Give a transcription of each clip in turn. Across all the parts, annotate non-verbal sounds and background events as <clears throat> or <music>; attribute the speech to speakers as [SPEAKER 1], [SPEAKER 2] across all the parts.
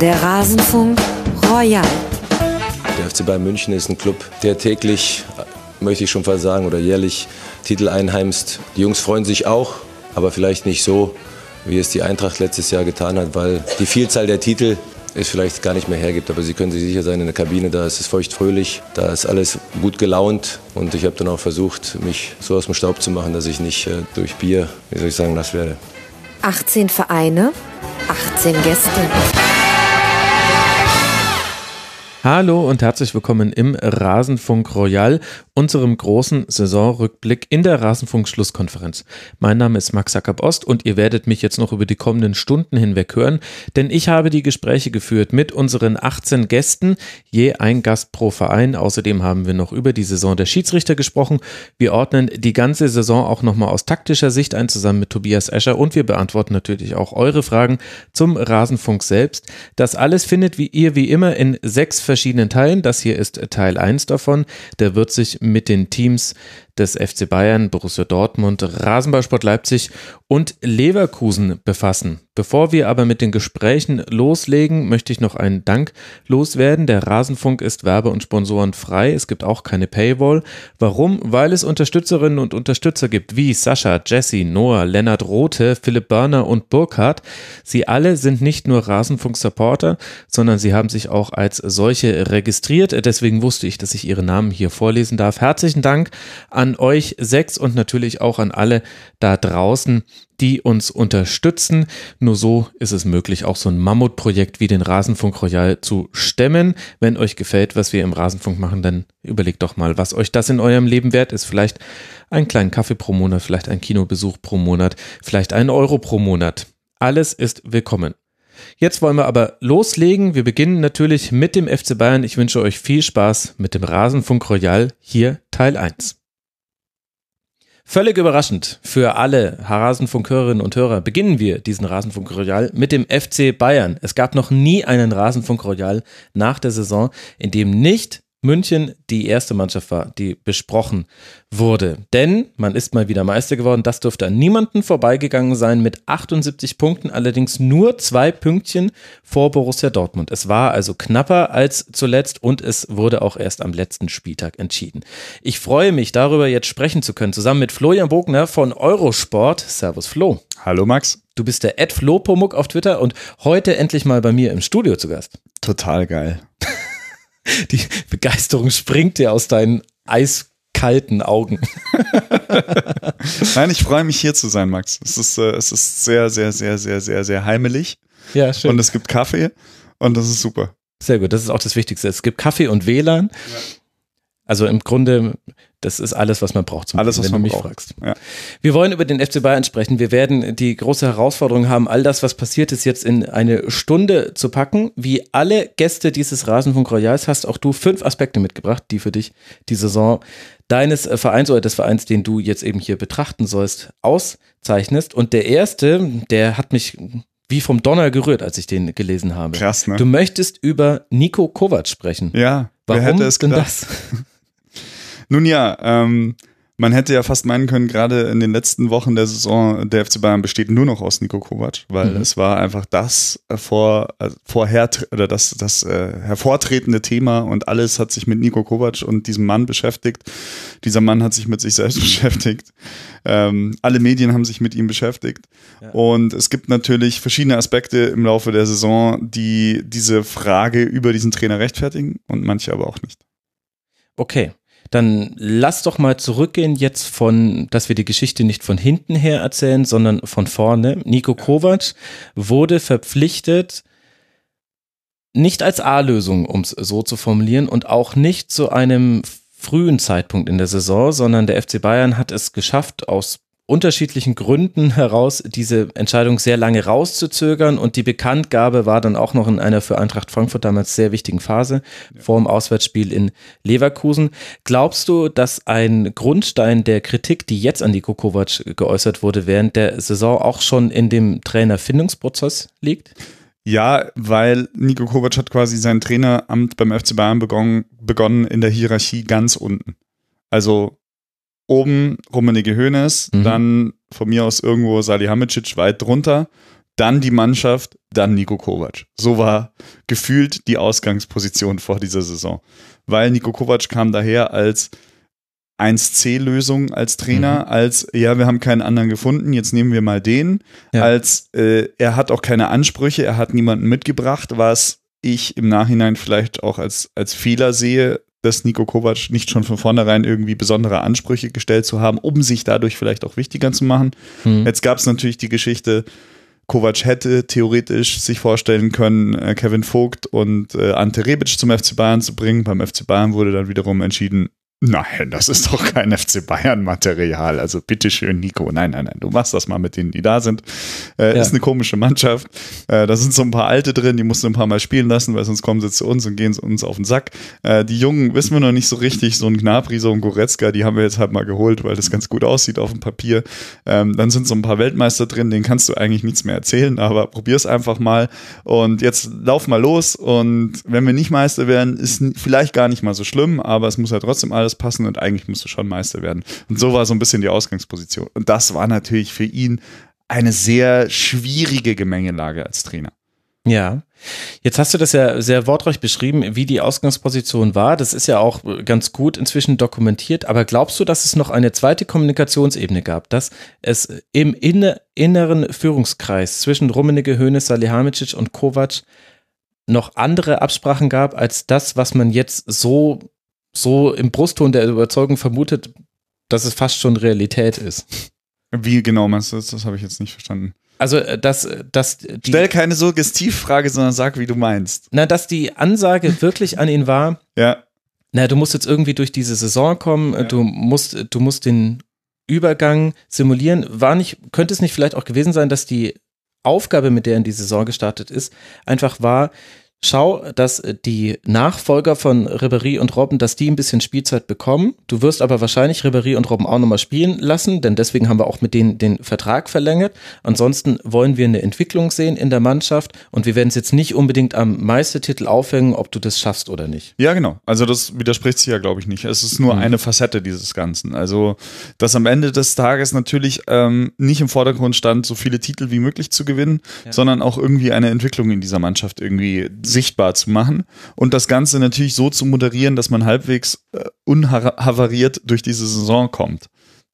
[SPEAKER 1] Der Rasenfunk Royal.
[SPEAKER 2] Der FC Bayern München ist ein Club, der täglich, möchte ich schon fast sagen, oder jährlich Titel einheimst. Die Jungs freuen sich auch, aber vielleicht nicht so, wie es die Eintracht letztes Jahr getan hat, weil die Vielzahl der Titel es vielleicht gar nicht mehr hergibt. Aber Sie können sich sicher sein, in der Kabine, da ist es feuchtfröhlich, da ist alles gut gelaunt. Und ich habe dann auch versucht, mich so aus dem Staub zu machen, dass ich nicht äh, durch Bier, wie soll ich sagen, nass werde.
[SPEAKER 1] 18 Vereine, 18 Gäste.
[SPEAKER 3] Hallo und herzlich willkommen im Rasenfunk Royal, unserem großen Saisonrückblick in der Rasenfunk Schlusskonferenz. Mein Name ist Max Jakob Ost und ihr werdet mich jetzt noch über die kommenden Stunden hinweg hören, denn ich habe die Gespräche geführt mit unseren 18 Gästen, je ein Gast pro Verein. Außerdem haben wir noch über die Saison der Schiedsrichter gesprochen. Wir ordnen die ganze Saison auch nochmal aus taktischer Sicht ein, zusammen mit Tobias Escher und wir beantworten natürlich auch eure Fragen zum Rasenfunk selbst. Das alles findet wie ihr wie immer in sechs verschiedenen Teilen. Das hier ist Teil 1 davon. Der wird sich mit den Teams des FC Bayern, Borussia Dortmund, Rasenballsport Leipzig und Leverkusen befassen. Bevor wir aber mit den Gesprächen loslegen, möchte ich noch einen Dank loswerden. Der Rasenfunk ist werbe- und sponsorenfrei. Es gibt auch keine Paywall. Warum? Weil es Unterstützerinnen und Unterstützer gibt, wie Sascha, Jesse, Noah, Lennart Rote, Philipp Börner und Burkhardt. Sie alle sind nicht nur Rasenfunk-Supporter, sondern sie haben sich auch als solche registriert. Deswegen wusste ich, dass ich ihre Namen hier vorlesen darf. Herzlichen Dank an an euch sechs und natürlich auch an alle da draußen, die uns unterstützen. Nur so ist es möglich, auch so ein Mammutprojekt wie den Rasenfunk Royal zu stemmen. Wenn euch gefällt, was wir im Rasenfunk machen, dann überlegt doch mal, was euch das in eurem Leben wert ist. Vielleicht einen kleinen Kaffee pro Monat, vielleicht ein Kinobesuch pro Monat, vielleicht einen Euro pro Monat. Alles ist willkommen. Jetzt wollen wir aber loslegen. Wir beginnen natürlich mit dem FC Bayern. Ich wünsche euch viel Spaß mit dem Rasenfunk Royal hier Teil 1. Völlig überraschend für alle Rasenfunk-Hörerinnen und Hörer beginnen wir diesen Rasenfunk Royal mit dem FC Bayern. Es gab noch nie einen Rasenfunk Royal nach der Saison, in dem nicht München die erste Mannschaft war, die besprochen wurde. Denn man ist mal wieder Meister geworden. Das dürfte an niemanden vorbeigegangen sein mit 78 Punkten, allerdings nur zwei Pünktchen vor Borussia Dortmund. Es war also knapper als zuletzt und es wurde auch erst am letzten Spieltag entschieden. Ich freue mich darüber jetzt sprechen zu können, zusammen mit Florian Bogner von Eurosport. Servus Flo.
[SPEAKER 4] Hallo Max.
[SPEAKER 3] Du bist der Ed Flo Pomuk auf Twitter und heute endlich mal bei mir im Studio zu Gast.
[SPEAKER 4] Total geil.
[SPEAKER 3] Die Begeisterung springt dir aus deinen eiskalten Augen. <laughs>
[SPEAKER 4] Nein, ich freue mich hier zu sein, Max. Es ist, äh, es ist sehr, sehr, sehr, sehr, sehr, sehr heimelig.
[SPEAKER 3] Ja, schön.
[SPEAKER 4] Und es gibt Kaffee und das ist super.
[SPEAKER 3] Sehr gut, das ist auch das Wichtigste. Es gibt Kaffee und WLAN. Ja. Also im Grunde, das ist alles, was man braucht,
[SPEAKER 4] zum alles, was wenn man du mich
[SPEAKER 3] braucht. fragst. Ja. Wir wollen über den FC Bayern sprechen. Wir werden die große Herausforderung haben, all das, was passiert ist, jetzt in eine Stunde zu packen. Wie alle Gäste dieses Rasenfunk Royals hast auch du fünf Aspekte mitgebracht, die für dich die Saison deines Vereins oder des Vereins, den du jetzt eben hier betrachten sollst, auszeichnest. Und der erste, der hat mich wie vom Donner gerührt, als ich den gelesen habe.
[SPEAKER 4] Krass, ne?
[SPEAKER 3] Du möchtest über Nico Kovac sprechen.
[SPEAKER 4] Ja.
[SPEAKER 3] Warum wer hätte es denn das? <laughs>
[SPEAKER 4] Nun ja, ähm, man hätte ja fast meinen können, gerade in den letzten Wochen der Saison, der FC Bayern besteht nur noch aus Nico Kovac, weil mhm. es war einfach das äh, vor, äh, vorher oder das, das äh, hervortretende Thema und alles hat sich mit Nico Kovac und diesem Mann beschäftigt. Dieser Mann hat sich mit sich selbst <laughs> beschäftigt. Ähm, alle Medien haben sich mit ihm beschäftigt. Ja. Und es gibt natürlich verschiedene Aspekte im Laufe der Saison, die diese Frage über diesen Trainer rechtfertigen und manche aber auch nicht.
[SPEAKER 3] Okay. Dann lass doch mal zurückgehen jetzt von, dass wir die Geschichte nicht von hinten her erzählen, sondern von vorne. Nico Kovac wurde verpflichtet, nicht als A-Lösung, um es so zu formulieren, und auch nicht zu einem frühen Zeitpunkt in der Saison, sondern der FC Bayern hat es geschafft, aus unterschiedlichen Gründen heraus diese Entscheidung sehr lange rauszuzögern und die Bekanntgabe war dann auch noch in einer für Eintracht Frankfurt damals sehr wichtigen Phase ja. vor dem Auswärtsspiel in Leverkusen. Glaubst du, dass ein Grundstein der Kritik, die jetzt an Niko Kovac geäußert wurde, während der Saison auch schon in dem Trainerfindungsprozess liegt?
[SPEAKER 4] Ja, weil Nico Kovac hat quasi sein Traineramt beim FC Bayern begonnen, begonnen in der Hierarchie ganz unten. Also oben Rummenigge Hoeneß, mhm. dann von mir aus irgendwo Salihamidzic weit drunter, dann die Mannschaft, dann Nico Kovac. So war gefühlt die Ausgangsposition vor dieser Saison. Weil Nico Kovac kam daher als 1C-Lösung als Trainer, mhm. als ja, wir haben keinen anderen gefunden, jetzt nehmen wir mal den, ja. als äh, er hat auch keine Ansprüche, er hat niemanden mitgebracht, was ich im Nachhinein vielleicht auch als, als Fehler sehe, dass Nico Kovac nicht schon von vornherein irgendwie besondere Ansprüche gestellt zu haben, um sich dadurch vielleicht auch wichtiger zu machen. Mhm. Jetzt gab es natürlich die Geschichte, Kovac hätte theoretisch sich vorstellen können, äh, Kevin Vogt und äh, Ante Rebic zum FC Bayern zu bringen. Beim FC Bayern wurde dann wiederum entschieden, Nein, das ist doch kein FC Bayern-Material. Also bitteschön, Nico. Nein, nein, nein, du machst das mal mit denen, die da sind. Äh, ja. Ist eine komische Mannschaft. Äh, da sind so ein paar Alte drin, die musst du ein paar Mal spielen lassen, weil sonst kommen sie zu uns und gehen uns auf den Sack. Äh, die Jungen wissen wir noch nicht so richtig. So ein Gnabry, so ein Goretzka, die haben wir jetzt halt mal geholt, weil das ganz gut aussieht auf dem Papier. Ähm, dann sind so ein paar Weltmeister drin, denen kannst du eigentlich nichts mehr erzählen, aber probier's einfach mal. Und jetzt lauf mal los. Und wenn wir nicht Meister werden, ist vielleicht gar nicht mal so schlimm, aber es muss ja trotzdem alles alles passen und eigentlich musst du schon Meister werden. Und so war so ein bisschen die Ausgangsposition. Und das war natürlich für ihn eine sehr schwierige Gemengelage als Trainer.
[SPEAKER 3] Ja. Jetzt hast du das ja sehr wortreich beschrieben, wie die Ausgangsposition war. Das ist ja auch ganz gut inzwischen dokumentiert. Aber glaubst du, dass es noch eine zweite Kommunikationsebene gab, dass es im inneren Führungskreis zwischen Rummenigge, Höhnes, Salihamidzic und Kovac noch andere Absprachen gab als das, was man jetzt so so im Brustton der Überzeugung vermutet, dass es fast schon Realität ist.
[SPEAKER 4] Wie genau meinst du das? Das habe ich jetzt nicht verstanden.
[SPEAKER 3] Also, äh, dass, dass
[SPEAKER 4] die, Stell keine Suggestivfrage, sondern sag, wie du meinst.
[SPEAKER 3] Na, dass die Ansage wirklich an ihn war.
[SPEAKER 4] Ja.
[SPEAKER 3] Na, du musst jetzt irgendwie durch diese Saison kommen, ja. du musst, du musst den Übergang simulieren. War nicht, könnte es nicht vielleicht auch gewesen sein, dass die Aufgabe, mit der in die Saison gestartet ist, einfach war, schau, dass die Nachfolger von Ribéry und Robben, dass die ein bisschen Spielzeit bekommen. Du wirst aber wahrscheinlich Ribéry und Robben auch nochmal spielen lassen, denn deswegen haben wir auch mit denen den Vertrag verlängert. Ansonsten wollen wir eine Entwicklung sehen in der Mannschaft und wir werden es jetzt nicht unbedingt am Meistertitel aufhängen, ob du das schaffst oder nicht.
[SPEAKER 4] Ja, genau. Also das widerspricht sich ja, glaube ich, nicht. Es ist nur mhm. eine Facette dieses Ganzen. Also, dass am Ende des Tages natürlich ähm, nicht im Vordergrund stand, so viele Titel wie möglich zu gewinnen, ja. sondern auch irgendwie eine Entwicklung in dieser Mannschaft irgendwie sichtbar zu machen und das Ganze natürlich so zu moderieren, dass man halbwegs äh, unhavariert durch diese Saison kommt.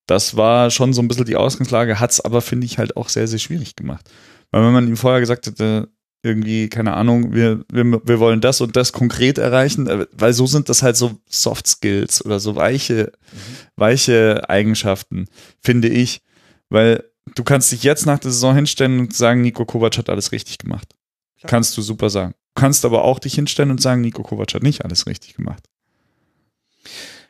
[SPEAKER 4] Das war schon so ein bisschen die Ausgangslage, hat es aber, finde ich, halt auch sehr, sehr schwierig gemacht. Weil wenn man ihm vorher gesagt hätte, irgendwie, keine Ahnung, wir, wir, wir wollen das und das konkret erreichen, äh, weil so sind das halt so Soft Skills oder so weiche, mhm. weiche Eigenschaften, finde ich. Weil du kannst dich jetzt nach der Saison hinstellen und sagen, Nico Kovac hat alles richtig gemacht. Klar. Kannst du super sagen kannst aber auch dich hinstellen und sagen, Nico Kovac hat nicht alles richtig gemacht.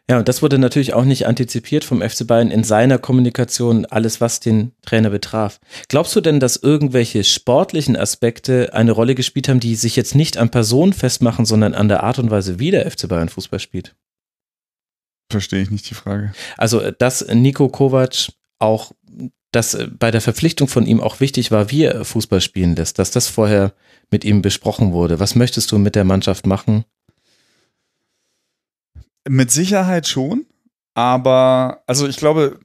[SPEAKER 3] Ja, und das wurde natürlich auch nicht antizipiert vom FC Bayern in seiner Kommunikation, alles was den Trainer betraf. Glaubst du denn, dass irgendwelche sportlichen Aspekte eine Rolle gespielt haben, die sich jetzt nicht an Personen festmachen, sondern an der Art und Weise, wie der FC Bayern Fußball spielt?
[SPEAKER 4] Verstehe ich nicht die Frage.
[SPEAKER 3] Also, dass Nico Kovac auch, dass bei der Verpflichtung von ihm auch wichtig war, wie er Fußball spielen lässt, dass das vorher mit ihm besprochen wurde. Was möchtest du mit der Mannschaft machen?
[SPEAKER 4] Mit Sicherheit schon, aber also ich glaube,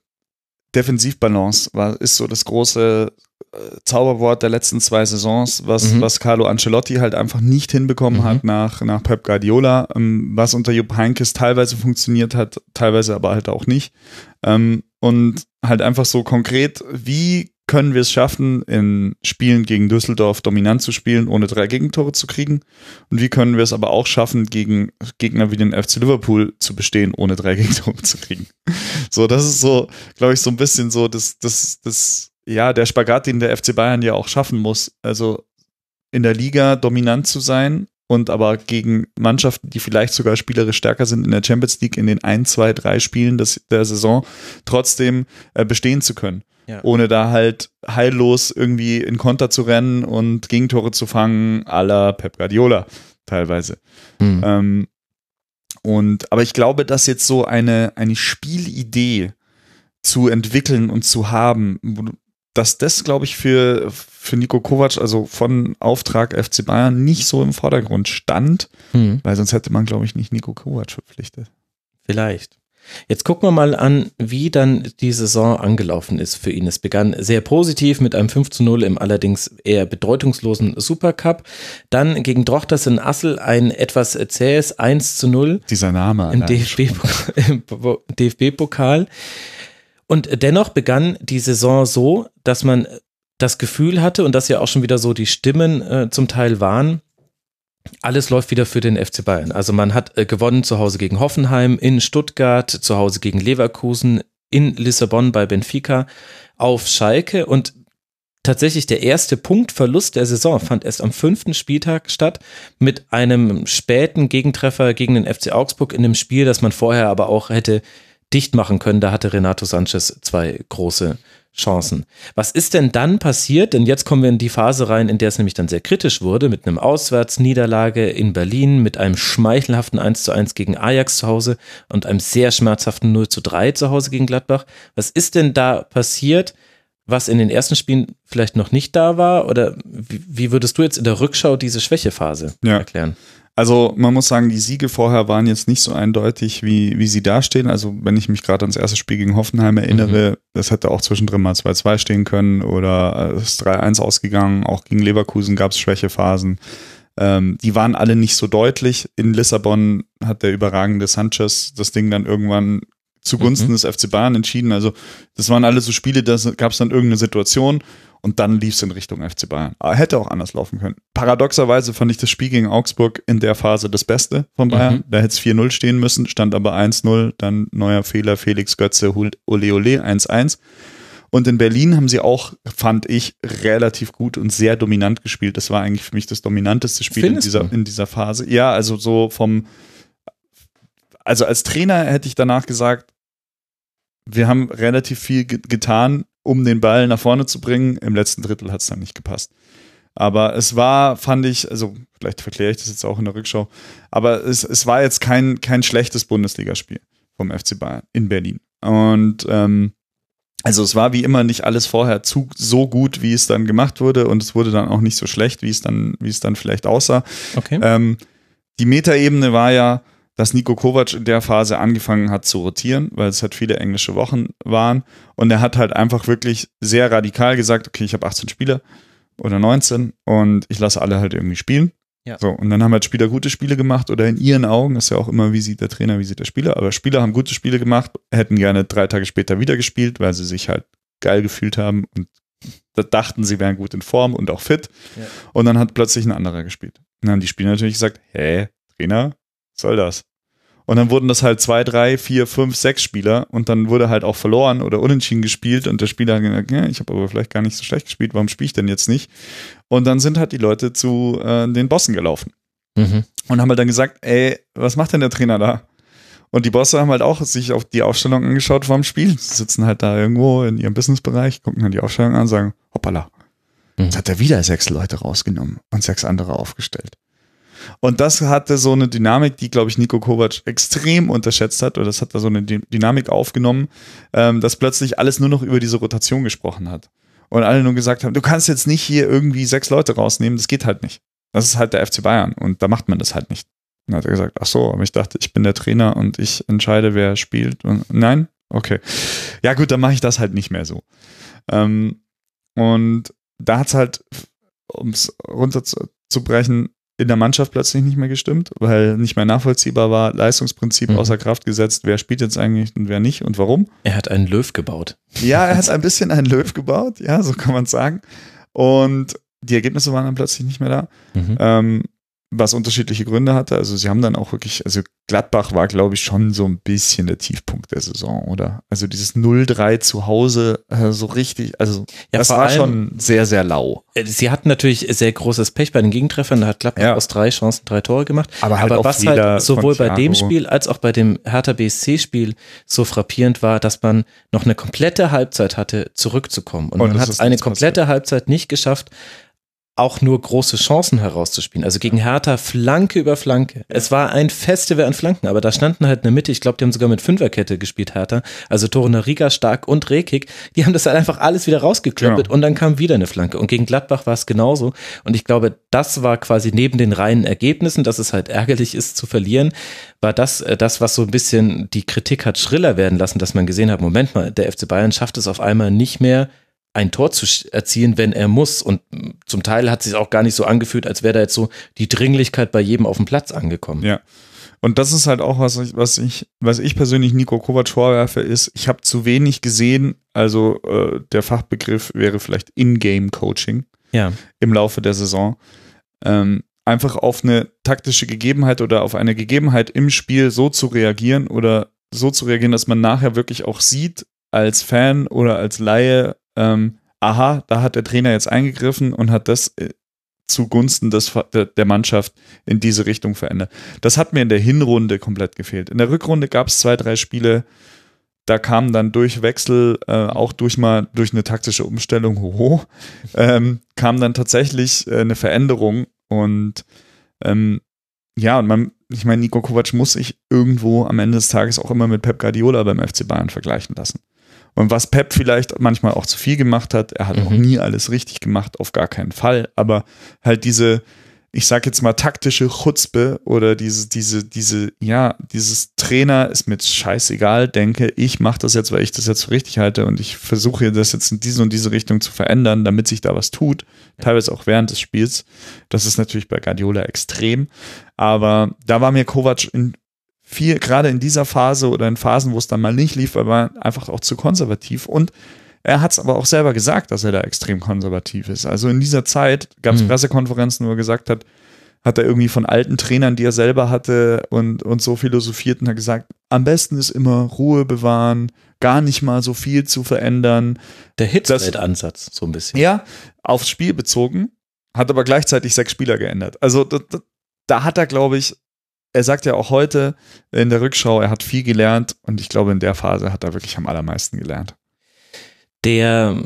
[SPEAKER 4] Defensivbalance war, ist so das große äh, Zauberwort der letzten zwei Saisons, was, mhm. was Carlo Ancelotti halt einfach nicht hinbekommen mhm. hat nach, nach Pep Guardiola, ähm, was unter Jupp Heynckes teilweise funktioniert hat, teilweise aber halt auch nicht. Ähm, und halt einfach so konkret, wie können wir es schaffen, in Spielen gegen Düsseldorf dominant zu spielen, ohne drei Gegentore zu kriegen? Und wie können wir es aber auch schaffen, gegen Gegner wie den FC Liverpool zu bestehen, ohne drei <laughs> Gegentore zu kriegen? So, das ist so, glaube ich, so ein bisschen so das, das, das, ja, der Spagat, den der FC Bayern ja auch schaffen muss. Also in der Liga dominant zu sein und aber gegen Mannschaften, die vielleicht sogar spielerisch stärker sind in der Champions League in den ein, zwei, drei Spielen des, der Saison trotzdem äh, bestehen zu können ja. ohne da halt heillos irgendwie in Konter zu rennen und Gegentore zu fangen, à la Pep Guardiola teilweise. Mhm. Ähm, und, aber ich glaube, dass jetzt so eine, eine Spielidee zu entwickeln und zu haben, dass das, glaube ich, für, für Nico Kovac, also von Auftrag FC Bayern, nicht so im Vordergrund stand, mhm. weil sonst hätte man, glaube ich, nicht Nico Kovac verpflichtet.
[SPEAKER 3] Vielleicht. Jetzt gucken wir mal an, wie dann die Saison angelaufen ist für ihn. Es begann sehr positiv mit einem 5 zu 0 im allerdings eher bedeutungslosen Supercup. Dann gegen Drochters in Assel ein etwas zähes 1 zu 0
[SPEAKER 4] Dieser Name.
[SPEAKER 3] im. DFB-Pokal. <laughs> DFB und dennoch begann die Saison so, dass man das Gefühl hatte und das ja auch schon wieder so die Stimmen äh, zum Teil waren, alles läuft wieder für den FC Bayern. Also man hat äh, gewonnen zu Hause gegen Hoffenheim, in Stuttgart, zu Hause gegen Leverkusen, in Lissabon bei Benfica, auf Schalke und tatsächlich der erste Punktverlust der Saison fand erst am fünften Spieltag statt mit einem späten Gegentreffer gegen den FC Augsburg in einem Spiel, das man vorher aber auch hätte dicht machen können. Da hatte Renato Sanchez zwei große Chancen. Was ist denn dann passiert? Denn jetzt kommen wir in die Phase rein, in der es nämlich dann sehr kritisch wurde, mit einem Auswärtsniederlage in Berlin, mit einem schmeichelhaften 1 zu 1 gegen Ajax zu Hause und einem sehr schmerzhaften 0 zu 3 zu Hause gegen Gladbach. Was ist denn da passiert, was in den ersten Spielen vielleicht noch nicht da war? Oder wie, wie würdest du jetzt in der Rückschau diese Schwächephase
[SPEAKER 4] Ja.
[SPEAKER 3] erklären?
[SPEAKER 4] Also man muss sagen, die Siege vorher waren jetzt nicht so eindeutig, wie, wie sie dastehen. Also wenn ich mich gerade ans erste Spiel gegen Hoffenheim erinnere, das hätte auch zwischendrin mal 2-2 stehen können oder es ist 3-1 ausgegangen. Auch gegen Leverkusen gab es Schwächephasen. Ähm, die waren alle nicht so deutlich. In Lissabon hat der überragende Sanchez das Ding dann irgendwann zugunsten
[SPEAKER 3] Mhm.
[SPEAKER 4] des FC Bayern entschieden. Also das waren alle so Spiele, da gab es dann irgendeine Situation und dann lief es in Richtung FC Bayern. Aber hätte auch anders laufen können. Paradoxerweise fand ich das Spiel gegen Augsburg in der Phase das Beste von Bayern.
[SPEAKER 3] Mhm.
[SPEAKER 4] Da hätte es 4-0 stehen müssen, stand aber 1-0, dann neuer Fehler, Felix Götze, Ole Ole 1-1. Und in Berlin haben sie auch, fand ich, relativ gut und sehr dominant gespielt. Das war eigentlich für mich das dominanteste Spiel in dieser,
[SPEAKER 3] du?
[SPEAKER 4] in dieser Phase. Ja, also so vom, also als Trainer hätte ich danach gesagt, wir haben relativ viel ge getan, um den Ball nach vorne zu bringen. Im letzten Drittel hat es dann nicht gepasst. Aber es war, fand ich, also vielleicht verkläre ich das jetzt auch in der Rückschau, aber es, es war jetzt kein, kein schlechtes Bundesligaspiel vom FC Bayern in Berlin. Und ähm, also es war wie immer nicht alles vorher zu, so gut, wie es dann gemacht wurde und es wurde dann auch nicht so schlecht, wie es dann, wie es dann vielleicht aussah.
[SPEAKER 3] Okay.
[SPEAKER 4] Ähm, die Metaebene war ja, dass Nico Kovac in der Phase angefangen hat zu rotieren, weil es halt viele englische Wochen waren. Und er hat halt einfach wirklich sehr radikal gesagt, okay, ich habe 18 Spieler oder 19 und ich lasse alle halt irgendwie spielen.
[SPEAKER 3] Ja.
[SPEAKER 4] So, und dann haben halt Spieler gute Spiele gemacht oder in ihren Augen, ist ja auch immer, wie sieht der Trainer, wie sieht der Spieler, aber Spieler haben gute Spiele gemacht, hätten gerne drei Tage später wieder gespielt, weil sie sich halt geil gefühlt haben und da dachten, sie wären gut in Form und auch fit.
[SPEAKER 3] Ja.
[SPEAKER 4] Und dann hat plötzlich ein anderer gespielt. Und dann haben die Spieler natürlich gesagt, hä, Trainer, soll das? Und dann wurden das halt zwei, drei, vier, fünf, sechs Spieler und dann wurde halt auch verloren oder unentschieden gespielt und der Spieler hat gesagt, ja, ich habe aber vielleicht gar nicht so schlecht gespielt, warum spiele ich denn jetzt nicht? Und dann sind halt die Leute zu äh, den Bossen gelaufen
[SPEAKER 3] Mhm.
[SPEAKER 4] und haben halt dann gesagt, ey, was macht denn der Trainer da? Und die Bosse haben halt auch sich auf die Aufstellung angeschaut vor dem Spiel. Sie sitzen halt da irgendwo in ihrem Businessbereich, gucken dann die Aufstellung an und sagen, hoppala,
[SPEAKER 3] Mhm.
[SPEAKER 4] jetzt hat er wieder sechs Leute rausgenommen und sechs andere aufgestellt. Und das hatte so eine Dynamik, die, glaube ich, Nico Kovac extrem unterschätzt hat, oder das hat da so eine Dy- Dynamik aufgenommen, ähm, dass plötzlich alles nur noch über diese Rotation gesprochen hat. Und alle nur gesagt haben, du kannst jetzt nicht hier irgendwie sechs Leute rausnehmen, das geht halt nicht. Das ist halt der FC Bayern und da macht man das halt nicht. Dann hat er gesagt, ach so, aber ich dachte, ich bin der Trainer und ich entscheide, wer spielt. Und nein? Okay. Ja gut, dann mache ich das halt nicht mehr so. Ähm, und da hat es halt, um es runterzubrechen, in der Mannschaft plötzlich nicht mehr gestimmt, weil nicht mehr nachvollziehbar war, Leistungsprinzip
[SPEAKER 3] Mhm.
[SPEAKER 4] außer Kraft gesetzt, wer spielt jetzt eigentlich und wer nicht und warum.
[SPEAKER 3] Er hat einen Löw gebaut.
[SPEAKER 4] Ja, er hat ein bisschen einen Löw gebaut, ja, so kann man sagen. Und die Ergebnisse waren dann plötzlich nicht mehr da
[SPEAKER 3] Mhm.
[SPEAKER 4] ähm, was unterschiedliche Gründe hatte. Also sie haben dann auch wirklich, also Gladbach war, glaube ich, schon so ein bisschen der Tiefpunkt der Saison, oder? Also dieses 0-3 zu Hause, äh, so richtig, also
[SPEAKER 3] Ja,
[SPEAKER 4] das war
[SPEAKER 3] allem-
[SPEAKER 4] schon sehr, sehr lau.
[SPEAKER 3] Äh, Sie hatten natürlich sehr großes Pech bei den Gegentreffern. Da hat Gladbach
[SPEAKER 4] Ja.
[SPEAKER 3] aus drei Chancen drei Tore gemacht.
[SPEAKER 4] Aber halt auch
[SPEAKER 3] was halt sowohl bei dem. Spiel als auch bei dem Hertha BSC-Spiel so frappierend war, dass man noch eine komplette Halbzeit hatte, zurückzukommen. Und,
[SPEAKER 4] Und
[SPEAKER 3] man hat eine komplette Halbzeit nicht geschafft, auch nur große Chancen herauszuspielen. Also gegen Hertha Flanke über Flanke. Es war ein Festival an Flanken, aber da standen halt in der Mitte, ich glaube, die haben sogar mit Fünferkette gespielt, Hertha. Also Torunariga, Stark und Rekik. Die haben das halt einfach alles wieder rausgeklöppelt
[SPEAKER 4] Genau.
[SPEAKER 3] und dann kam wieder eine Flanke. Und gegen Gladbach war es genauso. Und ich glaube, das war quasi neben den reinen Ergebnissen, dass es halt ärgerlich ist zu verlieren, war das äh, das, was so ein bisschen die Kritik hat schriller werden lassen, dass man gesehen hat, Moment mal, der FC Bayern schafft es auf einmal nicht mehr, ein Tor zu erzielen, wenn er muss. Und zum Teil hat es sich auch gar nicht so angefühlt, als wäre da jetzt so die Dringlichkeit bei jedem auf dem Platz angekommen.
[SPEAKER 4] Ja. Und das ist halt auch was ich, was ich, was ich persönlich Nico Kovac vorwerfe, ist, ich habe zu wenig gesehen. Also äh, der Fachbegriff wäre vielleicht In-Game-Coaching
[SPEAKER 3] Ja.
[SPEAKER 4] im Laufe der Saison. Ähm, einfach auf eine taktische Gegebenheit oder auf eine Gegebenheit im Spiel so zu reagieren oder so zu reagieren, dass man nachher wirklich auch sieht als Fan oder als Laie, ähm, aha, da hat der Trainer jetzt eingegriffen und hat das äh, zugunsten des, der, Mannschaft in diese Richtung verändert. Das hat mir in der Hinrunde komplett gefehlt. In der Rückrunde gab es zwei, drei Spiele, da kam dann durch Wechsel, äh, auch durch mal durch eine taktische Umstellung, hoho, ähm, kam dann tatsächlich äh, eine Veränderung und ähm, ja, und man, ich meine, Nico Kovac muss sich irgendwo am Ende des Tages auch immer mit Pep Guardiola beim FC Bayern vergleichen lassen. Und was Pep vielleicht manchmal auch zu viel gemacht hat, er hat auch
[SPEAKER 3] Mhm.
[SPEAKER 4] nie alles richtig gemacht, auf gar keinen Fall, aber halt diese, ich sag jetzt mal taktische Chutzpe oder diese, diese, diese, ja, dieses Trainer ist mir scheißegal, denke, ich mache das jetzt, weil ich das jetzt für richtig halte und ich versuche das jetzt in diese und diese Richtung zu verändern, damit sich da was tut, teilweise auch während des Spiels. Das ist natürlich bei Guardiola extrem, aber da war mir Kovac in viel, gerade in dieser Phase oder in Phasen, wo es dann mal nicht lief, war er einfach auch zu konservativ und er hat es aber auch selber gesagt, dass er da extrem konservativ ist. Also in dieser Zeit gab es
[SPEAKER 3] Mhm.
[SPEAKER 4] Pressekonferenzen, wo er gesagt hat, hat er irgendwie von alten Trainern, die er selber hatte und, und so philosophiert und hat gesagt, am besten ist immer Ruhe bewahren, gar nicht mal so viel zu verändern.
[SPEAKER 3] Der Hitzfeld-Ansatz, so ein bisschen.
[SPEAKER 4] Ja, aufs Spiel bezogen, hat aber gleichzeitig sechs Spieler geändert. Also da, da hat er, glaube ich, er sagt ja auch heute in der Rückschau, er hat viel gelernt und ich glaube, in der Phase hat er wirklich am allermeisten gelernt.
[SPEAKER 3] Der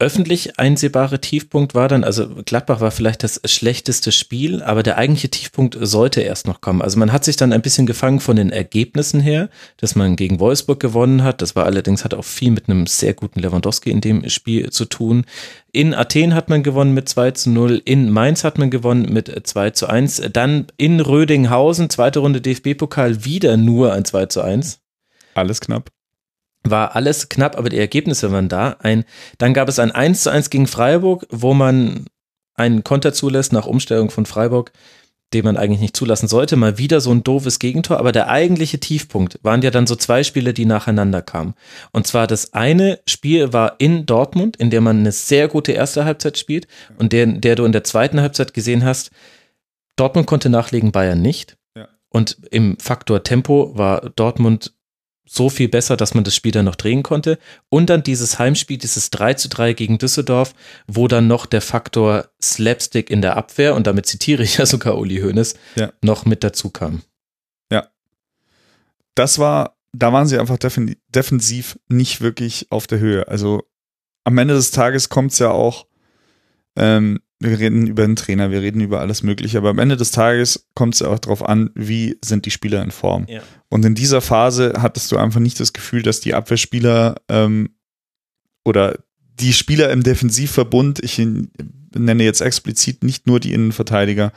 [SPEAKER 3] öffentlich einsehbare Tiefpunkt war dann, also Gladbach war vielleicht das schlechteste Spiel, aber der eigentliche Tiefpunkt sollte erst noch kommen. Also man hat sich dann ein bisschen gefangen von den Ergebnissen her, dass man gegen Wolfsburg gewonnen hat. Das war allerdings, hat auch viel mit einem sehr guten Lewandowski in dem Spiel zu tun. In Athen hat man gewonnen mit 2 zu 0, in Mainz hat man gewonnen mit 2 zu 1, dann in Rödinghausen, zweite Runde DFB-Pokal, wieder nur ein 2 zu 1
[SPEAKER 4] Alles knapp.
[SPEAKER 3] War alles knapp, aber die Ergebnisse waren da. Ein, dann gab es ein 1 zu 1 gegen Freiburg, wo man einen Konter zulässt nach Umstellung von Freiburg, den man eigentlich nicht zulassen sollte. Mal wieder so ein doofes Gegentor, aber der eigentliche Tiefpunkt waren ja dann so zwei Spiele, die nacheinander kamen. Und zwar das eine Spiel war in Dortmund, in der man eine sehr gute erste Halbzeit spielt und der, der du in der zweiten Halbzeit gesehen hast, Dortmund konnte nachlegen, Bayern nicht.
[SPEAKER 4] Ja.
[SPEAKER 3] Und im Faktor Tempo war Dortmund so viel besser, dass man das Spiel dann noch drehen konnte. Und dann dieses Heimspiel, dieses 3 zu 3 gegen Düsseldorf, wo dann noch der Faktor Slapstick in der Abwehr, und damit zitiere ich ja sogar Uli Hoeneß,
[SPEAKER 4] Ja.
[SPEAKER 3] noch mit dazu kam.
[SPEAKER 4] das war, da waren sie einfach defen defensiv nicht wirklich auf der Höhe. Also am Ende des Tages kommt es ja auch, ähm, wir reden über den Trainer, wir reden über alles Mögliche, aber am Ende des Tages kommt es ja auch darauf an, wie sind die Spieler in Form.
[SPEAKER 3] Ja.
[SPEAKER 4] Und in dieser Phase hattest du einfach nicht das Gefühl, dass die Abwehrspieler ähm, oder die Spieler im Defensivverbund, ich nenne jetzt explizit nicht nur die Innenverteidiger,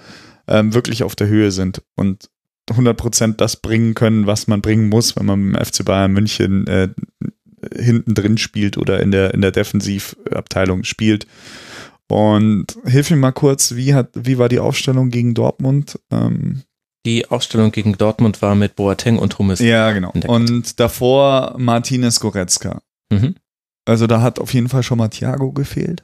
[SPEAKER 4] ähm, wirklich auf der Höhe sind und 100% das bringen können, was man bringen muss, wenn man beim FC Bayern München äh, hinten drin spielt oder in der, in der Defensivabteilung spielt. Und hilf mir mal kurz, wie, hat, wie war die Aufstellung gegen Dortmund? Ähm,
[SPEAKER 3] Die Aufstellung gegen Dortmund war mit Boateng und Hummels.
[SPEAKER 4] ja, genau. Und davor Martinez Goretzka.
[SPEAKER 3] Mhm.
[SPEAKER 4] Also da hat auf jeden Fall schon mal Thiago gefehlt.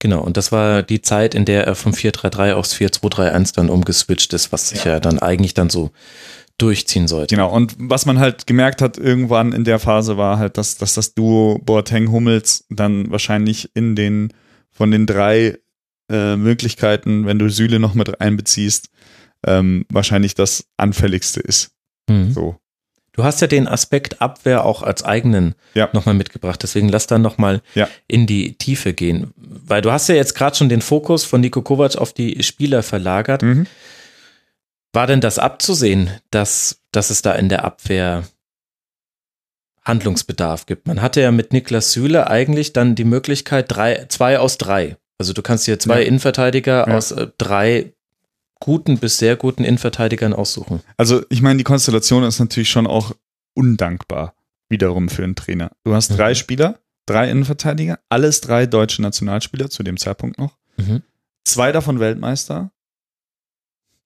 [SPEAKER 3] Genau, und das war die Zeit, in der er vom 4-3-3 aufs 4-2-3-1 dann umgeswitcht ist, was sich ja. dann eigentlich dann so durchziehen sollte.
[SPEAKER 4] Genau, und was man halt gemerkt hat irgendwann in der Phase war halt, dass, dass das Duo Boateng-Hummels dann wahrscheinlich in den, von den drei äh, Möglichkeiten, wenn du Süle noch mit einbeziehst, ähm, wahrscheinlich das anfälligste ist.
[SPEAKER 3] Mhm.
[SPEAKER 4] So.
[SPEAKER 3] Du hast ja den Aspekt Abwehr auch als eigenen
[SPEAKER 4] Ja.
[SPEAKER 3] nochmal mitgebracht. Deswegen lass dann nochmal
[SPEAKER 4] Ja.
[SPEAKER 3] in die Tiefe gehen. Weil du hast ja jetzt gerade schon den Fokus von Nico Kovac auf die Spieler verlagert.
[SPEAKER 4] Mhm.
[SPEAKER 3] War denn das abzusehen, dass, dass es da in der Abwehr Handlungsbedarf gibt? Man hatte ja mit Niklas Süle eigentlich dann die Möglichkeit, drei, zwei aus drei. Also du kannst dir zwei
[SPEAKER 4] Ja.
[SPEAKER 3] Innenverteidiger
[SPEAKER 4] Ja.
[SPEAKER 3] aus äh, drei guten bis sehr guten Innenverteidigern aussuchen.
[SPEAKER 4] Also ich meine, die Konstellation ist natürlich schon auch undankbar wiederum für einen Trainer. Du hast drei
[SPEAKER 3] Mhm.
[SPEAKER 4] Spieler, drei Innenverteidiger, alles drei deutsche Nationalspieler zu dem Zeitpunkt noch.
[SPEAKER 3] Mhm.
[SPEAKER 4] Zwei davon Weltmeister.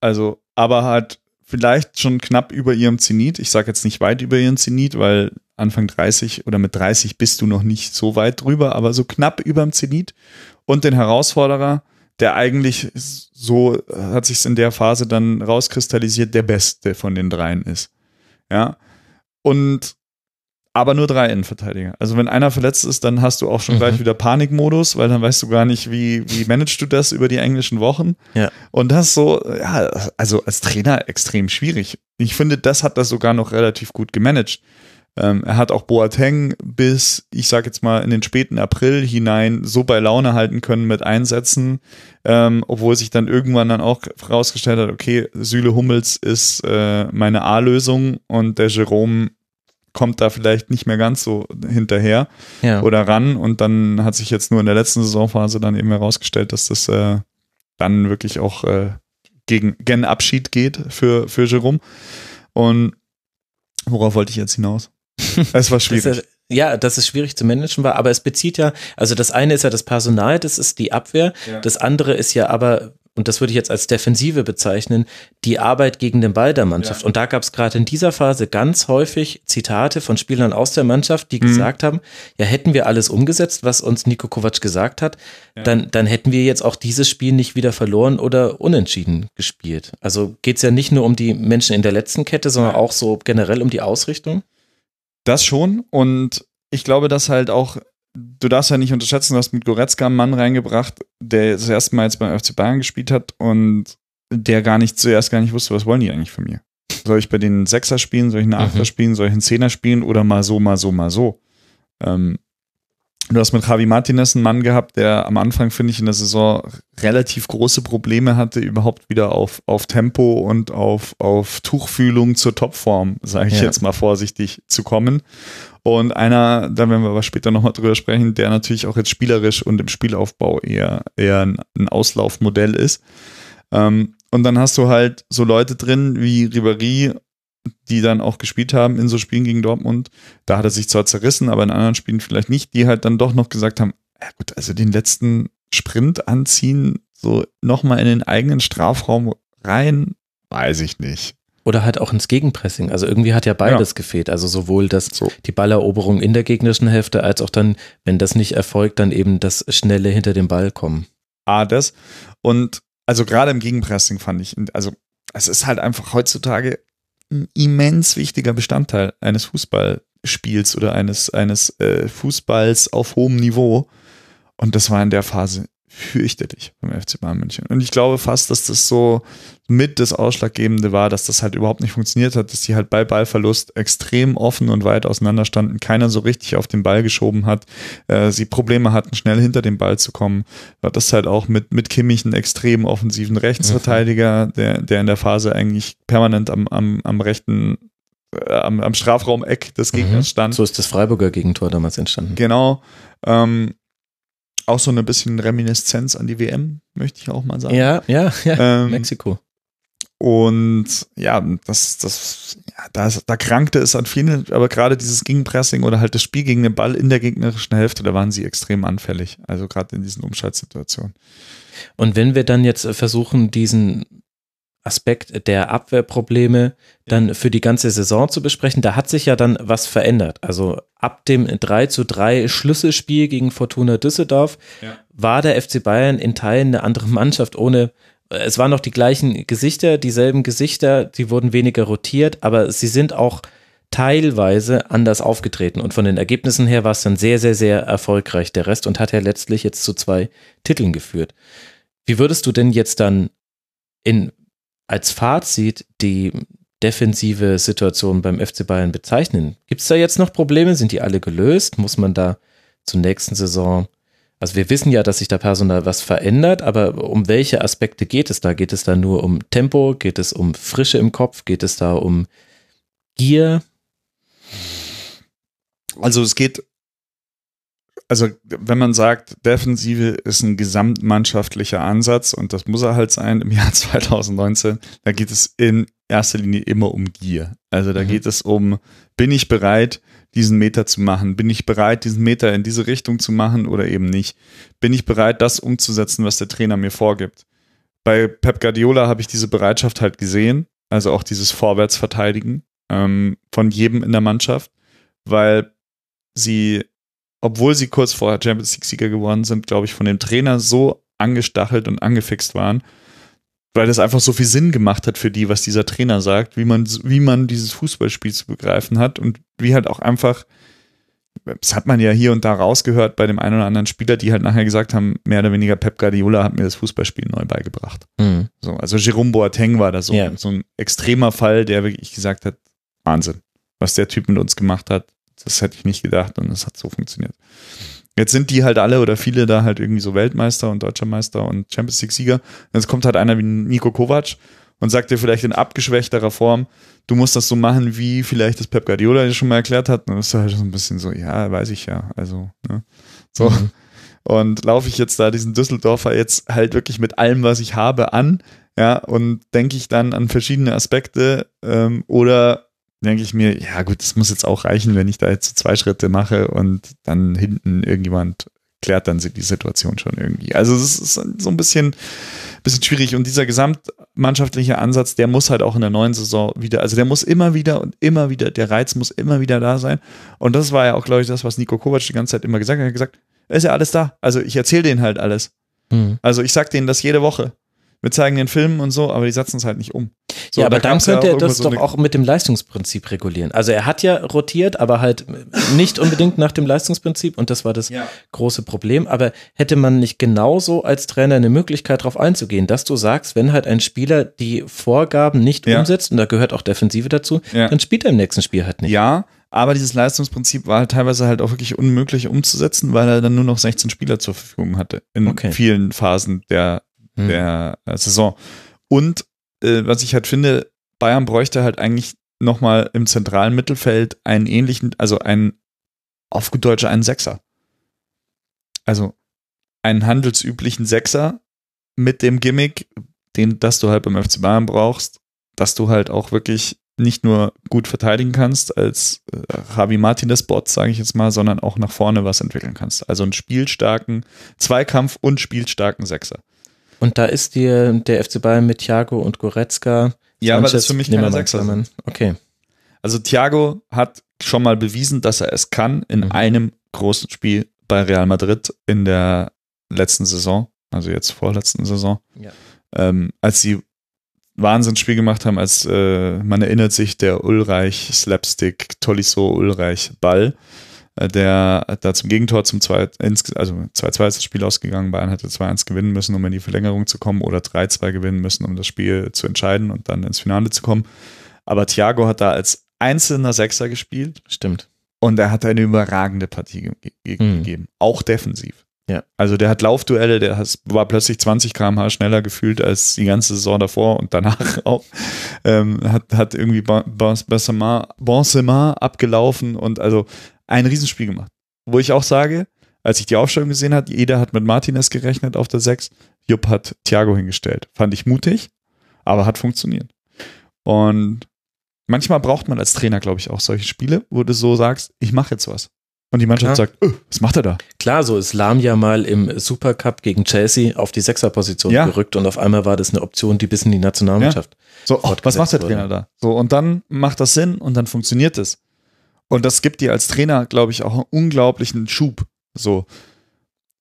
[SPEAKER 4] Also, aber halt vielleicht schon knapp über ihrem Zenit. Ich sage jetzt nicht weit über ihren Zenit, weil Anfang 30 oder mit 30 bist du noch nicht so weit drüber, aber so knapp über dem Zenit. Und den Herausforderer, der eigentlich so hat sich in der Phase dann rauskristallisiert, der beste von den dreien ist. Ja. Und aber nur drei Innenverteidiger. Also wenn einer verletzt ist, dann hast du auch schon
[SPEAKER 3] Mhm.
[SPEAKER 4] gleich wieder Panikmodus, weil dann weißt du gar nicht, wie, wie managst du das über die englischen Wochen.
[SPEAKER 3] Ja.
[SPEAKER 4] Und das so, ja, also als Trainer extrem schwierig. Ich finde, das hat er sogar noch relativ gut gemanagt. Ähm, er hat auch Boateng bis, ich sag jetzt mal, in den späten April hinein so bei Laune halten können mit Einsätzen, ähm, obwohl sich dann irgendwann dann auch herausgestellt hat, okay, Süle Hummels ist äh, meine A-Lösung und der Jerome kommt da vielleicht nicht mehr ganz so hinterher
[SPEAKER 3] Ja.
[SPEAKER 4] oder ran und dann hat sich jetzt nur in der letzten Saisonphase dann eben herausgestellt, dass das äh, dann wirklich auch äh, gegen gen Abschied geht für, für Jerome. Und worauf wollte ich jetzt hinaus? <laughs> Es war
[SPEAKER 3] Das
[SPEAKER 4] schwierig.
[SPEAKER 3] ist, ja, dass es schwierig zu managen war, aber es bezieht ja, also das eine ist ja das Personal, das ist die Abwehr,
[SPEAKER 4] Ja.
[SPEAKER 3] das andere ist ja aber, und das würde ich jetzt als Defensive bezeichnen, die Arbeit gegen den Ball der Mannschaft.
[SPEAKER 4] Ja.
[SPEAKER 3] Und da gab es gerade in dieser Phase ganz häufig Zitate von Spielern aus der Mannschaft, die
[SPEAKER 4] Mhm.
[SPEAKER 3] gesagt haben, ja, hätten wir alles umgesetzt, was uns Nico Kovac gesagt hat,
[SPEAKER 4] Ja.
[SPEAKER 3] dann, dann hätten wir jetzt auch dieses Spiel nicht wieder verloren oder unentschieden gespielt. Also geht es ja nicht nur um die Menschen in der letzten Kette, sondern auch so generell um die Ausrichtung.
[SPEAKER 4] Das schon. Und ich glaube, dass halt auch, du darfst ja nicht unterschätzen, du hast mit Goretzka einen Mann reingebracht, der das erste Mal jetzt beim FC Bayern gespielt hat und der gar nicht zuerst gar nicht wusste, was wollen die eigentlich von mir? Soll ich bei denen einen Sechser spielen, soll ich einen Achter
[SPEAKER 3] Mhm.
[SPEAKER 4] spielen, soll ich einen Zehner spielen oder mal so, mal so, mal so? Ähm, du hast mit Javi Martinez einen Mann gehabt, der am Anfang, finde ich, in der Saison relativ große Probleme hatte, überhaupt wieder auf, auf Tempo und auf, auf Tuchfühlung zur Topform, sage ich
[SPEAKER 3] Ja.
[SPEAKER 4] jetzt mal vorsichtig, zu kommen. Und einer, da werden wir aber später nochmal drüber sprechen, der natürlich auch jetzt spielerisch und im Spielaufbau eher, eher ein, Auslaufmodell ist. Ähm, und dann hast du halt so Leute drin wie Ribéry, die dann auch gespielt haben in so Spielen gegen Dortmund. Da hat er sich zwar zerrissen, aber in anderen Spielen vielleicht nicht, die halt dann doch noch gesagt haben, ja gut, also den letzten Sprint anziehen, so nochmal in den eigenen Strafraum rein, weiß ich nicht.
[SPEAKER 3] Oder halt auch ins Gegenpressing. Also irgendwie hat ja beides gefehlt. Also sowohl das,
[SPEAKER 4] So.
[SPEAKER 3] die Balleroberung in der gegnerischen Hälfte, als auch dann, wenn das nicht erfolgt, dann eben das schnelle hinter dem Ball kommen.
[SPEAKER 4] A, das. Und also gerade im Gegenpressing fand ich, also es ist halt einfach heutzutage ein immens wichtiger Bestandteil eines Fußballspiels oder eines, eines äh, Fußballs auf hohem Niveau. Und das war in der Phase fürchterlich beim FC Bayern München. Und ich glaube fast, dass das so mit das Ausschlaggebende war, dass das halt überhaupt nicht funktioniert hat, dass die halt bei Ballverlust extrem offen und weit auseinander standen, keiner so richtig auf den Ball geschoben hat, äh, sie Probleme hatten, schnell hinter den Ball zu kommen. War das halt auch mit, mit Kimmich einen extrem offensiven Rechtsverteidiger, der, der in der Phase eigentlich permanent am, am, am rechten, äh, am, am Strafraumeck des Gegners
[SPEAKER 3] Mhm.
[SPEAKER 4] stand.
[SPEAKER 3] So ist das Freiburger Gegentor damals entstanden.
[SPEAKER 4] Genau. Ähm, auch so eine bisschen Reminiszenz an die WM, möchte ich auch mal sagen.
[SPEAKER 3] Ja, ja, ja.
[SPEAKER 4] Ähm,
[SPEAKER 3] Mexiko.
[SPEAKER 4] Und ja, das, das, ja, da, da krankte es an vielen, aber gerade dieses Gegenpressing oder halt das Spiel gegen den Ball in der gegnerischen Hälfte, da waren sie extrem anfällig. Also gerade in diesen Umschaltsituationen.
[SPEAKER 3] Und wenn wir dann jetzt versuchen, diesen Aspekt der Abwehrprobleme dann für die ganze Saison zu besprechen, da hat sich ja dann was verändert. Also ab dem 3 zu 3 Schlüsselspiel gegen Fortuna Düsseldorf
[SPEAKER 4] Ja.
[SPEAKER 3] war der FC Bayern in Teilen eine andere <laughs> Mannschaft ohne es waren noch die gleichen Gesichter, dieselben Gesichter, die wurden weniger rotiert, aber sie sind auch teilweise anders aufgetreten und von den Ergebnissen her war es dann sehr, sehr, sehr erfolgreich der Rest und hat ja letztlich jetzt zu zwei Titeln geführt. Wie würdest du denn jetzt dann in, als Fazit die, defensive Situation beim FC Bayern bezeichnen? Gibt es da jetzt noch Probleme? Sind die alle gelöst? Muss man da zur nächsten Saison also wir wissen ja, dass sich da personal was verändert, aber um welche Aspekte geht es da? Geht es da nur um Tempo? Geht es um Frische im Kopf? Geht es da um Gier?
[SPEAKER 4] Also es geht, also wenn man sagt, Defensive ist ein gesamtmannschaftlicher Ansatz und das muss er halt sein im Jahr <laughs> 2019, da geht es in erster Linie immer um Gier. Also da mhm. geht es um, bin ich bereit, diesen Meter zu machen? Bin ich bereit, diesen Meter in diese Richtung zu machen oder eben nicht? Bin ich bereit, das umzusetzen, was der Trainer mir vorgibt? Bei Pep Guardiola habe ich diese Bereitschaft halt gesehen, also auch dieses Vorwärtsverteidigen ähm, von jedem in der Mannschaft, weil sie, obwohl sie kurz vorher Champions League-Sieger geworden sind, glaube ich, von dem Trainer so angestachelt und angefixt waren, weil das einfach so viel Sinn gemacht hat für die, was dieser Trainer sagt, wie man, wie man dieses Fußballspiel zu begreifen hat und wie halt auch einfach, das hat man ja hier und da rausgehört bei dem einen oder anderen Spieler, die halt nachher gesagt haben, mehr oder weniger Pep Guardiola hat mir das Fußballspiel neu beigebracht. Mhm. So, also Jerome Boateng war da so, ja. so ein extremer Fall, der wirklich gesagt hat, Wahnsinn, was der Typ mit uns gemacht hat, das hätte ich nicht gedacht und es hat so funktioniert. Jetzt sind die halt alle oder viele da halt irgendwie so Weltmeister und Deutscher Meister und Champions League-Sieger. Jetzt kommt halt einer wie Nico Kovac und sagt dir vielleicht in abgeschwächterer Form, du musst das so machen, wie vielleicht das Pep Guardiola dir schon mal erklärt hat. Und das ist halt so ein bisschen so, ja, weiß ich ja. Also, ne? So. Mhm. Und laufe ich jetzt da diesen Düsseldorfer jetzt halt wirklich mit allem, was ich habe, an, ja, und denke ich dann an verschiedene Aspekte ähm, oder denke ich mir, ja gut, das muss jetzt auch reichen, wenn ich da jetzt zwei Schritte mache und dann hinten irgendjemand klärt dann die Situation schon irgendwie. Also es ist so ein bisschen, bisschen schwierig und dieser gesamtmannschaftliche Ansatz, der muss halt auch in der neuen Saison wieder, also der muss immer wieder und immer wieder, der Reiz muss immer wieder da sein und das war ja auch, glaube ich, das, was Nico Kovac die ganze Zeit immer gesagt hat, er hat gesagt, ist ja alles da, also ich erzähle denen halt alles. Mhm. Also ich sag denen das jede Woche wir zeigen den Film und so, aber die setzen es halt nicht um. So,
[SPEAKER 3] ja, aber da dann könnte ja er das so doch auch mit dem Leistungsprinzip regulieren. Also er hat ja rotiert, aber halt nicht unbedingt nach dem Leistungsprinzip und das war das ja. große Problem. Aber hätte man nicht genauso als Trainer eine Möglichkeit darauf einzugehen, dass du sagst, wenn halt ein Spieler die Vorgaben nicht ja. umsetzt, und da gehört auch Defensive dazu, ja. dann spielt er im nächsten Spiel halt nicht.
[SPEAKER 4] Ja, aber dieses Leistungsprinzip war halt teilweise halt auch wirklich unmöglich umzusetzen, weil er dann nur noch 16 Spieler zur Verfügung hatte in okay. vielen Phasen der hm. der äh, Saison. Und äh, was ich halt finde, Bayern bräuchte halt eigentlich nochmal im zentralen Mittelfeld einen ähnlichen, also einen, auf gut Deutsch, einen Sechser. Also einen handelsüblichen Sechser mit dem Gimmick, den, das du halt beim FC Bayern brauchst, dass du halt auch wirklich nicht nur gut verteidigen kannst als äh, Javi Martinez Bot, sage ich jetzt mal, sondern auch nach vorne was entwickeln kannst. Also einen spielstarken Zweikampf und spielstarken Sechser.
[SPEAKER 3] Und da ist dir der FC Bayern mit Thiago und Goretzka.
[SPEAKER 4] Ja, aber das ist für mich keine Sechser.
[SPEAKER 3] Okay.
[SPEAKER 4] Also Thiago hat schon mal bewiesen, dass er es kann in mhm. einem großen Spiel bei Real Madrid in der letzten Saison, also jetzt vorletzten Saison, ja. ähm, als sie Wahnsinnsspiel gemacht haben, als äh, man erinnert sich der Ulreich Slapstick Tolisso Ulreich Ball der da zum Gegentor zum 2, also 2-2 ist das Spiel ausgegangen. Bayern hätte 2-1 gewinnen müssen, um in die Verlängerung zu kommen oder 3-2 gewinnen müssen, um das Spiel zu entscheiden und dann ins Finale zu kommen. Aber Thiago hat da als einzelner Sechser gespielt.
[SPEAKER 3] Stimmt.
[SPEAKER 4] Und er hat eine überragende Partie ge mhm. gegeben, auch defensiv. Ja. Also der hat Laufduelle, der war plötzlich 20 km/h schneller gefühlt als die ganze Saison davor und danach auch. Ähm, hat, hat irgendwie Benzema abgelaufen und also ein Riesenspiel gemacht. Wo ich auch sage, als ich die Aufstellung gesehen habe, jeder hat mit Martinez gerechnet auf der 6, Jupp hat Thiago hingestellt. Fand ich mutig, aber hat funktioniert. Und manchmal braucht man als Trainer, glaube ich, auch solche Spiele, wo du so sagst, ich mache jetzt was. Und die Mannschaft Klar. sagt, öh, was macht er da?
[SPEAKER 3] Klar, so ist Lahm ja mal im Supercup gegen Chelsea auf die Sechserposition ja. gerückt und auf einmal war das eine Option, die bis in die Nationalmannschaft. Ja.
[SPEAKER 4] So, oh, was macht der Trainer wurde. da? So, und dann macht das Sinn und dann funktioniert es. Und das gibt dir als Trainer, glaube ich, auch einen unglaublichen Schub. So.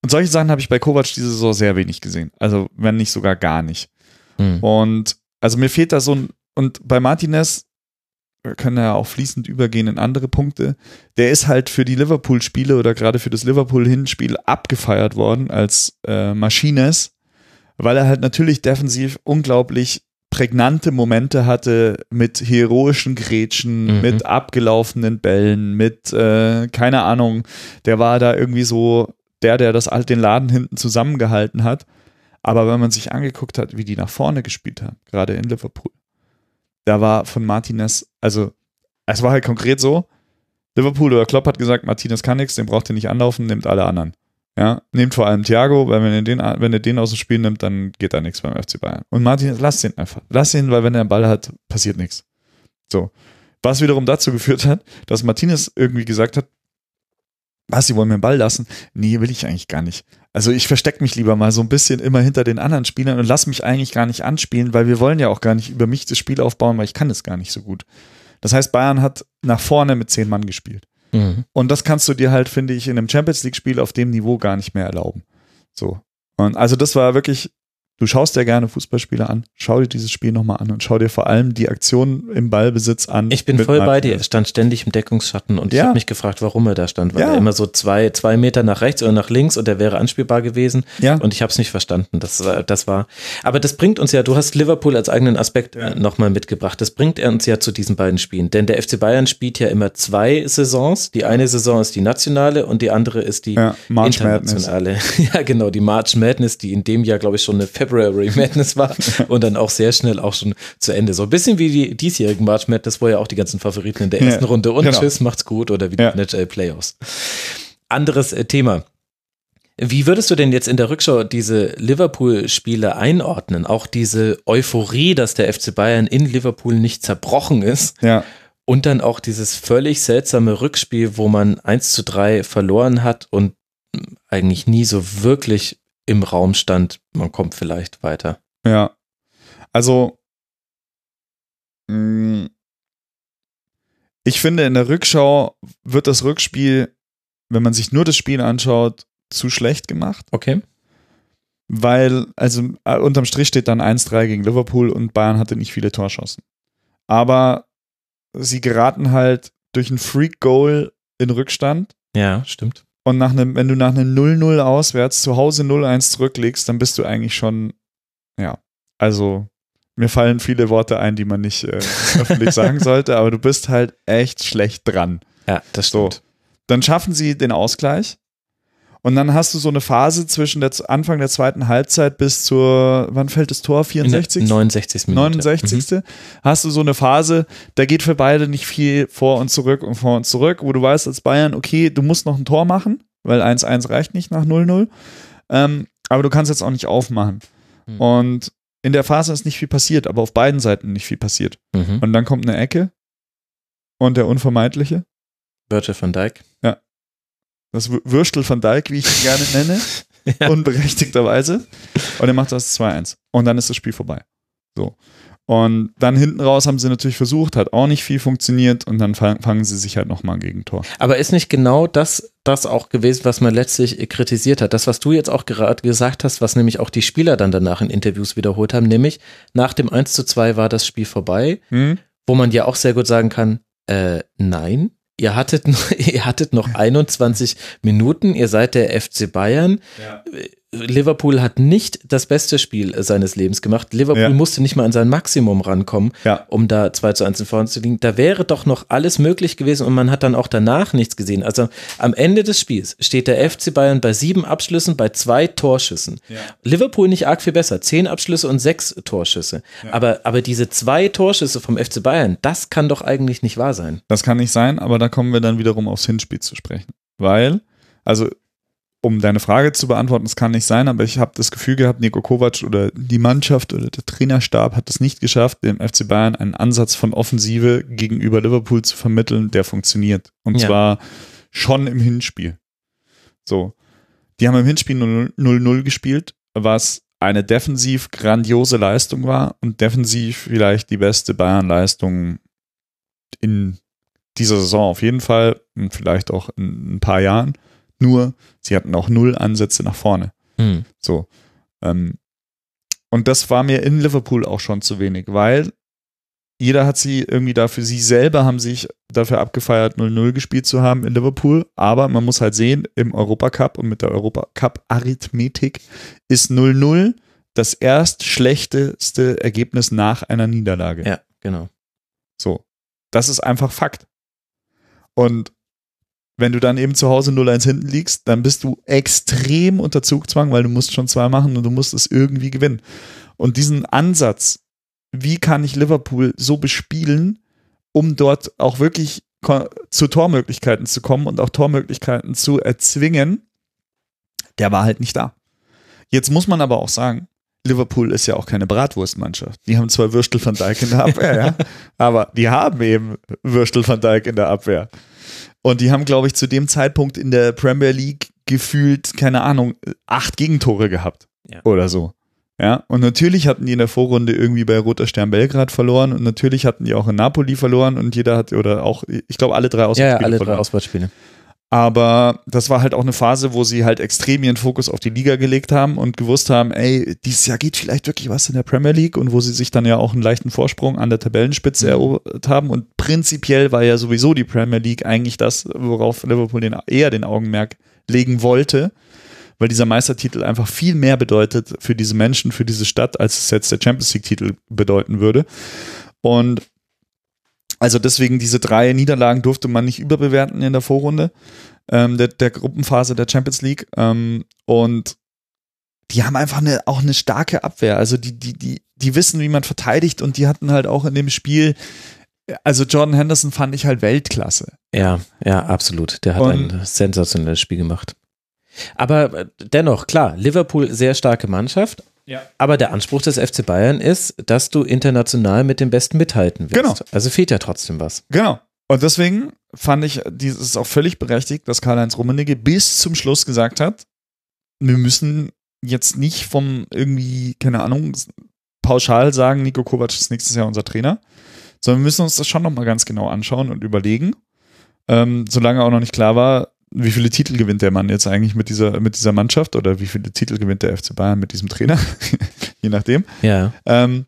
[SPEAKER 4] Und solche Sachen habe ich bei Kovac diese Saison sehr wenig gesehen. Also, wenn nicht sogar gar nicht. Mhm. Und also mir fehlt da so ein, und bei Martinez, wir können ja auch fließend übergehen in andere Punkte, der ist halt für die Liverpool-Spiele oder gerade für das Liverpool-Hinspiel abgefeiert worden als äh, Maschines, weil er halt natürlich defensiv unglaublich prägnante Momente hatte mit heroischen Grätschen,
[SPEAKER 3] Mhm.
[SPEAKER 4] mit abgelaufenen Bällen, mit, äh, keine Ahnung, der war da irgendwie so der, der das den Laden hinten zusammengehalten hat. Aber wenn man sich angeguckt hat, wie die nach vorne gespielt haben, gerade in Liverpool, da war von Martinez, also es war halt konkret so, Liverpool oder Klopp hat gesagt, Martinez kann nichts, den braucht ihr nicht anlaufen, nimmt alle anderen. Ja, nehmt vor allem Thiago, weil wenn er den, wenn er den aus dem Spiel nimmt, dann geht da nichts beim FC Bayern. Und Martinez, lass ihn einfach. Lass ihn, weil wenn er einen Ball hat, passiert nichts. So. Was wiederum dazu geführt hat, dass Martinez irgendwie gesagt hat, was, sie wollen mir den Ball lassen? Nee, will ich eigentlich gar nicht. Also ich verstecke mich lieber mal so ein bisschen immer hinter den anderen Spielern und lass mich eigentlich gar nicht anspielen, weil wir wollen ja auch gar nicht über mich das Spiel aufbauen, weil ich kann es gar nicht so gut. Das heißt, Bayern hat nach vorne mit zehn Mann gespielt.
[SPEAKER 3] Mhm.
[SPEAKER 4] Und das kannst du dir halt, finde ich, in einem Champions League-Spiel auf dem Niveau gar nicht mehr erlauben. So. Und also das war wirklich, du schaust dir gerne Fußballspiele an, schau dir dieses Spiel nochmal an und schau dir vor allem die Aktion im Ballbesitz an.
[SPEAKER 3] Ich bin voll bei dir. Er stand ständig im Deckungsschatten und ich
[SPEAKER 4] Ja.
[SPEAKER 3] habe mich gefragt, warum er da stand, weil
[SPEAKER 4] Ja.
[SPEAKER 3] er immer so zwei, zwei Meter nach rechts oder nach links und er wäre anspielbar gewesen.
[SPEAKER 4] Ja.
[SPEAKER 3] Und ich habe es nicht verstanden. Das, war- das war. Aber das bringt uns ja, du hast Liverpool als eigenen Aspekt
[SPEAKER 4] Ja.
[SPEAKER 3] ja. nochmal mitgebracht. Das bringt uns ja zu diesen beiden Spielen. Denn der FC Bayern spielt ja immer zwei Saisons. Die eine Saison ist die nationale und die andere ist die
[SPEAKER 4] Ja,
[SPEAKER 3] internationale. <laughs> Ja, genau, die March Madness, die in dem Jahr, glaube ich, schon eine February Madness <laughs> war und dann auch sehr schnell auch schon zu Ende. So ein bisschen wie die diesjährigen March Madness, wo ja auch die ganzen Favoriten in der
[SPEAKER 4] Ja,
[SPEAKER 3] ersten Runde und
[SPEAKER 4] genau.
[SPEAKER 3] tschüss, macht's gut oder wie die
[SPEAKER 4] Ja.
[SPEAKER 3] NHL Playoffs. Anderes äh, Thema. Wie würdest du denn jetzt in der Rückschau diese Liverpool-Spiele einordnen? Auch diese Euphorie, dass der FC Bayern in Liverpool nicht zerbrochen ist
[SPEAKER 4] Ja.
[SPEAKER 3] und dann auch dieses völlig seltsame Rückspiel, wo man 1 zu 3 verloren hat und eigentlich nie so wirklich im Raum stand, man kommt vielleicht weiter.
[SPEAKER 4] Ja. Also, mh, ich finde, in der Rückschau wird das Rückspiel, wenn man sich nur das Spiel anschaut, zu schlecht gemacht.
[SPEAKER 3] Okay.
[SPEAKER 4] Weil, also äh, unterm Strich steht dann 1-3 gegen Liverpool und Bayern hatte nicht viele Torschancen. Aber sie geraten halt durch ein Freak-Goal in Rückstand.
[SPEAKER 3] Ja, stimmt.
[SPEAKER 4] Und nach einem, wenn du nach einem 0-0 auswärts zu Hause 0-1 zurücklegst, dann bist du eigentlich schon, ja, also mir fallen viele Worte ein, die man nicht äh, <laughs> öffentlich sagen sollte, aber du bist halt echt schlecht dran.
[SPEAKER 3] Ja, das
[SPEAKER 4] So.
[SPEAKER 3] stimmt.
[SPEAKER 4] Dann schaffen sie den Ausgleich. Und dann hast du so eine Phase zwischen der Anfang der zweiten Halbzeit bis zur, wann fällt das Tor?
[SPEAKER 3] In der
[SPEAKER 4] 64?
[SPEAKER 3] 69. Minute.
[SPEAKER 4] 69.
[SPEAKER 3] Mhm.
[SPEAKER 4] Hast du so eine Phase, da geht für beide nicht viel vor und zurück und vor und zurück, wo du weißt als Bayern, okay, du musst noch ein Tor machen, weil 1-1 reicht nicht nach 0-0. Ähm, aber du kannst jetzt auch nicht aufmachen.
[SPEAKER 3] Mhm.
[SPEAKER 4] Und in der Phase ist nicht viel passiert, aber auf beiden Seiten nicht viel passiert.
[SPEAKER 3] Mhm.
[SPEAKER 4] Und dann kommt eine Ecke und der Unvermeidliche,
[SPEAKER 3] Virgil van Dijk.
[SPEAKER 4] Das Würstel von Dijk, wie ich ihn gerne nenne, <laughs>
[SPEAKER 3] Ja.
[SPEAKER 4] unberechtigterweise. Und er macht das 2-1. Und dann ist das Spiel vorbei. So. Und dann hinten raus haben sie natürlich versucht, hat auch nicht viel funktioniert und dann fang- fangen sie sich halt nochmal ein Gegentor.
[SPEAKER 3] Aber ist nicht genau das, das auch gewesen, was man letztlich äh, kritisiert hat? Das, was du jetzt auch gerade gesagt hast, was nämlich auch die Spieler dann danach in Interviews wiederholt haben, nämlich nach dem 1 zu 2 war das Spiel vorbei,
[SPEAKER 4] Hm?
[SPEAKER 3] wo man ja auch sehr gut sagen kann, äh, nein, <laughs> ihr hattet, noch- ihr hattet noch 21 Minuten, ihr seid der FC Bayern. Liverpool hat nicht das beste Spiel seines Lebens gemacht. Liverpool
[SPEAKER 4] Ja.
[SPEAKER 3] musste nicht mal an sein Maximum rankommen,
[SPEAKER 4] Ja.
[SPEAKER 3] um da 2 zu 1 in vorne zu liegen. Da wäre doch noch alles möglich gewesen und man hat dann auch danach nichts gesehen. Also am Ende des Spiels steht der FC Bayern bei sieben Abschlüssen, bei zwei Torschüssen. Liverpool nicht arg viel besser. Zehn Abschlüsse und sechs Torschüsse. Aber, aber diese zwei Torschüsse vom FC Bayern, das kann doch eigentlich nicht wahr sein.
[SPEAKER 4] Das kann nicht sein, aber da kommen wir dann wiederum aufs Hinspiel zu sprechen. Weil, also um deine Frage zu beantworten, es kann nicht sein, aber ich habe das Gefühl gehabt, Nico Kovac oder die Mannschaft oder der Trainerstab hat es nicht geschafft, dem FC Bayern einen Ansatz von Offensive gegenüber Liverpool zu vermitteln, der funktioniert. Und
[SPEAKER 3] Ja.
[SPEAKER 4] zwar schon im Hinspiel. So. Die haben im Hinspiel 0-0 gespielt, was eine defensiv grandiose Leistung war und defensiv vielleicht die beste Bayern-Leistung in dieser Saison auf jeden Fall und vielleicht auch in ein paar Jahren. Nur, sie hatten auch null Ansätze nach vorne.
[SPEAKER 3] Hm.
[SPEAKER 4] So. Ähm, und das war mir in Liverpool auch schon zu wenig, weil jeder hat sie irgendwie dafür, sie selber haben sich dafür abgefeiert, 0-0 gespielt zu haben in Liverpool. Aber man muss halt sehen, im Europacup und mit der Europacup-Arithmetik ist 0-0 das erst schlechteste Ergebnis nach einer Niederlage.
[SPEAKER 3] Ja, genau.
[SPEAKER 4] So. Das ist einfach Fakt. Und wenn du dann eben zu Hause 0-1 hinten liegst, dann bist du extrem unter Zugzwang, weil du musst schon zwei machen und du musst es irgendwie gewinnen. Und diesen Ansatz, wie kann ich Liverpool so bespielen, um dort auch wirklich zu Tormöglichkeiten zu kommen und auch Tormöglichkeiten zu erzwingen, der war halt nicht da. Jetzt muss man aber auch sagen, Liverpool ist ja auch keine Bratwurstmannschaft. Die haben zwar Würstel van Dijk in der Abwehr, <laughs> ja, aber die haben eben Würstel van Dijk in der Abwehr. Und die haben, glaube ich, zu dem Zeitpunkt in der Premier League gefühlt, keine Ahnung, acht Gegentore gehabt.
[SPEAKER 3] Ja.
[SPEAKER 4] Oder so. Ja, und natürlich hatten die in der Vorrunde irgendwie bei Roter Stern Belgrad verloren und natürlich hatten die auch in Napoli verloren und jeder hat, oder auch, ich glaube, alle drei
[SPEAKER 3] Ja, ja,
[SPEAKER 4] Auswärtsspiele
[SPEAKER 3] alle drei
[SPEAKER 4] verloren.
[SPEAKER 3] Auswärtsspiele.
[SPEAKER 4] Aber das war halt auch eine Phase, wo sie halt extrem ihren Fokus auf die Liga gelegt haben und gewusst haben, ey, dieses Jahr geht vielleicht wirklich was in der Premier League und wo sie sich dann ja auch einen leichten Vorsprung an der Tabellenspitze
[SPEAKER 3] Mhm.
[SPEAKER 4] erobert haben. Und prinzipiell war ja sowieso die Premier League eigentlich das, worauf Liverpool den, eher den Augenmerk legen wollte, weil dieser Meistertitel einfach viel mehr bedeutet für diese Menschen, für diese Stadt, als es jetzt der Champions League-Titel bedeuten würde. Und also deswegen diese drei Niederlagen durfte man nicht überbewerten in der Vorrunde ähm, der, der Gruppenphase der Champions League. Ähm, und die haben einfach eine, auch eine starke Abwehr. Also die, die, die, die wissen, wie man verteidigt und die hatten halt auch in dem Spiel, also Jordan Henderson fand ich halt Weltklasse.
[SPEAKER 3] Ja, ja, absolut. Der hat
[SPEAKER 4] Und-
[SPEAKER 3] ein sensationelles Spiel gemacht. Aber äh, dennoch, klar, Liverpool sehr starke Mannschaft.
[SPEAKER 4] Ja.
[SPEAKER 3] Aber der Anspruch des FC Bayern ist, dass du international mit dem Besten mithalten willst.
[SPEAKER 4] Genau.
[SPEAKER 3] Also fehlt ja trotzdem was.
[SPEAKER 4] Genau. Und deswegen fand ich, dieses auch völlig berechtigt, dass Karl-Heinz Rummenigge bis zum Schluss gesagt hat, wir müssen jetzt nicht vom irgendwie, keine Ahnung, pauschal sagen, Nico Kovac ist nächstes Jahr unser Trainer, sondern wir müssen uns das schon nochmal ganz genau anschauen und überlegen, ähm, solange auch noch nicht klar war, wie viele Titel gewinnt der Mann jetzt eigentlich mit dieser, mit dieser Mannschaft oder wie viele Titel gewinnt der FC Bayern mit diesem Trainer, <laughs> je nachdem.
[SPEAKER 3] Ja.
[SPEAKER 4] Ähm,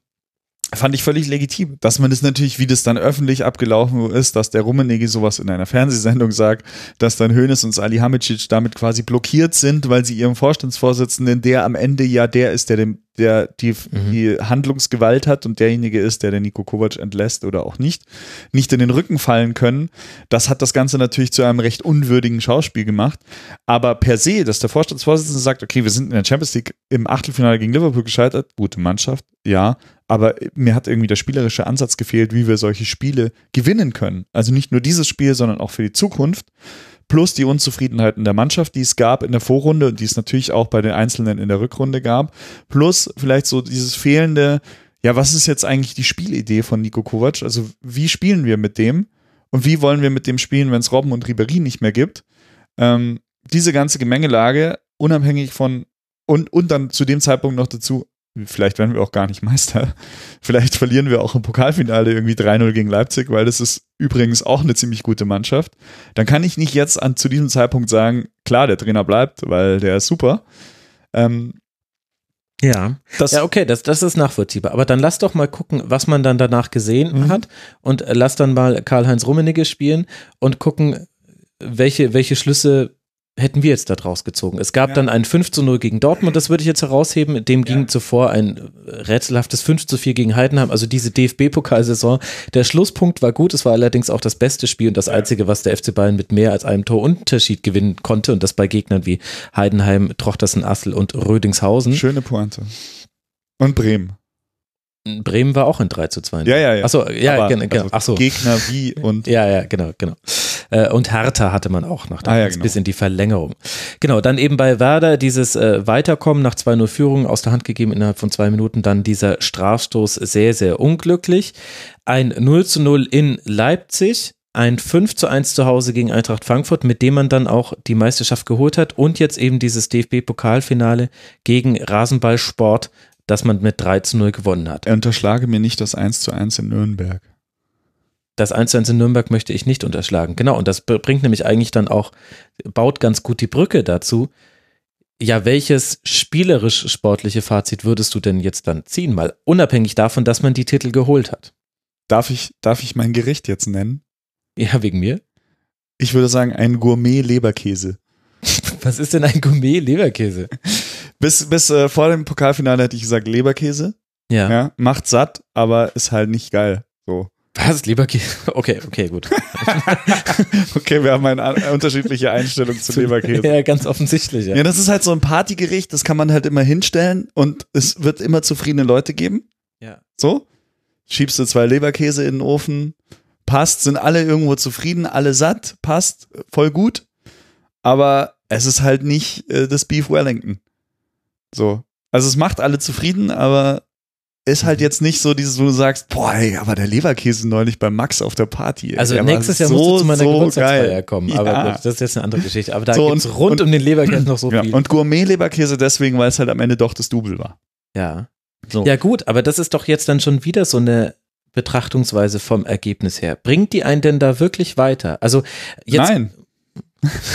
[SPEAKER 4] fand ich völlig legitim. Dass man das natürlich, wie das dann öffentlich abgelaufen ist, dass der Rummenigge sowas in einer Fernsehsendung sagt, dass dann Hoeneß und Salihamidzic damit quasi blockiert sind, weil sie ihrem Vorstandsvorsitzenden, der am Ende ja der ist, der, dem, der die, die Handlungsgewalt hat und derjenige ist, der den Nico Kovac entlässt oder auch nicht, nicht in den Rücken fallen können. Das hat das Ganze natürlich zu einem recht unwürdigen Schauspiel gemacht. Aber per se, dass der Vorstandsvorsitzende sagt, okay, wir sind in der Champions League im Achtelfinale gegen Liverpool gescheitert, gute Mannschaft, ja, aber mir hat irgendwie der spielerische Ansatz gefehlt, wie wir solche Spiele gewinnen können. Also nicht nur dieses Spiel, sondern auch für die Zukunft. Plus die Unzufriedenheiten der Mannschaft, die es gab in der Vorrunde und die es natürlich auch bei den Einzelnen in der Rückrunde gab. Plus vielleicht so dieses fehlende, ja, was ist jetzt eigentlich die Spielidee von Nico Kovac? Also wie spielen wir mit dem? Und wie wollen wir mit dem spielen, wenn es Robben und Ribéry nicht mehr gibt? Ähm, diese ganze Gemengelage, unabhängig von und, und dann zu dem Zeitpunkt noch dazu, vielleicht werden wir auch gar nicht Meister. Vielleicht verlieren wir auch im Pokalfinale irgendwie 3-0 gegen Leipzig, weil das ist übrigens auch eine ziemlich gute Mannschaft. Dann kann ich nicht jetzt an, zu diesem Zeitpunkt sagen, klar, der Trainer bleibt, weil der ist super. Ähm,
[SPEAKER 3] Ja.
[SPEAKER 4] das,
[SPEAKER 3] Ja, okay, das, das ist nachvollziehbar. Aber dann lass doch mal gucken, was man dann danach gesehen
[SPEAKER 4] Mhm.
[SPEAKER 3] hat und äh, lass dann mal Karl-Heinz Rummenigge spielen und gucken, welche, welche Schlüsse hätten wir jetzt da draus gezogen. Es gab
[SPEAKER 4] Ja.
[SPEAKER 3] dann ein 5 zu 0 gegen Dortmund, das würde ich jetzt herausheben. Dem ging
[SPEAKER 4] Ja.
[SPEAKER 3] zuvor ein rätselhaftes 5 zu 4 gegen Heidenheim, also diese DFB-Pokalsaison. Der Schlusspunkt war gut, es war allerdings auch das beste Spiel und das einzige, was der FC Bayern mit mehr als einem Torunterschied gewinnen konnte und das bei Gegnern wie Heidenheim, Trochtersen, Assel und Rödingshausen.
[SPEAKER 4] schöne Pointe. Und Bremen.
[SPEAKER 3] Bremen war auch in 3 zu 2.
[SPEAKER 4] Ja, ja, ja.
[SPEAKER 3] Achso, ja, genau.
[SPEAKER 4] also
[SPEAKER 3] Ach so.
[SPEAKER 4] Gegner wie und
[SPEAKER 3] Ja, ja, genau, genau. Äh, Und Hertha hatte man auch noch,
[SPEAKER 4] Ah, ja, genau.
[SPEAKER 3] bis in die Verlängerung. Genau, dann eben bei Werder dieses äh, Weiterkommen nach 2-0 Führung aus der Hand gegeben innerhalb von zwei Minuten, dann dieser Strafstoß sehr, sehr unglücklich. Ein 0 zu 0 in Leipzig, ein 5 zu 1 zu Hause gegen Eintracht Frankfurt, mit dem man dann auch die Meisterschaft geholt hat und jetzt eben dieses DFB-Pokalfinale gegen Rasenballsport, das man mit 3 zu 0 gewonnen hat.
[SPEAKER 4] unterschlage mir nicht das 1 zu 1 in Nürnberg.
[SPEAKER 3] Das 1-1 in Nürnberg möchte ich nicht unterschlagen. Genau, und das bringt nämlich eigentlich dann auch, baut ganz gut die Brücke dazu. Ja, welches spielerisch-sportliche Fazit würdest du denn jetzt dann ziehen? Mal unabhängig davon, dass man die Titel geholt hat.
[SPEAKER 4] Darf ich, darf ich mein Gericht jetzt nennen?
[SPEAKER 3] Ja, wegen mir.
[SPEAKER 4] Ich würde sagen, ein Gourmet-Leberkäse. <laughs>
[SPEAKER 3] Was ist denn ein Gourmet-Leberkäse? <laughs>
[SPEAKER 4] bis bis äh, vor dem Pokalfinale hätte ich gesagt Leberkäse.
[SPEAKER 3] Ja.
[SPEAKER 4] Ja, macht satt, aber ist halt nicht geil. So.
[SPEAKER 3] Was? Leberkäse? <laughs> Okay, okay, gut. <laughs>
[SPEAKER 4] Okay, wir haben eine unterschiedliche Einstellung zu Leberkäse.
[SPEAKER 3] Ja, ganz offensichtlich. Ja.
[SPEAKER 4] Ja, das ist halt so ein Partygericht, das kann man halt immer hinstellen und es wird immer zufriedene Leute geben.
[SPEAKER 3] Ja.
[SPEAKER 4] So, schiebst du zwei Leberkäse in den Ofen, passt, sind alle irgendwo zufrieden, alle satt, passt, voll gut. Aber es ist halt nicht äh, das Beef Wellington. So. Also es macht alle zufrieden, aber ist halt jetzt nicht so dieses, wo du sagst, boah, ey, aber der Käse neulich bei Max auf der Party. ey,
[SPEAKER 3] Also
[SPEAKER 4] der
[SPEAKER 3] nächstes Jahr
[SPEAKER 4] so,
[SPEAKER 3] musst du zu meiner
[SPEAKER 4] so
[SPEAKER 3] Geburtstagsfeier
[SPEAKER 4] geil.
[SPEAKER 3] kommen.
[SPEAKER 4] Ja.
[SPEAKER 3] Aber gut, das ist jetzt eine andere Geschichte. Aber da
[SPEAKER 4] So,
[SPEAKER 3] gibt's
[SPEAKER 4] und-
[SPEAKER 3] rund
[SPEAKER 4] und-
[SPEAKER 3] um den Leberkäse noch so
[SPEAKER 4] Ja,
[SPEAKER 3] viel.
[SPEAKER 4] und Gourmet-Leberkäse deswegen, weil es halt am Ende doch das Double war.
[SPEAKER 3] ja.
[SPEAKER 4] So.
[SPEAKER 3] Ja, gut, aber das ist doch jetzt dann schon wieder so eine Betrachtungsweise vom Ergebnis her. Bringt die einen denn da wirklich weiter? Also jetzt.
[SPEAKER 4] Nein.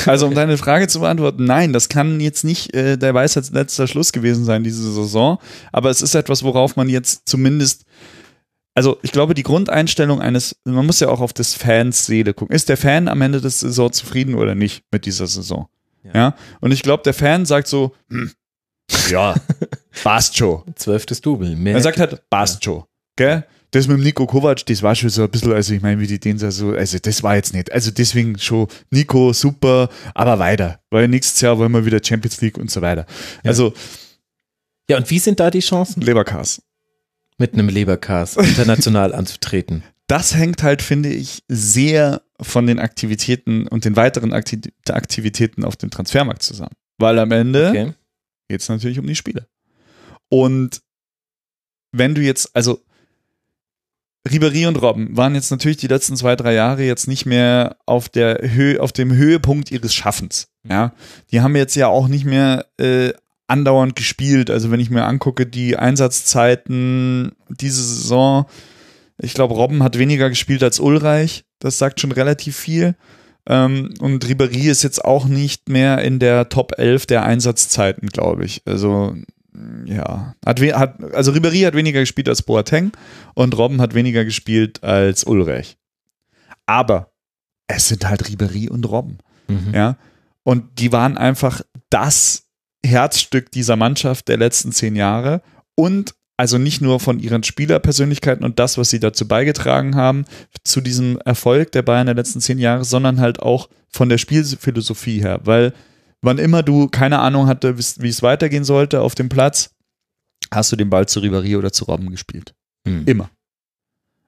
[SPEAKER 4] Also um deine Frage zu beantworten, nein, das kann jetzt nicht äh, der Weisheits letzter Schluss gewesen sein, diese Saison. Aber es ist etwas, worauf man jetzt zumindest, also ich glaube, die Grundeinstellung eines, man muss ja auch auf des Fans Seele gucken. Ist der Fan am Ende des Saison zufrieden oder nicht mit dieser Saison?
[SPEAKER 3] Ja.
[SPEAKER 4] Ja. Und ich glaube, der Fan sagt so, hm, ja, <laughs> schon.
[SPEAKER 3] Zwölftes Double. Mehr
[SPEAKER 4] Er sagt halt, schon. Gell? Das mit dem Nico Kovac, das war schon so ein bisschen, also ich meine, wie die den so, also das war jetzt nicht. Also deswegen schon Nico, super, aber weiter. Weil nächstes Jahr wollen wir wieder Champions League und so weiter. Also
[SPEAKER 3] ja, und wie sind da die Chancen,
[SPEAKER 4] Leberkas.
[SPEAKER 3] mit einem Leberkas international <laughs> anzutreten?
[SPEAKER 4] Das hängt halt, finde ich, sehr von den Aktivitäten und den weiteren Akti Aktivitäten auf dem Transfermarkt zusammen. Weil am Ende
[SPEAKER 3] Okay.
[SPEAKER 4] geht es natürlich um die Spiele. Und wenn du jetzt, also Ribery und Robben waren jetzt natürlich die letzten zwei, drei Jahre jetzt nicht mehr auf der Höhe, auf dem Höhepunkt ihres Schaffens. Ja, die haben jetzt ja auch nicht mehr äh, andauernd gespielt. Also wenn ich mir angucke, die Einsatzzeiten diese Saison, ich glaube, Robben hat weniger gespielt als Ulreich. Das sagt schon relativ viel. Ähm, und Ribery ist jetzt auch nicht mehr in der Top 11 der Einsatzzeiten, glaube ich. Also, ja. Hat, hat, also Ribery hat weniger gespielt als Boateng und Robben hat weniger gespielt als Ulreich. Aber es sind halt Ribery und Robben.
[SPEAKER 3] Mhm.
[SPEAKER 4] Ja. Und die waren einfach das Herzstück dieser Mannschaft der letzten zehn Jahre. Und also nicht nur von ihren Spielerpersönlichkeiten und das, was sie dazu beigetragen haben, zu diesem Erfolg der Bayern der letzten zehn Jahre, sondern halt auch von der Spielphilosophie her. Weil wann immer du keine Ahnung hatte, wie es weitergehen sollte auf dem Platz, hast du den Ball zu Ribéry oder zu Robben gespielt.
[SPEAKER 3] Mhm.
[SPEAKER 4] Immer.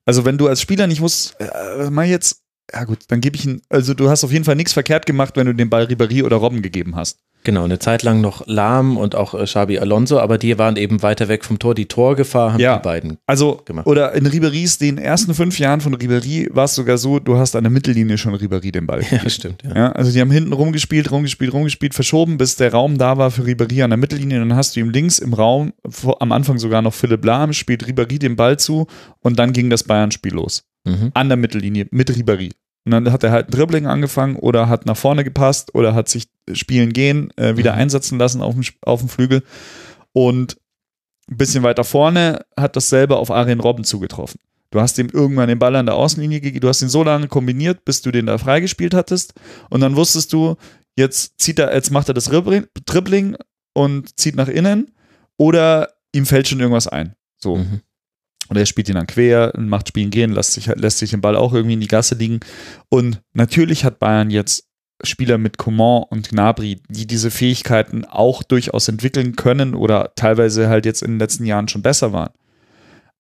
[SPEAKER 4] Also wenn du als Spieler nicht wusst, äh, mal jetzt, ja gut, dann gebe ich ihn, also du hast auf jeden Fall nichts verkehrt gemacht, wenn du den Ball Ribéry oder Robben gegeben hast.
[SPEAKER 3] Genau, eine Zeit lang noch Lahm und auch äh, Xabi Alonso, aber die waren eben weiter weg vom Tor. Die Torgefahr haben
[SPEAKER 4] Ja.
[SPEAKER 3] die beiden.
[SPEAKER 4] Also,
[SPEAKER 3] Gemacht.
[SPEAKER 4] oder in Ribéry's, den ersten fünf Jahren von Ribéry war es sogar so, du hast an der Mittellinie schon Ribéry den Ball. <laughs>
[SPEAKER 3] Ja, stimmt. Ja.
[SPEAKER 4] Ja, also die haben hinten rumgespielt, rumgespielt, rumgespielt, verschoben, bis der Raum da war für Ribéry an der Mittellinie. Dann hast du ihm links im Raum, vor, am Anfang sogar noch Philipp Lahm, spielt Ribéry den Ball zu und dann ging das Bayern-Spiel los.
[SPEAKER 3] Mhm.
[SPEAKER 4] An der Mittellinie mit Ribéry. Und dann hat er halt ein Dribbling angefangen oder hat nach vorne gepasst oder hat sich spielen gehen, äh, wieder
[SPEAKER 3] Mhm.
[SPEAKER 4] einsetzen lassen auf dem, auf dem Flügel. Und ein bisschen weiter vorne hat dasselbe auf Arjen Robben zugetroffen. Du hast ihm irgendwann den Ball an der Außenlinie gegeben, du hast ihn so lange kombiniert, bis du den da freigespielt hattest. Und dann wusstest du, jetzt zieht er, jetzt macht er das Dribbling- Dribbling und zieht nach innen oder ihm fällt schon irgendwas ein. So.
[SPEAKER 3] Mhm.
[SPEAKER 4] Oder er spielt ihn dann quer, macht Spielen gehen, lässt sich, lässt sich den Ball auch irgendwie in die Gasse liegen. Und natürlich hat Bayern jetzt Spieler mit Coman und Gnabry, die diese Fähigkeiten auch durchaus entwickeln können oder teilweise halt jetzt in den letzten Jahren schon besser waren.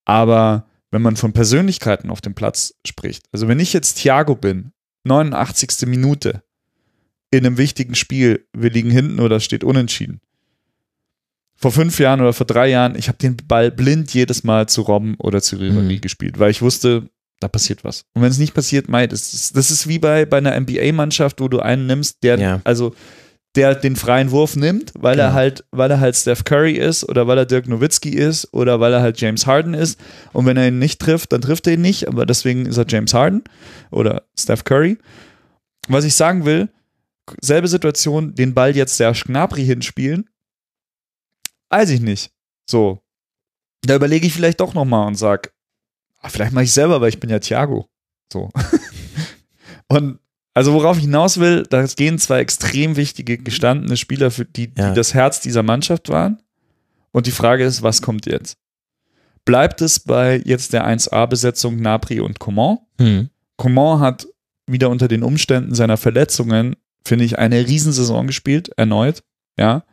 [SPEAKER 4] Aber wenn man von Persönlichkeiten auf dem Platz spricht, also wenn ich jetzt Thiago bin, 89. Minute in einem wichtigen Spiel, wir liegen hinten oder steht unentschieden. Vor fünf Jahren oder vor drei Jahren, ich habe den Ball blind jedes Mal zu Robben oder zu Ribéry
[SPEAKER 3] Mhm.
[SPEAKER 4] gespielt, weil ich wusste, da passiert was. Und wenn es nicht passiert, mei, das ist, das ist wie bei, bei einer NBA-Mannschaft, wo du einen nimmst, der,
[SPEAKER 3] Ja.
[SPEAKER 4] also der den freien Wurf nimmt, weil er
[SPEAKER 3] Genau.
[SPEAKER 4] halt, weil er halt Steph Curry ist oder weil er Dirk Nowitzki ist oder weil er halt James Harden ist. Und wenn er ihn nicht trifft, dann trifft er ihn nicht, aber deswegen ist er James Harden oder Steph Curry. Was ich sagen will, selbe Situation, den Ball jetzt der Gnabry hinspielen, weiß ich nicht. So. Da überlege ich vielleicht doch nochmal und sag, ah, vielleicht mache ich selber, weil ich bin ja Thiago. So. <laughs> und Also worauf ich hinaus will, da gehen zwei extrem wichtige gestandene Spieler, für die,
[SPEAKER 3] Ja.
[SPEAKER 4] die das Herz dieser Mannschaft waren. Und die Frage ist, was kommt jetzt? Bleibt es bei jetzt der 1A-Besetzung Napri und Coman?
[SPEAKER 3] Hm.
[SPEAKER 4] Coman hat wieder unter den Umständen seiner Verletzungen, finde ich, eine Riesensaison gespielt, erneut. Ja.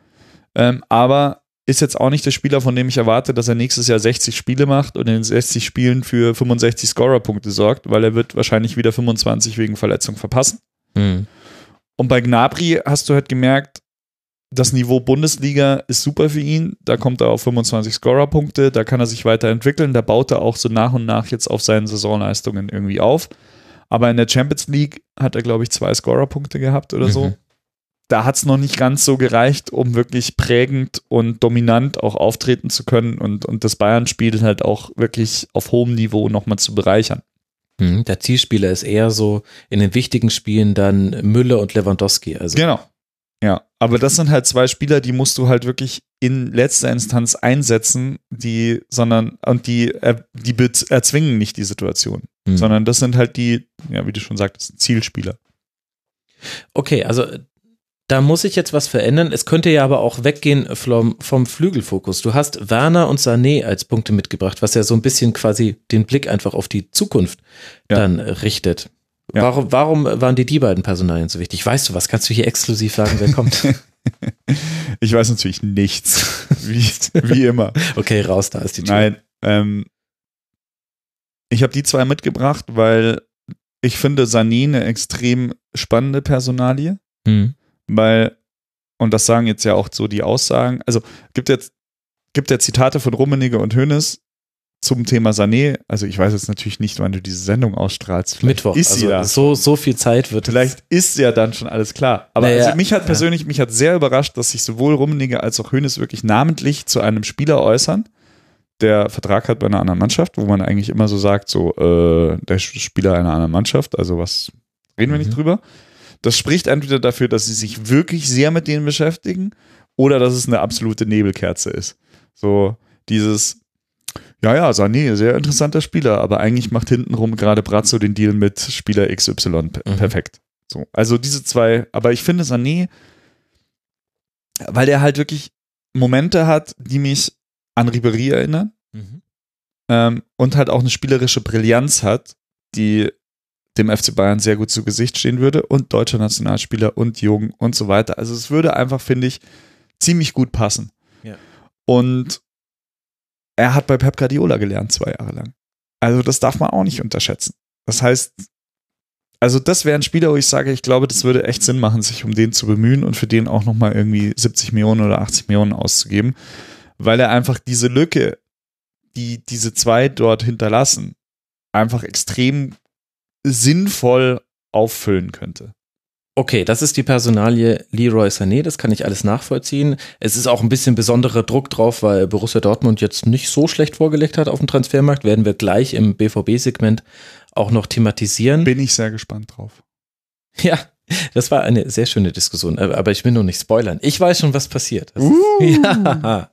[SPEAKER 4] Ähm, aber ist jetzt auch nicht der Spieler, von dem ich erwarte, dass er nächstes Jahr 60 Spiele macht und in den 60 Spielen für 65 Scorerpunkte sorgt, weil er wird wahrscheinlich wieder 25 wegen Verletzung verpassen.
[SPEAKER 3] Hm.
[SPEAKER 4] Und bei Gnabry hast du halt gemerkt, das Niveau Bundesliga ist super für ihn. Da kommt er auf 25 Scorerpunkte, da kann er sich weiterentwickeln. Da baut er auch so nach und nach jetzt auf seinen Saisonleistungen irgendwie auf. Aber in der Champions League hat er, glaube ich, zwei Scorerpunkte gehabt oder so.
[SPEAKER 3] Mhm.
[SPEAKER 4] Da hat es noch nicht ganz so gereicht, um wirklich prägend und dominant auch auftreten zu können und, und das Bayern-Spiel halt auch wirklich auf hohem Niveau nochmal zu bereichern.
[SPEAKER 3] Hm. Der Zielspieler ist eher so in den wichtigen Spielen dann Müller und Lewandowski. Also
[SPEAKER 4] Genau. Ja, aber das sind halt zwei Spieler, die musst du halt wirklich in letzter Instanz einsetzen, die, sondern, und die, er- die erzwingen nicht die Situation,
[SPEAKER 3] hm.
[SPEAKER 4] sondern das sind halt die, ja, wie du schon sagtest, Zielspieler.
[SPEAKER 3] Okay, also da muss ich jetzt was verändern. Es könnte ja aber auch weggehen vom, vom Flügelfokus. Du hast Werner und Sané als Punkte mitgebracht, was ja so ein bisschen quasi den Blick einfach auf die Zukunft
[SPEAKER 4] Ja.
[SPEAKER 3] dann richtet.
[SPEAKER 4] Ja.
[SPEAKER 3] Warum, warum waren dir die beiden Personalien so wichtig? Weißt du was? Kannst du hier exklusiv sagen, wer kommt? <laughs>
[SPEAKER 4] Ich weiß natürlich nichts, <laughs> wie, wie immer.
[SPEAKER 3] okay, raus, da ist die Tür.
[SPEAKER 4] Nein, ähm, ich habe die zwei mitgebracht, weil ich finde Sané eine extrem spannende Personalie.
[SPEAKER 3] Hm.
[SPEAKER 4] Weil, und das sagen jetzt ja auch so die Aussagen, also gibt jetzt, gibt ja Zitate von Rummenigge und Hönes zum Thema Sané, also ich weiß jetzt natürlich nicht, wann du diese Sendung ausstrahlst. Vielleicht
[SPEAKER 3] Mittwoch.
[SPEAKER 4] Ist
[SPEAKER 3] also
[SPEAKER 4] da.
[SPEAKER 3] so, so viel Zeit wird
[SPEAKER 4] Vielleicht ist ja dann schon alles klar. Aber
[SPEAKER 3] Naja,
[SPEAKER 4] also mich hat
[SPEAKER 3] ja.
[SPEAKER 4] persönlich, mich hat sehr überrascht, dass sich sowohl Rummenigge als auch Hönes wirklich namentlich zu einem Spieler äußern, der Vertrag hat bei einer anderen Mannschaft, wo man eigentlich immer so sagt, so, äh, der Spieler einer anderen Mannschaft, also was reden wir nicht
[SPEAKER 3] Mhm.
[SPEAKER 4] drüber. Das spricht entweder dafür, dass sie sich wirklich sehr mit denen beschäftigen oder dass es eine absolute Nebelkerze ist. So dieses, ja, ja, Sané, sehr interessanter Spieler, aber eigentlich macht hintenrum gerade Brazzo den Deal mit Spieler XY
[SPEAKER 3] Mhm.
[SPEAKER 4] perfekt. So, also diese zwei, aber ich finde Sané, weil der halt wirklich Momente hat, die mich an Ribéry erinnern
[SPEAKER 3] Mhm.
[SPEAKER 4] ähm, und halt auch eine spielerische Brillanz hat, die dem FC Bayern sehr gut zu Gesicht stehen würde und deutscher Nationalspieler und jung und so weiter. Also es würde einfach, finde ich, ziemlich gut passen.
[SPEAKER 3] Ja.
[SPEAKER 4] Und er hat bei Pep Guardiola gelernt, zwei Jahre lang. Also das darf man auch nicht unterschätzen. Das heißt, also das wäre ein Spieler, wo ich sage, ich glaube, das würde echt Sinn machen, sich um den zu bemühen und für den auch nochmal irgendwie 70 Millionen oder 80 Millionen auszugeben, weil er einfach diese Lücke, die diese zwei dort hinterlassen, einfach extrem sinnvoll auffüllen könnte.
[SPEAKER 3] Okay, das ist die Personalie Leroy Sané, das kann ich alles nachvollziehen. Es ist auch ein bisschen besonderer Druck drauf, weil Borussia Dortmund jetzt nicht so schlecht vorgelegt hat auf dem Transfermarkt. Werden wir gleich im BVB-Segment auch noch thematisieren.
[SPEAKER 4] Bin ich sehr gespannt drauf. <laughs>
[SPEAKER 3] Ja, das war eine sehr schöne Diskussion, aber ich will nur nicht spoilern. Ich weiß schon, was passiert.
[SPEAKER 4] Uh. <laughs>
[SPEAKER 3] ja.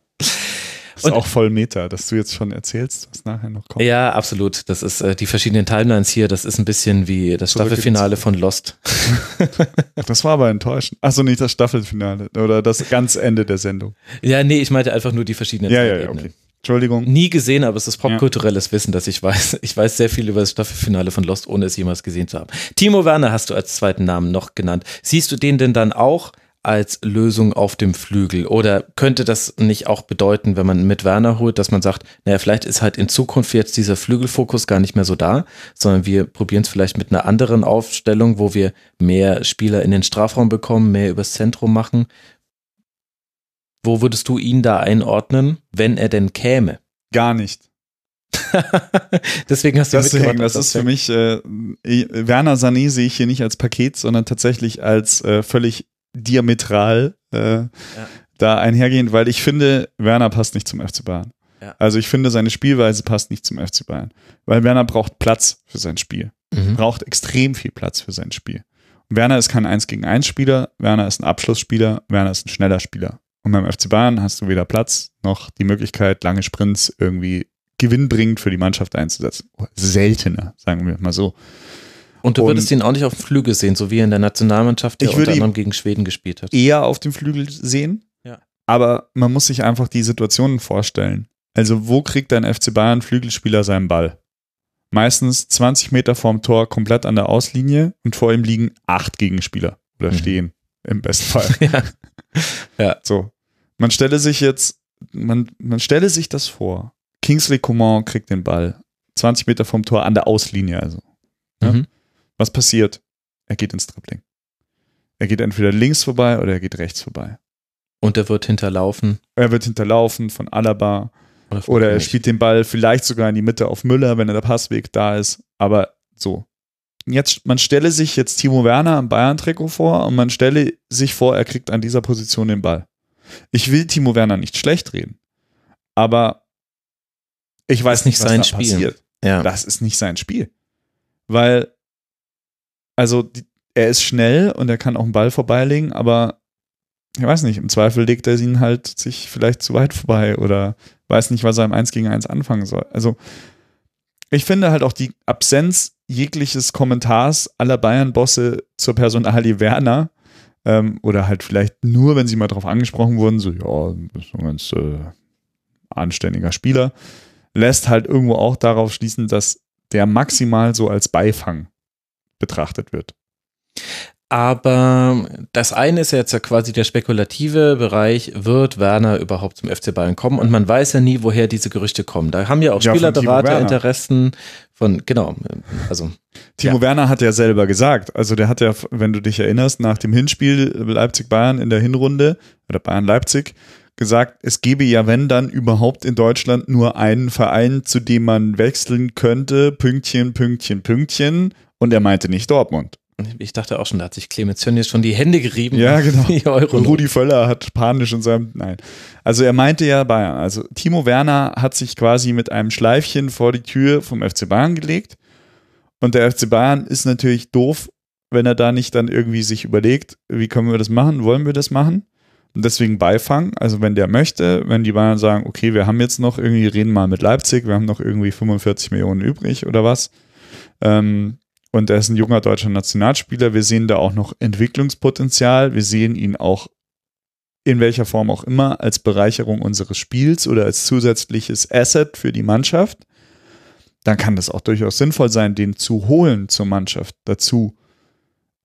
[SPEAKER 4] Das ist
[SPEAKER 3] Und-
[SPEAKER 4] auch voll Meta, dass du jetzt schon erzählst, was nachher noch kommt.
[SPEAKER 3] ja, absolut. Das ist äh, die verschiedenen Timelines hier. Das ist ein bisschen wie das
[SPEAKER 4] Zurück
[SPEAKER 3] Staffelfinale von Lost. <laughs>
[SPEAKER 4] Das war aber enttäuschend. Achso, nicht das Staffelfinale oder das ganz Ende der Sendung.
[SPEAKER 3] Ja, nee, ich meinte einfach nur die verschiedenen
[SPEAKER 4] Ja, ja, ja, okay. Entschuldigung.
[SPEAKER 3] Nie gesehen, aber es ist popkulturelles Wissen, dass ich weiß. <laughs> Ich weiß sehr viel über das Staffelfinale von Lost, ohne es jemals gesehen zu haben. Timo Werner hast du als zweiten Namen noch genannt. Siehst du den denn dann auch als Lösung auf dem Flügel? Oder könnte das nicht auch bedeuten, wenn man mit Werner holt, dass man sagt, naja, vielleicht ist halt in Zukunft jetzt dieser Flügelfokus gar nicht mehr so da, sondern wir probieren es vielleicht mit einer anderen Aufstellung, wo wir mehr Spieler in den Strafraum bekommen, mehr übers Zentrum machen. Wo würdest du ihn da einordnen, wenn er denn käme?
[SPEAKER 4] Gar nicht. <laughs>
[SPEAKER 3] Deswegen hast du
[SPEAKER 4] Deswegen,
[SPEAKER 3] mitgebracht,
[SPEAKER 4] das ist für mich, äh, Werner Sané sehe ich hier nicht als Paket, sondern tatsächlich als äh, völlig diametral äh, da einhergehend, weil ich finde, Werner passt nicht zum FC Bayern.
[SPEAKER 3] Ja.
[SPEAKER 4] Also ich finde, seine Spielweise passt nicht zum FC Bayern. Weil Werner braucht Platz für sein Spiel.
[SPEAKER 3] Mhm.
[SPEAKER 4] Braucht extrem viel Platz für sein Spiel. Und Werner ist kein 1 gegen 1 Spieler, Werner ist ein Abschlussspieler, Werner ist ein schneller Spieler. Und beim FC Bayern hast du weder Platz noch die Möglichkeit, lange Sprints irgendwie gewinnbringend für die Mannschaft einzusetzen. Seltener, sagen wir mal so.
[SPEAKER 3] Und du
[SPEAKER 4] Und-
[SPEAKER 3] würdest ihn auch nicht auf dem Flügel sehen, so wie er in der Nationalmannschaft, der unter anderem gegen Schweden gespielt hat.
[SPEAKER 4] eher auf dem Flügel sehen.
[SPEAKER 3] Ja.
[SPEAKER 4] Aber man muss sich einfach die Situationen vorstellen. Also, wo kriegt ein FC Bayern Flügelspieler seinen Ball? Meistens 20 Meter vorm Tor, komplett an der Auslinie und vor ihm liegen acht Gegenspieler oder
[SPEAKER 3] Mhm.
[SPEAKER 4] stehen im besten Fall. <laughs>
[SPEAKER 3] Ja. Ja.
[SPEAKER 4] So. Man stelle sich jetzt, man, man stelle sich das vor. Kingsley Coman kriegt den Ball. 20 Meter vom Tor an der Auslinie also. Ja. Was passiert? Er geht ins Dribbling. Er geht entweder links vorbei oder er geht rechts vorbei.
[SPEAKER 3] Und er wird hinterlaufen.
[SPEAKER 4] Er wird hinterlaufen von Alaba
[SPEAKER 3] Oder, von
[SPEAKER 4] oder er spielt den Ball vielleicht sogar in die Mitte auf Müller, wenn der Passweg da ist. Aber so. Jetzt, man stelle sich jetzt Timo Werner am Bayern-Trikot vor und man stelle sich vor, er kriegt an dieser Position den Ball. Ich will Timo Werner nicht schlecht reden, aber ich weiß
[SPEAKER 3] nicht,
[SPEAKER 4] was
[SPEAKER 3] sein
[SPEAKER 4] da
[SPEAKER 3] Spiel.
[SPEAKER 4] passiert.
[SPEAKER 3] Ja.
[SPEAKER 4] Das ist nicht sein Spiel. Weil, also, die, er ist schnell und er kann auch einen Ball vorbeilegen, aber ich weiß nicht, im Zweifel legt er ihn halt sich vielleicht zu weit vorbei oder weiß nicht, was er im 1 gegen 1 anfangen soll. Also, ich finde halt auch die Absenz jegliches Kommentars aller Bayern-Bosse zur Personalie Werner ähm, oder halt vielleicht nur, wenn sie mal drauf angesprochen wurden, so, ja, das ist ein ganz äh, anständiger Spieler, lässt halt irgendwo auch darauf schließen, dass der maximal so als Beifang betrachtet wird.
[SPEAKER 3] Aber das eine ist ja jetzt ja quasi der spekulative Bereich, wird Werner überhaupt zum FC Bayern kommen? Und man weiß ja nie, woher diese Gerüchte kommen. Da haben ja auch Spielerberater. Interessen von, genau, also
[SPEAKER 4] Timo
[SPEAKER 3] Ja.
[SPEAKER 4] Werner hat ja selber gesagt, also der hat ja, wenn du dich erinnerst, nach dem Hinspiel Leipzig-Bayern in der Hinrunde oder Bayern-Leipzig gesagt, es gebe ja, wenn dann überhaupt in Deutschland nur einen Verein, zu dem man wechseln könnte, Pünktchen, Pünktchen, Pünktchen. Und er meinte nicht Dortmund.
[SPEAKER 3] ich dachte auch schon, da hat sich Clemens Tönnies schon die Hände gerieben.
[SPEAKER 4] Ja, genau. <laughs> Und Rudi Völler hat panisch in seinem, nein. Also er meinte ja Bayern. Also Timo Werner hat sich quasi mit einem Schleifchen vor die Tür vom FC Bayern gelegt. Und der FC Bayern ist natürlich doof, wenn er da nicht dann irgendwie sich überlegt, wie können wir das machen, wollen wir das machen? Und deswegen Beifang, also wenn der möchte, wenn die Bayern sagen, okay, wir haben jetzt noch irgendwie, reden mal mit Leipzig, wir haben noch irgendwie 45 Millionen übrig oder was. Ähm, und er ist ein junger deutscher Nationalspieler. Wir sehen da auch noch Entwicklungspotenzial. Wir sehen ihn auch in welcher Form auch immer als Bereicherung unseres Spiels oder als zusätzliches Asset für die Mannschaft. Dann kann das auch durchaus sinnvoll sein, den zu holen zur Mannschaft dazu.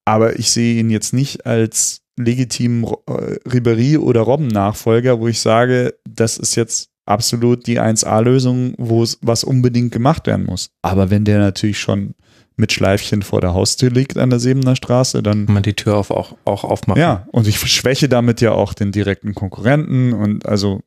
[SPEAKER 4] Aber ich sehe ihn jetzt nicht als legitimen äh, Ribéry oder Robben-Nachfolger, wo ich sage, das ist jetzt absolut die 1A-Lösung, wo was unbedingt gemacht werden muss. Aber wenn der natürlich schon mit Schleifchen vor der Haustür liegt an der Sebener Straße, dann
[SPEAKER 3] Kann man die Tür auf, auch, auch aufmachen.
[SPEAKER 4] ja, und ich schwäche damit ja auch den direkten Konkurrenten und also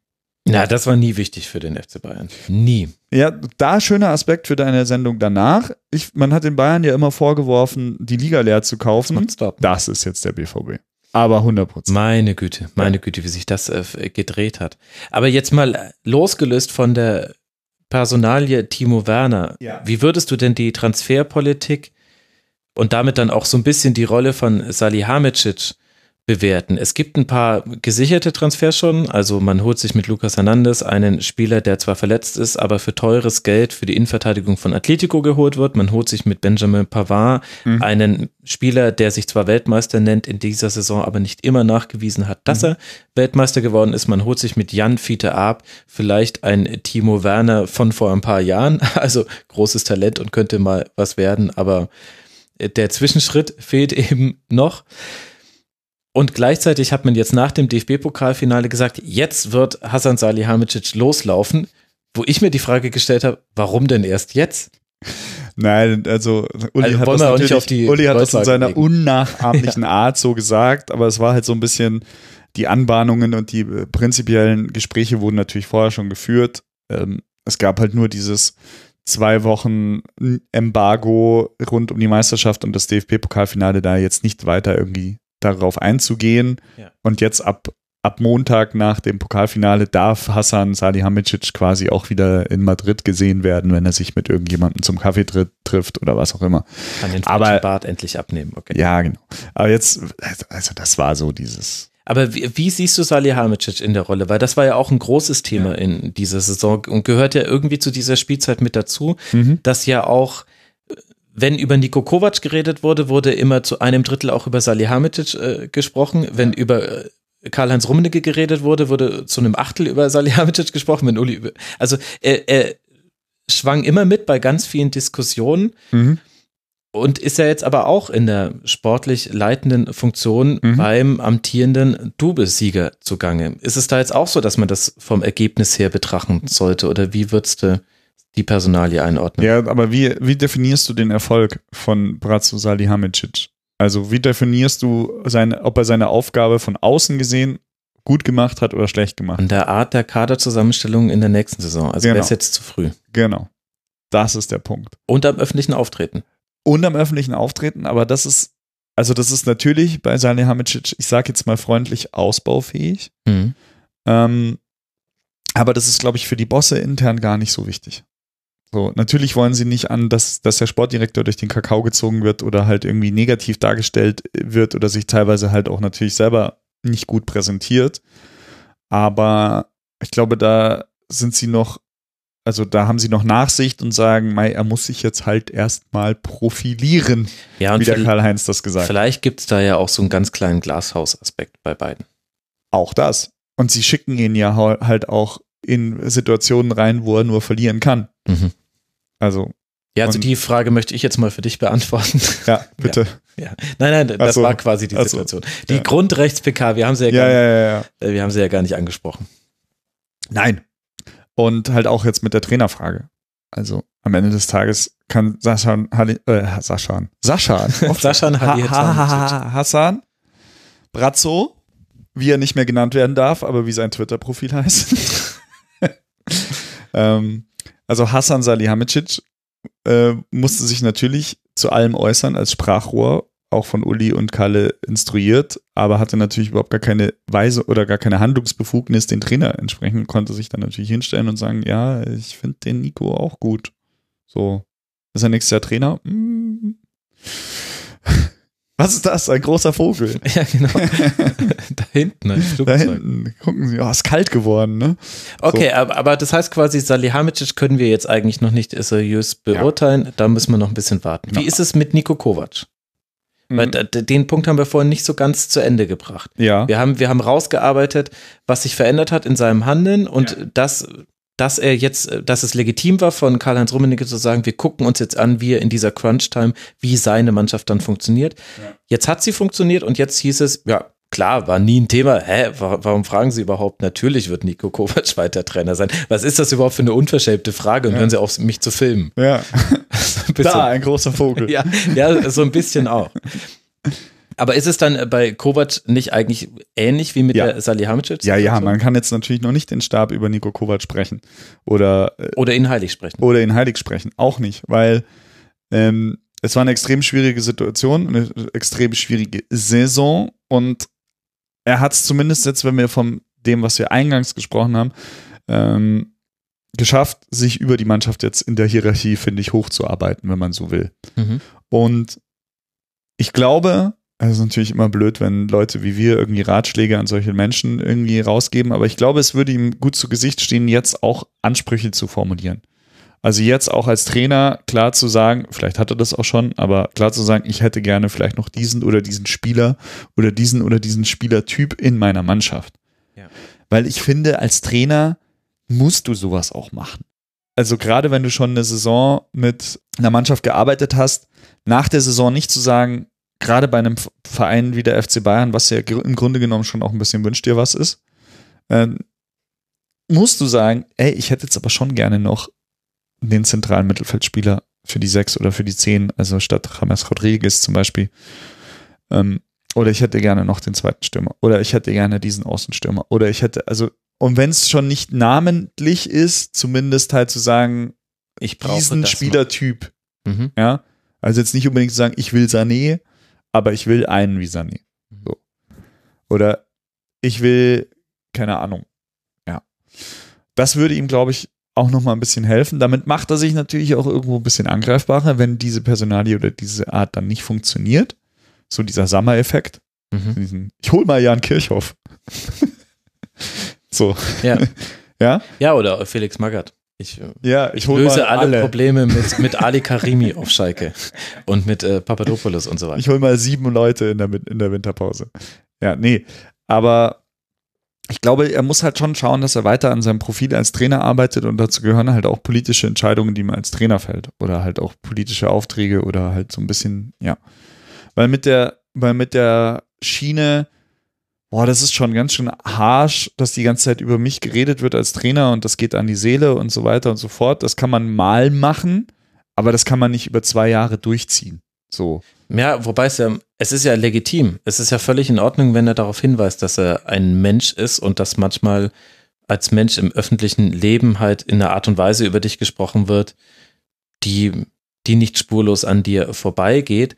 [SPEAKER 3] Na, das war nie wichtig für den FC Bayern. Nie.
[SPEAKER 4] Ja, da schöner Aspekt für deine Sendung danach. Ich, man hat den Bayern ja immer vorgeworfen, die Liga leer zu kaufen.
[SPEAKER 3] Dortmund.
[SPEAKER 4] Das ist jetzt der BVB. Aber 100 Prozent.
[SPEAKER 3] Meine Güte, meine Güte, wie sich das äh, gedreht hat. Aber jetzt mal äh, losgelöst von der Personalie Timo Werner.
[SPEAKER 4] Ja.
[SPEAKER 3] Wie würdest du denn die Transferpolitik und damit dann auch so ein bisschen die Rolle von Salihamidzic bewerten? Es gibt ein paar gesicherte Transfers schon. Also man holt sich mit Lucas Hernandez einen Spieler, der zwar verletzt ist, aber für teures Geld für die Innenverteidigung von Atletico geholt wird. Man holt sich mit Benjamin Pavard
[SPEAKER 4] Mhm.
[SPEAKER 3] einen Spieler, der sich zwar Weltmeister nennt, in dieser Saison aber nicht immer nachgewiesen hat, dass er Weltmeister geworden ist. Man holt sich mit Jan Fiete Ab vielleicht ein Timo Werner von vor ein paar Jahren, <laughs> also großes Talent und könnte mal was werden, aber der Zwischenschritt fehlt eben noch. Und gleichzeitig hat man jetzt nach dem DFB-Pokalfinale gesagt, jetzt wird Hasan Salihamidzic loslaufen, wo ich mir die Frage gestellt habe, warum denn erst jetzt?
[SPEAKER 4] Nein, also Uli
[SPEAKER 3] Also
[SPEAKER 4] hat das natürlich,
[SPEAKER 3] auf die
[SPEAKER 4] Uli hat das in seiner
[SPEAKER 3] legen.
[SPEAKER 4] unnachahmlichen <laughs> Art so gesagt, aber es war halt so ein bisschen, die Anbahnungen und die äh, prinzipiellen Gespräche wurden natürlich vorher schon geführt. Ähm, es gab halt nur dieses zwei Wochen Embargo rund um die Meisterschaft und das DFB-Pokalfinale da jetzt nicht weiter irgendwie darauf einzugehen.
[SPEAKER 3] Ja.
[SPEAKER 4] Und jetzt ab, ab Montag nach dem Pokalfinale darf Hassan Salihamidzic quasi auch wieder in Madrid gesehen werden, wenn er sich mit irgendjemandem zum Kaffee tritt, trifft oder was auch immer.
[SPEAKER 3] Kann den
[SPEAKER 4] Aber-
[SPEAKER 3] Bart endlich abnehmen. Okay.
[SPEAKER 4] Ja, genau. Aber jetzt, also das war so dieses.
[SPEAKER 3] Aber wie, wie siehst du Salihamidzic in der Rolle? Weil das war ja auch ein großes Thema in dieser Saison und gehört ja irgendwie zu dieser Spielzeit mit dazu,
[SPEAKER 4] Mhm.
[SPEAKER 3] dass ja auch wenn über Niko Kovac geredet wurde, wurde immer zu einem Drittel auch über Salihamidzic äh, gesprochen. Wenn über äh, Karl-Heinz Rummenigge geredet wurde, wurde zu einem Achtel über Salihamidzic gesprochen. Wenn Uli über, also er, er schwang immer mit bei ganz vielen Diskussionen.
[SPEAKER 4] Mhm.
[SPEAKER 3] Und ist ja jetzt aber auch in der sportlich leitenden Funktion
[SPEAKER 4] Mhm.
[SPEAKER 3] beim amtierenden Doublesieger zugange. Ist es da jetzt auch so, dass man das vom Ergebnis her betrachten sollte? Oder wie würdest du die Personalie einordnen?
[SPEAKER 4] Ja, aber wie, wie definierst du den Erfolg von Bratzo Salihamidzic? Also wie definierst du seine, ob er seine Aufgabe von außen gesehen gut gemacht hat oder schlecht gemacht?
[SPEAKER 3] An der Art der Kaderzusammenstellung in der nächsten Saison. Also wäre
[SPEAKER 4] Genau.
[SPEAKER 3] es jetzt zu früh.
[SPEAKER 4] Genau. Das ist der Punkt.
[SPEAKER 3] Und am öffentlichen Auftreten.
[SPEAKER 4] Und am öffentlichen Auftreten, aber das ist, also das ist natürlich bei Salihamidzic, ich sage jetzt mal freundlich, ausbaufähig.
[SPEAKER 3] Mhm.
[SPEAKER 4] Ähm, aber das ist, glaube ich, für die Bosse intern gar nicht so wichtig. So, natürlich wollen sie nicht an, dass, dass der Sportdirektor durch den Kakao gezogen wird oder halt irgendwie negativ dargestellt wird oder sich teilweise halt auch natürlich selber nicht gut präsentiert. Aber ich glaube, da sind sie noch, also da haben sie noch Nachsicht und sagen, mei, er muss sich jetzt halt erstmal profilieren,
[SPEAKER 3] Ja,
[SPEAKER 4] wie der Karl-Heinz das gesagt hat.
[SPEAKER 3] vielleicht gibt es da ja auch so einen ganz kleinen Glashausaspekt bei beiden.
[SPEAKER 4] Auch das. Und sie schicken ihn ja halt auch in Situationen rein, wo er nur verlieren kann.
[SPEAKER 3] Mhm.
[SPEAKER 4] Also,
[SPEAKER 3] Ja, also die Frage möchte ich jetzt mal für dich beantworten.
[SPEAKER 4] ja, <laughs> bitte.
[SPEAKER 3] Ja. Nein, nein, das
[SPEAKER 4] so.
[SPEAKER 3] war quasi die
[SPEAKER 4] Ach so.
[SPEAKER 3] Situation. Die
[SPEAKER 4] Ja.
[SPEAKER 3] Grundrechts-PK, wir haben sie ja,
[SPEAKER 4] Ja,
[SPEAKER 3] gar,
[SPEAKER 4] ja, ja, ja.
[SPEAKER 3] äh, wir haben sie ja gar nicht angesprochen.
[SPEAKER 4] Nein. Und halt auch jetzt mit der Trainerfrage. Also am Ende des Tages kann Sascha Hali, äh, Sascha Sascha <laughs>
[SPEAKER 3] Sascha
[SPEAKER 4] ha, ha, ha,
[SPEAKER 3] Halihadzic.
[SPEAKER 4] ha, Hassan Brazzo, wie er nicht mehr genannt werden darf, aber wie sein Twitter-Profil heißt. <laughs> ähm, also Hassan Salihamidzic äh, musste sich natürlich zu allem äußern als Sprachrohr, auch von Uli und Kalle instruiert, aber hatte natürlich überhaupt gar keine Weise oder gar keine Handlungsbefugnis den Trainer entsprechend, konnte sich dann natürlich hinstellen und sagen, ja, ich finde den Nico auch gut. So, ist er nächstes Jahr Trainer? Hm. Was ist das? Ein großer Vogel. <laughs>
[SPEAKER 3] Ja, genau. <laughs> da hinten, ein
[SPEAKER 4] Da
[SPEAKER 3] Flugzeug.
[SPEAKER 4] hinten, gucken Sie, oh, ist kalt geworden, ne?
[SPEAKER 3] Okay, aber, aber das heißt quasi, Salihamidzic können wir jetzt eigentlich noch nicht seriös beurteilen. Da müssen wir noch ein bisschen warten. Wie
[SPEAKER 4] Genau.
[SPEAKER 3] ist es mit Nico Kovac? Weil
[SPEAKER 4] Mhm.
[SPEAKER 3] da- da- den Punkt haben wir vorhin nicht so ganz zu Ende gebracht.
[SPEAKER 4] Ja.
[SPEAKER 3] Wir haben, wir haben rausgearbeitet, was sich verändert hat in seinem Handeln und dass, dass er jetzt, dass es legitim war von Karl-Heinz Rummenigge zu sagen, wir gucken uns jetzt an, wie er in dieser Crunch-Time, wie seine Mannschaft dann funktioniert. Jetzt hat sie funktioniert und jetzt hieß es, ja, klar, war nie ein Thema. Hä, wa- warum fragen Sie überhaupt? Natürlich wird Nico Kovac <laughs> weiter Trainer sein. Was ist das überhaupt für eine unverschämte Frage? Und
[SPEAKER 4] Ja.
[SPEAKER 3] hören Sie auf, mich zu filmen.
[SPEAKER 4] Ja. <laughs>
[SPEAKER 3] Ein bisschen.
[SPEAKER 4] Da, ein großer Vogel. <laughs>
[SPEAKER 3] Ja, ja, so ein bisschen auch. Aber ist es dann bei Kovac nicht eigentlich ähnlich wie mit
[SPEAKER 4] Ja.
[SPEAKER 3] der Salihamidzic?
[SPEAKER 4] Ja, ja, man kann jetzt natürlich noch nicht den Stab über Nico Kovac sprechen oder, äh,
[SPEAKER 3] Oder ihn heilig sprechen.
[SPEAKER 4] oder ihn heilig sprechen. Auch nicht, weil ähm, es war eine extrem schwierige Situation, eine extrem schwierige Saison und er hat es zumindest jetzt, wenn wir von dem, was wir eingangs gesprochen haben, ähm, geschafft, sich über die Mannschaft jetzt in der Hierarchie, finde ich, hochzuarbeiten, wenn man so will.
[SPEAKER 3] Mhm.
[SPEAKER 4] Und ich glaube, es ist natürlich immer blöd, wenn Leute wie wir irgendwie Ratschläge an solche Menschen irgendwie rausgeben, aber ich glaube, es würde ihm gut zu Gesicht stehen, jetzt auch Ansprüche zu formulieren. Also jetzt auch als Trainer klar zu sagen, vielleicht hat er das auch schon, aber klar zu sagen, ich hätte gerne vielleicht noch diesen oder diesen Spieler oder diesen oder diesen Spielertyp in meiner Mannschaft.
[SPEAKER 3] Ja.
[SPEAKER 4] Weil ich finde, als Trainer musst du sowas auch machen. Also gerade wenn du schon eine Saison mit einer Mannschaft gearbeitet hast, nach der Saison nicht zu sagen, gerade bei einem Verein wie der FC Bayern, was ja im Grunde genommen schon auch ein bisschen wünscht dir was ist, ähm, musst du sagen, ey, ich hätte jetzt aber schon gerne noch den zentralen Mittelfeldspieler für die sechs oder für die zehn, also statt James Rodriguez zum Beispiel. Ähm, oder ich hätte gerne noch den zweiten Stürmer. Oder ich hätte gerne diesen Außenstürmer. Oder ich hätte, also, und wenn es schon nicht namentlich ist, zumindest halt zu sagen,
[SPEAKER 3] Ich brauche
[SPEAKER 4] diesen Spielertyp.
[SPEAKER 3] Mhm.
[SPEAKER 4] Ja. Also jetzt nicht unbedingt zu sagen, ich will Sané, aber ich will einen wie Sané. So. Oder ich will, keine Ahnung. Ja. Das würde ihm, glaube ich, auch nochmal ein bisschen helfen. Damit macht er sich natürlich auch irgendwo ein bisschen angreifbarer, wenn diese Personalie oder diese Art dann nicht funktioniert. So dieser Sommer-Effekt.
[SPEAKER 3] Mhm.
[SPEAKER 4] Ich hol mal Jan Kirchhoff. <laughs> so.
[SPEAKER 3] Ja. <laughs>
[SPEAKER 4] Ja?
[SPEAKER 3] ja, oder Felix Magath. Ich,
[SPEAKER 4] Ja, ich
[SPEAKER 3] ich löse alle,
[SPEAKER 4] alle.
[SPEAKER 3] Probleme mit, <laughs> mit Ali Karimi auf Schalke und mit äh, Papadopoulos und so weiter.
[SPEAKER 4] Ich hole mal sieben Leute in der, in der Winterpause. Ja, nee. Aber ich glaube, er muss halt schon schauen, dass er weiter an seinem Profil als Trainer arbeitet und dazu gehören halt auch politische Entscheidungen, die man als Trainer fällt. Oder halt auch politische Aufträge oder halt so ein bisschen, ja. Weil mit der, weil mit der Schiene, boah, das ist schon ganz schön harsh, dass die ganze Zeit über mich geredet wird als Trainer und das geht an die Seele und so weiter und so fort. Das kann man mal machen, aber das kann man nicht über zwei Jahre durchziehen. So.
[SPEAKER 3] Ja, wobei es ja, es ist ja legitim. Es ist ja völlig in Ordnung, wenn er darauf hinweist, dass er ein Mensch ist und dass manchmal als Mensch im öffentlichen Leben halt in einer Art und Weise über dich gesprochen wird, die, die nicht spurlos an dir vorbeigeht.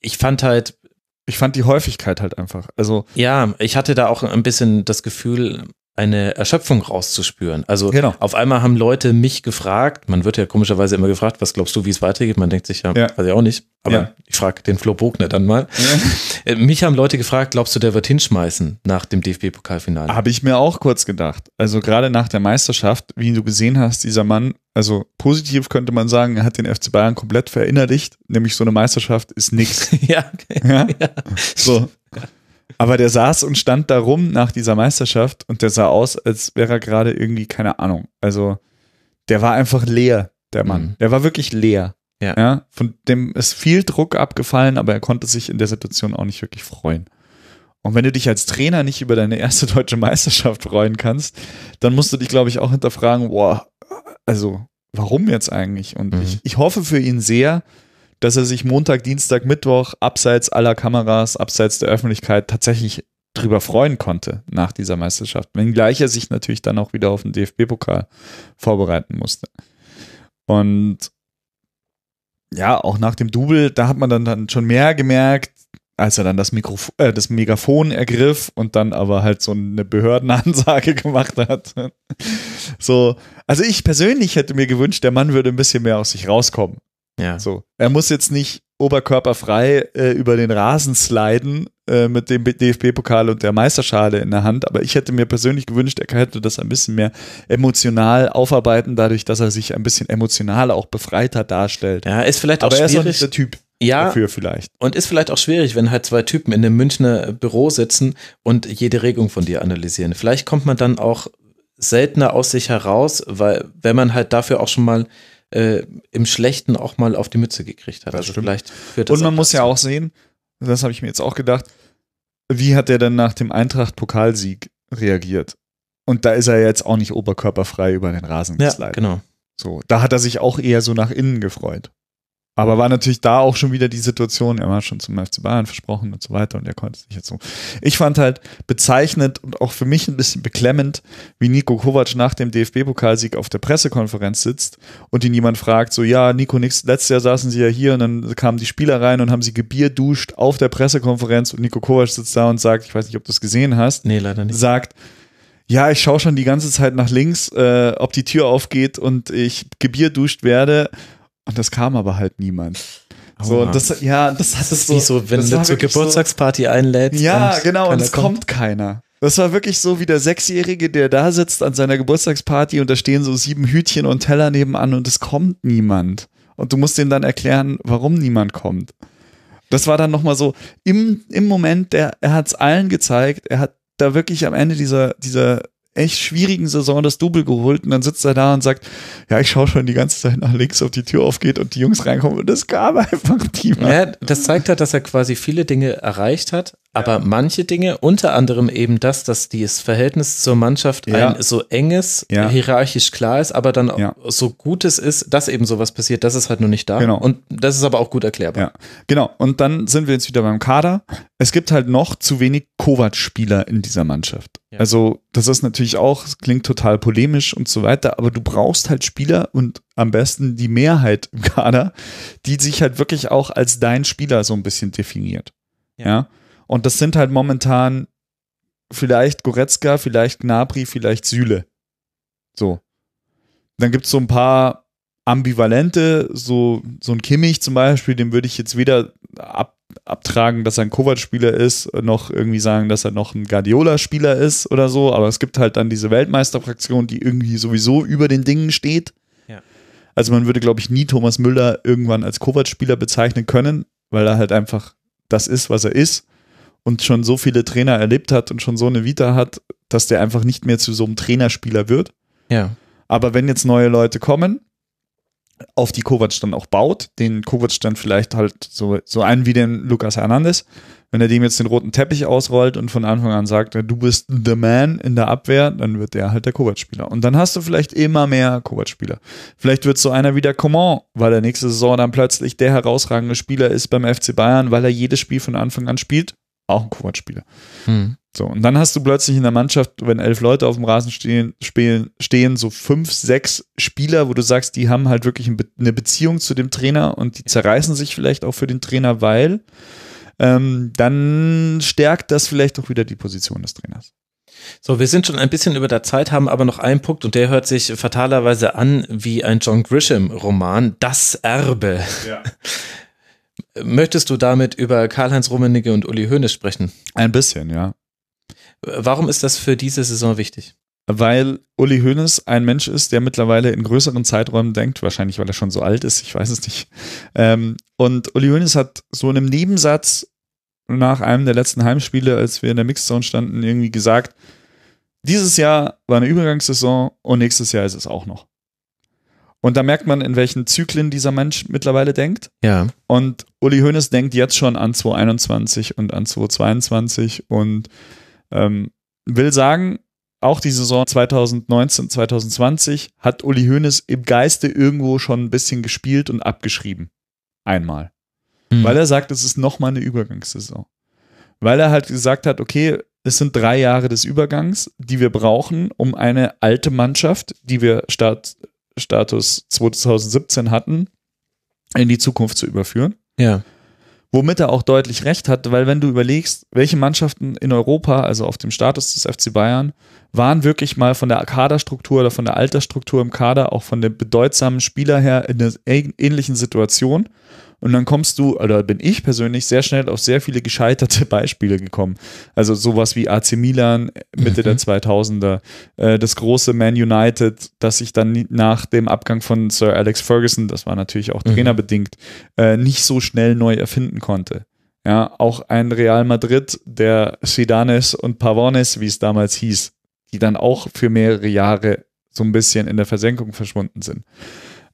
[SPEAKER 3] Ich fand halt,
[SPEAKER 4] Ich fand die Häufigkeit halt einfach. Also,
[SPEAKER 3] ja, ich hatte da auch ein bisschen das Gefühl, eine Erschöpfung rauszuspüren. Also
[SPEAKER 4] Genau.
[SPEAKER 3] auf einmal haben Leute mich gefragt, man wird ja komischerweise immer gefragt, was glaubst du, wie es weitergeht? Man denkt sich ja,
[SPEAKER 4] Ja.
[SPEAKER 3] weiß ich auch nicht, aber
[SPEAKER 4] Ja.
[SPEAKER 3] ich frage den Flo Bogner dann mal. Äh, Mich haben Leute gefragt, glaubst du, der wird hinschmeißen nach dem DFB-Pokalfinale?
[SPEAKER 4] Habe ich mir auch kurz gedacht. Also gerade nach der Meisterschaft, wie du gesehen hast, dieser Mann, also positiv könnte man sagen, er hat den FC Bayern komplett verinnerlicht, nämlich so eine Meisterschaft ist nix. <laughs>
[SPEAKER 3] ja,
[SPEAKER 4] Ja? So. Aber der saß und stand da rum nach dieser Meisterschaft und der sah aus, als wäre er gerade irgendwie, keine Ahnung. Also, der war einfach leer, der Mann.
[SPEAKER 3] Mhm.
[SPEAKER 4] Der war wirklich leer.
[SPEAKER 3] Ja.
[SPEAKER 4] Von dem ist viel Druck abgefallen, aber er konnte sich in der Situation auch nicht wirklich freuen. Und wenn du dich als Trainer nicht über deine erste deutsche Meisterschaft freuen kannst, dann musst du dich, glaube ich, auch hinterfragen, boah, also warum jetzt eigentlich? Und
[SPEAKER 3] Mhm.
[SPEAKER 4] ich, ich hoffe für ihn sehr, dass er sich Montag, Dienstag, Mittwoch abseits aller Kameras, abseits der Öffentlichkeit tatsächlich drüber freuen konnte nach dieser Meisterschaft. Wenngleich er sich natürlich dann auch wieder auf den DFB-Pokal vorbereiten musste. Und ja, auch nach dem Double, da hat man dann, dann schon mehr gemerkt, als er dann das, Mikrofon, äh, das Megafon ergriff und dann aber halt so eine Behördenansage <laughs> gemacht hat. So, also ich persönlich hätte mir gewünscht, der Mann würde ein bisschen mehr aus sich rauskommen.
[SPEAKER 3] ja.
[SPEAKER 4] So, er muss jetzt nicht oberkörperfrei äh, über den Rasen sliden äh, mit dem DFB-Pokal und der Meisterschale in der Hand, aber ich hätte mir persönlich gewünscht, er hätte das ein bisschen mehr emotional aufarbeiten, dadurch, dass er sich ein bisschen emotional auch befreiter darstellt.
[SPEAKER 3] ja, ist vielleicht auch
[SPEAKER 4] aber er ist auch
[SPEAKER 3] schwierig.
[SPEAKER 4] nicht der Typ
[SPEAKER 3] ja,
[SPEAKER 4] dafür vielleicht.
[SPEAKER 3] und ist vielleicht auch schwierig, wenn halt zwei Typen in einem Münchner Büro sitzen und jede Regung von dir analysieren. Vielleicht kommt man dann auch seltener aus sich heraus, weil wenn man halt dafür auch schon mal äh, im Schlechten auch mal auf die Mütze gekriegt hat.
[SPEAKER 4] Das
[SPEAKER 3] also
[SPEAKER 4] stimmt.
[SPEAKER 3] vielleicht führt das
[SPEAKER 4] Und man muss ja
[SPEAKER 3] dazu.
[SPEAKER 4] auch sehen, das habe ich mir jetzt auch gedacht, wie hat er dann nach dem Eintracht-Pokalsieg reagiert? Und da ist er jetzt auch nicht oberkörperfrei über den Rasen
[SPEAKER 3] Ja,
[SPEAKER 4] geslidet.
[SPEAKER 3] genau.
[SPEAKER 4] So, da hat er sich auch eher so nach innen gefreut. Aber war natürlich da auch schon wieder die Situation, er war schon zum FC Bayern versprochen und so weiter und er konnte es nicht jetzt so. Ich fand halt bezeichnend und auch für mich ein bisschen beklemmend, wie Nico Kovac nach dem DFB-Pokalsieg auf der Pressekonferenz sitzt und ihn jemand fragt, so, ja, Nico, nix, letztes Jahr saßen sie ja hier und dann kamen die Spieler rein und haben sie gebierduscht auf der Pressekonferenz und Nico Kovac sitzt da und sagt, ich weiß nicht, ob du es gesehen hast,
[SPEAKER 3] Nee, leider nicht.
[SPEAKER 4] sagt, ja, ich schaue schon die ganze Zeit nach links, äh, ob die Tür aufgeht und ich gebierduscht werde. Und das kam aber halt niemand. So, und das, ja, das hat es
[SPEAKER 3] ist wie so, wenn du zur Geburtstagsparty einlädst.
[SPEAKER 4] So, ja,
[SPEAKER 3] und
[SPEAKER 4] genau, und es kommt keiner. Das war wirklich so wie der Sechsjährige, der da sitzt an seiner Geburtstagsparty und da stehen so sieben Hütchen und Teller nebenan und es kommt niemand. Und du musst dem dann erklären, warum niemand kommt. Das war dann nochmal so, im, im Moment, der, er hat es allen gezeigt, er hat da wirklich am Ende dieser, dieser echt schwierigen Saison das Double geholt und dann sitzt er da und sagt, ja, ich schaue schon die ganze Zeit nach links, ob die Tür aufgeht und die Jungs reinkommen und es gab <laughs> einfach niemand.
[SPEAKER 3] Ja, das zeigt halt, dass er quasi viele Dinge erreicht hat, aber manche Dinge, unter anderem eben das, dass das Verhältnis zur Mannschaft
[SPEAKER 4] Ja.
[SPEAKER 3] ein so enges,
[SPEAKER 4] Ja.
[SPEAKER 3] hierarchisch klar ist, aber dann
[SPEAKER 4] Ja.
[SPEAKER 3] so gut es ist, dass eben sowas passiert, das ist halt nur nicht da.
[SPEAKER 4] Genau.
[SPEAKER 3] Und das ist aber auch gut erklärbar.
[SPEAKER 4] Ja, genau. Und dann sind wir jetzt wieder beim Kader. Es gibt halt noch zu wenig Kovac-Spieler in dieser Mannschaft. Also, das ist natürlich auch, klingt total polemisch und so weiter, aber du brauchst halt Spieler und am besten die Mehrheit im Kader, die sich halt wirklich auch als dein Spieler so ein bisschen definiert.
[SPEAKER 3] Ja.
[SPEAKER 4] Ja. Und das sind halt momentan vielleicht Goretzka, vielleicht Gnabry, vielleicht Süle. So. Dann gibt es so ein paar ambivalente, so, so ein Kimmich zum Beispiel, dem würde ich jetzt weder ab, abtragen, dass er ein Kovac-Spieler ist, noch irgendwie sagen, dass er noch ein Guardiola-Spieler ist oder so, aber es gibt halt dann diese Weltmeisterfraktion, die irgendwie sowieso über den Dingen steht. Also man würde, glaube ich, nie Thomas Müller irgendwann als Kovac-Spieler bezeichnen können, weil er halt einfach das ist, was er ist und schon so viele Trainer erlebt hat und schon so eine Vita hat, dass der einfach nicht mehr zu so einem Trainerspieler wird.
[SPEAKER 3] Ja.
[SPEAKER 4] Aber wenn jetzt neue Leute kommen, auf die Kovac dann auch baut, den Kovac dann vielleicht halt so, so einen wie den Lucas Hernandez, wenn er dem jetzt den roten Teppich ausrollt und von Anfang an sagt, du bist the man in der Abwehr, dann wird der halt der Kovac-Spieler. Und dann hast du vielleicht immer mehr Kovac-Spieler. Vielleicht wird so einer wie der Coman, weil er nächste Saison dann plötzlich der herausragende Spieler ist beim FC Bayern, weil er jedes Spiel von Anfang an spielt. Auch ein Kovac-Spieler.
[SPEAKER 3] Hm.
[SPEAKER 4] So, und dann hast du plötzlich in der Mannschaft, wenn elf Leute auf dem Rasen stehen, spielen, stehen so fünf, sechs Spieler, wo du sagst, die haben halt wirklich eine Beziehung zu dem Trainer und die zerreißen sich vielleicht auch für den Trainer, weil ähm, dann stärkt das vielleicht auch wieder die Position des Trainers.
[SPEAKER 3] So, wir sind schon ein bisschen über der Zeit, haben aber noch einen Punkt und der hört sich fatalerweise an wie ein John Grisham-Roman, Das Erbe.
[SPEAKER 4] Ja. <laughs>
[SPEAKER 3] Möchtest du damit über Karl-Heinz Rummenigge und Uli Hoeneß sprechen?
[SPEAKER 4] Ein bisschen, ja.
[SPEAKER 3] Warum ist das für diese Saison wichtig?
[SPEAKER 4] Weil Uli Hoeneß ein Mensch ist, der mittlerweile in größeren Zeiträumen denkt, wahrscheinlich weil er schon so alt ist, ich weiß es nicht. Ähm, und Uli Hoeneß hat so in einem Nebensatz nach einem der letzten Heimspiele, als wir in der Mixzone standen, irgendwie gesagt, dieses Jahr war eine Übergangssaison und nächstes Jahr ist es auch noch. Und da merkt man, in welchen Zyklen dieser Mensch mittlerweile denkt.
[SPEAKER 3] Ja.
[SPEAKER 4] Und Uli Hoeneß denkt jetzt schon an 2021 und an 2022 und ähm, will sagen, auch die Saison 2019, 2020 hat Uli Hoeneß im Geiste irgendwo schon ein bisschen gespielt und abgeschrieben. Einmal.
[SPEAKER 3] Hm.
[SPEAKER 4] Weil er sagt, es ist nochmal eine Übergangssaison. Weil er halt gesagt hat, okay, es sind drei Jahre des Übergangs, die wir brauchen, um eine alte Mannschaft, die wir Start, Status 2017 hatten, in die Zukunft zu überführen.
[SPEAKER 3] Ja.
[SPEAKER 4] Womit er auch deutlich recht hat, weil wenn du überlegst, welche Mannschaften in Europa, also auf dem Status des FC Bayern, waren wirklich mal von der Kaderstruktur oder von der Altersstruktur im Kader, auch von dem bedeutsamen Spieler her in einer ähnlichen Situation. Und dann kommst du, oder bin ich persönlich sehr schnell auf sehr viele gescheiterte <laughs> Beispiele gekommen. Also sowas wie AC Milan Mitte
[SPEAKER 3] Mhm.
[SPEAKER 4] der 2000er, äh, das große Man United, das sich dann nach dem Abgang von Sir Alex Ferguson, das war natürlich auch
[SPEAKER 3] Mhm.
[SPEAKER 4] trainerbedingt, äh, nicht so schnell neu erfinden konnte. Ja, auch ein Real Madrid, der Sidanes und Pavones, wie es damals hieß, die dann auch für mehrere Jahre so ein bisschen in der Versenkung verschwunden sind.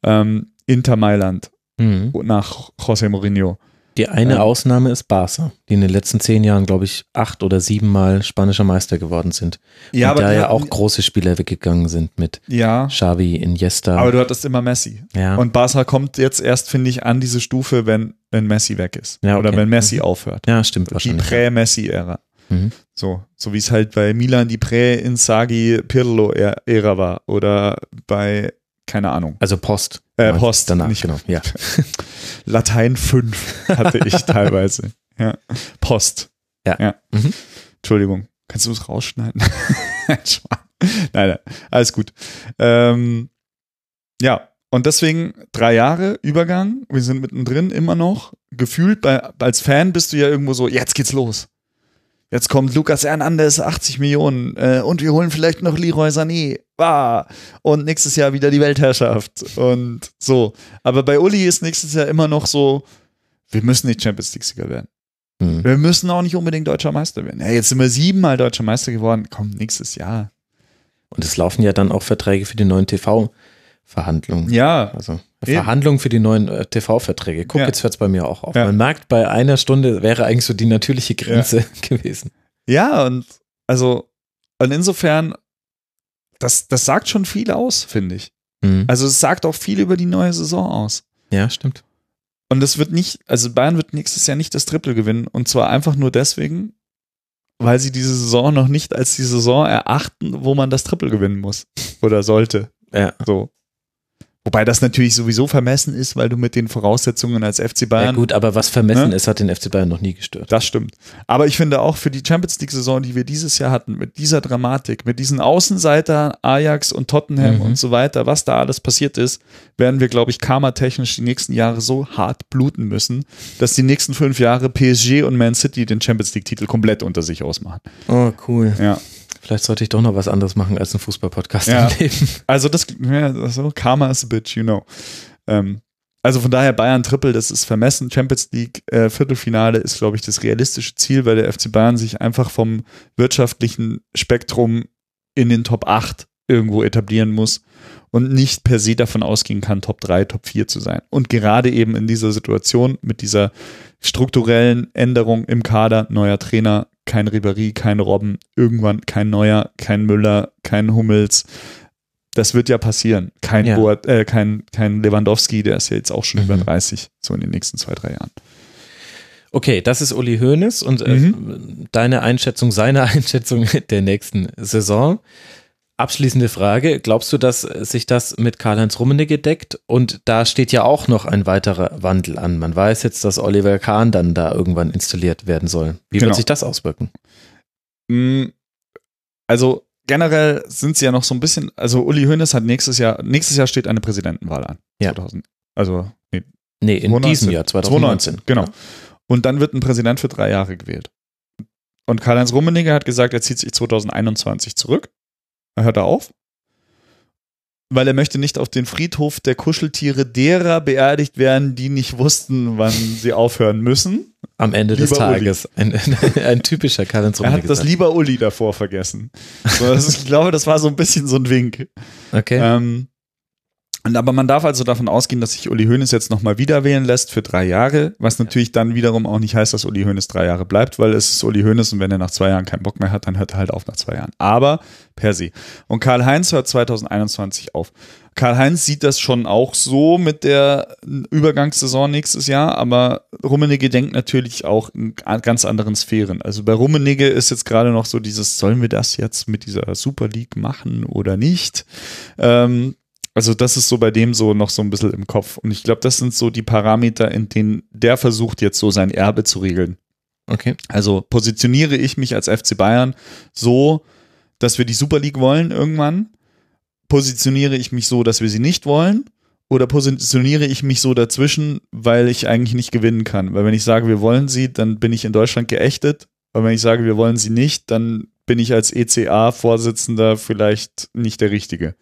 [SPEAKER 4] Ähm, Inter Mailand
[SPEAKER 3] Mhm.
[SPEAKER 4] nach José Mourinho.
[SPEAKER 3] Die eine
[SPEAKER 4] Ähm.
[SPEAKER 3] Ausnahme ist Barca, die in den letzten zehn Jahren, glaube ich, acht oder sieben Mal spanischer Meister geworden sind. und da
[SPEAKER 4] die
[SPEAKER 3] ja auch große Spieler weggegangen sind mit
[SPEAKER 4] Ja,
[SPEAKER 3] Xavi, Iniesta.
[SPEAKER 4] aber du hattest immer Messi.
[SPEAKER 3] ja.
[SPEAKER 4] Und Barca kommt jetzt erst, finde ich, an diese Stufe, wenn, wenn Messi weg ist.
[SPEAKER 3] Ja, okay.
[SPEAKER 4] Oder wenn Messi
[SPEAKER 3] Mhm.
[SPEAKER 4] aufhört.
[SPEAKER 3] ja, stimmt
[SPEAKER 4] Die
[SPEAKER 3] wahrscheinlich.
[SPEAKER 4] Prä-Messi-Ära.
[SPEAKER 3] Mhm.
[SPEAKER 4] So, so wie es halt bei Milan die Prä-Insagi-Pirlo-Ära war. Oder bei, keine Ahnung,
[SPEAKER 3] Also Post.
[SPEAKER 4] Äh, Post,
[SPEAKER 3] Danach,
[SPEAKER 4] nicht-
[SPEAKER 3] genau. Ja. <laughs>
[SPEAKER 4] Latein 5 hatte ich <laughs> teilweise. Ja. Post.
[SPEAKER 3] Ja.
[SPEAKER 4] ja.
[SPEAKER 3] Mhm.
[SPEAKER 4] Entschuldigung. Kannst du es rausschneiden? <laughs> Nein, nein, alles gut. Ähm, ja, und deswegen drei Jahre Übergang. Wir sind mittendrin immer noch. Gefühlt bei, als Fan bist du ja irgendwo so, jetzt geht's los. Jetzt kommt Lukas Hernandez, 80 Millionen. Äh, und wir holen vielleicht noch Leroy Sané. Ah, und nächstes Jahr wieder die Weltherrschaft. Und so. Aber bei Uli ist nächstes Jahr immer noch so, wir müssen nicht Champions League-Sieger werden.
[SPEAKER 3] Mhm.
[SPEAKER 4] Wir müssen auch nicht unbedingt deutscher Meister werden. Ja, jetzt sind wir siebenmal deutscher Meister geworden. Komm, nächstes Jahr.
[SPEAKER 3] Und es laufen ja dann auch Verträge für die neuen TV-Verhandlungen.
[SPEAKER 4] Ja,
[SPEAKER 3] Also. Verhandlungen für die neuen äh, TV-Verträge. Guck,
[SPEAKER 4] Ja.
[SPEAKER 3] jetzt hört es bei mir auch auf.
[SPEAKER 4] Ja.
[SPEAKER 3] Man merkt, bei einer Stunde wäre eigentlich so die natürliche Grenze <laughs> gewesen.
[SPEAKER 4] ja, und also, und insofern, das, das sagt schon viel aus, finde ich.
[SPEAKER 3] Mhm.
[SPEAKER 4] Also, es sagt auch viel über die neue Saison aus.
[SPEAKER 3] Ja, stimmt.
[SPEAKER 4] Und es wird nicht, also Bayern wird nächstes Jahr nicht das Triple gewinnen. Und zwar einfach nur deswegen, weil sie diese Saison noch nicht als die Saison erachten, wo man das Triple gewinnen muss. Oder sollte.
[SPEAKER 3] Ja.
[SPEAKER 4] So. Wobei das natürlich sowieso vermessen ist, weil du mit den Voraussetzungen als FC
[SPEAKER 3] ja,
[SPEAKER 4] Bayern.
[SPEAKER 3] gut, aber was vermessen
[SPEAKER 4] Ne?
[SPEAKER 3] ist, hat den FC Bayern noch nie gestört.
[SPEAKER 4] Das stimmt. Aber ich finde auch für die Champions League-Saison, die wir dieses Jahr hatten, mit dieser Dramatik, mit diesen Außenseitern, Ajax und Tottenham
[SPEAKER 3] Mhm.
[SPEAKER 4] und so weiter, was da alles passiert ist, werden wir, glaube ich, karmatechnisch die nächsten Jahre so hart bluten müssen, dass die nächsten fünf Jahre PSG und Man City den Champions League-Titel komplett unter sich ausmachen.
[SPEAKER 3] Oh, cool.
[SPEAKER 4] Ja.
[SPEAKER 3] Vielleicht sollte ich doch noch was anderes machen als einen Fußball-Podcast
[SPEAKER 4] Ja.
[SPEAKER 3] im Leben.
[SPEAKER 4] Also das, ja, so, Karma is a bitch, you know. Ähm, also von daher Bayern Triple, das ist vermessen. Champions League äh, Viertelfinale ist, glaube ich, das realistische Ziel, weil der FC Bayern sich einfach vom wirtschaftlichen Spektrum in den Top 8 irgendwo etablieren muss und nicht per se davon ausgehen kann, Top 3, Top 4 zu sein. Und gerade eben in dieser Situation mit dieser strukturellen Änderung im Kader, neuer Trainer, kein Ribéry, kein Robben, irgendwann kein Neuer, kein Müller, kein Hummels. Das wird ja passieren. Kein,
[SPEAKER 3] Ja.
[SPEAKER 4] Boat, äh, kein, kein Lewandowski, der ist ja jetzt auch schon über
[SPEAKER 3] Mhm.
[SPEAKER 4] 30, so in den nächsten zwei, drei Jahren.
[SPEAKER 3] Okay, das ist Uli Hoeneß und äh,
[SPEAKER 4] Mhm.
[SPEAKER 3] deine Einschätzung, seine <laughs> Einschätzung der nächsten Saison. Abschließende Frage, glaubst du, dass sich das mit Karl-Heinz Rummenigge deckt? Und da steht ja auch noch ein weiterer Wandel an. Man weiß jetzt, dass Oliver Kahn dann da irgendwann installiert werden soll. Wie
[SPEAKER 4] Genau.
[SPEAKER 3] wird sich das auswirken?
[SPEAKER 4] Mm, Also generell sind sie ja noch so ein bisschen, also Uli Hoeneß hat nächstes Jahr, nächstes Jahr steht eine Präsidentenwahl an.
[SPEAKER 3] Ja.
[SPEAKER 4] 2000, also nee,
[SPEAKER 3] Nee, in
[SPEAKER 4] 2019.
[SPEAKER 3] diesem Jahr, 2019.
[SPEAKER 4] genau. Und dann wird ein Präsident für drei Jahre gewählt. Und Karl-Heinz Rummenigge hat gesagt, er zieht sich 2021 zurück. Er hört da auf. Weil er möchte nicht auf den Friedhof der Kuscheltiere derer beerdigt werden, die nicht wussten, wann sie aufhören müssen.
[SPEAKER 3] Am Ende des
[SPEAKER 4] Lieber Uli.
[SPEAKER 3] Tages. Ein, ein typischer Karl-Heinz
[SPEAKER 4] Er hat
[SPEAKER 3] Rummenigge.
[SPEAKER 4] das lieber Uli davor vergessen. So, ist, ich glaube, das war so ein bisschen so ein Wink.
[SPEAKER 3] Okay.
[SPEAKER 4] Ähm, und aber man darf also davon ausgehen, dass sich Uli Hoeneß jetzt nochmal wieder wählen lässt für drei Jahre, was natürlich dann wiederum auch nicht heißt, dass Uli Hoeneß drei Jahre bleibt, weil es ist Uli Hoeneß und wenn er nach zwei Jahren keinen Bock mehr hat, dann hört er halt auf nach zwei Jahren. Aber per se. Und Karl-Heinz hört 2021 auf. Karl-Heinz sieht das schon auch so mit der Übergangssaison nächstes Jahr, aber Rummenigge denkt natürlich auch in ganz anderen Sphären. Also bei Rummenigge ist jetzt gerade noch so dieses, sollen wir das jetzt mit dieser Super League machen oder nicht? Ähm, also das ist so bei dem so noch so ein bisschen im Kopf. Und ich glaube, das sind so die Parameter, in denen der versucht jetzt so sein Erbe zu regeln.
[SPEAKER 3] okay.
[SPEAKER 4] Also positioniere ich mich als FC Bayern so, dass wir die Super League wollen irgendwann? Positioniere ich mich so, dass wir sie nicht wollen? Oder positioniere ich mich so dazwischen, weil ich eigentlich nicht gewinnen kann? Weil wenn ich sage, wir wollen sie, dann bin ich in Deutschland geächtet. Aber wenn ich sage, wir wollen sie nicht, dann bin ich als ECA-Vorsitzender vielleicht nicht der Richtige.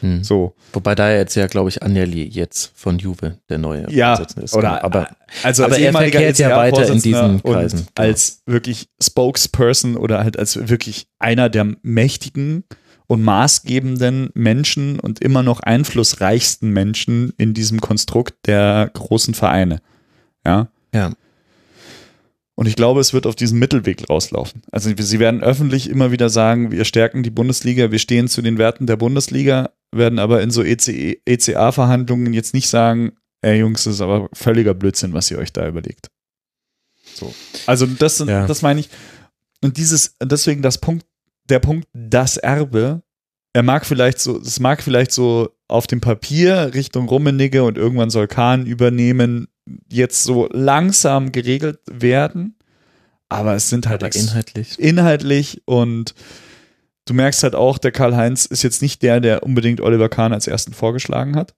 [SPEAKER 3] Hm.
[SPEAKER 4] So.
[SPEAKER 3] Wobei da jetzt ja, glaube ich, Agnelli jetzt von Juve der neue
[SPEAKER 4] Ja,
[SPEAKER 3] Vorsitzende ist.
[SPEAKER 4] oder
[SPEAKER 3] Genau. aber
[SPEAKER 4] Also
[SPEAKER 3] Aber
[SPEAKER 4] als
[SPEAKER 3] er verkehrt ja weiter in diesen Kreisen, genau.
[SPEAKER 4] als wirklich Spokesperson oder halt als wirklich einer der mächtigen und maßgebenden Menschen und immer noch einflussreichsten Menschen in diesem Konstrukt der großen Vereine. Ja.
[SPEAKER 3] ja,
[SPEAKER 4] Und ich glaube, es wird auf diesen Mittelweg rauslaufen. Also sie werden öffentlich immer wieder sagen, wir stärken die Bundesliga, wir stehen zu den Werten der Bundesliga, werden aber in so E ECE ECA-Verhandlungen jetzt nicht sagen, ey Jungs, das ist aber völliger Blödsinn, was ihr euch da überlegt. So. Also das, sind,
[SPEAKER 3] Ja.
[SPEAKER 4] das meine ich. Und dieses, deswegen das Punkt, der Punkt, das Erbe, er mag vielleicht so, es mag vielleicht so auf dem Papier Richtung Rummenigge und irgendwann soll Kahn übernehmen, jetzt so langsam geregelt werden. Aber es sind halt
[SPEAKER 3] inhaltlich.
[SPEAKER 4] inhaltlich und du merkst halt auch, der Karl-Heinz ist jetzt nicht der, der unbedingt Oliver Kahn als ersten vorgeschlagen hat,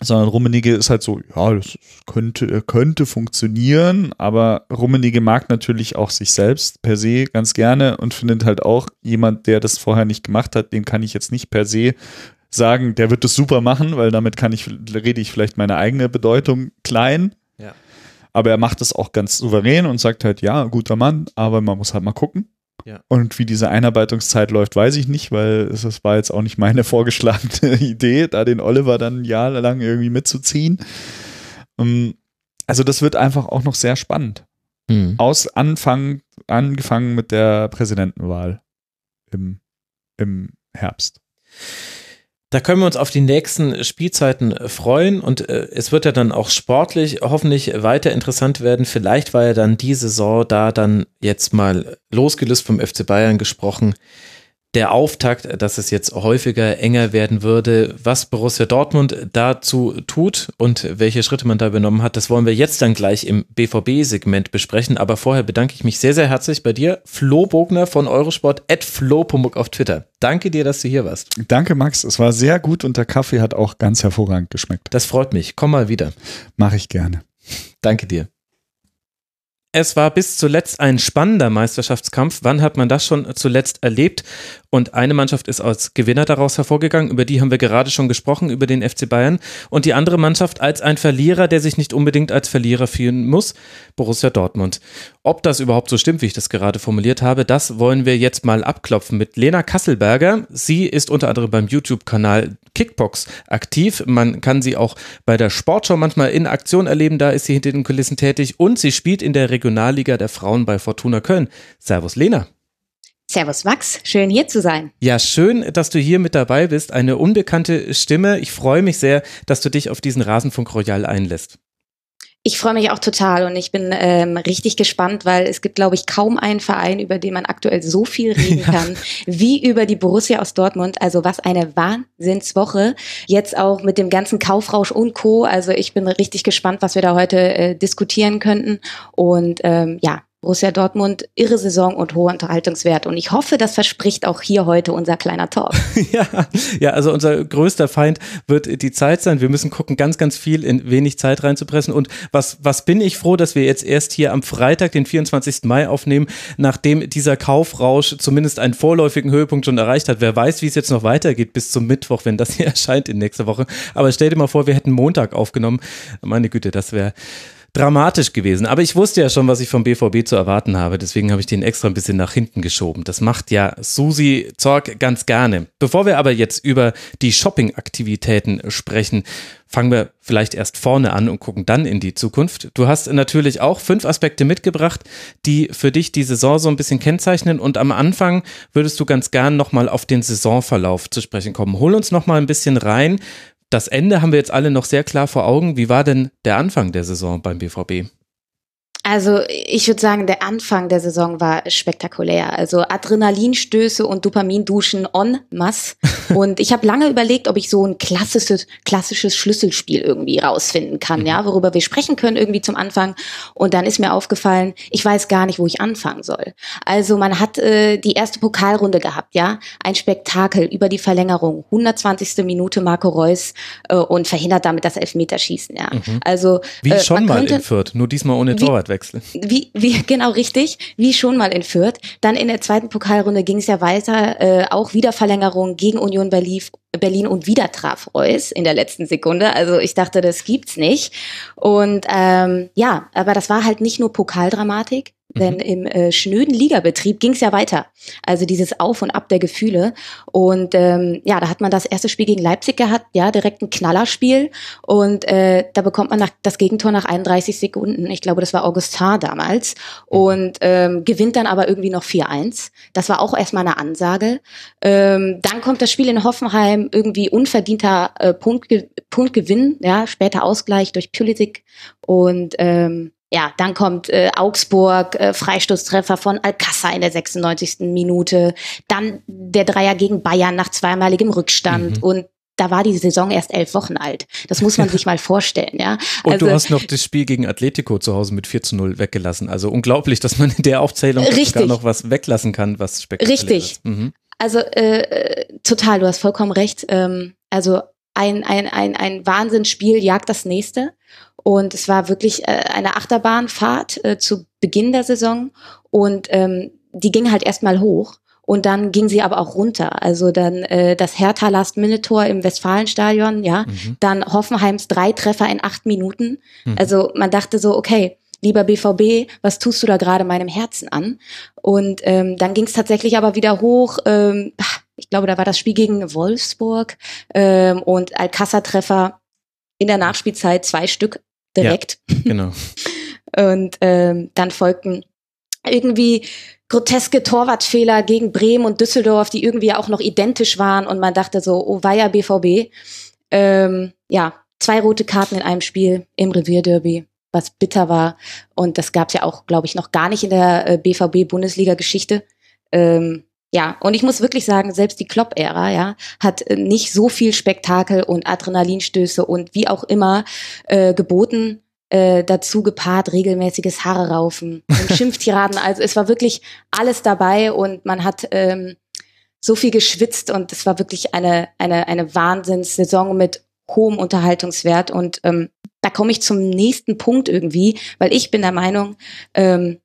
[SPEAKER 4] sondern Rummenigge ist halt so, ja, das könnte, könnte funktionieren, aber Rummenigge mag natürlich auch sich selbst per se ganz gerne und findet halt auch jemand, der das vorher nicht gemacht hat, den kann ich jetzt nicht per se sagen, der wird das super machen, weil damit kann ich, rede ich vielleicht meine eigene Bedeutung klein.
[SPEAKER 3] Ja.
[SPEAKER 4] Aber er macht es auch ganz souverän und sagt halt, ja, guter Mann, aber man muss halt mal gucken.
[SPEAKER 3] Ja.
[SPEAKER 4] Und wie diese Einarbeitungszeit läuft, weiß ich nicht, weil es das war jetzt auch nicht meine <laughs> vorgeschlagene Idee, da den Oliver dann ein Jahr lang irgendwie mitzuziehen. Ähm, Also das wird einfach auch noch sehr spannend.
[SPEAKER 3] Hm.
[SPEAKER 4] Aus Anfang, angefangen mit der Präsidentenwahl im, im Herbst.
[SPEAKER 3] Da können wir uns auf die nächsten Spielzeiten freuen und äh, es wird ja dann auch sportlich hoffentlich weiter interessant werden. Vielleicht war ja dann die Saison da dann jetzt mal losgelöst vom FC Bayern gesprochen. Der Auftakt, dass es jetzt häufiger enger werden würde, was Borussia Dortmund dazu tut und welche Schritte man da übernommen hat, das wollen wir jetzt dann gleich im BVB-Segment besprechen. Aber vorher bedanke ich mich sehr, sehr herzlich bei dir, Flo Bogner von Eurosport, at flo.muck auf Twitter. Danke dir, dass du hier warst.
[SPEAKER 4] Danke, Max. Es war sehr gut und der Kaffee hat auch ganz hervorragend geschmeckt.
[SPEAKER 3] Das freut mich. Komm mal wieder.
[SPEAKER 4] Mache ich gerne.
[SPEAKER 3] Danke dir. Es war bis zuletzt ein spannender Meisterschaftskampf. Wann hat man das schon zuletzt erlebt? Und eine Mannschaft ist als Gewinner daraus hervorgegangen. Über die haben wir gerade schon gesprochen, über den FC Bayern. Und die andere Mannschaft als ein Verlierer, der sich nicht unbedingt als Verlierer fühlen muss, Borussia Dortmund. Ob das überhaupt so stimmt, wie ich das gerade formuliert habe, das wollen wir jetzt mal abklopfen mit Lena Kasselberger. Sie ist unter anderem beim YouTube-Kanal Kickbox aktiv. Man kann sie auch bei der Sportschau manchmal in Aktion erleben. Da ist sie hinter den Kulissen tätig. Und sie spielt in der Regionalliga der Frauen bei Fortuna Köln. Servus Lena.
[SPEAKER 5] Servus Max, schön hier zu sein.
[SPEAKER 3] Ja, schön, dass du hier mit dabei bist. Eine unbekannte Stimme. Ich freue mich sehr, dass du dich auf diesen Rasenfunk Royal einlässt.
[SPEAKER 5] Ich freue mich auch total und ich bin ähm, richtig gespannt, weil es gibt, glaube ich, kaum einen Verein, über den man aktuell so viel <laughs> reden ja. kann, wie über die Borussia aus Dortmund. Also was eine Wahnsinnswoche. Jetzt auch mit dem ganzen Kaufrausch und Co. Also ich bin richtig gespannt, was wir da heute äh, diskutieren könnten. Und ähm, ja, Borussia Dortmund, irre Saison und hoher Unterhaltungswert. Und ich hoffe, das verspricht auch hier heute unser kleiner Talk. <laughs>
[SPEAKER 3] ja, ja, also unser größter Feind wird die Zeit sein. Wir müssen gucken, ganz, ganz viel in wenig Zeit reinzupressen. Und was, was bin ich froh, dass wir jetzt erst hier am Freitag, den 24. Mai aufnehmen, nachdem dieser Kaufrausch zumindest einen vorläufigen Höhepunkt schon erreicht hat. Wer weiß, wie es jetzt noch weitergeht bis zum Mittwoch, wenn das hier <laughs> erscheint in nächster Woche. Aber stell dir mal vor, wir hätten Montag aufgenommen. Meine Güte, das wäre dramatisch gewesen. Aber ich wusste ja schon, was ich vom BVB zu erwarten habe. Deswegen habe ich den extra ein bisschen nach hinten geschoben. Das macht ja Susi Zorg ganz gerne. Bevor wir aber jetzt über die Shopping-Aktivitäten sprechen, fangen wir vielleicht erst vorne an und gucken dann in die Zukunft. Du hast natürlich auch fünf Aspekte mitgebracht, die für dich die Saison so ein bisschen kennzeichnen. Und am Anfang würdest du ganz gern nochmal auf den Saisonverlauf zu sprechen kommen. Hol uns nochmal ein bisschen rein das Ende haben wir jetzt alle noch sehr klar vor Augen. Wie war denn der Anfang der Saison beim BVB?
[SPEAKER 5] Also ich würde sagen, der Anfang der Saison war spektakulär. Also Adrenalinstöße und Dopaminduschen en masse. <laughs> Und ich habe lange überlegt, ob ich so ein klassisches, klassisches Schlüsselspiel irgendwie rausfinden kann, ja, worüber wir sprechen können irgendwie zum Anfang. Und dann ist mir aufgefallen, ich weiß gar nicht, wo ich anfangen soll. Also man hat äh, die erste Pokalrunde gehabt, ja, ein Spektakel über die Verlängerung, 120. Minute Marco Reus äh, und verhindert damit das Elfmeterschießen, ja. Mhm. Also
[SPEAKER 3] wie äh, schon mal in Fürth, nur diesmal ohne Torwart wechseln.
[SPEAKER 5] Wie, wie, genau richtig, wie schon mal in Fürth. Dann in der zweiten Pokalrunde ging es ja weiter, äh, auch wieder Verlängerung gegen Union Berlin, Berlin und wieder traf Reus in der letzten Sekunde. Also ich dachte, das gibt's nicht. Und ähm, ja, aber das war halt nicht nur Pokaldramatik, denn mhm. im äh, schnöden Ligabetrieb ging es ja weiter. Also dieses Auf und Ab der Gefühle. Und ähm, ja, da hat man das erste Spiel gegen Leipzig gehabt, ja, direkt ein Knallerspiel. Und äh, da bekommt man nach, das Gegentor nach 31 Sekunden. Ich glaube, das war Augustin damals. Mhm. Und ähm, gewinnt dann aber irgendwie noch 4-1. Das war auch erstmal eine Ansage. Ähm, dann kommt das Spiel in Hoffenheim, irgendwie unverdienter äh, Punktge Punktgewinn, ja, später Ausgleich durch Pulisic. Und ähm, ja, dann kommt äh, Augsburg, äh, Freistoßtreffer von Alcázar in der 96. Minute, dann der Dreier gegen Bayern nach zweimaligem Rückstand mhm. und da war die Saison erst elf Wochen alt. Das muss man <laughs> sich mal vorstellen, ja.
[SPEAKER 3] Und also, du hast noch das Spiel gegen Atletico zu Hause mit 4 zu 0 weggelassen. Also unglaublich, dass man in der Aufzählung richtig. sogar noch was weglassen kann, was spektakulär
[SPEAKER 5] richtig. ist. Mhm. Also äh, total, du hast vollkommen recht. Ähm, also ein, ein, ein, ein Wahnsinnsspiel jagt das nächste. Und es war wirklich äh, eine Achterbahnfahrt äh, zu Beginn der Saison. Und ähm, die ging halt erstmal hoch. Und dann ging sie aber auch runter. Also dann äh, das Hertha Last-Minute-Tor im Westfalenstadion, ja. Mhm. Dann Hoffenheims drei Treffer in acht Minuten. Mhm. Also man dachte so, okay, lieber BVB, was tust du da gerade meinem Herzen an? Und ähm, dann ging es tatsächlich aber wieder hoch. Ähm, ich glaube, da war das Spiel gegen Wolfsburg ähm, und Alcázar-Treffer in der Nachspielzeit zwei Stück direkt.
[SPEAKER 3] Ja, genau. <laughs>
[SPEAKER 5] Und ähm, dann folgten irgendwie groteske Torwartfehler gegen Bremen und Düsseldorf, die irgendwie auch noch identisch waren und man dachte so, oh weia BVB. Ähm, ja, zwei rote Karten in einem Spiel im Revierderby, was bitter war. Und das gab es ja auch, glaube ich, noch gar nicht in der äh, BVB-Bundesliga-Geschichte. Ähm, ja, und ich muss wirklich sagen, selbst die Klopp-Ära, ja, hat äh, nicht so viel Spektakel und Adrenalinstöße und wie auch immer äh, geboten. Äh, dazu gepaart regelmäßiges Haare raufen und <laughs> Schimpftiraden. Also es war wirklich alles dabei und man hat ähm, so viel geschwitzt und es war wirklich eine eine eine Wahnsinnssaison mit hohem Unterhaltungswert und ähm, da komme ich zum nächsten Punkt irgendwie, weil ich bin der Meinung, ähm,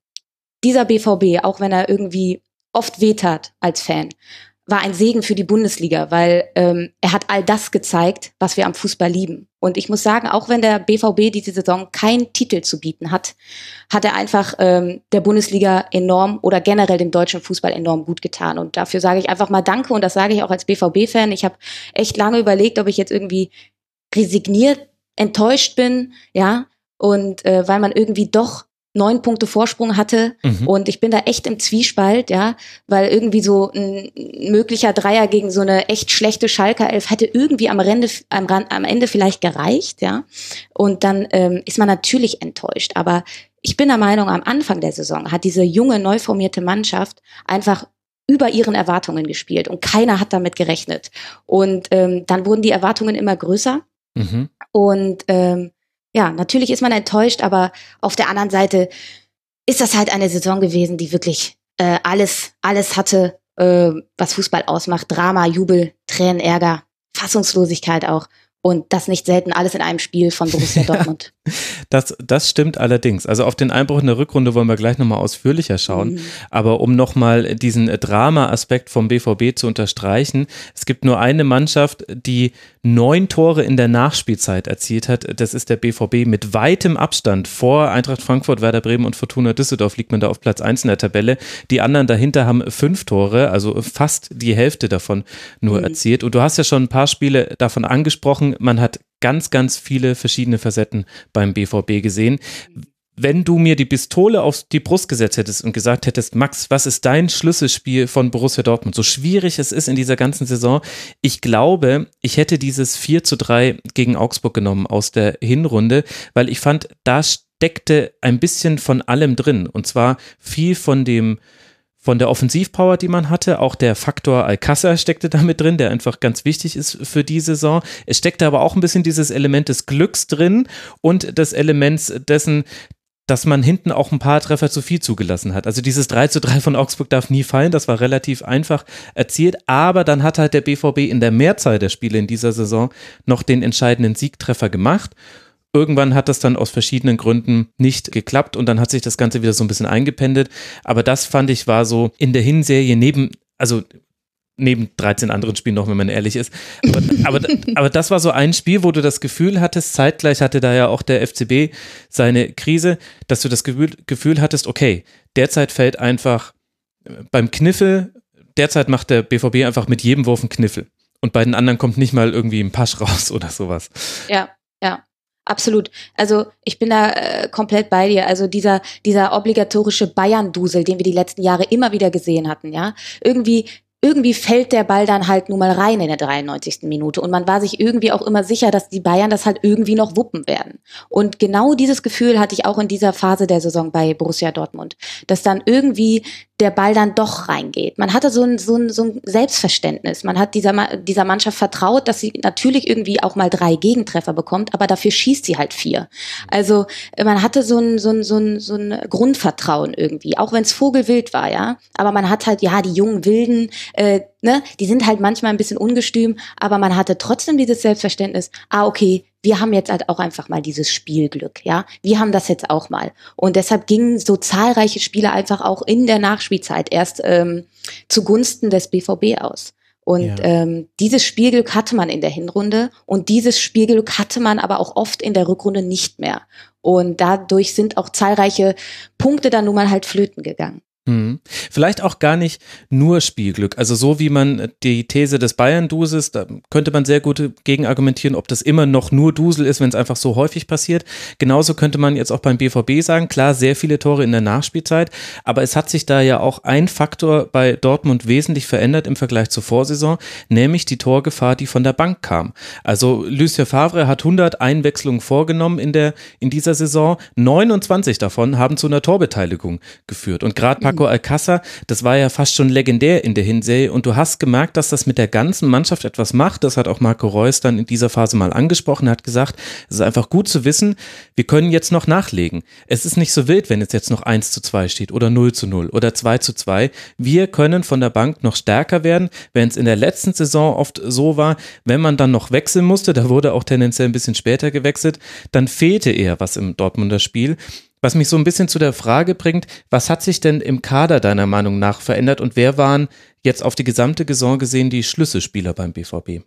[SPEAKER 5] dieser BVB, auch wenn er irgendwie oft wehtat als Fan, war ein Segen für die Bundesliga, weil ähm, er hat all das gezeigt, was wir am Fußball lieben. Und ich muss sagen, auch wenn der BVB diese Saison keinen Titel zu bieten hat, hat er einfach ähm, der Bundesliga enorm oder generell dem deutschen Fußball enorm gut getan. Und dafür sage ich einfach mal Danke und das sage ich auch als BVB-Fan. Ich habe echt lange überlegt, ob ich jetzt irgendwie resigniert, enttäuscht bin, ja, und äh, weil man irgendwie doch neun Punkte Vorsprung hatte mhm. und ich bin da echt im Zwiespalt, ja, weil irgendwie so ein möglicher Dreier gegen so eine echt schlechte Schalker Elf hätte irgendwie am Ende, am, am Ende vielleicht gereicht, ja, und dann ähm, ist man natürlich enttäuscht, aber ich bin der Meinung, am Anfang der Saison hat diese junge, neu formierte Mannschaft einfach über ihren Erwartungen gespielt und keiner hat damit gerechnet. Und ähm, dann wurden die Erwartungen immer größer. Mhm. Und ähm, ja, natürlich ist man enttäuscht, aber auf der anderen Seite ist das halt eine Saison gewesen, die wirklich äh, alles, alles hatte, äh, was Fußball ausmacht. Drama, Jubel, Tränen, Ärger, Fassungslosigkeit auch. Und das nicht selten alles in einem Spiel von Borussia <laughs> Dortmund.
[SPEAKER 3] Das, das stimmt allerdings. Also auf den Einbruch in der Rückrunde wollen wir gleich nochmal ausführlicher schauen. Mhm. Aber um nochmal diesen Drama-Aspekt vom BVB zu unterstreichen, es gibt nur eine Mannschaft, die neun Tore in der Nachspielzeit erzielt hat. Das ist der BVB mit weitem Abstand vor Eintracht Frankfurt, Werder Bremen und Fortuna Düsseldorf liegt man da auf Platz 1 in der Tabelle. Die anderen dahinter haben fünf Tore, also fast die Hälfte davon nur mhm. erzielt. Und du hast ja schon ein paar Spiele davon angesprochen man hat ganz, ganz viele verschiedene Facetten beim BVB gesehen. Wenn du mir die Pistole auf die Brust gesetzt hättest und gesagt hättest, Max, was ist dein Schlüsselspiel von Borussia Dortmund? So schwierig es ist in dieser ganzen Saison. Ich glaube, ich hätte dieses 4 zu 3 gegen Augsburg genommen aus der Hinrunde, weil ich fand, da steckte ein bisschen von allem drin. Und zwar viel von dem, von der Offensivpower, die man hatte. Auch der Faktor Alcázar steckte damit drin, der einfach ganz wichtig ist für die Saison. Es steckte aber auch ein bisschen dieses Element des Glücks drin und des Elements dessen, dass man hinten auch ein paar Treffer zu viel zugelassen hat. Also dieses 3 zu 3 von Augsburg darf nie fallen, das war relativ einfach erzielt, aber dann hat halt der BVB in der Mehrzahl der Spiele in dieser Saison noch den entscheidenden Siegtreffer gemacht Irgendwann hat das dann aus verschiedenen Gründen nicht geklappt und dann hat sich das Ganze wieder so ein bisschen eingependelt. Aber das fand ich war so in der Hinserie neben, also neben 13 anderen Spielen noch, wenn man ehrlich ist. Aber, aber, aber das war so ein Spiel, wo du das Gefühl hattest, zeitgleich hatte da ja auch der FCB seine Krise, dass du das Gefühl, Gefühl hattest, okay, derzeit fällt einfach beim Kniffel, derzeit macht der BVB einfach mit jedem Wurf einen Kniffel. Und bei den anderen kommt nicht mal irgendwie ein Pasch raus <laughs> oder sowas.
[SPEAKER 5] Ja. Absolut. Also ich bin da äh, komplett bei dir. Also dieser dieser obligatorische Bayern-Dusel, den wir die letzten Jahre immer wieder gesehen hatten, ja. Irgendwie irgendwie fällt der Ball dann halt nun mal rein in der 93. Minute. Und man war sich irgendwie auch immer sicher, dass die Bayern das halt irgendwie noch wuppen werden. Und genau dieses Gefühl hatte ich auch in dieser Phase der Saison bei Borussia Dortmund. Dass dann irgendwie der Ball dann doch reingeht. Man hatte so ein, so ein, so ein Selbstverständnis. Man hat dieser, dieser Mannschaft vertraut, dass sie natürlich irgendwie auch mal drei Gegentreffer bekommt, aber dafür schießt sie halt vier. Also man hatte so ein, so ein, so ein, so ein Grundvertrauen irgendwie, auch wenn es Vogelwild war, ja. Aber man hat halt, ja, die jungen Wilden, äh, ne, die sind halt manchmal ein bisschen ungestüm, aber man hatte trotzdem dieses Selbstverständnis, ah, okay, wir haben jetzt halt auch einfach mal dieses Spielglück, ja. Wir haben das jetzt auch mal. Und deshalb gingen so zahlreiche Spiele einfach auch in der Nachspielzeit erst ähm, zugunsten des BVB aus. Und ja. ähm, dieses Spielglück hatte man in der Hinrunde und dieses Spielglück hatte man aber auch oft in der Rückrunde nicht mehr. Und dadurch sind auch zahlreiche Punkte dann nun mal halt flöten gegangen.
[SPEAKER 3] Hm. Vielleicht auch gar nicht nur Spielglück. Also so wie man die These des Bayern-Duses, da könnte man sehr gut gegen argumentieren, ob das immer noch nur Dusel ist, wenn es einfach so häufig passiert. Genauso könnte man jetzt auch beim BVB sagen, klar, sehr viele Tore in der Nachspielzeit, aber es hat sich da ja auch ein Faktor bei Dortmund wesentlich verändert im Vergleich zur Vorsaison, nämlich die Torgefahr, die von der Bank kam. Also Lucien Favre hat 100 Einwechslungen vorgenommen in der in dieser Saison, 29 davon haben zu einer Torbeteiligung geführt und gerade Paco Alcázar, das war ja fast schon legendär in der Hinserie und du hast gemerkt, dass das mit der ganzen Mannschaft etwas macht. Das hat auch Marco Reus dann in dieser Phase mal angesprochen. Er hat gesagt, es ist einfach gut zu wissen, wir können jetzt noch nachlegen. Es ist nicht so wild, wenn es jetzt noch 1 zu 2 steht oder 0 zu 0 oder 2 zu 2. Wir können von der Bank noch stärker werden, wenn es in der letzten Saison oft so war, wenn man dann noch wechseln musste, da wurde auch tendenziell ein bisschen später gewechselt, dann fehlte eher was im Dortmunder Spiel. Was mich so ein bisschen zu der Frage bringt, was hat sich denn im Kader deiner Meinung nach verändert und wer waren jetzt auf die gesamte Saison gesehen die Schlüsselspieler beim BVB?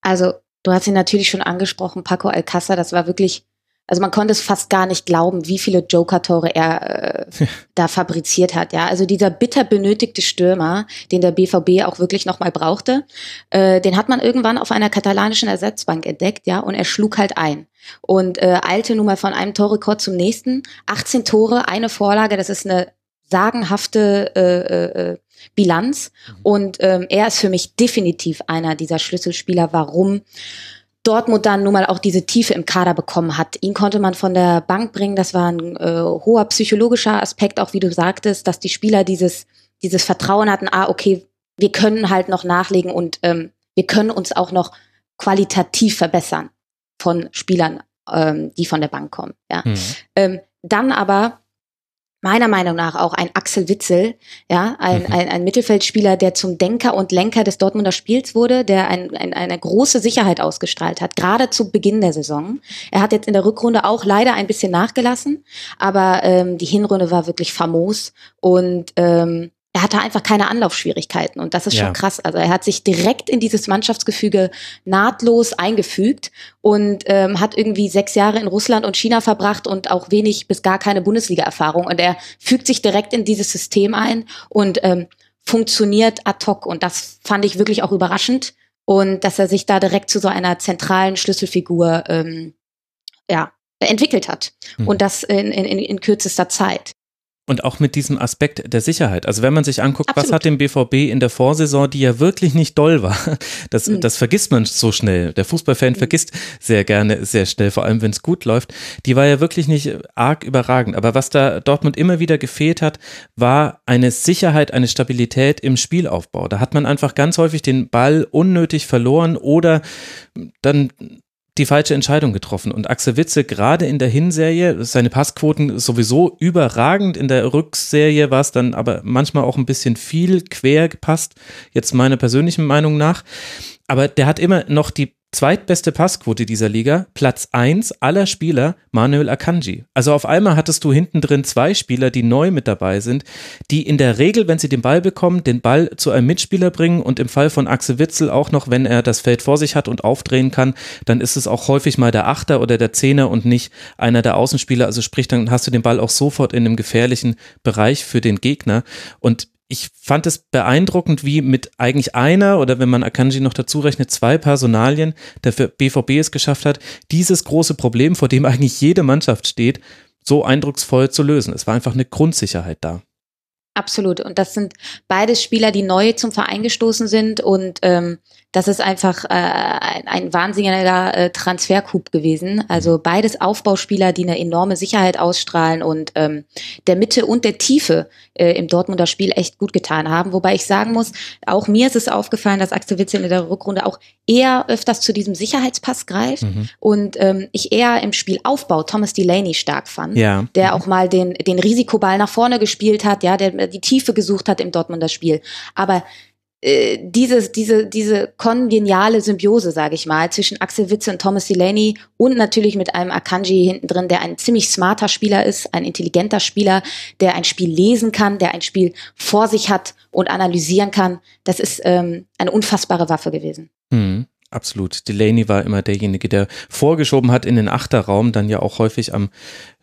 [SPEAKER 5] Also, du hast ihn natürlich schon angesprochen, Paco Alcázar, das war wirklich also man konnte es fast gar nicht glauben, wie viele Joker-Tore er äh, da fabriziert hat. Ja, also dieser bitter benötigte Stürmer, den der BVB auch wirklich nochmal brauchte, äh, den hat man irgendwann auf einer katalanischen Ersatzbank entdeckt, ja, und er schlug halt ein und äh, eilte nun mal von einem Torrekord zum nächsten. 18 Tore, eine Vorlage, das ist eine sagenhafte äh, äh, Bilanz. Mhm. Und ähm, er ist für mich definitiv einer dieser Schlüsselspieler. Warum? Dortmund dann nun mal auch diese Tiefe im Kader bekommen hat. Ihn konnte man von der Bank bringen. Das war ein äh, hoher psychologischer Aspekt, auch wie du sagtest, dass die Spieler dieses, dieses Vertrauen hatten, ah, okay, wir können halt noch nachlegen und ähm, wir können uns auch noch qualitativ verbessern von Spielern, ähm, die von der Bank kommen. Ja. Mhm. Ähm, dann aber meiner Meinung nach auch ein Axel Witzel, ja, ein, mhm. ein, ein Mittelfeldspieler, der zum Denker und Lenker des Dortmunder Spiels wurde, der ein, ein, eine große Sicherheit ausgestrahlt hat, gerade zu Beginn der Saison. Er hat jetzt in der Rückrunde auch leider ein bisschen nachgelassen, aber ähm, die Hinrunde war wirklich famos und ähm, er hatte einfach keine Anlaufschwierigkeiten und das ist schon ja. krass. Also er hat sich direkt in dieses Mannschaftsgefüge nahtlos eingefügt und ähm, hat irgendwie sechs Jahre in Russland und China verbracht und auch wenig bis gar keine Bundesliga-Erfahrung und er fügt sich direkt in dieses System ein und ähm, funktioniert ad hoc und das fand ich wirklich auch überraschend und dass er sich da direkt zu so einer zentralen Schlüsselfigur ähm, ja entwickelt hat hm. und das in, in, in kürzester Zeit.
[SPEAKER 3] Und auch mit diesem Aspekt der Sicherheit. Also wenn man sich anguckt, Absolut. was hat dem BVB in der Vorsaison, die ja wirklich nicht doll war, <laughs> das, mhm. das vergisst man so schnell. Der Fußballfan mhm. vergisst sehr gerne, sehr schnell, vor allem wenn es gut läuft. Die war ja wirklich nicht arg überragend. Aber was da Dortmund immer wieder gefehlt hat, war eine Sicherheit, eine Stabilität im Spielaufbau. Da hat man einfach ganz häufig den Ball unnötig verloren oder dann die falsche Entscheidung getroffen. Und Axel Witze gerade in der Hinserie, seine Passquoten sowieso überragend. In der Rückserie war es dann aber manchmal auch ein bisschen viel quer gepasst, jetzt meiner persönlichen Meinung nach. Aber der hat immer noch die zweitbeste Passquote dieser Liga, Platz 1 aller Spieler, Manuel Akanji. Also auf einmal hattest du hinten drin zwei Spieler, die neu mit dabei sind, die in der Regel, wenn sie den Ball bekommen, den Ball zu einem Mitspieler bringen und im Fall von Axel Witzel auch noch, wenn er das Feld vor sich hat und aufdrehen kann, dann ist es auch häufig mal der Achter oder der Zehner und nicht einer der Außenspieler. Also sprich, dann hast du den Ball auch sofort in einem gefährlichen Bereich für den Gegner. Und ich fand es beeindruckend, wie mit eigentlich einer oder wenn man Akanji noch dazu rechnet, zwei Personalien der BVB es geschafft hat, dieses große Problem, vor dem eigentlich jede Mannschaft steht, so eindrucksvoll zu lösen. Es war einfach eine Grundsicherheit da.
[SPEAKER 5] Absolut. Und das sind beides Spieler, die neu zum Verein gestoßen sind und ähm, das ist einfach äh, ein, ein wahnsinniger äh, Transfercoup gewesen. Also beides Aufbauspieler, die eine enorme Sicherheit ausstrahlen und ähm, der Mitte und der Tiefe äh, im Dortmunder Spiel echt gut getan haben. Wobei ich sagen muss, auch mir ist es aufgefallen, dass Axel Witzel in der Rückrunde auch eher öfters zu diesem Sicherheitspass greift mhm. und ähm, ich eher im Spielaufbau Thomas Delaney stark fand, ja. der auch mal den, den Risikoball nach vorne gespielt hat, ja, der die Tiefe gesucht hat im Dortmunder Spiel. Aber äh, dieses, diese, diese kongeniale Symbiose, sage ich mal, zwischen Axel Witze und Thomas Delaney und natürlich mit einem Akanji hinten drin, der ein ziemlich smarter Spieler ist, ein intelligenter Spieler, der ein Spiel lesen kann, der ein Spiel vor sich hat und analysieren kann. Das ist ähm, eine unfassbare Waffe gewesen.
[SPEAKER 3] Mhm. Absolut. Delaney war immer derjenige, der vorgeschoben hat in den Achterraum, dann ja auch häufig am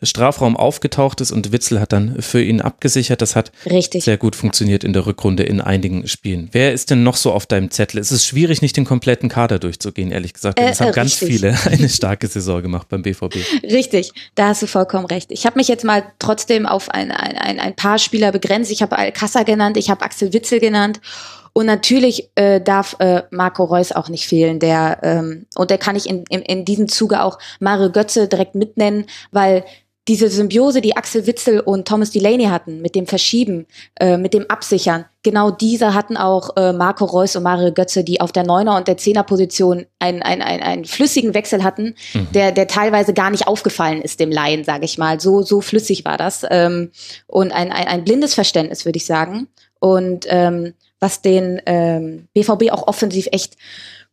[SPEAKER 3] Strafraum aufgetaucht ist und Witzel hat dann für ihn abgesichert. Das hat Richtig. sehr gut funktioniert in der Rückrunde in einigen Spielen. Wer ist denn noch so auf deinem Zettel? Es ist schwierig, nicht den kompletten Kader durchzugehen, ehrlich gesagt. Äh, es haben äh, ganz viele <laughs> eine starke Saison gemacht beim BVB.
[SPEAKER 5] Richtig, da hast du vollkommen recht. Ich habe mich jetzt mal trotzdem auf ein, ein, ein paar Spieler begrenzt. Ich habe Alcassa genannt, ich habe Axel Witzel genannt und natürlich äh, darf äh, Marco Reus auch nicht fehlen, der ähm, und der kann ich in, in, in diesem Zuge auch Mario Götze direkt mitnennen, weil diese Symbiose, die Axel Witzel und Thomas Delaney hatten, mit dem Verschieben, äh, mit dem Absichern, genau diese hatten auch äh, Marco Reus und Mario Götze, die auf der Neuner und der Zehner-Position einen, einen, einen, einen flüssigen Wechsel hatten, mhm. der, der teilweise gar nicht aufgefallen ist dem Laien, sage ich mal. So, so flüssig war das. Ähm, und ein, ein, ein blindes Verständnis, würde ich sagen. Und ähm, was den ähm, BVB auch offensiv echt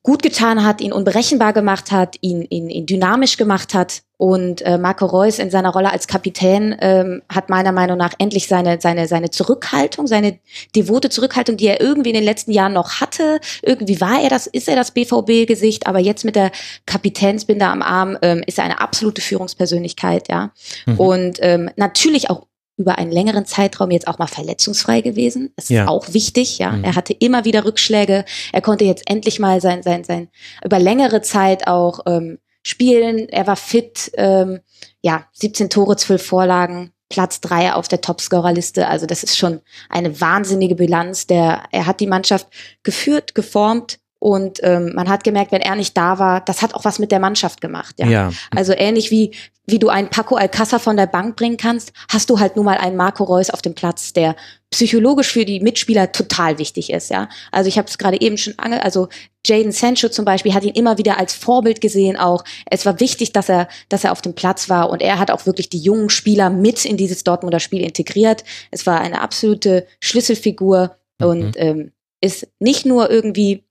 [SPEAKER 5] gut getan hat, ihn unberechenbar gemacht hat, ihn, ihn, ihn dynamisch gemacht hat. Und äh, Marco Reus in seiner Rolle als Kapitän ähm, hat meiner Meinung nach endlich seine, seine, seine Zurückhaltung, seine devote Zurückhaltung, die er irgendwie in den letzten Jahren noch hatte. Irgendwie war er das, ist er das BVB-Gesicht, aber jetzt mit der Kapitänsbinde am Arm ähm, ist er eine absolute Führungspersönlichkeit, ja. Mhm. Und ähm, natürlich auch über einen längeren Zeitraum jetzt auch mal verletzungsfrei gewesen. Das ja. ist auch wichtig, ja. Mhm. Er hatte immer wieder Rückschläge. Er konnte jetzt endlich mal sein, sein, sein, über längere Zeit auch ähm, spielen. Er war fit, ähm, ja, 17 Tore, 12 Vorlagen, Platz drei auf der Topscorerliste. Also das ist schon eine wahnsinnige Bilanz. Der, er hat die Mannschaft geführt, geformt, und ähm, man hat gemerkt, wenn er nicht da war, das hat auch was mit der Mannschaft gemacht. Ja. ja. Also ähnlich wie wie du einen Paco Alcázar von der Bank bringen kannst, hast du halt nun mal einen Marco Reus auf dem Platz, der psychologisch für die Mitspieler total wichtig ist. Ja. Also ich habe es gerade eben schon ange, also Jaden Sancho zum Beispiel hat ihn immer wieder als Vorbild gesehen. Auch es war wichtig, dass er dass er auf dem Platz war und er hat auch wirklich die jungen Spieler mit in dieses Dortmunder Spiel integriert. Es war eine absolute Schlüsselfigur mhm. und ähm, ist nicht nur irgendwie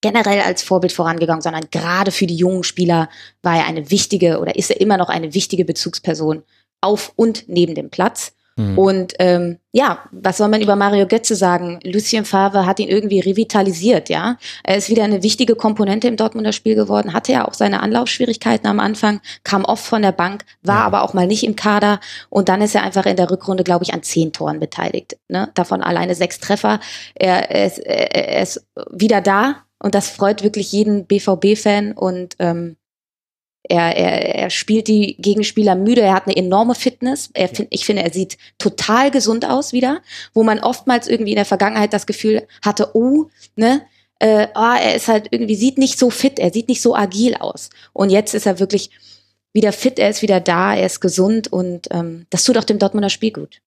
[SPEAKER 5] generell als Vorbild vorangegangen, sondern gerade für die jungen Spieler war er eine wichtige oder ist er immer noch eine wichtige Bezugsperson auf und neben dem Platz. Mhm. Und ähm, ja, was soll man über Mario Götze sagen? Lucien Favre hat ihn irgendwie revitalisiert, ja. Er ist wieder eine wichtige Komponente im Dortmunder Spiel geworden, hatte ja auch seine Anlaufschwierigkeiten am Anfang, kam oft von der Bank, war ja. aber auch mal nicht im Kader und dann ist er einfach in der Rückrunde, glaube ich, an zehn Toren beteiligt. Ne? Davon alleine sechs Treffer. Er, er, ist, er ist wieder da, und das freut wirklich jeden BVB-Fan und ähm, er, er, er spielt die Gegenspieler müde, er hat eine enorme Fitness. Er, ich finde, er sieht total gesund aus wieder, wo man oftmals irgendwie in der Vergangenheit das Gefühl hatte, oh, ne, äh, oh, er ist halt irgendwie, sieht nicht so fit, er sieht nicht so agil aus. Und jetzt ist er wirklich wieder fit, er ist wieder da, er ist gesund und ähm, das tut auch dem Dortmunder Spiel gut.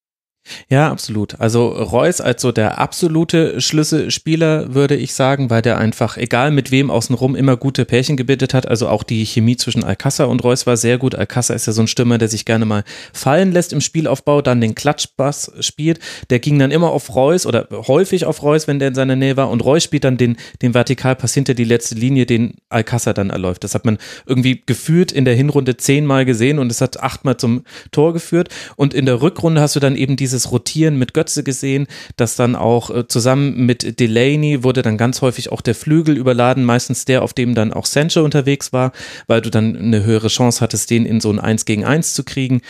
[SPEAKER 3] Ja, absolut. Also Reus als so der absolute Schlüsselspieler, würde ich sagen, weil der einfach, egal mit wem außenrum, immer gute Pärchen gebildet hat. Also auch die Chemie zwischen Alcázar und Reus war sehr gut. Alcázar ist ja so ein Stürmer, der sich gerne mal fallen lässt im Spielaufbau, dann den Klatschbass spielt. Der ging dann immer auf Reus oder häufig auf Reus, wenn der in seiner Nähe war. Und Reus spielt dann den, den Vertikalpass hinter die letzte Linie, den Alcázar dann erläuft. Das hat man irgendwie gefühlt in der Hinrunde zehnmal gesehen und es hat achtmal zum Tor geführt. Und in der Rückrunde hast du dann eben dieses Rotieren mit Götze gesehen, das dann auch äh, zusammen mit Delaney wurde dann ganz häufig auch der Flügel überladen, meistens der, auf dem dann auch Sancho unterwegs war, weil du dann eine höhere Chance hattest, den in so ein 1 gegen 1 zu kriegen.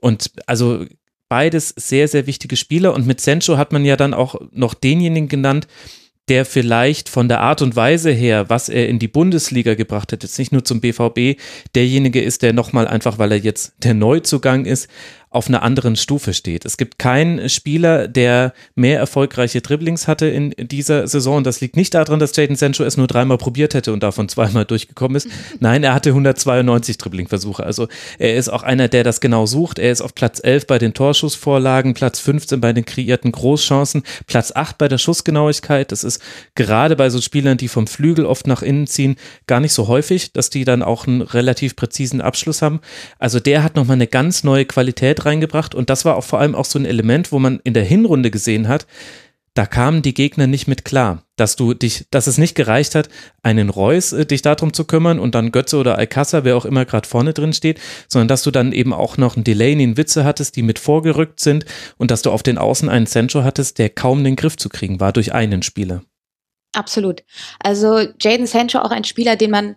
[SPEAKER 3] Und also beides sehr, sehr wichtige Spieler. Und mit Sancho hat man ja dann auch noch denjenigen genannt, der vielleicht von der Art und Weise her, was er in die Bundesliga gebracht hat, jetzt nicht nur zum BVB, derjenige ist, der nochmal einfach, weil er jetzt der Neuzugang ist, auf einer anderen Stufe steht. Es gibt keinen Spieler, der mehr erfolgreiche Dribblings hatte in dieser Saison. Und das liegt nicht daran, dass Jaden Sancho es nur dreimal probiert hätte und davon zweimal durchgekommen ist. <laughs> Nein, er hatte 192 Dribbling-Versuche. Also er ist auch einer, der das genau sucht. Er ist auf Platz 11 bei den Torschussvorlagen, Platz 15 bei den kreierten Großchancen, Platz 8 bei der Schussgenauigkeit. Das ist gerade bei so Spielern, die vom Flügel oft nach innen ziehen, gar nicht so häufig, dass die dann auch einen relativ präzisen Abschluss haben. Also der hat nochmal eine ganz neue Qualität Qualität reingebracht und das war auch vor allem auch so ein Element, wo man in der Hinrunde gesehen hat, da kamen die Gegner nicht mit klar, dass du dich, dass es nicht gereicht hat, einen Reus äh, dich darum zu kümmern und dann Götze oder Alcázar, wer auch immer gerade vorne drin steht, sondern dass du dann eben auch noch einen Delaney, einen Witze hattest, die mit vorgerückt sind und dass du auf den Außen einen Sancho hattest, der kaum den Griff zu kriegen war durch einen Spieler.
[SPEAKER 5] Absolut. Also Jaden Sancho auch ein Spieler, den man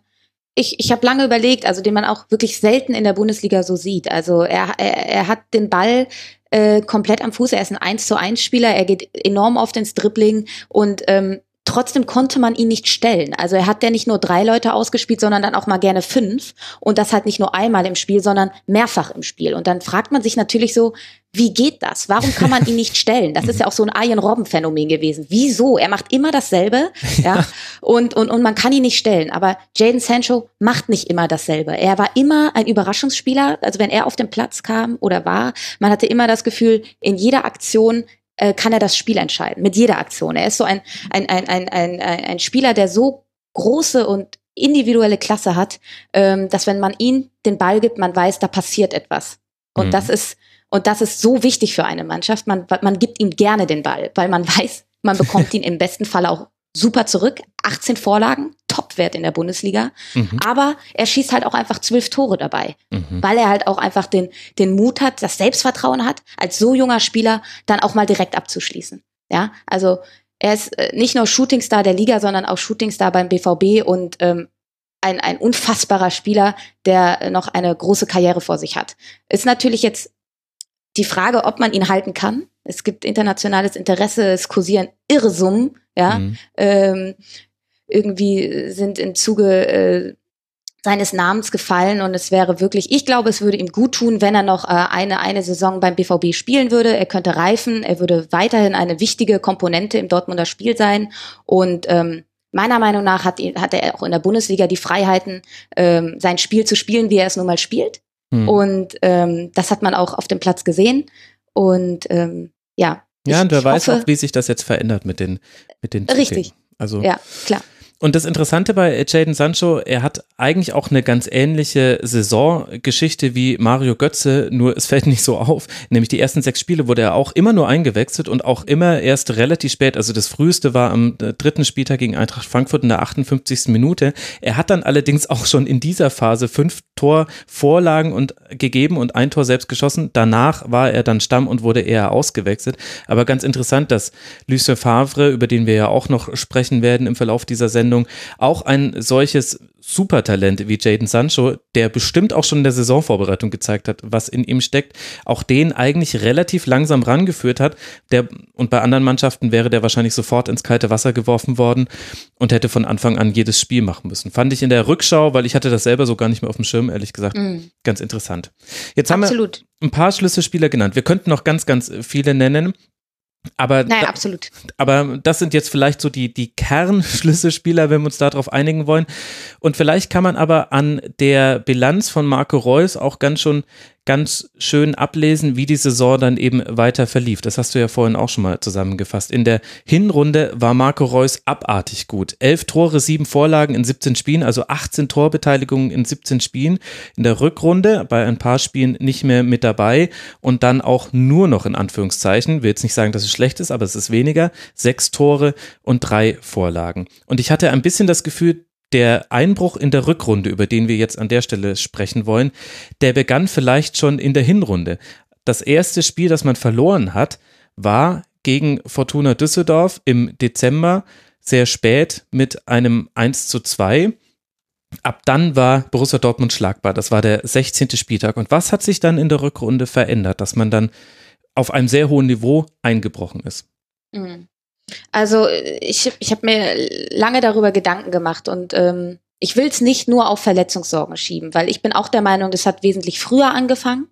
[SPEAKER 5] ich, ich habe lange überlegt, also den man auch wirklich selten in der Bundesliga so sieht. Also er, er, er hat den Ball äh, komplett am Fuß. Er ist ein 1 zu 1 Spieler. Er geht enorm oft ins Dribbling und ähm, trotzdem konnte man ihn nicht stellen. Also er hat ja nicht nur drei Leute ausgespielt, sondern dann auch mal gerne fünf. Und das halt nicht nur einmal im Spiel, sondern mehrfach im Spiel. Und dann fragt man sich natürlich so, wie geht das? Warum kann man ihn nicht stellen? Das ist ja auch so ein Arjen Robben Phänomen gewesen. Wieso? Er macht immer dasselbe, <laughs> ja, und, und, und man kann ihn nicht stellen. Aber Jaden Sancho macht nicht immer dasselbe. Er war immer ein Überraschungsspieler. Also wenn er auf den Platz kam oder war, man hatte immer das Gefühl, in jeder Aktion äh, kann er das Spiel entscheiden, mit jeder Aktion. Er ist so ein, ein, ein, ein, ein, ein Spieler, der so große und individuelle Klasse hat, ähm, dass wenn man ihm den Ball gibt, man weiß, da passiert etwas. Und mhm. das ist, und das ist so wichtig für eine Mannschaft. Man, man gibt ihm gerne den Ball, weil man <laughs> weiß, man bekommt ihn im besten Fall auch super zurück. 18 Vorlagen, Topwert in der Bundesliga. Mhm. Aber er schießt halt auch einfach zwölf Tore dabei, mhm. weil er halt auch einfach den, den Mut hat, das Selbstvertrauen hat, als so junger Spieler dann auch mal direkt abzuschließen. Ja, also er ist äh, nicht nur Shootingstar der Liga, sondern auch Shootingstar beim BVB und ähm, ein, ein unfassbarer Spieler, der noch eine große Karriere vor sich hat. Ist natürlich jetzt die Frage, ob man ihn halten kann. Es gibt internationales Interesse, es kursieren irre Summen, ja. Mhm. Ähm, irgendwie sind im Zuge äh, seines Namens gefallen und es wäre wirklich, ich glaube, es würde ihm gut tun, wenn er noch äh, eine, eine Saison beim BVB spielen würde. Er könnte reifen, er würde weiterhin eine wichtige Komponente im Dortmunder Spiel sein und ähm, meiner Meinung nach hat, hat er auch in der Bundesliga die Freiheiten, ähm, sein Spiel zu spielen, wie er es nun mal spielt. Hm. Und ähm, das hat man auch auf dem Platz gesehen. Und ähm, ja.
[SPEAKER 3] Ja, und wer weiß hoffe, auch, wie sich das jetzt verändert mit den mit den
[SPEAKER 5] Richtig. Also ja, klar.
[SPEAKER 3] Und das Interessante bei Jaden Sancho, er hat eigentlich auch eine ganz ähnliche Saisongeschichte wie Mario Götze, nur es fällt <laughs> nicht so auf. Nämlich die ersten sechs Spiele wurde er auch immer nur eingewechselt und auch immer erst relativ spät. Also das früheste war am dritten Spieltag gegen Eintracht Frankfurt in der 58. Minute. Er hat dann allerdings auch schon in dieser Phase fünf Torvorlagen und gegeben und ein Tor selbst geschossen. Danach war er dann Stamm und wurde eher ausgewechselt. Aber ganz interessant, dass Lucien Favre, über den wir ja auch noch sprechen werden im Verlauf dieser Sendung, Sendung, auch ein solches Supertalent wie Jaden Sancho, der bestimmt auch schon in der Saisonvorbereitung gezeigt hat, was in ihm steckt, auch den eigentlich relativ langsam rangeführt hat. Der, und bei anderen Mannschaften wäre der wahrscheinlich sofort ins kalte Wasser geworfen worden und hätte von Anfang an jedes Spiel machen müssen. Fand ich in der Rückschau, weil ich hatte das selber so gar nicht mehr auf dem Schirm, ehrlich gesagt, mhm. ganz interessant. Jetzt Absolut. haben wir ein paar Schlüsselspieler genannt. Wir könnten noch ganz, ganz viele nennen. Aber,
[SPEAKER 5] naja, absolut.
[SPEAKER 3] aber das sind jetzt vielleicht so die, die Kernschlüsselspieler, wenn wir uns darauf einigen wollen. Und vielleicht kann man aber an der Bilanz von Marco Reus auch ganz schon ganz schön ablesen, wie die Saison dann eben weiter verlief. Das hast du ja vorhin auch schon mal zusammengefasst. In der Hinrunde war Marco Reus abartig gut. Elf Tore, sieben Vorlagen in 17 Spielen, also 18 Torbeteiligungen in 17 Spielen. In der Rückrunde bei ein paar Spielen nicht mehr mit dabei und dann auch nur noch in Anführungszeichen, will jetzt nicht sagen, dass es schlecht ist, aber es ist weniger, sechs Tore und drei Vorlagen. Und ich hatte ein bisschen das Gefühl, der Einbruch in der Rückrunde, über den wir jetzt an der Stelle sprechen wollen, der begann vielleicht schon in der Hinrunde. Das erste Spiel, das man verloren hat, war gegen Fortuna Düsseldorf im Dezember, sehr spät mit einem 1 zu 2. Ab dann war Borussia Dortmund schlagbar. Das war der 16. Spieltag. Und was hat sich dann in der Rückrunde verändert, dass man dann auf einem sehr hohen Niveau eingebrochen ist?
[SPEAKER 5] Mhm. Also ich, ich habe mir lange darüber Gedanken gemacht und ähm, ich will es nicht nur auf Verletzungssorgen schieben, weil ich bin auch der Meinung, das hat wesentlich früher angefangen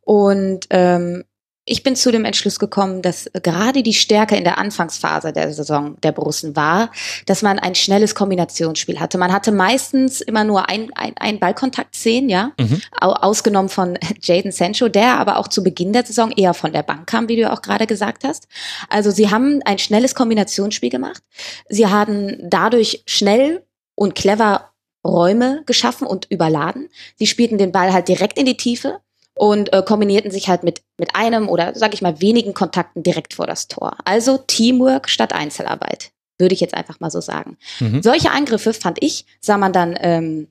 [SPEAKER 5] und ähm, ich bin zu dem Entschluss gekommen, dass gerade die Stärke in der Anfangsphase der Saison der Borussen war, dass man ein schnelles Kombinationsspiel hatte. Man hatte meistens immer nur ein, ein, ein Ballkontakt sehen, ja, mhm. ausgenommen von <laughs> Jaden Sancho, der aber auch zu Beginn der Saison eher von der Bank kam, wie du auch gerade gesagt hast. Also sie haben ein schnelles Kombinationsspiel gemacht. Sie haben dadurch schnell und clever Räume geschaffen und überladen. Sie spielten den Ball halt direkt in die Tiefe und äh, kombinierten sich halt mit, mit einem oder sag ich mal wenigen Kontakten direkt vor das Tor. Also Teamwork statt Einzelarbeit, würde ich jetzt einfach mal so sagen. Mhm. Solche Angriffe, fand ich, sah man dann ähm,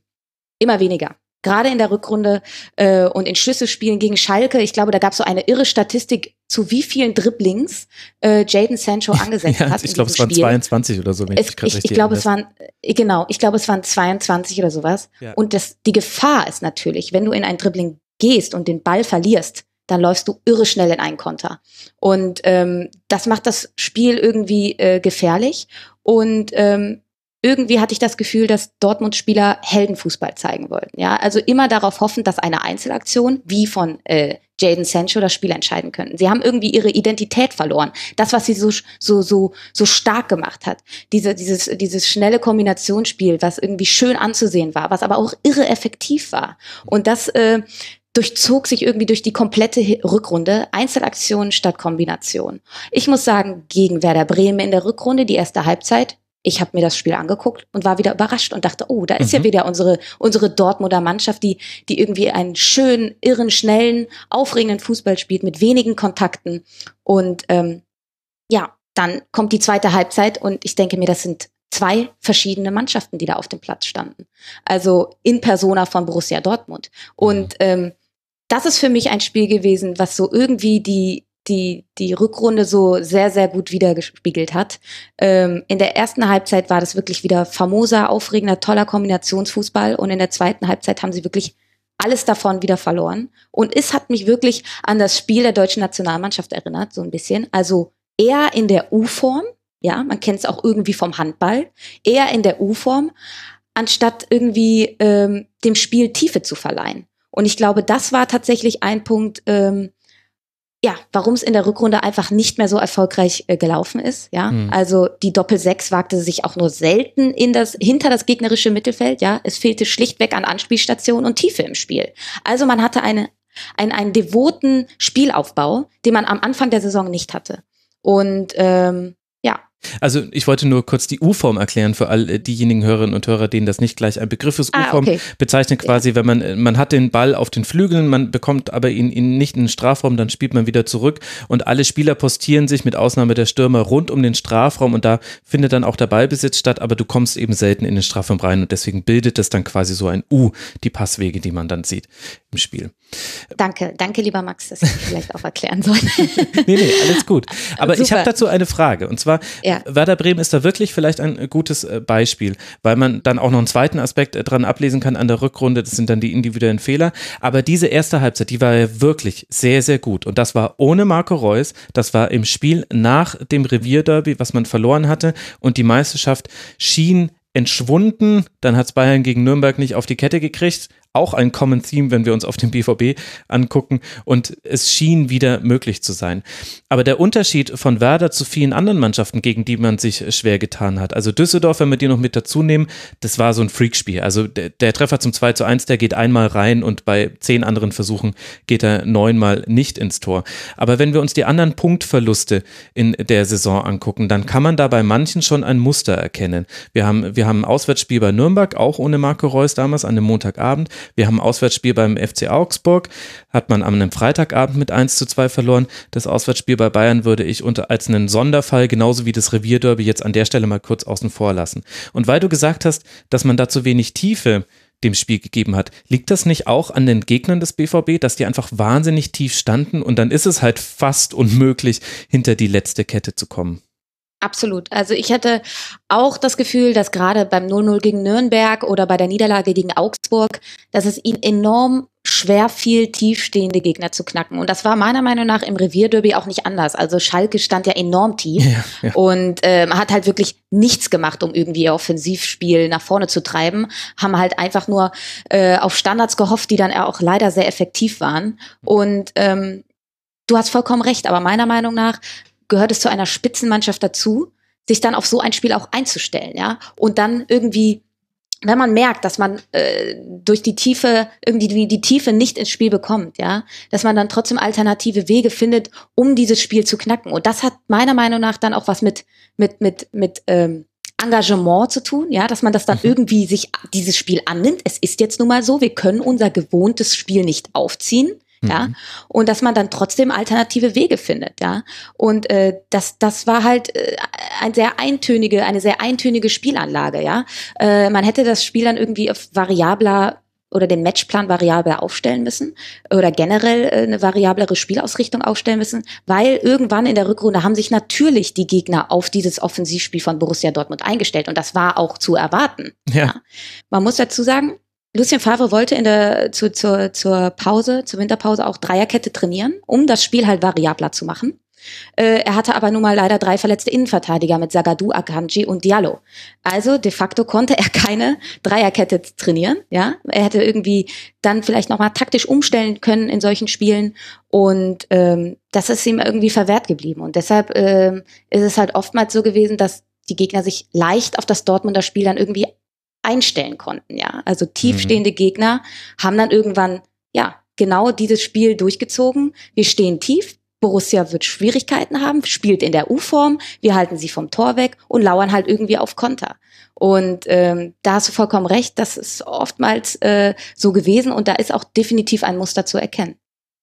[SPEAKER 5] immer weniger. Gerade in der Rückrunde äh, und in Schlüsselspielen gegen Schalke, ich glaube, da gab es so eine irre Statistik, zu wie vielen Dribblings äh, Jaden Sancho angesetzt <laughs> ja, hat.
[SPEAKER 3] Ich glaube, es waren 22 oder so.
[SPEAKER 5] Wenn es, ich ich, ich glaube, es waren äh, genau, ich glaube, es waren 22 oder sowas. Ja. Und das, die Gefahr ist natürlich, wenn du in ein Dribbling gehst und den Ball verlierst, dann läufst du irre schnell in einen Konter. Und ähm, das macht das Spiel irgendwie äh, gefährlich. Und ähm, irgendwie hatte ich das Gefühl, dass Dortmund-Spieler Heldenfußball zeigen wollten. Ja, also immer darauf hoffen, dass eine Einzelaktion wie von äh, Jaden Sancho das Spiel entscheiden könnten. Sie haben irgendwie ihre Identität verloren. Das, was sie so so so so stark gemacht hat, diese dieses dieses schnelle Kombinationsspiel, was irgendwie schön anzusehen war, was aber auch irre effektiv war. Und das äh, durchzog sich irgendwie durch die komplette Rückrunde, Einzelaktion statt Kombination. Ich muss sagen, gegen Werder Bremen in der Rückrunde, die erste Halbzeit, ich habe mir das Spiel angeguckt und war wieder überrascht und dachte, oh, da ist mhm. ja wieder unsere unsere Dortmunder Mannschaft, die die irgendwie einen schönen, irren, schnellen, aufregenden Fußball spielt mit wenigen Kontakten und ähm, ja, dann kommt die zweite Halbzeit und ich denke mir, das sind zwei verschiedene Mannschaften, die da auf dem Platz standen. Also in Persona von Borussia Dortmund und mhm. ähm, das ist für mich ein Spiel gewesen, was so irgendwie die die, die Rückrunde so sehr, sehr gut wiedergespiegelt hat. Ähm, in der ersten Halbzeit war das wirklich wieder famoser, aufregender, toller Kombinationsfußball und in der zweiten Halbzeit haben sie wirklich alles davon wieder verloren. Und es hat mich wirklich an das Spiel der deutschen Nationalmannschaft erinnert, so ein bisschen. Also eher in der U-Form, ja, man kennt es auch irgendwie vom Handball, eher in der U-Form, anstatt irgendwie ähm, dem Spiel Tiefe zu verleihen. Und ich glaube, das war tatsächlich ein Punkt, ähm, ja, warum es in der Rückrunde einfach nicht mehr so erfolgreich äh, gelaufen ist. Ja, mhm. also die Doppel 6 wagte sich auch nur selten in das hinter das gegnerische Mittelfeld. Ja, es fehlte schlichtweg an Anspielstation und Tiefe im Spiel. Also man hatte eine einen, einen devoten Spielaufbau, den man am Anfang der Saison nicht hatte. Und ähm,
[SPEAKER 3] also ich wollte nur kurz die U-Form erklären für all diejenigen Hörerinnen und Hörer, denen das nicht gleich ein Begriff ist. Ah, U-Form okay. bezeichnet quasi, wenn man, man hat den Ball auf den Flügeln, man bekommt aber ihn, ihn nicht in den Strafraum, dann spielt man wieder zurück und alle Spieler postieren sich mit Ausnahme der Stürmer rund um den Strafraum und da findet dann auch der Ballbesitz statt, aber du kommst eben selten in den Strafraum rein und deswegen bildet es dann quasi so ein U, die Passwege, die man dann sieht im Spiel.
[SPEAKER 5] Danke, danke lieber Max, dass ich vielleicht auch erklären soll. <laughs>
[SPEAKER 3] nee, nee, alles gut. Aber Super. ich habe dazu eine Frage und zwar, ja. Werder Bremen ist da wirklich vielleicht ein gutes äh, Beispiel, weil man dann auch noch einen zweiten Aspekt äh, dran ablesen kann an der Rückrunde, das sind dann die individuellen Fehler. Aber diese erste Halbzeit, die war ja wirklich sehr, sehr gut. Und das war ohne Marco Reus, das war im Spiel nach dem Revierderby, was man verloren hatte. Und die Meisterschaft schien entschwunden. Dann hat es Bayern gegen Nürnberg nicht auf die Kette gekriegt auch ein Common Theme, wenn wir uns auf den BVB angucken. Und es schien wieder möglich zu sein. Aber der Unterschied von Werder zu vielen anderen Mannschaften, gegen die man sich schwer getan hat, also Düsseldorf, wenn wir die noch mit dazu nehmen, das war so ein Freakspiel. Also der, der Treffer zum 2 zu 1, der geht einmal rein und bei zehn anderen Versuchen geht er neunmal nicht ins Tor. Aber wenn wir uns die anderen Punktverluste in der Saison angucken, dann kann man da bei manchen schon ein Muster erkennen. Wir haben, wir haben ein Auswärtsspiel bei Nürnberg, auch ohne Marco Reus damals, an dem Montagabend. Wir haben ein Auswärtsspiel beim FC Augsburg, hat man am einem Freitagabend mit 1 zu 2 verloren. Das Auswärtsspiel bei Bayern würde ich unter, als einen Sonderfall, genauso wie das Revierderby, jetzt an der Stelle mal kurz außen vor lassen. Und weil du gesagt hast, dass man da zu wenig Tiefe dem Spiel gegeben hat. Liegt das nicht auch an den Gegnern des BVB, dass die einfach wahnsinnig tief standen und dann ist es halt fast unmöglich, hinter die letzte Kette zu kommen?
[SPEAKER 5] Absolut. Also ich hatte auch das Gefühl, dass gerade beim 0-0 gegen Nürnberg oder bei der Niederlage gegen Augsburg, dass es ihnen enorm schwer fiel, tiefstehende Gegner zu knacken. Und das war meiner Meinung nach im Revierderby auch nicht anders. Also Schalke stand ja enorm tief <laughs> ja, ja. und ähm, hat halt wirklich nichts gemacht, um irgendwie ihr Offensivspiel nach vorne zu treiben. Haben halt einfach nur äh, auf Standards gehofft, die dann auch leider sehr effektiv waren. Und ähm, du hast vollkommen recht, aber meiner Meinung nach gehört es zu einer Spitzenmannschaft dazu, sich dann auf so ein Spiel auch einzustellen, ja, und dann irgendwie wenn man merkt, dass man äh, durch die Tiefe irgendwie die, die Tiefe nicht ins Spiel bekommt, ja, dass man dann trotzdem alternative Wege findet, um dieses Spiel zu knacken. Und das hat meiner Meinung nach dann auch was mit mit mit mit ähm, Engagement zu tun, ja, dass man das dann mhm. irgendwie sich dieses Spiel annimmt. Es ist jetzt nun mal so, wir können unser gewohntes Spiel nicht aufziehen ja, mhm. und dass man dann trotzdem alternative Wege findet, ja. Und äh, das, das war halt äh, ein sehr eintönige, eine sehr eintönige Spielanlage, ja. Äh, man hätte das Spiel dann irgendwie auf variabler oder den Matchplan variabel aufstellen müssen oder generell äh, eine variablere Spielausrichtung aufstellen müssen, weil irgendwann in der Rückrunde haben sich natürlich die Gegner auf dieses Offensivspiel von Borussia Dortmund eingestellt und das war auch zu erwarten. Ja. ja. Man muss dazu sagen, Lucien Favre wollte in der, zu, zur, zur Pause, zur Winterpause auch Dreierkette trainieren, um das Spiel halt variabler zu machen. Äh, er hatte aber nun mal leider drei verletzte Innenverteidiger mit Zagadou, Akanji und Diallo. Also de facto konnte er keine Dreierkette trainieren. Ja, er hätte irgendwie dann vielleicht noch mal taktisch umstellen können in solchen Spielen und ähm, das ist ihm irgendwie verwehrt geblieben. Und deshalb ähm, ist es halt oftmals so gewesen, dass die Gegner sich leicht auf das Dortmunder Spiel dann irgendwie einstellen konnten. Ja, also tiefstehende mhm. Gegner haben dann irgendwann ja genau dieses Spiel durchgezogen. Wir stehen tief, Borussia wird Schwierigkeiten haben, spielt in der U-Form, wir halten sie vom Tor weg und lauern halt irgendwie auf Konter. Und ähm, da hast du vollkommen recht, das ist oftmals äh, so gewesen und da ist auch definitiv ein Muster zu erkennen.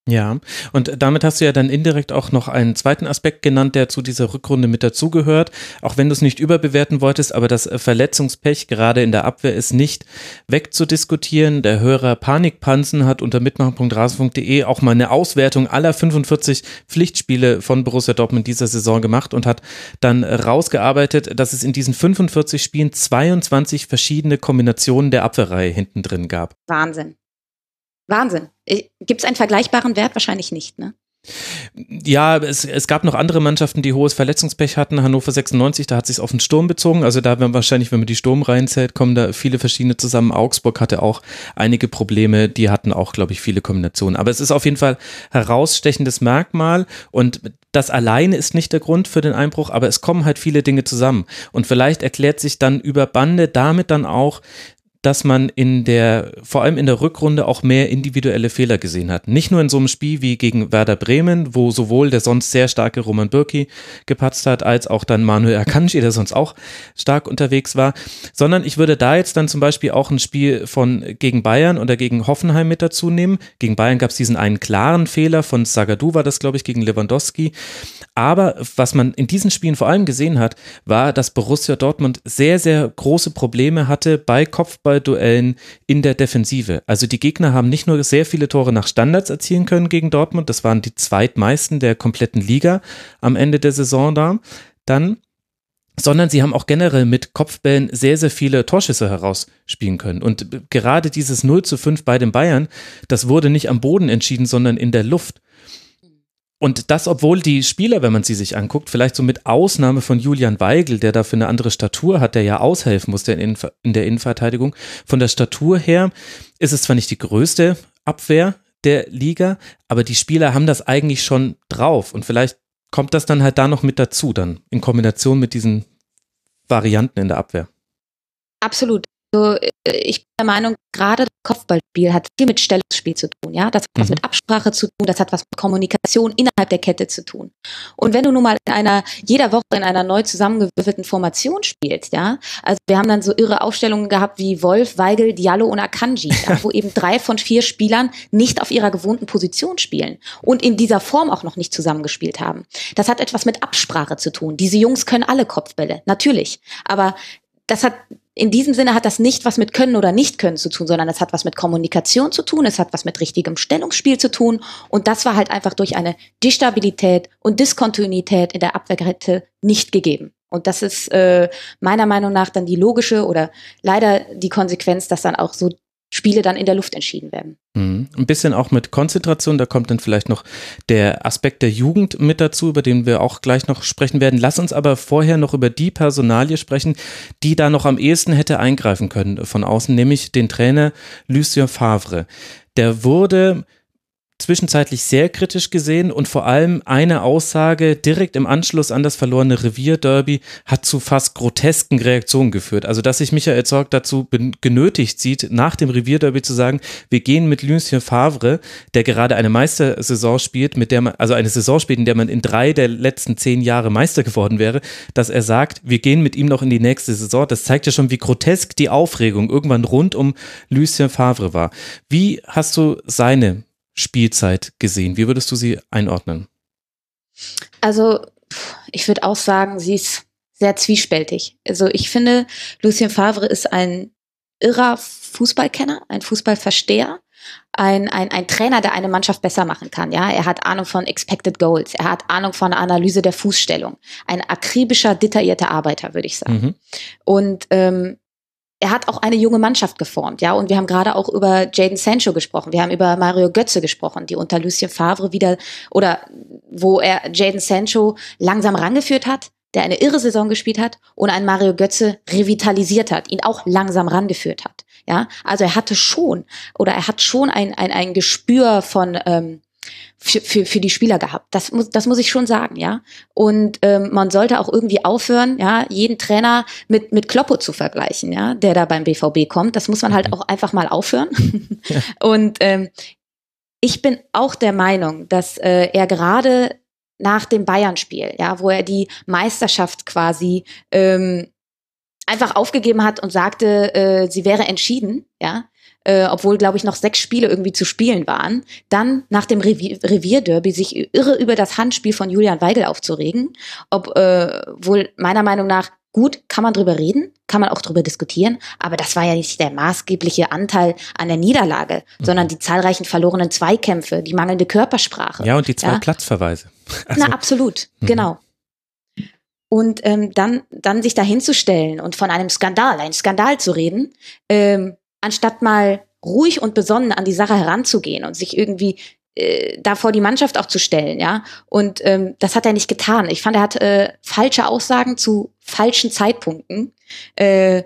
[SPEAKER 3] Ja, und damit hast du ja dann indirekt auch noch einen zweiten Aspekt genannt, der zu dieser Rückrunde mit dazugehört. Auch wenn du es nicht überbewerten wolltest, aber das Verletzungspech gerade in der Abwehr ist nicht wegzudiskutieren. Der Hörer Panikpanzen hat unter mitmachen.rasen.de auch mal eine Auswertung aller 45 Pflichtspiele von Borussia Dortmund dieser Saison gemacht und hat dann rausgearbeitet, dass es in diesen 45 Spielen 22 verschiedene Kombinationen der Abwehrreihe hinten drin gab.
[SPEAKER 5] Wahnsinn. Wahnsinn. Gibt es einen vergleichbaren Wert? Wahrscheinlich nicht, ne?
[SPEAKER 3] Ja, es, es gab noch andere Mannschaften, die hohes Verletzungspech hatten. Hannover 96, da hat sich auf den Sturm bezogen. Also da werden wahrscheinlich, wenn man die Sturm reinzählt, kommen da viele verschiedene zusammen. Augsburg hatte auch einige Probleme. Die hatten auch, glaube ich, viele Kombinationen. Aber es ist auf jeden Fall herausstechendes Merkmal und das alleine ist nicht der Grund für den Einbruch, aber es kommen halt viele Dinge zusammen. Und vielleicht erklärt sich dann über Bande damit dann auch, dass man in der, vor allem in der Rückrunde auch mehr individuelle Fehler gesehen hat. Nicht nur in so einem Spiel wie gegen Werder Bremen, wo sowohl der sonst sehr starke Roman Birki gepatzt hat, als auch dann Manuel Akanji, der sonst auch stark unterwegs war, sondern ich würde da jetzt dann zum Beispiel auch ein Spiel von gegen Bayern oder gegen Hoffenheim mit dazu nehmen. Gegen Bayern gab es diesen einen klaren Fehler von Zagadou war das, glaube ich, gegen Lewandowski. Aber was man in diesen Spielen vor allem gesehen hat, war, dass Borussia Dortmund sehr, sehr große Probleme hatte bei Kopfballduellen in der Defensive. Also die Gegner haben nicht nur sehr viele Tore nach Standards erzielen können gegen Dortmund, das waren die zweitmeisten der kompletten Liga am Ende der Saison da, dann sondern sie haben auch generell mit Kopfbällen sehr, sehr viele Torschüsse herausspielen können. Und gerade dieses 0 zu 5 bei den Bayern, das wurde nicht am Boden entschieden, sondern in der Luft. Und das, obwohl die Spieler, wenn man sie sich anguckt, vielleicht so mit Ausnahme von Julian Weigel, der dafür eine andere Statur hat, der ja aushelfen muss in der Innenverteidigung, von der Statur her ist es zwar nicht die größte Abwehr der Liga, aber die Spieler haben das eigentlich schon drauf und vielleicht kommt das dann halt da noch mit dazu, dann in Kombination mit diesen Varianten in der Abwehr.
[SPEAKER 5] Absolut. So, äh, ich bin der Meinung, gerade das Kopfballspiel hat viel mit Stellungsspiel zu tun, ja. Das hat was mhm. mit Absprache zu tun, das hat was mit Kommunikation innerhalb der Kette zu tun. Und wenn du nun mal in einer, jeder Woche in einer neu zusammengewürfelten Formation spielst, ja, also wir haben dann so irre Aufstellungen gehabt wie Wolf, Weigel, Diallo und Akanji, ja, <laughs> wo eben drei von vier Spielern nicht auf ihrer gewohnten Position spielen und in dieser Form auch noch nicht zusammengespielt haben. Das hat etwas mit Absprache zu tun. Diese Jungs können alle Kopfbälle, natürlich. Aber das hat in diesem Sinne hat das nicht was mit Können oder Nicht-Können zu tun, sondern es hat was mit Kommunikation zu tun, es hat was mit richtigem Stellungsspiel zu tun. Und das war halt einfach durch eine Destabilität und Diskontinuität in der Abwehrkette nicht gegeben. Und das ist äh, meiner Meinung nach dann die logische oder leider die Konsequenz, dass dann auch so Spiele dann in der Luft entschieden werden.
[SPEAKER 3] Mhm. Ein bisschen auch mit Konzentration, da kommt dann vielleicht noch der Aspekt der Jugend mit dazu, über den wir auch gleich noch sprechen werden. Lass uns aber vorher noch über die Personalie sprechen, die da noch am ehesten hätte eingreifen können von außen, nämlich den Trainer Lucien Favre. Der wurde zwischenzeitlich sehr kritisch gesehen und vor allem eine Aussage direkt im Anschluss an das verlorene Revierderby hat zu fast grotesken Reaktionen geführt. Also, dass sich Michael Zorg dazu genötigt sieht, nach dem Revierderby zu sagen, wir gehen mit Lucien Favre, der gerade eine Meistersaison spielt, mit der man, also eine Saison spielt, in der man in drei der letzten zehn Jahre Meister geworden wäre, dass er sagt, wir gehen mit ihm noch in die nächste Saison. Das zeigt ja schon, wie grotesk die Aufregung irgendwann rund um Lucien Favre war. Wie hast du seine Spielzeit gesehen? Wie würdest du sie einordnen?
[SPEAKER 5] Also, ich würde auch sagen, sie ist sehr zwiespältig. Also, ich finde, Lucien Favre ist ein irrer Fußballkenner, ein Fußballversteher, ein, ein, ein Trainer, der eine Mannschaft besser machen kann. Ja, er hat Ahnung von Expected Goals, er hat Ahnung von Analyse der Fußstellung. Ein akribischer, detaillierter Arbeiter, würde ich sagen. Mhm. Und ähm, er hat auch eine junge Mannschaft geformt, ja. Und wir haben gerade auch über Jaden Sancho gesprochen. Wir haben über Mario Götze gesprochen, die unter Lucien Favre wieder oder wo er Jaden Sancho langsam rangeführt hat, der eine irre Saison gespielt hat und einen Mario Götze revitalisiert hat, ihn auch langsam rangeführt hat. Ja, also er hatte schon oder er hat schon ein, ein, ein Gespür von ähm, für, für, für die Spieler gehabt. Das muss, das muss ich schon sagen, ja. Und ähm, man sollte auch irgendwie aufhören, ja, jeden Trainer mit, mit Kloppo zu vergleichen, ja, der da beim BVB kommt. Das muss man halt mhm. auch einfach mal aufhören. <laughs> Ja. <laughs> Und ähm, ich bin auch der Meinung, dass äh, er gerade nach dem Bayern-Spiel, ja, wo er die Meisterschaft quasi ähm, einfach aufgegeben hat und sagte, äh, sie wäre entschieden, ja, äh, obwohl, glaube ich, noch sechs Spiele irgendwie zu spielen waren, dann nach dem Revier Revierderby sich irre über das Handspiel von Julian Weigel aufzuregen, ob äh, wohl meiner Meinung nach gut, kann man drüber reden, kann man auch drüber diskutieren, aber das war ja nicht der maßgebliche Anteil an der Niederlage, mhm. sondern die zahlreichen verlorenen Zweikämpfe, die mangelnde Körpersprache.
[SPEAKER 3] Ja, und die zwei ja. Platzverweise. <laughs>
[SPEAKER 5] Also, Na, absolut, mhm. genau. Und ähm, dann, dann sich da hinzustellen und von einem Skandal, ein Skandal zu reden, ähm, anstatt mal ruhig und besonnen an die Sache heranzugehen und sich irgendwie äh, da vor die Mannschaft auch zu stellen, ja. Und ähm, das hat er nicht getan. Ich fand, er hat äh, falsche Aussagen zu falschen Zeitpunkten äh,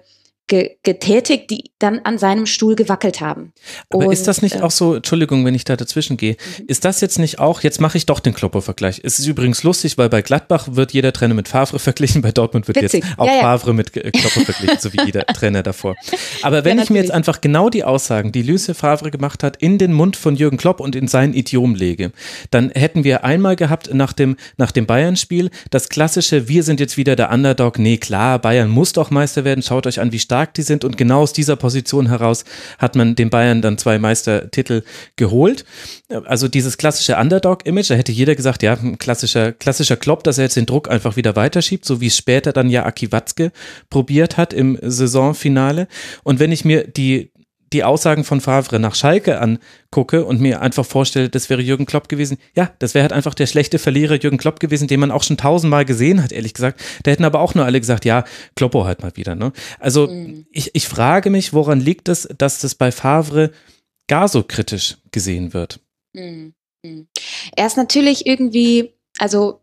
[SPEAKER 5] ge getätigt, die dann an seinem Stuhl gewackelt haben.
[SPEAKER 3] Aber und, ist das nicht äh, auch so, Entschuldigung, wenn ich da dazwischen gehe, mhm. ist das jetzt nicht auch, jetzt mache ich doch den Kloppo-Vergleich. Es ist übrigens lustig, weil bei Gladbach wird jeder Trainer mit Favre <laughs> verglichen, bei Dortmund wird Witzig. jetzt auch ja, ja. Favre mit Kloppo verglichen, so wie jeder <laughs> Trainer davor. Aber wenn ja, ich mir jetzt einfach genau die Aussagen, die Lucien Favre gemacht hat, in den Mund von Jürgen Klopp und in sein Idiom lege, dann hätten wir einmal gehabt nach dem, nach dem Bayern-Spiel das klassische, wir sind jetzt wieder der Underdog, nee klar, Bayern muss doch Meister werden, schaut euch an, wie stark stark die sind und genau aus dieser Position heraus hat man den Bayern dann zwei Meistertitel geholt. Also dieses klassische Underdog-Image, da hätte jeder gesagt, ja, ein klassischer, klassischer Klopp, dass er jetzt den Druck einfach wieder weiterschiebt, so wie es später dann ja Aki Watzke probiert hat im Saisonfinale. Und wenn ich mir die, die Aussagen von Favre nach Schalke angucke und mir einfach vorstelle, das wäre Jürgen Klopp gewesen, ja, das wäre halt einfach der schlechte Verlierer Jürgen Klopp gewesen, den man auch schon tausendmal gesehen hat, ehrlich gesagt. Da hätten aber auch nur alle gesagt, ja, Kloppo halt mal wieder. Ne? Also mhm. ich, ich frage mich, woran liegt es, dass das bei Favre gar so kritisch gesehen wird?
[SPEAKER 5] Mhm. mhm. Er ist natürlich irgendwie, also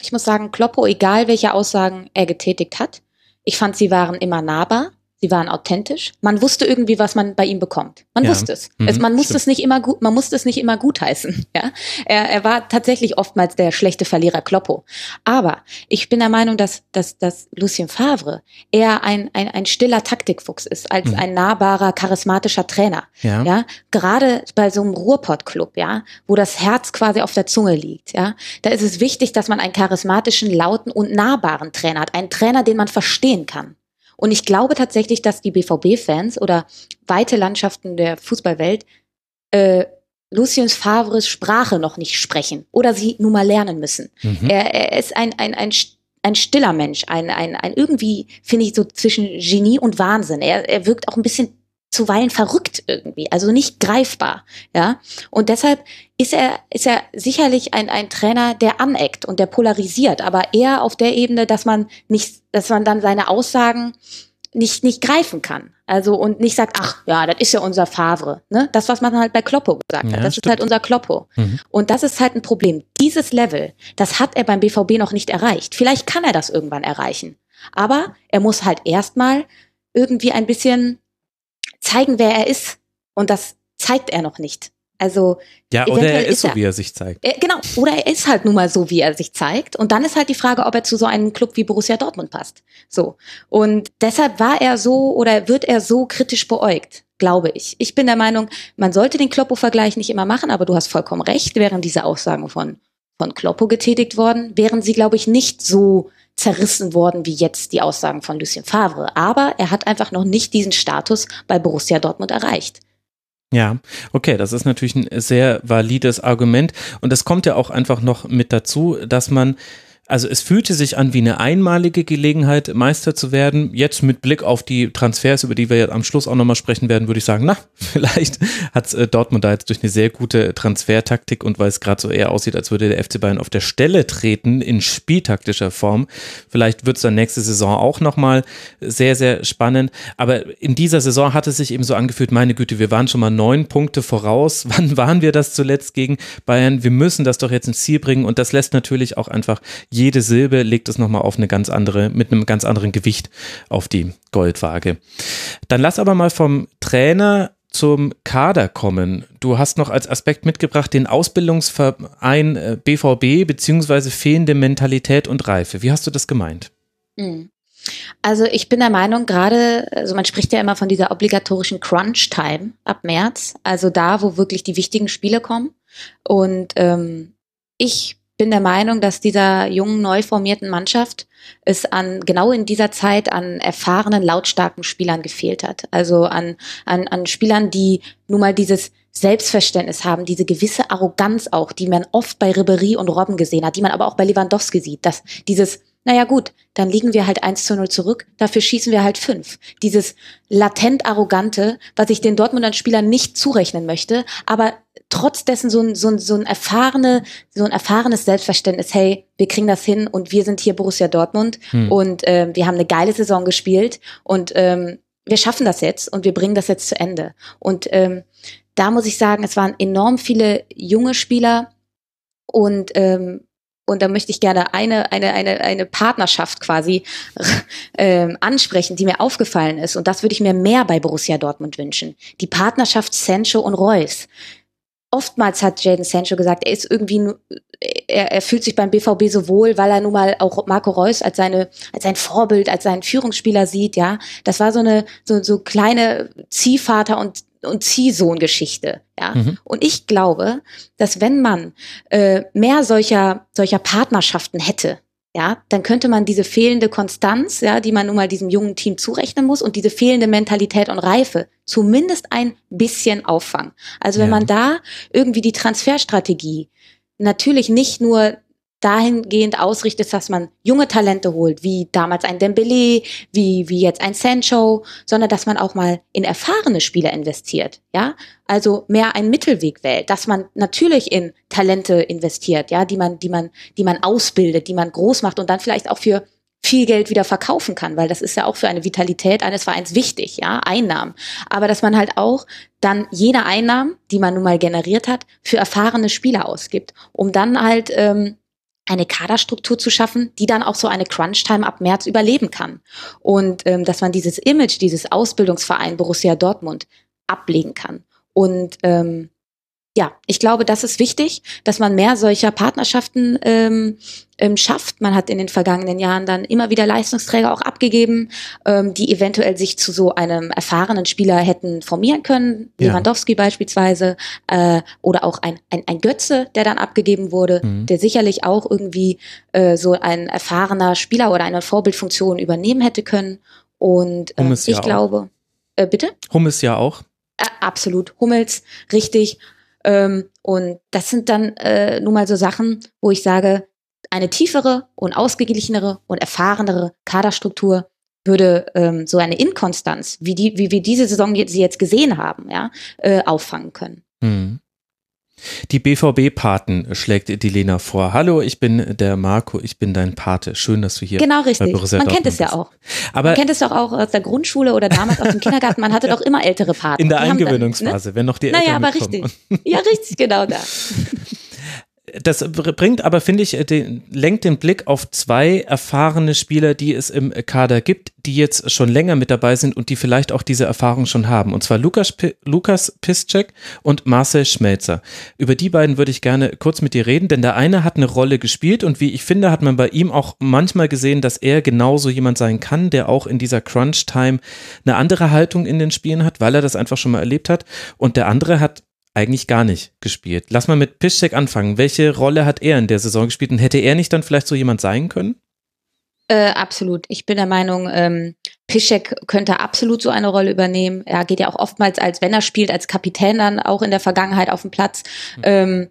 [SPEAKER 5] ich muss sagen, Kloppo, egal welche Aussagen er getätigt hat, ich fand, sie waren immer nahbar. Sie waren authentisch. Man wusste irgendwie, was man bei ihm bekommt. Man ja. wusste es. Mhm, es man musste stimmt. es nicht immer gut, man musste es nicht immer gutheißen. <laughs> Ja, er, er war tatsächlich oftmals der schlechte Verlierer Kloppo. Aber ich bin der Meinung, dass, dass, dass Lucien Favre eher ein, ein, ein stiller Taktikfuchs ist als mhm. ein nahbarer, charismatischer Trainer. Ja. ja, gerade bei so einem Ruhrpott-Club, ja, wo das Herz quasi auf der Zunge liegt. Ja, da ist es wichtig, dass man einen charismatischen, lauten und nahbaren Trainer hat. Einen Trainer, den man verstehen kann. Und ich glaube tatsächlich, dass die BVB-Fans oder weite Landschaften der Fußballwelt äh, Luciens Favres Sprache noch nicht sprechen oder sie nun mal lernen müssen. Mhm. Er, er ist ein, ein, ein, ein stiller Mensch, ein, ein, ein irgendwie, finde ich, so zwischen Genie und Wahnsinn. Er, er wirkt auch ein bisschen zuweilen verrückt irgendwie, also nicht greifbar, ja. Und deshalb ist er, ist er sicherlich ein, ein Trainer, der aneckt und der polarisiert, aber eher auf der Ebene, dass man nicht, dass man dann seine Aussagen nicht, nicht greifen kann. Also und nicht sagt, ach ja, das ist ja unser Favre. Ne? Das, was man halt bei Kloppo gesagt ja, hat, das stimmt. ist halt unser Kloppo. Mhm. Und das ist halt ein Problem. Dieses Level, das hat er beim BVB noch nicht erreicht. Vielleicht kann er das irgendwann erreichen. Aber er muss halt erstmal irgendwie ein bisschen zeigen, wer er ist. Und das zeigt er noch nicht. Also
[SPEAKER 3] ja, oder er ist, ist so, er, wie er sich zeigt.
[SPEAKER 5] Er, genau, oder er ist halt nun mal so, wie er sich zeigt. Und dann ist halt die Frage, ob er zu so einem Club wie Borussia Dortmund passt. So und deshalb war er so oder wird er so kritisch beäugt, glaube ich. Ich bin der Meinung, man sollte den Kloppo-Vergleich nicht immer machen, aber du hast vollkommen recht. Wären diese Aussagen von von Kloppo getätigt worden, wären sie, glaube ich, nicht so zerrissen worden wie jetzt die Aussagen von Lucien Favre. Aber er hat einfach noch nicht diesen Status bei Borussia Dortmund erreicht.
[SPEAKER 3] Ja, okay, das ist natürlich ein sehr valides Argument. Und es kommt ja auch einfach noch mit dazu, dass man Also es fühlte sich an wie eine einmalige Gelegenheit, Meister zu werden. Jetzt mit Blick auf die Transfers, über die wir jetzt am Schluss auch nochmal sprechen werden, würde ich sagen, na, <laughs> vielleicht hat äh, Dortmund da jetzt durch eine sehr gute Transfertaktik und weil es gerade so eher aussieht, als würde der FC Bayern auf der Stelle treten in spieltaktischer Form. Vielleicht wird es dann nächste Saison auch nochmal sehr, sehr spannend. Aber in dieser Saison hat es sich eben so angefühlt, meine Güte, wir waren schon mal neun Punkte voraus. <laughs> Wann waren wir das zuletzt gegen Bayern? Wir müssen das doch jetzt ins Ziel bringen und das lässt natürlich auch einfach jede Silbe legt es nochmal auf eine ganz andere, mit einem ganz anderen Gewicht auf die Goldwaage. Dann lass aber mal vom Trainer zum Kader kommen. Du hast noch als Aspekt mitgebracht den Ausbildungsverein BVB äh, beziehungsweise fehlende Mentalität und Reife. Wie hast du das gemeint?
[SPEAKER 5] Mhm. Also ich bin der Meinung, gerade, also man spricht ja immer von dieser obligatorischen Crunch-Time ab März, also da, wo wirklich die wichtigen Spiele kommen. Und ähm, ich bin der Meinung, dass dieser jungen, neu formierten Mannschaft es an genau in dieser Zeit an erfahrenen, lautstarken Spielern gefehlt hat. Also an, an, an Spielern, die nun mal dieses Selbstverständnis haben, diese gewisse Arroganz auch, die man oft bei Ribery und Robben gesehen hat, die man aber auch bei Lewandowski sieht, dass dieses naja gut, dann liegen wir halt 1 zu 0 zurück, dafür schießen wir halt 5. Dieses latent arrogante, was ich den Dortmundern Spielern nicht zurechnen möchte, aber trotz dessen so ein, so ein, so ein erfahrene, so ein erfahrenes Selbstverständnis, hey, wir kriegen das hin und wir sind hier Borussia Dortmund hm. und äh, wir haben eine geile Saison gespielt und ähm, wir schaffen das jetzt und wir bringen das jetzt zu Ende. Und ähm, da muss ich sagen, es waren enorm viele junge Spieler und ähm, und da möchte ich gerne eine, eine, eine, eine Partnerschaft quasi <laughs> ähm, ansprechen, die mir aufgefallen ist. Und das würde ich mir mehr bei Borussia Dortmund wünschen. Die Partnerschaft Sancho und Reus. Oftmals hat Jaden Sancho gesagt, er ist irgendwie, er, er fühlt sich beim BVB so wohl, weil er nun mal auch Marco Reus als seine, als sein Vorbild, als seinen Führungsspieler sieht, ja. Das war so eine, so, so kleine Ziehvater und und Ziehsohn-Geschichte. Ja? Mhm. Und ich glaube, dass wenn man äh, mehr solcher, solcher Partnerschaften hätte, ja, dann könnte man diese fehlende Konstanz, ja, die man nun mal diesem jungen Team zurechnen muss und diese fehlende Mentalität und Reife zumindest ein bisschen auffangen. Also wenn ja. man da irgendwie die Transferstrategie natürlich nicht nur dahingehend ausrichtet, dass man junge Talente holt, wie damals ein Dembele, wie, wie jetzt ein Sancho, sondern dass man auch mal in erfahrene Spieler investiert, ja? Also mehr einen Mittelweg wählt, dass man natürlich in Talente investiert, ja, die man, die man, die man ausbildet, die man groß macht und dann vielleicht auch für viel Geld wieder verkaufen kann, weil das ist ja auch für eine Vitalität eines Vereins wichtig, ja, Einnahmen. Aber dass man halt auch dann jene Einnahmen, die man nun mal generiert hat, für erfahrene Spieler ausgibt, um dann halt ähm, eine Kaderstruktur zu schaffen, die dann auch so eine Crunch-Time ab März überleben kann. Und ähm, dass man dieses Image, dieses Ausbildungsverein Borussia Dortmund ablegen kann. Und ähm, ja, ich glaube, das ist wichtig, dass man mehr solcher Partnerschaften ähm, ähm, schafft. Man hat in den vergangenen Jahren dann immer wieder Leistungsträger auch abgegeben, ähm, die eventuell sich zu so einem erfahrenen Spieler hätten formieren können. Ja. Lewandowski beispielsweise äh, oder auch ein, ein, ein Götze, der dann abgegeben wurde, mhm. der sicherlich auch irgendwie äh, so ein erfahrener Spieler oder eine Vorbildfunktion übernehmen hätte können. Und äh, ich ja glaube, äh, bitte?
[SPEAKER 3] Hummes ja auch.
[SPEAKER 5] Äh, absolut. Hummels, richtig. Ähm, und das sind dann äh, nun mal so Sachen, wo ich sage, eine tiefere und ausgeglichenere und erfahrenere Kaderstruktur würde ähm, so eine Inkonstanz, wie die, wie wir diese Saison jetzt, sie jetzt gesehen haben, ja, äh, auffangen können. Mhm.
[SPEAKER 3] Die BVB-Paten schlägt die Lena vor. Hallo, ich bin der Marco, ich bin dein Pate. Schön, dass du hier
[SPEAKER 5] Genau, richtig. Man kennt es ja auch. Aber man kennt es doch auch aus der Grundschule oder damals aus dem Kindergarten. Man hatte doch immer ältere Paten.
[SPEAKER 3] In der die Eingewöhnungsphase, dann, ne? wenn noch die Eltern Naja, aber
[SPEAKER 5] mitkommen. richtig. Ja, richtig, genau da. <laughs>
[SPEAKER 3] das bringt aber, finde ich, den, lenkt den Blick auf zwei erfahrene Spieler, die es im Kader gibt, die jetzt schon länger mit dabei sind und die vielleicht auch diese Erfahrung schon haben. Und zwar Lukas, Lukas Piszczek und Marcel Schmelzer. Über die beiden würde ich gerne kurz mit dir reden, denn der eine hat eine Rolle gespielt und wie ich finde, hat man bei ihm auch manchmal gesehen, dass er genauso jemand sein kann, der auch in dieser Crunch-Time eine andere Haltung in den Spielen hat, weil er das einfach schon mal erlebt hat. Und der andere hat eigentlich gar nicht gespielt. Lass mal mit Piszczek anfangen. Welche Rolle hat er in der Saison gespielt und hätte er nicht dann vielleicht so jemand sein können?
[SPEAKER 5] Äh, absolut. Ich bin der Meinung, ähm, Piszczek könnte absolut so eine Rolle übernehmen. Er geht ja auch oftmals als, wenn er spielt, als Kapitän dann auch in der Vergangenheit auf dem Platz. Mhm. Ähm,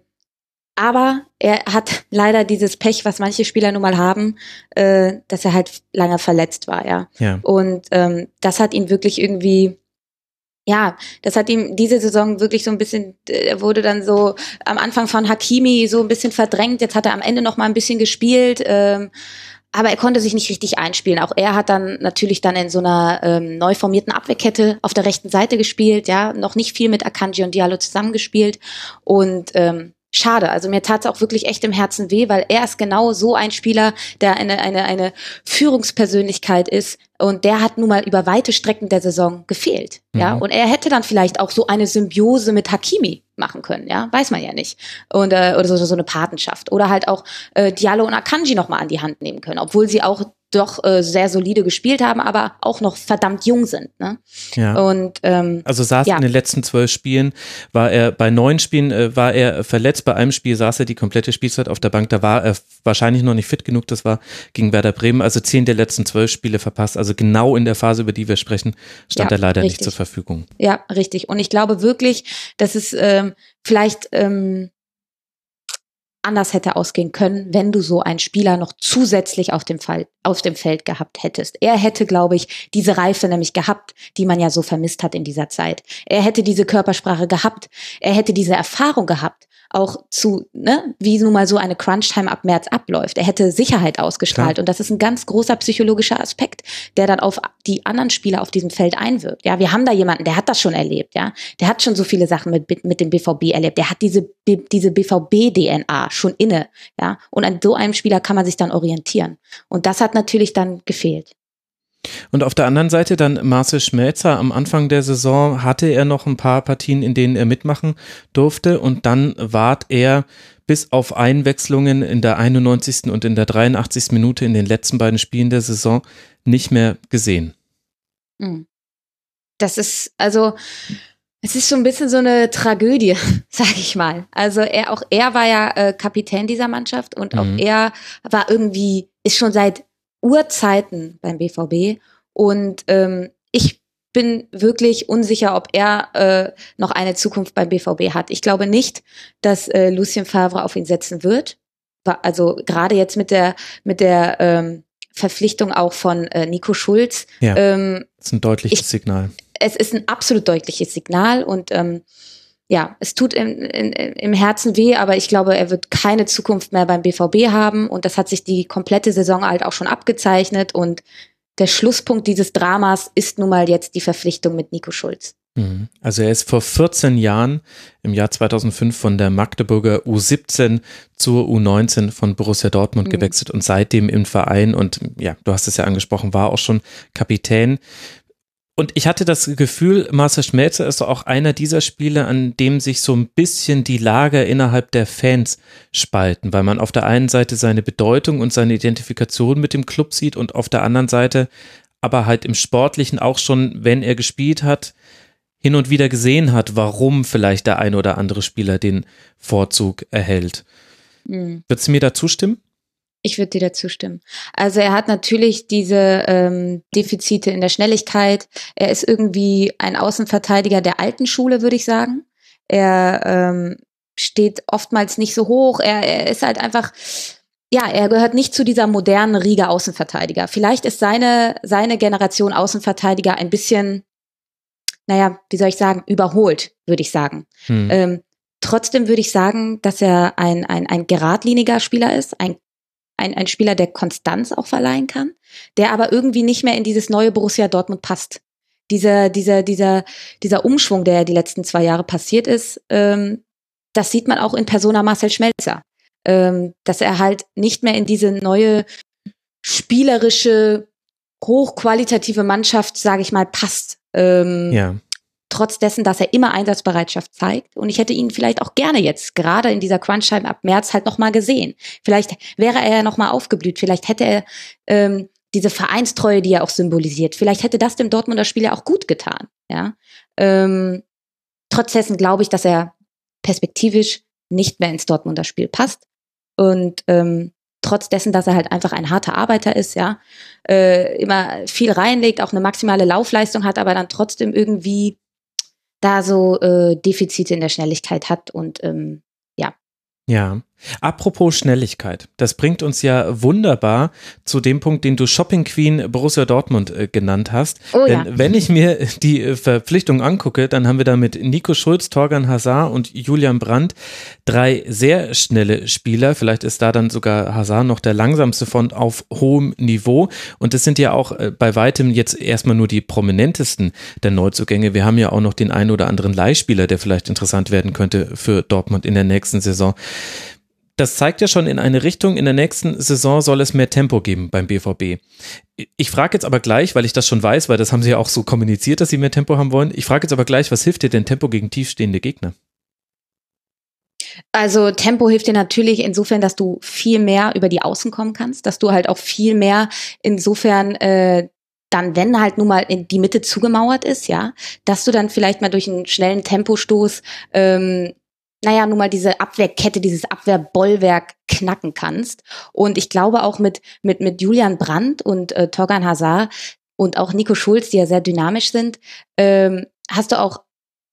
[SPEAKER 5] aber er hat leider dieses Pech, was manche Spieler nun mal haben, äh, dass er halt lange verletzt war, ja.
[SPEAKER 3] Ja.
[SPEAKER 5] Und ähm, das hat ihn wirklich irgendwie, ja, das hat ihm diese Saison wirklich so ein bisschen, äh, er wurde dann so am Anfang von Hakimi so ein bisschen verdrängt. Jetzt hat er am Ende noch mal ein bisschen gespielt. Ähm, aber er konnte sich nicht richtig einspielen. Auch er hat dann natürlich dann in so einer ähm, neu formierten Abwehrkette auf der rechten Seite gespielt, ja, noch nicht viel mit Akanji und Diallo zusammengespielt und ähm, schade. Also mir tat es auch wirklich echt im Herzen weh, weil er ist genau so ein Spieler, der eine, eine, eine Führungspersönlichkeit ist. Und der hat nun mal über weite Strecken der Saison gefehlt. Ja,
[SPEAKER 3] Mhm.
[SPEAKER 5] und er hätte dann vielleicht auch so eine Symbiose mit Hakimi machen können, ja, weiß man ja nicht. Und, äh, oder so, so eine Patenschaft. Oder halt auch äh, Diallo und Akanji nochmal an die Hand nehmen können, obwohl sie auch doch äh, sehr solide gespielt haben, aber auch noch verdammt jung sind. Ne?
[SPEAKER 3] Ja.
[SPEAKER 5] Und ähm,
[SPEAKER 3] Also saß
[SPEAKER 5] Ja.
[SPEAKER 3] in den letzten zwölf Spielen, war er bei neun Spielen äh, war er verletzt, bei einem Spiel saß er die komplette Spielzeit auf der Bank, da war er wahrscheinlich noch nicht fit genug, das war gegen Werder Bremen, also zehn der letzten zwölf Spiele verpasst, also genau in der Phase, über die wir sprechen, stand
[SPEAKER 5] Ja,
[SPEAKER 3] er leider nicht
[SPEAKER 5] richtig.
[SPEAKER 3] zur Verfügung.
[SPEAKER 5] Ja, richtig. Und ich glaube wirklich, dass es ähm, vielleicht ähm, anders hätte ausgehen können, wenn du so einen Spieler noch zusätzlich auf dem, Fall, auf dem Feld gehabt hättest. Er hätte, glaube ich, diese Reife nämlich gehabt, die man ja so vermisst hat in dieser Zeit. Er hätte diese Körpersprache gehabt. Er hätte diese Erfahrung gehabt, auch zu, ne, wie nun mal so eine Crunch-Time ab März abläuft. Er hätte Sicherheit ausgestrahlt.
[SPEAKER 3] Klar.
[SPEAKER 5] Und das ist ein ganz großer psychologischer Aspekt, der dann auf die anderen Spieler auf diesem Feld einwirkt. Ja, wir haben da jemanden, der hat das schon erlebt, ja. Der hat schon so viele Sachen mit, mit dem BVB erlebt. Der hat diese, diese BVB-DNA schon inne, ja. Und an so einem Spieler kann man sich dann orientieren. Und das hat natürlich dann gefehlt.
[SPEAKER 3] Und auf der anderen Seite dann Marcel Schmelzer. Am Anfang der Saison hatte er noch ein paar Partien, in denen er mitmachen durfte und dann ward er bis auf Einwechslungen in der 91. und in der 83. Minute in den letzten beiden Spielen der Saison nicht mehr gesehen.
[SPEAKER 5] Mhm. Das ist, also, es ist so ein bisschen so eine Tragödie, <laughs> sag ich mal. Also er, auch er war ja äh, Kapitän dieser Mannschaft und auch
[SPEAKER 3] Mhm.
[SPEAKER 5] er war irgendwie, ist schon seit Urzeiten beim BVB und ähm, ich bin wirklich unsicher, ob er äh, noch eine Zukunft beim BVB hat. Ich glaube nicht, dass äh, Lucien Favre auf ihn setzen wird. Also gerade jetzt mit der mit der ähm, Verpflichtung auch von äh, Nico Schulz.
[SPEAKER 3] Ja.
[SPEAKER 5] Ähm,
[SPEAKER 3] ist ein deutliches
[SPEAKER 5] Ich-
[SPEAKER 3] Signal.
[SPEAKER 5] es ist ein absolut deutliches Signal und ähm, ja, es tut im, in, im Herzen weh, aber ich glaube, er wird keine Zukunft mehr beim BVB haben und das hat sich die komplette Saison halt auch schon abgezeichnet und der Schlusspunkt dieses Dramas ist nun mal jetzt die Verpflichtung mit Nico Schulz.
[SPEAKER 3] Mhm. Also er ist vor 14 Jahren im Jahr 2005 von der Magdeburger U17 zur U19 von Borussia Dortmund
[SPEAKER 5] Mhm.
[SPEAKER 3] gewechselt und seitdem im Verein und ja, du hast es ja angesprochen, war auch schon Kapitän. Und ich hatte das Gefühl, Marcel Schmelzer ist auch einer dieser Spiele, an dem sich so ein bisschen die Lager innerhalb der Fans spalten, weil man auf der einen Seite seine Bedeutung und seine Identifikation mit dem Club sieht und auf der anderen Seite aber halt im Sportlichen auch schon, wenn er gespielt hat, hin und wieder gesehen hat, warum vielleicht der ein oder andere Spieler den Vorzug erhält.
[SPEAKER 5] Mhm.
[SPEAKER 3] Würdest du mir da zustimmen?
[SPEAKER 5] Ich würde dir dazu stimmen. Also er hat natürlich diese ähm, Defizite in der Schnelligkeit. Er ist irgendwie ein Außenverteidiger der alten Schule, würde ich sagen. Er ähm, steht oftmals nicht so hoch. Er, er ist halt einfach, ja, er gehört nicht zu dieser modernen Riege Außenverteidiger. Vielleicht ist seine, seine Generation Außenverteidiger ein bisschen, naja, wie soll ich sagen, überholt, würde ich sagen.
[SPEAKER 3] Hm.
[SPEAKER 5] Ähm, trotzdem würde ich sagen, dass er ein, ein, ein geradliniger Spieler ist, ein, ein, ein Spieler, der Konstanz auch verleihen kann, der aber irgendwie nicht mehr in dieses neue Borussia Dortmund passt. Dieser, dieser, dieser, dieser Umschwung, der die letzten zwei Jahre passiert ist, ähm, das sieht man auch in Persona Marcel Schmelzer. Ähm, dass er halt nicht mehr in diese neue spielerische, hochqualitative Mannschaft, sage ich mal, passt. Ähm,
[SPEAKER 3] ja.
[SPEAKER 5] Trotz dessen, dass er immer Einsatzbereitschaft zeigt. Und ich hätte ihn vielleicht auch gerne jetzt, gerade in dieser Crunch-Time ab März, halt nochmal gesehen. Vielleicht wäre er ja nochmal aufgeblüht. Vielleicht hätte er ähm, diese Vereinstreue, die er auch symbolisiert, vielleicht hätte das dem Dortmunder Spieler auch gut getan. Ja. Ähm, trotz dessen glaube ich, dass er perspektivisch nicht mehr ins Dortmunder Spiel passt. Und ähm, trotz dessen, dass er halt einfach ein harter Arbeiter ist, ja, äh, immer viel reinlegt, auch eine maximale Laufleistung hat, aber dann trotzdem irgendwie da so äh, Defizite in der Schnelligkeit hat und ähm, ja,
[SPEAKER 3] Ja. Apropos Schnelligkeit, das bringt uns ja wunderbar zu dem Punkt, den du Shopping Queen Borussia Dortmund äh, genannt hast.
[SPEAKER 5] Oh,
[SPEAKER 3] Denn
[SPEAKER 5] ja.
[SPEAKER 3] wenn ich mir <laughs> die äh, Verpflichtung angucke, dann haben wir da mit Nico Schulz, Torgan Hazard und Julian Brandt drei sehr schnelle Spieler. Vielleicht ist da dann sogar Hazard noch der langsamste von auf hohem Niveau. Und das sind ja auch äh, bei weitem jetzt erstmal nur die prominentesten der Neuzugänge. Wir haben ja auch noch den einen oder anderen Leihspieler, der vielleicht interessant werden könnte für Dortmund in der nächsten Saison das zeigt ja schon in eine Richtung. In der nächsten Saison soll es mehr Tempo geben beim BVB. Ich frage jetzt aber gleich, weil ich das schon weiß, weil das haben sie ja auch so kommuniziert, dass sie mehr Tempo haben wollen. Ich frage jetzt aber gleich, was hilft dir denn Tempo gegen tiefstehende Gegner?
[SPEAKER 5] Also Tempo hilft dir natürlich insofern, dass du viel mehr über die Außen kommen kannst, dass du halt auch viel mehr insofern äh, dann, wenn halt nun mal in die Mitte zugemauert ist, ja, dass du dann vielleicht mal durch einen schnellen Tempostoß ähm, naja, nun mal diese Abwehrkette, dieses Abwehrbollwerk knacken kannst. Und ich glaube auch mit, mit, mit Julian Brandt und äh, Torgan Hazard und auch Nico Schulz, die ja sehr dynamisch sind, ähm, hast du auch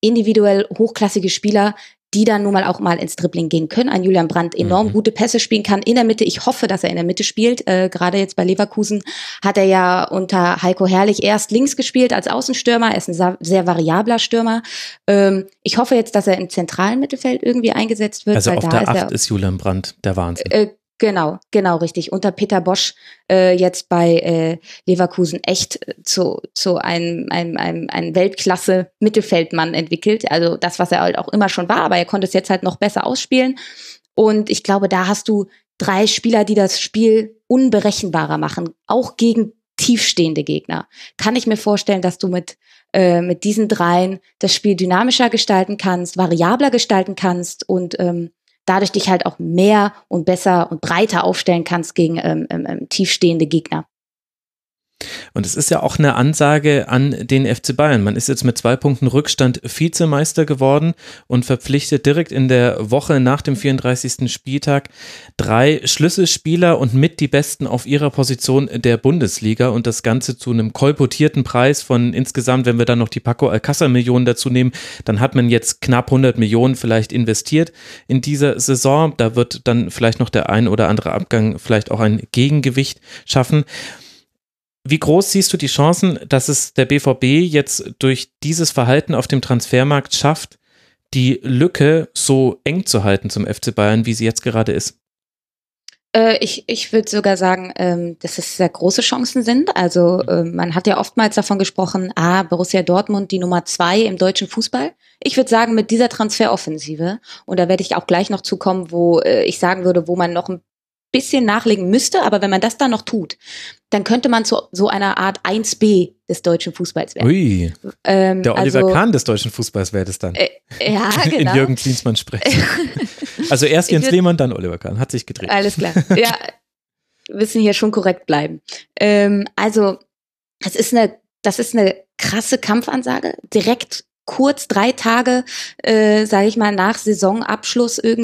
[SPEAKER 5] individuell hochklassige Spieler, die dann nun mal auch mal ins Dribbling gehen können. Ein Julian Brandt enorm mhm. gute Pässe spielen kann in der Mitte. Ich hoffe, dass er in der Mitte spielt. Äh, Gerade jetzt bei Leverkusen hat er ja unter Heiko Herrlich erst links gespielt als Außenstürmer. Er ist ein sehr variabler Stürmer. Ähm, ich hoffe jetzt, dass er im zentralen Mittelfeld irgendwie eingesetzt wird.
[SPEAKER 3] Also auf der
[SPEAKER 5] ist
[SPEAKER 3] Acht ist Julian Brandt der Wahnsinn.
[SPEAKER 5] äh, Genau, genau, richtig. Unter Peter Bosch äh, jetzt bei äh, Leverkusen echt zu, zu einem, einem, einem, einem Weltklasse-Mittelfeldmann entwickelt. Also das, was er halt auch immer schon war, aber er konnte es jetzt halt noch besser ausspielen. Und ich glaube, da hast du drei Spieler, die das Spiel unberechenbarer machen, auch gegen tiefstehende Gegner. Kann ich mir vorstellen, dass du mit äh, mit diesen dreien das Spiel dynamischer gestalten kannst, variabler gestalten kannst und ähm, dadurch dich halt auch mehr und besser und breiter aufstellen kannst gegen ähm, ähm, tiefstehende Gegner.
[SPEAKER 3] Und es ist ja auch eine Ansage an den FC Bayern. Man ist jetzt mit zwei Punkten Rückstand Vizemeister geworden und verpflichtet direkt in der Woche nach dem 34. Spieltag drei Schlüsselspieler und mit die Besten auf ihrer Position der Bundesliga und das Ganze zu einem kolportierten Preis von insgesamt, wenn wir dann noch die Paco Alcázar Millionen dazu nehmen, dann hat man jetzt knapp 100 Millionen vielleicht investiert in dieser Saison. Da wird dann vielleicht noch der ein oder andere Abgang vielleicht auch ein Gegengewicht schaffen. Wie groß siehst du die Chancen, dass es der BVB jetzt durch dieses Verhalten auf dem Transfermarkt schafft, die Lücke so eng zu halten zum FC Bayern, wie sie jetzt gerade ist?
[SPEAKER 5] Äh, ich ich würde sogar sagen, ähm, dass es sehr große Chancen sind. Also äh, man hat ja oftmals davon gesprochen, ah, Borussia Dortmund die Nummer zwei im deutschen Fußball. Ich würde sagen, mit dieser Transferoffensive, und da werde ich auch gleich noch zukommen, wo äh, ich sagen würde, wo man noch ein bisschen nachlegen müsste, aber wenn man das dann noch tut, dann könnte man zu so einer Art 1b des deutschen Fußballs werden.
[SPEAKER 3] Ui,
[SPEAKER 5] Ähm,
[SPEAKER 3] der Oliver
[SPEAKER 5] also,
[SPEAKER 3] Kahn des deutschen Fußballs wäre das dann.
[SPEAKER 5] Äh, ja, <laughs>
[SPEAKER 3] In
[SPEAKER 5] genau.
[SPEAKER 3] Jürgen Klinsmann spricht. <laughs> also erst Jens
[SPEAKER 5] würd-
[SPEAKER 3] Lehmann, dann Oliver Kahn. Hat sich gedreht.
[SPEAKER 5] Alles klar. <laughs> Ja, müssen hier schon korrekt bleiben. Ähm, also, es ist eine, das ist eine krasse Kampfansage. Direkt kurz drei Tage, äh, sage ich mal, nach Saisonabschluss irgendwie.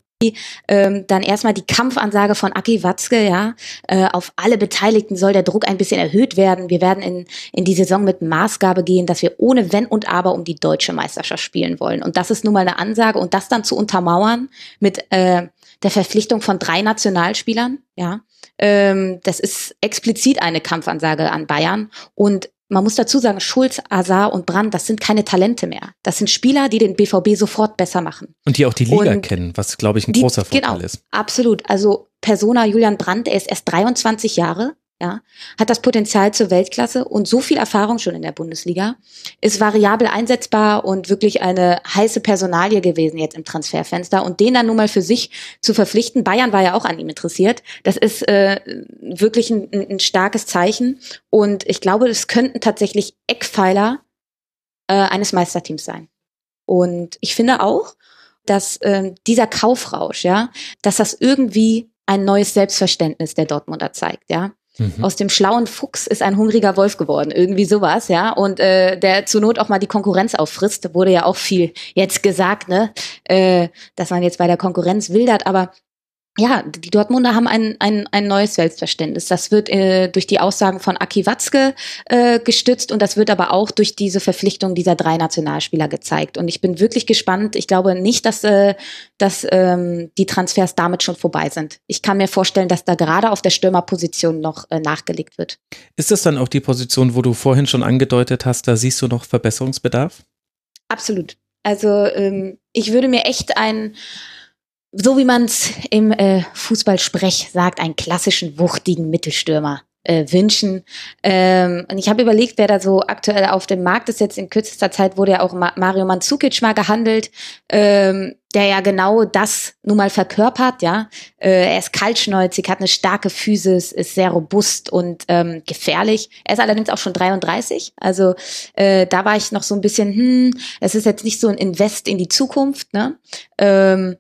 [SPEAKER 5] Ähm, dann erstmal die Kampfansage von Aki Watzke, ja. Äh, auf alle Beteiligten soll der Druck ein bisschen erhöht werden. Wir werden in, in die Saison mit Maßgabe gehen, dass wir ohne Wenn und Aber um die deutsche Meisterschaft spielen wollen. Und das ist nun mal eine Ansage und das dann zu untermauern mit äh, der Verpflichtung von drei Nationalspielern, ja. Ähm, das ist explizit eine Kampfansage an Bayern. Und man muss dazu sagen, Schulz, Azar und Brand, das sind keine Talente mehr. Das sind Spieler, die den BVB sofort besser machen.
[SPEAKER 3] Und die auch die Liga
[SPEAKER 5] Und
[SPEAKER 3] kennen, was, glaube ich, ein
[SPEAKER 5] Die-
[SPEAKER 3] großer Vorteil
[SPEAKER 5] genau,
[SPEAKER 3] ist.
[SPEAKER 5] Absolut. Also Persona Julian Brandt, er ist erst 23 Jahre, ja, hat das Potenzial zur Weltklasse und so viel Erfahrung schon in der Bundesliga, ist variabel einsetzbar und wirklich eine heiße Personalie gewesen jetzt im Transferfenster und den dann nun mal für sich zu verpflichten. Bayern war ja auch an ihm interessiert. Das ist äh, wirklich ein, ein starkes Zeichen und ich glaube, es könnten tatsächlich Eckpfeiler äh, eines Meisterteams sein. Und ich finde auch, dass ähm, dieser Kaufrausch, ja, dass das irgendwie ein neues Selbstverständnis der Dortmunder zeigt, ja.
[SPEAKER 3] Mhm.
[SPEAKER 5] Aus dem schlauen Fuchs ist ein hungriger Wolf geworden, irgendwie sowas, ja. Und äh, der zur Not auch mal die Konkurrenz auffrisst, wurde ja auch viel jetzt gesagt, ne, äh, dass man jetzt bei der Konkurrenz wildert, aber ja, die Dortmunder haben ein, ein, ein neues Selbstverständnis. Das wird äh, durch die Aussagen von Aki Watzke äh, gestützt und das wird aber auch durch diese Verpflichtung dieser drei Nationalspieler gezeigt. Und ich bin wirklich gespannt. Ich glaube nicht, dass, äh, dass ähm, die Transfers damit schon vorbei sind. Ich kann mir vorstellen, dass da gerade auf der Stürmerposition noch äh, nachgelegt wird.
[SPEAKER 3] Ist das dann auch die Position, wo du vorhin schon angedeutet hast, da siehst du noch Verbesserungsbedarf?
[SPEAKER 5] Absolut. Also ähm, ich würde mir echt ein so wie man es im äh, Fußballsprech sagt, einen klassischen, wuchtigen Mittelstürmer äh, wünschen. Ähm, und ich habe überlegt, wer da so aktuell auf dem Markt ist. Jetzt in kürzester Zeit wurde ja auch Ma Mario Mandzukic mal gehandelt, ähm, der ja genau das nun mal verkörpert. Ja, äh, Er ist kaltschnäuzig, hat eine starke Physis, ist sehr robust und ähm, gefährlich. Er ist allerdings auch schon 33. Also äh, da war ich noch so ein bisschen, hm, es ist jetzt nicht so ein Invest in die Zukunft. Ne? Ähm,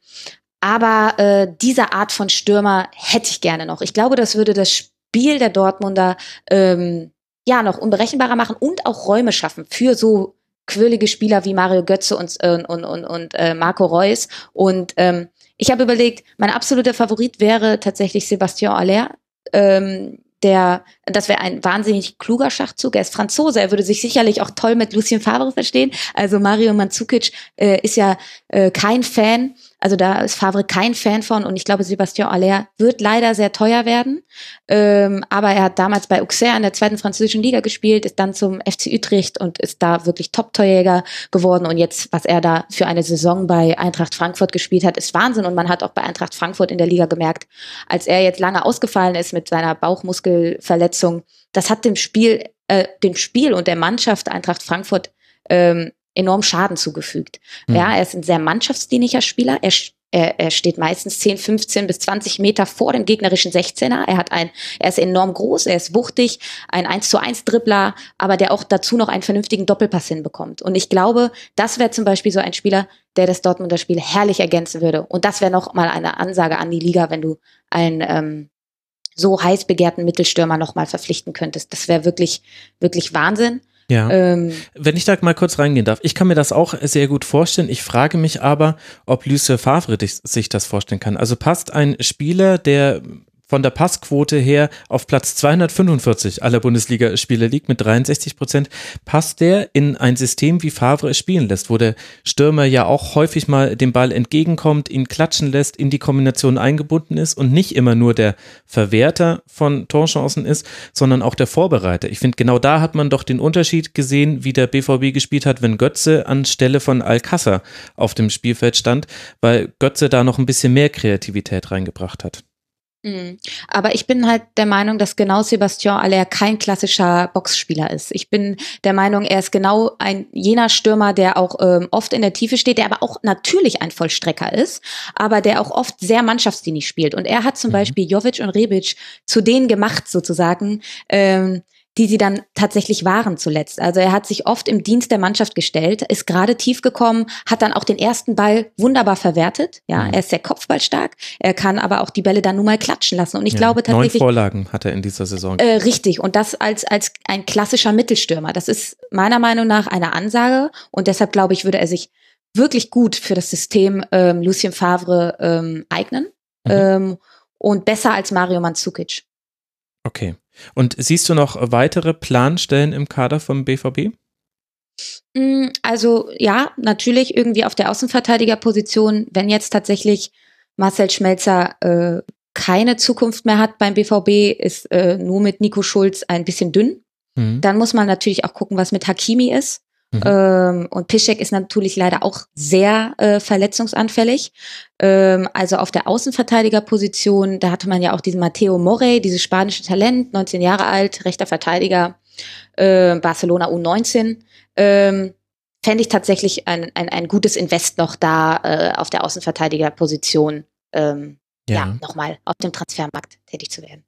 [SPEAKER 5] aber äh, diese Art von Stürmer hätte ich gerne noch. Ich glaube, das würde das Spiel der Dortmunder ähm, ja noch unberechenbarer machen und auch Räume schaffen für so quirlige Spieler wie Mario Götze und, und, und, und, und äh, Marco Reus. Und ähm, ich habe überlegt, mein absoluter Favorit wäre tatsächlich Sebastian Aller. Ähm, der, das wäre ein wahnsinnig kluger Schachzug. Er ist Franzose, er würde sich sicherlich auch toll mit Lucien Favre verstehen. Also Mario Mandzukic äh, ist ja äh, kein Fan also da ist Favre kein Fan von und ich glaube, Sebastian Aller wird leider sehr teuer werden. Ähm, aber er hat damals bei Auxerre in der zweiten französischen Liga gespielt, ist dann zum FC Utrecht und ist da wirklich Top-Torjäger geworden. Und jetzt, was er da für eine Saison bei Eintracht Frankfurt gespielt hat, ist Wahnsinn. Und man hat auch bei Eintracht Frankfurt in der Liga gemerkt, als er jetzt lange ausgefallen ist mit seiner Bauchmuskelverletzung, das hat dem Spiel, äh, dem Spiel und der Mannschaft Eintracht Frankfurt ähm, enorm Schaden zugefügt. Mhm. Ja, er ist ein sehr mannschaftsdienlicher Spieler. Er, er, er steht meistens 10, 15 bis 20 Meter vor dem gegnerischen 16er. Er hat ein, er ist enorm groß, er ist wuchtig, ein 1 zu 1 Dribbler, aber der auch dazu noch einen vernünftigen Doppelpass hinbekommt. Und ich glaube, das wäre zum Beispiel so ein Spieler, der das Dortmunder Spiel herrlich ergänzen würde. Und das wäre noch mal eine Ansage an die Liga, wenn du einen ähm, so heiß begehrten Mittelstürmer noch mal verpflichten könntest. Das wäre wirklich, wirklich Wahnsinn.
[SPEAKER 3] Ja. Ähm, Wenn ich da mal kurz reingehen darf, ich kann mir das auch sehr gut vorstellen. Ich frage mich aber, ob Lucien Favre sich das vorstellen kann. Also passt ein Spieler, der von der Passquote her auf Platz 245 aller Bundesligaspiele liegt mit 63 Prozent, passt der in ein System, wie Favre es spielen lässt, wo der Stürmer ja auch häufig mal dem Ball entgegenkommt, ihn klatschen lässt, in die Kombination eingebunden ist und nicht immer nur der Verwerter von Torchancen ist, sondern auch der Vorbereiter. Ich finde, genau da hat man doch den Unterschied gesehen, wie der BVB gespielt hat, wenn Götze anstelle von Alcázar auf dem Spielfeld stand, weil Götze da noch ein bisschen mehr Kreativität reingebracht hat.
[SPEAKER 5] Mhm. Aber ich bin halt der Meinung, dass genau Sebastian Aller kein klassischer Boxspieler ist. Ich bin der Meinung, er ist genau ein jener Stürmer, der auch ähm, oft in der Tiefe steht, der aber auch natürlich ein Vollstrecker ist, aber der auch oft sehr mannschaftsdienlich spielt. Und er hat zum mhm. Beispiel Jovic und Rebic zu denen gemacht, sozusagen, ähm, die sie dann tatsächlich waren zuletzt. Also er hat sich oft im Dienst der Mannschaft gestellt, ist gerade tief gekommen, hat dann auch den ersten Ball wunderbar verwertet. Ja, mhm. er ist sehr kopfballstark, er kann aber auch die Bälle dann nun mal klatschen lassen. Und ich ja, glaube tatsächlich.
[SPEAKER 3] Neun Vorlagen hat er in dieser Saison.
[SPEAKER 5] Äh, richtig. Und das als, als ein klassischer Mittelstürmer. Das ist meiner Meinung nach eine Ansage. Und deshalb glaube ich, würde er sich wirklich gut für das System ähm, Lucien Favre ähm, eignen. Mhm. Ähm, und besser als Mario Mandzukic.
[SPEAKER 3] Okay. Und siehst du noch weitere Planstellen im Kader vom BVB?
[SPEAKER 5] Mm, also ja, natürlich irgendwie auf der Außenverteidigerposition, wenn jetzt tatsächlich Marcel Schmelzer äh, keine Zukunft mehr hat beim BVB, ist äh, nur mit Nico Schulz ein bisschen dünn. Mhm. Dann muss man natürlich auch gucken, was mit Hakimi ist. Mhm. Ähm, und Piszek ist natürlich leider auch sehr äh, verletzungsanfällig. Ähm, also auf der Außenverteidigerposition, da hatte man ja auch diesen Matteo Morey, dieses spanische Talent, 19 Jahre alt, rechter Verteidiger, äh, Barcelona U19. Ähm, Fände ich tatsächlich ein, ein, ein gutes Invest noch da äh, auf der Außenverteidigerposition, ähm, ja, ja nochmal auf dem Transfermarkt tätig zu werden.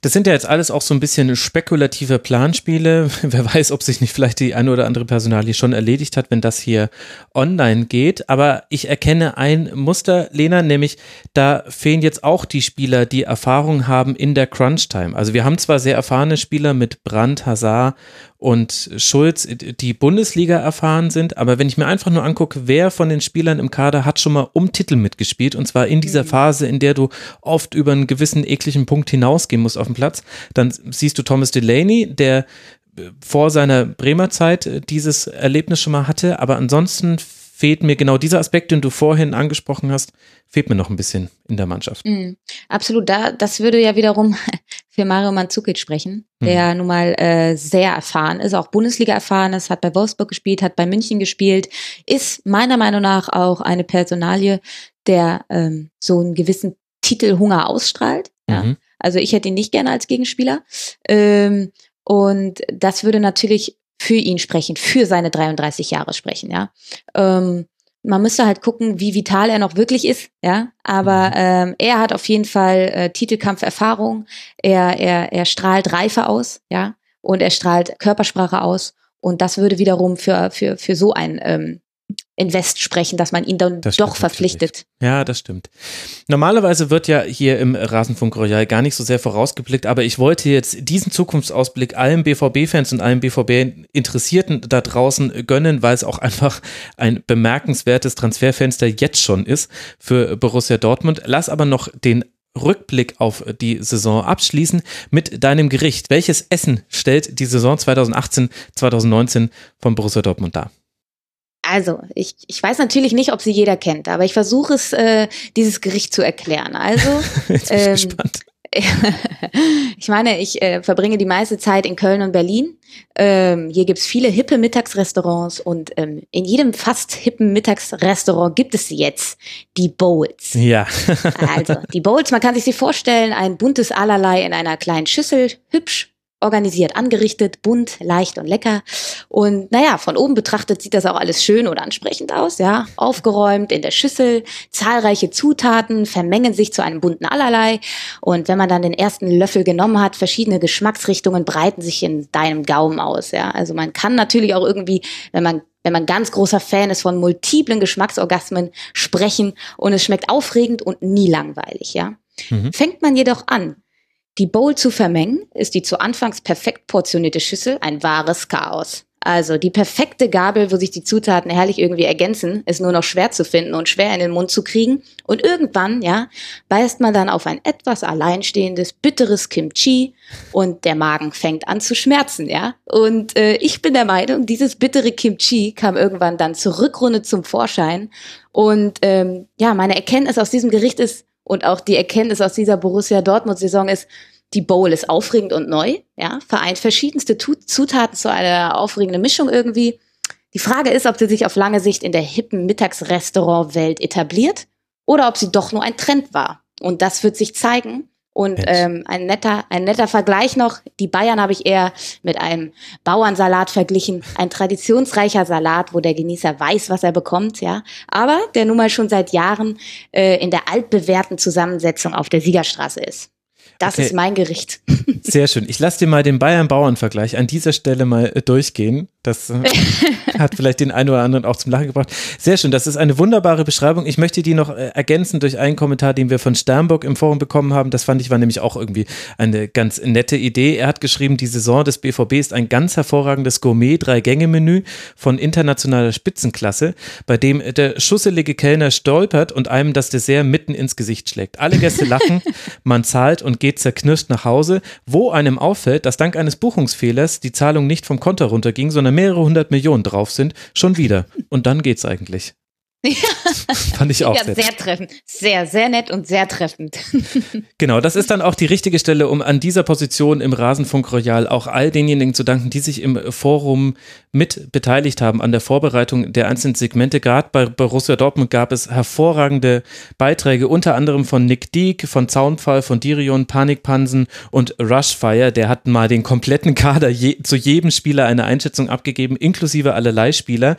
[SPEAKER 3] Das sind ja jetzt alles auch so ein bisschen spekulative Planspiele. <laughs> Wer weiß, ob sich nicht vielleicht die eine oder andere Personalie schon erledigt hat, wenn das hier online geht. Aber ich erkenne ein Muster, Lena, nämlich da fehlen jetzt auch die Spieler, die Erfahrung haben in der Crunch-Time. Also wir haben zwar sehr erfahrene Spieler mit Brandt, Hazard und Schulz, die Bundesliga erfahren sind. Aber wenn ich mir einfach nur angucke, wer von den Spielern im Kader hat schon mal um Titel mitgespielt und zwar in dieser mhm. Phase, in der du oft über einen gewissen ekligen Punkt hinausgehen musst auf dem Platz, dann siehst du Thomas Delaney, der äh, vor seiner Bremer Zeit äh, dieses Erlebnis schon mal hatte, aber ansonsten fehlt mir genau dieser Aspekt, den du vorhin angesprochen hast, fehlt mir noch ein bisschen in der Mannschaft.
[SPEAKER 5] Mhm, absolut, da, das würde ja wiederum <laughs> für Mario Mandzukic sprechen, der mhm. nun mal äh, sehr erfahren ist, auch Bundesliga erfahren ist, hat bei Wolfsburg gespielt, hat bei München gespielt, ist meiner Meinung nach auch eine Personalie, der ähm, so einen gewissen Titelhunger ausstrahlt. Ja. Mhm. Also ich hätte ihn nicht gerne als Gegenspieler. Ähm, und das würde natürlich für ihn sprechen, für seine 33 Jahre sprechen, ja. Ähm, man müsste halt gucken, wie vital er noch wirklich ist, ja. Aber mhm. ähm, er hat auf jeden Fall äh, Titelkampferfahrung. Er, er, er strahlt Reife aus, ja. Und er strahlt Körpersprache aus. Und das würde wiederum für, für, für so ein ähm, Invest sprechen, dass man ihn dann das doch verpflichtet.
[SPEAKER 3] Ja, das stimmt. Normalerweise wird ja hier im Rasenfunk Royal gar nicht so sehr vorausgeblickt, aber ich wollte jetzt diesen Zukunftsausblick allen BVB-Fans und allen BVB-Interessierten da draußen gönnen, weil es auch einfach ein bemerkenswertes Transferfenster jetzt schon ist für Borussia Dortmund. Lass aber noch den Rückblick auf die Saison abschließen mit deinem Gericht. Welches Essen stellt die Saison 2018-2019 von Borussia Dortmund dar?
[SPEAKER 5] Also, ich, ich weiß natürlich nicht, ob sie jeder kennt, aber ich versuche es, äh, dieses Gericht zu erklären. Also, <laughs>
[SPEAKER 3] Jetzt bin ich ähm, gespannt. <laughs>
[SPEAKER 5] ich meine, ich äh, verbringe die meiste Zeit in Köln und Berlin. Ähm, hier gibt's viele hippe Mittagsrestaurants und ähm, in jedem fast hippen Mittagsrestaurant gibt es jetzt die Bowls.
[SPEAKER 3] Ja.
[SPEAKER 5] also die Bowls, man kann sich sie vorstellen, ein buntes Allerlei in einer kleinen Schüssel, hübsch organisiert angerichtet, bunt, leicht und lecker. Und naja, von oben betrachtet sieht das auch alles schön und ansprechend aus, ja. Aufgeräumt in der Schüssel, zahlreiche Zutaten vermengen sich zu einem bunten Allerlei. Und wenn man dann den ersten Löffel genommen hat, verschiedene Geschmacksrichtungen breiten sich in deinem Gaumen aus, ja. Also man kann natürlich auch irgendwie, wenn man wenn man ganz großer Fan ist von multiplen Geschmacksorgasmen, sprechen und es schmeckt aufregend und nie langweilig, ja. Mhm. Fängt man jedoch an, die Bowl zu vermengen, ist die zu Anfangs perfekt portionierte Schüssel ein wahres Chaos. Also die perfekte Gabel, wo sich die Zutaten herrlich irgendwie ergänzen, ist nur noch schwer zu finden und schwer in den Mund zu kriegen. Und irgendwann, ja, beißt man dann auf ein etwas alleinstehendes, bitteres Kimchi und der Magen fängt an zu schmerzen, ja. Und äh, ich bin der Meinung, dieses bittere Kimchi kam irgendwann dann zur Rückrunde zum Vorschein. Und ähm, ja, meine Erkenntnis aus diesem Gericht ist, und auch die Erkenntnis aus dieser Borussia Dortmund-Saison ist, die Bowl ist aufregend und neu, ja, vereint verschiedenste Zutaten zu einer aufregenden Mischung irgendwie. Die Frage ist, ob sie sich auf lange Sicht in der hippen Mittagsrestaurant-Welt etabliert oder ob sie doch nur ein Trend war. Und das wird sich zeigen. Und ähm, ein netter, ein netter Vergleich noch. Die Bayern habe ich eher mit einem Bauernsalat verglichen. Ein traditionsreicher Salat, wo der Genießer weiß, was er bekommt, ja. Aber der nun mal schon seit Jahren äh, in der altbewährten Zusammensetzung auf der Siegerstraße ist. Das okay. ist mein Gericht. <laughs>
[SPEAKER 3] Sehr schön. Ich lasse dir mal den Bayern-Bauern-Vergleich an dieser Stelle mal äh, durchgehen. Das äh, <laughs> hat vielleicht den einen oder anderen auch zum Lachen gebracht. Sehr schön, das ist eine wunderbare Beschreibung. Ich möchte die noch äh, ergänzen durch einen Kommentar, den wir von Sternburg im Forum bekommen haben. Das fand ich war nämlich auch irgendwie eine ganz nette Idee. Er hat geschrieben, die Saison des BVB ist ein ganz hervorragendes Gourmet-Drei-Gänge-Menü von internationaler Spitzenklasse, bei dem der schusselige Kellner stolpert und einem das Dessert mitten ins Gesicht schlägt. Alle Gäste lachen, <laughs> man zahlt und geht zerknirscht nach Hause, wo einem auffällt, dass dank eines Buchungsfehlers die Zahlung nicht vom Konto runterging, sondern mehrere hundert Millionen drauf sind, schon wieder. Und dann geht's eigentlich. Ja. <laughs> Fand ich auch
[SPEAKER 5] ja, sehr, sehr treffend. Sehr, sehr nett und sehr treffend. <laughs>
[SPEAKER 3] Genau, das ist dann auch die richtige Stelle, um an dieser Position im Rasenfunk Royal auch all denjenigen zu danken, die sich im Forum mit beteiligt haben an der Vorbereitung der einzelnen Segmente. Gerade bei Borussia Dortmund gab es hervorragende Beiträge, unter anderem von Nick Dieck, von Zaunfall, von Dirion, Panikpansen und Rushfire. Der hat mal den kompletten Kader je, zu jedem Spieler eine Einschätzung abgegeben, inklusive allerlei Spieler.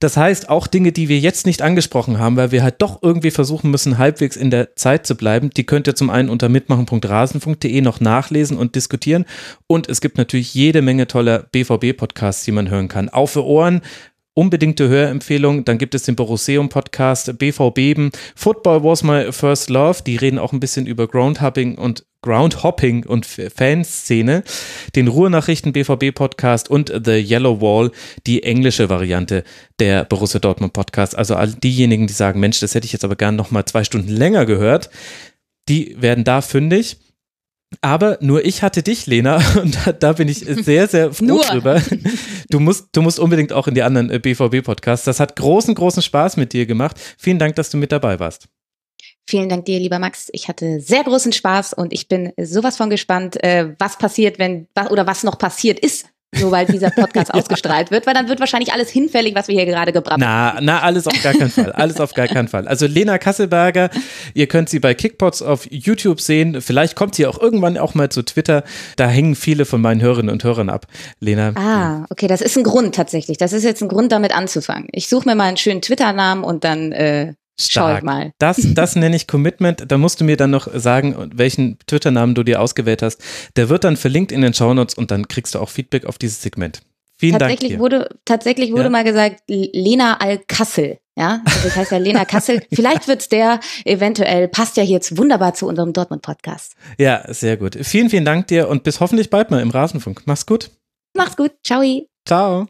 [SPEAKER 3] Das heißt, auch Dinge, die wir jetzt nicht angesprochen haben, weil wir halt doch irgendwie versuchen müssen, halbwegs in der Zeit zu bleiben. Die könnt ihr zum einen unter mitmachen.rasen.de noch nachlesen und diskutieren. Und es gibt natürlich jede Menge toller BVB-Podcasts, die man hören kann. Auf für Ohren, unbedingte Hörempfehlung. Dann gibt es den Borusseum Podcast, BVB, Football was my first love. Die reden auch ein bisschen über Groundhopping und Groundhopping und Fanszene, den Ruhrnachrichten BVB Podcast und The Yellow Wall, die englische Variante der Borussia Dortmund Podcast. Also all diejenigen, die sagen, Mensch, das hätte ich jetzt aber gern noch mal zwei Stunden länger gehört, die werden da fündig. Aber nur ich hatte dich, Lena, <laughs> und da, da bin ich sehr, sehr <laughs> froh drüber. Du musst, du musst unbedingt auch in die anderen äh, BVB-Podcasts. Das hat großen, großen Spaß mit dir gemacht. Vielen Dank, dass du mit dabei warst.
[SPEAKER 5] Vielen Dank dir, lieber Max. Ich hatte sehr großen Spaß und ich bin sowas von gespannt, äh, was passiert, wenn oder was noch passiert ist, weil dieser Podcast <laughs> ausgestrahlt wird, weil dann wird wahrscheinlich alles hinfällig, was wir hier gerade gebracht haben.
[SPEAKER 3] Na, na, alles auf gar keinen Fall. Alles auf gar keinen Fall. Also Lena Kasselberger, ihr könnt sie bei Kickpots auf YouTube sehen. Vielleicht kommt sie auch irgendwann auch mal zu Twitter. Da hängen viele von meinen Hörerinnen und Hörern ab. Lena,
[SPEAKER 5] Ah, okay, das ist ein Grund tatsächlich. Das ist jetzt ein Grund, damit anzufangen. Ich suche mir mal einen schönen Twitter-Namen und dann äh, schau
[SPEAKER 3] stark.
[SPEAKER 5] mal.
[SPEAKER 3] Das, das nenne ich Commitment. Da musst du mir dann noch sagen, welchen Twitter-Namen du dir ausgewählt hast. Der wird dann verlinkt in den Shownotes und dann kriegst du auch Feedback auf dieses Segment. Vielen Dank
[SPEAKER 5] Tatsächlich
[SPEAKER 3] dir.
[SPEAKER 5] wurde, tatsächlich wurde
[SPEAKER 3] Ja.
[SPEAKER 5] mal gesagt, Lena Al-Kassel. Ja, also das heißt ja Lena <laughs> Kassel. Vielleicht wird's der, eventuell, passt ja jetzt wunderbar zu unserem Dortmund-Podcast.
[SPEAKER 3] Ja, sehr gut. Vielen, vielen Dank dir und bis hoffentlich bald mal im Rasenfunk. Mach's gut.
[SPEAKER 5] Macht's gut. Ciao.
[SPEAKER 3] Ciao.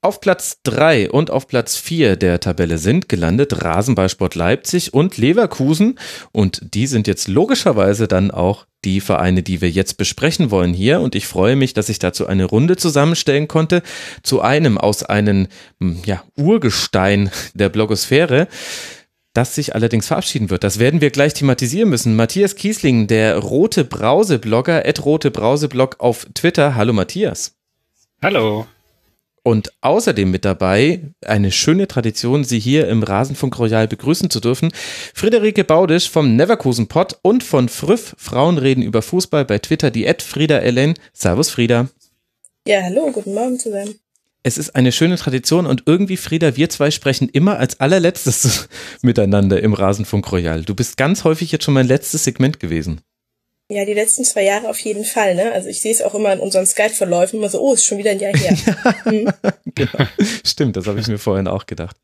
[SPEAKER 3] Auf Platz 3 und auf Platz 4 der Tabelle sind gelandet Rasenballsport Leipzig und Leverkusen. Und die sind jetzt logischerweise dann auch die Vereine, die wir jetzt besprechen wollen hier. Und ich freue mich, dass ich dazu eine Runde zusammenstellen konnte. Zu einem aus einem hm, ja, Urgestein der Blogosphäre das sich allerdings verabschieden wird. Das werden wir gleich thematisieren müssen. Matthias Kiesling, der Rote Brause-Blogger, at Rote Brause-Blog auf Twitter. Hallo Matthias.
[SPEAKER 6] Hallo.
[SPEAKER 3] Und außerdem mit dabei eine schöne Tradition, Sie hier im Rasenfunk Royal begrüßen zu dürfen. Friederike Baudisch vom Neverkusen Pod und von Früff Frauen reden über Fußball bei Twitter, die Ed Frieda Ellen. Servus Frieda.
[SPEAKER 7] Ja, hallo, guten Morgen zusammen.
[SPEAKER 3] Es ist eine schöne Tradition und irgendwie, Frieda, wir zwei sprechen immer als allerletztes <laughs> miteinander im Rasenfunk Royal. Du bist ganz häufig jetzt schon mein letztes Segment gewesen.
[SPEAKER 7] Ja, die letzten zwei Jahre auf jeden Fall, ne? Also ich sehe es auch immer in unseren Skype-Verläufen, immer so, oh, ist schon wieder ein Jahr her. <laughs> Hm.
[SPEAKER 3] genau. Stimmt, das habe ich mir vorhin auch gedacht.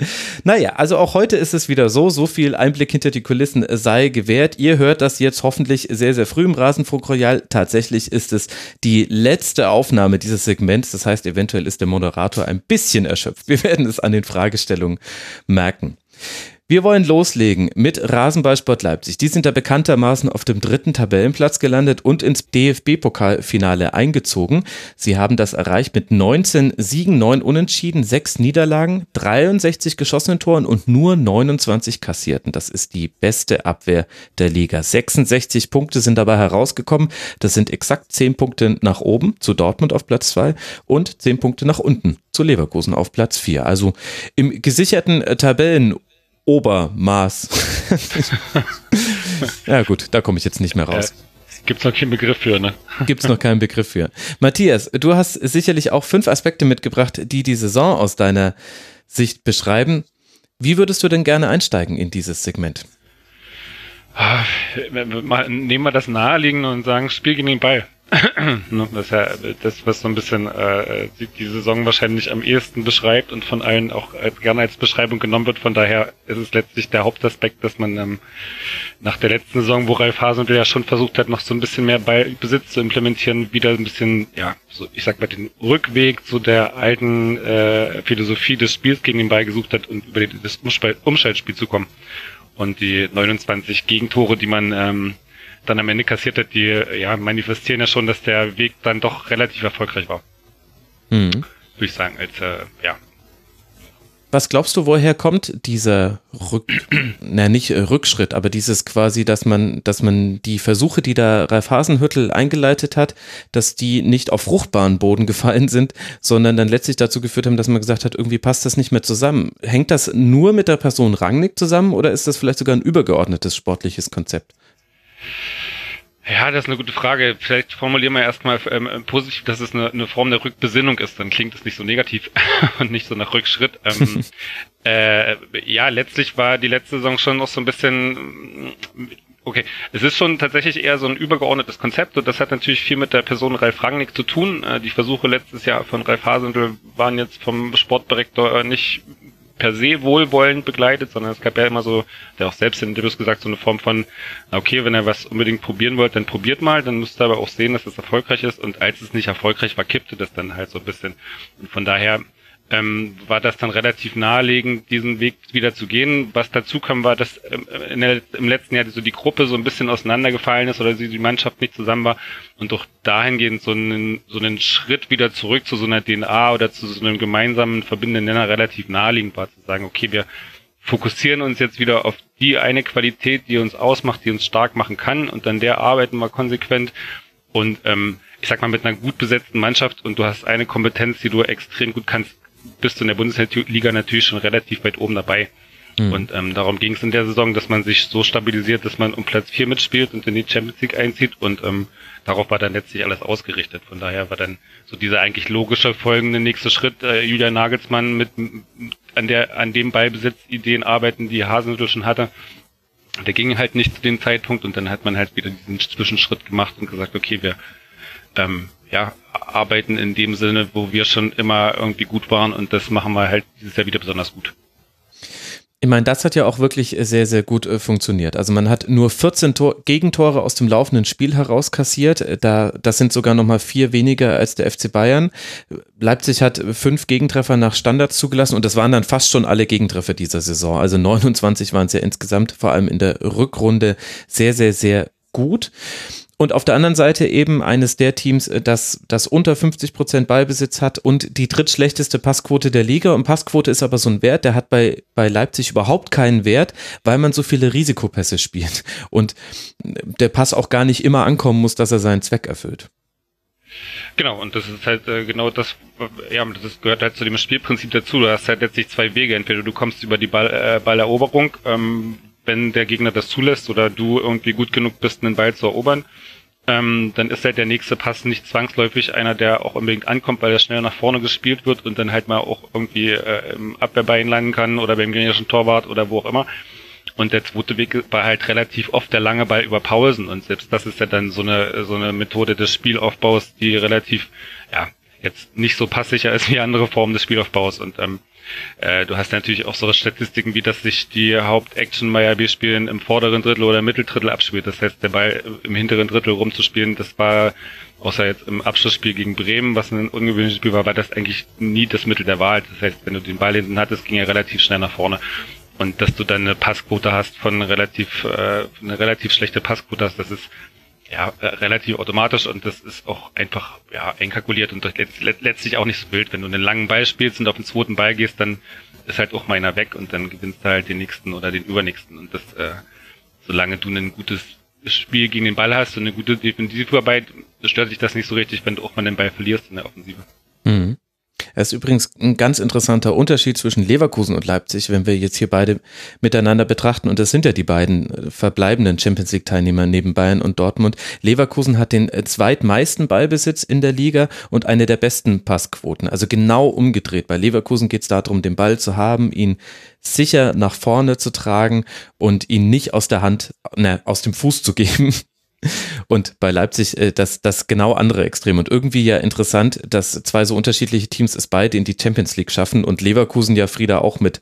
[SPEAKER 3] Naja, also auch heute ist es wieder so, so viel Einblick hinter die Kulissen sei gewährt. Ihr hört das jetzt hoffentlich sehr, sehr früh im Rasenfunk Royal. Tatsächlich ist es die letzte Aufnahme dieses Segments. Das heißt, eventuell ist der Moderator ein bisschen erschöpft. Wir werden es an den Fragestellungen merken. Wir wollen loslegen mit Rasenballsport Leipzig. Die sind da bekanntermaßen auf dem dritten Tabellenplatz gelandet und ins DFB-Pokalfinale eingezogen. Sie haben das erreicht mit 19 Siegen, 9 Unentschieden, 6 Niederlagen, 63 geschossenen Toren und nur 29 kassierten. Das ist die beste Abwehr der Liga. 66 Punkte sind dabei herausgekommen. Das sind exakt 10 Punkte nach oben zu Dortmund auf Platz 2 und 10 Punkte nach unten zu Leverkusen auf Platz 4. Also im gesicherten äh, Tabellen Obermaß. <laughs> ja gut, da komme ich jetzt nicht mehr raus.
[SPEAKER 6] Gibt's noch keinen Begriff für, ne? <laughs>
[SPEAKER 3] Gibt es noch keinen Begriff für. Matthias, du hast sicherlich auch fünf Aspekte mitgebracht, die die Saison aus deiner Sicht beschreiben. Wie würdest du denn gerne einsteigen in dieses Segment?
[SPEAKER 6] Ah, Nehmen wir das naheliegende und sagen, Spiel gegen den Ball. <clears throat> Ne, das ist ja das, was so ein bisschen äh, die, die Saison wahrscheinlich am ehesten beschreibt und von allen auch als, gerne als Beschreibung genommen wird. Von daher ist es letztlich der Hauptaspekt, dass man ähm, nach der letzten Saison, wo Ralf Hasenhüttl ja schon versucht hat, noch so ein bisschen mehr Ballbesitz zu implementieren, wieder ein bisschen, ja, so ich sag mal, den Rückweg zu der alten äh, Philosophie des Spiels gegen den Ball gesucht hat und über das Umschaltspiel zu kommen. Und die 29 Gegentore, die man ähm, dann am Ende kassiert hat, die ja manifestieren ja schon, dass der Weg dann doch relativ erfolgreich war,
[SPEAKER 3] Hm.
[SPEAKER 6] würde ich sagen, als äh, ja.
[SPEAKER 3] Was glaubst du, woher kommt dieser Rück, <clears throat> na nicht äh, Rückschritt, aber dieses quasi, dass man, dass man die Versuche, die da Ralf Hasenhüttel eingeleitet hat, dass die nicht auf fruchtbaren Boden <laughs> gefallen sind, sondern dann letztlich dazu geführt haben, dass man gesagt hat, irgendwie passt das nicht mehr zusammen. Hängt das nur mit der Person Rangnick zusammen oder ist das vielleicht sogar ein übergeordnetes sportliches Konzept?
[SPEAKER 6] Ja, das ist eine gute Frage. Vielleicht formulieren wir erstmal ähm, positiv, dass es eine, eine Form der Rückbesinnung ist. Dann klingt es nicht so negativ <laughs> und nicht so nach Rückschritt. Ähm, <laughs> äh, ja, letztlich war die letzte Saison schon noch so ein bisschen Okay, es ist schon tatsächlich eher so ein übergeordnetes Konzept und das hat natürlich viel mit der Person Ralf Rangnick zu tun. Äh, Die Versuche letztes Jahr von Ralf Hasenhüttl waren jetzt vom Sportdirektor nicht per se wohlwollend begleitet, sondern es gab ja immer so, der auch selbst in Interviews gesagt, so eine Form von, okay, wenn er was unbedingt probieren wollt, dann probiert mal, dann müsst ihr aber auch sehen, dass es erfolgreich ist und als es nicht erfolgreich war, kippte das dann halt so ein bisschen. Und von daher ähm, war das dann relativ naheliegend, diesen Weg wieder zu gehen. Was dazu kam, war, dass ähm, der, im letzten Jahr so die Gruppe so ein bisschen auseinandergefallen ist oder die Mannschaft nicht zusammen war und doch dahingehend so einen, so einen Schritt wieder zurück zu so einer DNA oder zu so einem gemeinsamen verbindenden Nenner relativ naheliegend war, zu sagen, okay, wir fokussieren uns jetzt wieder auf die eine Qualität, die uns ausmacht, die uns stark machen kann und an der arbeiten wir konsequent und ähm, ich sag mal mit einer gut besetzten Mannschaft und du hast eine Kompetenz, die du extrem gut kannst, bist du in der Bundesliga natürlich schon relativ weit oben dabei. Mhm. Und ähm, darum ging es in der Saison, dass man sich so stabilisiert, dass man um Platz 4 mitspielt und in die Champions League einzieht. Und ähm, darauf war dann letztlich alles ausgerichtet. Von daher war dann so dieser eigentlich logische folgende nächste Schritt, äh, Julian Nagelsmann mit an der an dem Ballbesitz Ideen arbeiten, die Hasenhüttl schon hatte. Der ging halt nicht zu dem Zeitpunkt und dann hat man halt wieder diesen Zwischenschritt gemacht und gesagt, okay, wir ähm, ja, arbeiten in dem Sinne, wo wir schon immer irgendwie gut waren und das machen wir halt dieses Jahr wieder besonders gut.
[SPEAKER 3] Ich meine, das hat ja auch wirklich sehr, sehr gut äh, funktioniert. Also man hat nur 14 Tor Gegentore aus dem laufenden Spiel herauskassiert. Äh, da, das sind sogar nochmal vier weniger als der FC Bayern. Leipzig hat fünf Gegentreffer nach Standards zugelassen und das waren dann fast schon alle Gegentreffer dieser Saison. Also 29 waren es ja insgesamt, vor allem in der Rückrunde sehr, sehr, sehr gut. Und auf der anderen Seite eben eines der Teams, äh, das, das unter 50 Prozent Ballbesitz hat und die drittschlechteste Passquote der Liga. Und Passquote ist aber so ein Wert, der hat bei, bei Leipzig überhaupt keinen Wert, weil man so viele Risikopässe spielt. <laughs> Und der Pass auch gar nicht immer ankommen muss, dass er seinen Zweck erfüllt.
[SPEAKER 6] Genau, und das ist halt äh, genau das, ja, das gehört halt zu dem Spielprinzip dazu. Du hast halt letztlich zwei Wege. Entweder du kommst über die Ball, äh, Balleroberung, ähm, wenn der Gegner das zulässt oder du irgendwie gut genug bist, einen Ball zu erobern, ähm, dann ist halt der nächste Pass nicht zwangsläufig einer, der auch unbedingt ankommt, weil er schnell nach vorne gespielt wird und dann halt mal auch irgendwie äh, im Abwehrbein landen kann oder beim gegnerischen Torwart oder wo auch immer. Und der zweite Weg war halt relativ oft der lange Ball über Pausen und selbst das ist ja dann so eine so eine Methode des Spielaufbaus, die relativ ja jetzt nicht so passsicher ist wie andere Formen des Spielaufbaus und ähm, äh, du hast natürlich auch so Statistiken, wie dass sich die Hauptaction bei spielen im vorderen Drittel oder Mitteldrittel abspielt. Das heißt, der Ball im hinteren Drittel rumzuspielen, das war außer jetzt im Abschlussspiel gegen Bremen, was ein ungewöhnliches Spiel war, war das eigentlich nie das Mittel der Wahl. Das heißt, wenn du den Ball hinten hattest, ging er relativ schnell nach vorne. Und dass du dann eine Passquote hast von relativ, äh, eine relativ schlechte Passquote hast, das ist ja, äh, relativ automatisch und das ist auch einfach ja, einkalkuliert und letztlich auch nicht so wild. Wenn du einen langen Ball spielst und auf den zweiten Ball gehst, dann ist halt auch meiner weg und dann gewinnst du halt den nächsten oder den übernächsten. Und das, äh, solange du ein gutes Spiel gegen den Ball hast und eine gute Defensivarbeit, stört sich das nicht so richtig, wenn du auch mal den Ball verlierst in der Offensive.
[SPEAKER 3] Mhm. Es ist übrigens ein ganz interessanter Unterschied zwischen Leverkusen und Leipzig, wenn wir jetzt hier beide miteinander betrachten. Und das sind ja die beiden äh, verbleibenden Champions League Teilnehmer neben Bayern und Dortmund. Leverkusen hat den äh, zweitmeisten Ballbesitz in der Liga und eine der besten Passquoten. Also genau umgedreht. Bei Leverkusen geht es darum, den Ball zu haben, ihn sicher nach vorne zu tragen und ihn nicht aus der Hand, ne, aus dem Fuß zu geben, <laughs> und bei Leipzig äh, das, das genau andere Extrem. Und irgendwie ja interessant, dass zwei so unterschiedliche Teams es beide in die Champions League schaffen und Leverkusen ja Frieda auch mit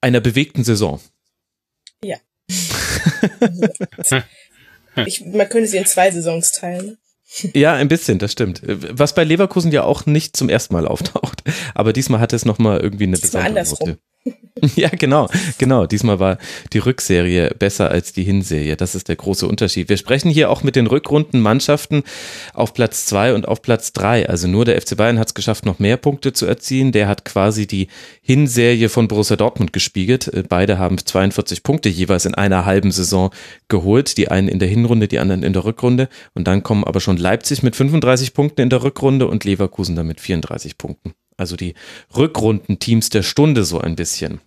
[SPEAKER 3] einer bewegten Saison.
[SPEAKER 7] Ja. <laughs> ich, man könnte sie in zwei Saisons teilen.
[SPEAKER 3] Ja, ein bisschen, das stimmt. Was bei Leverkusen ja auch nicht zum ersten Mal auftaucht. Aber diesmal hat es nochmal irgendwie eine besondere Note. <laughs> Ja, genau, genau. Diesmal war die Rückserie besser als die Hinserie. Das ist der große Unterschied. Wir sprechen hier auch mit den Rückrundenmannschaften auf Platz zwei und auf Platz drei. Also nur der FC Bayern hat es geschafft, noch mehr Punkte zu erzielen. Der hat quasi die Hinserie von Borussia Dortmund gespiegelt. Beide haben 42 Punkte jeweils in einer halben Saison geholt. Die einen in der Hinrunde, die anderen in der Rückrunde. Und dann kommen aber schon Leipzig mit 35 Punkten in der Rückrunde und Leverkusen dann mit 34 Punkten. Also die Rückrundenteams der Stunde so ein bisschen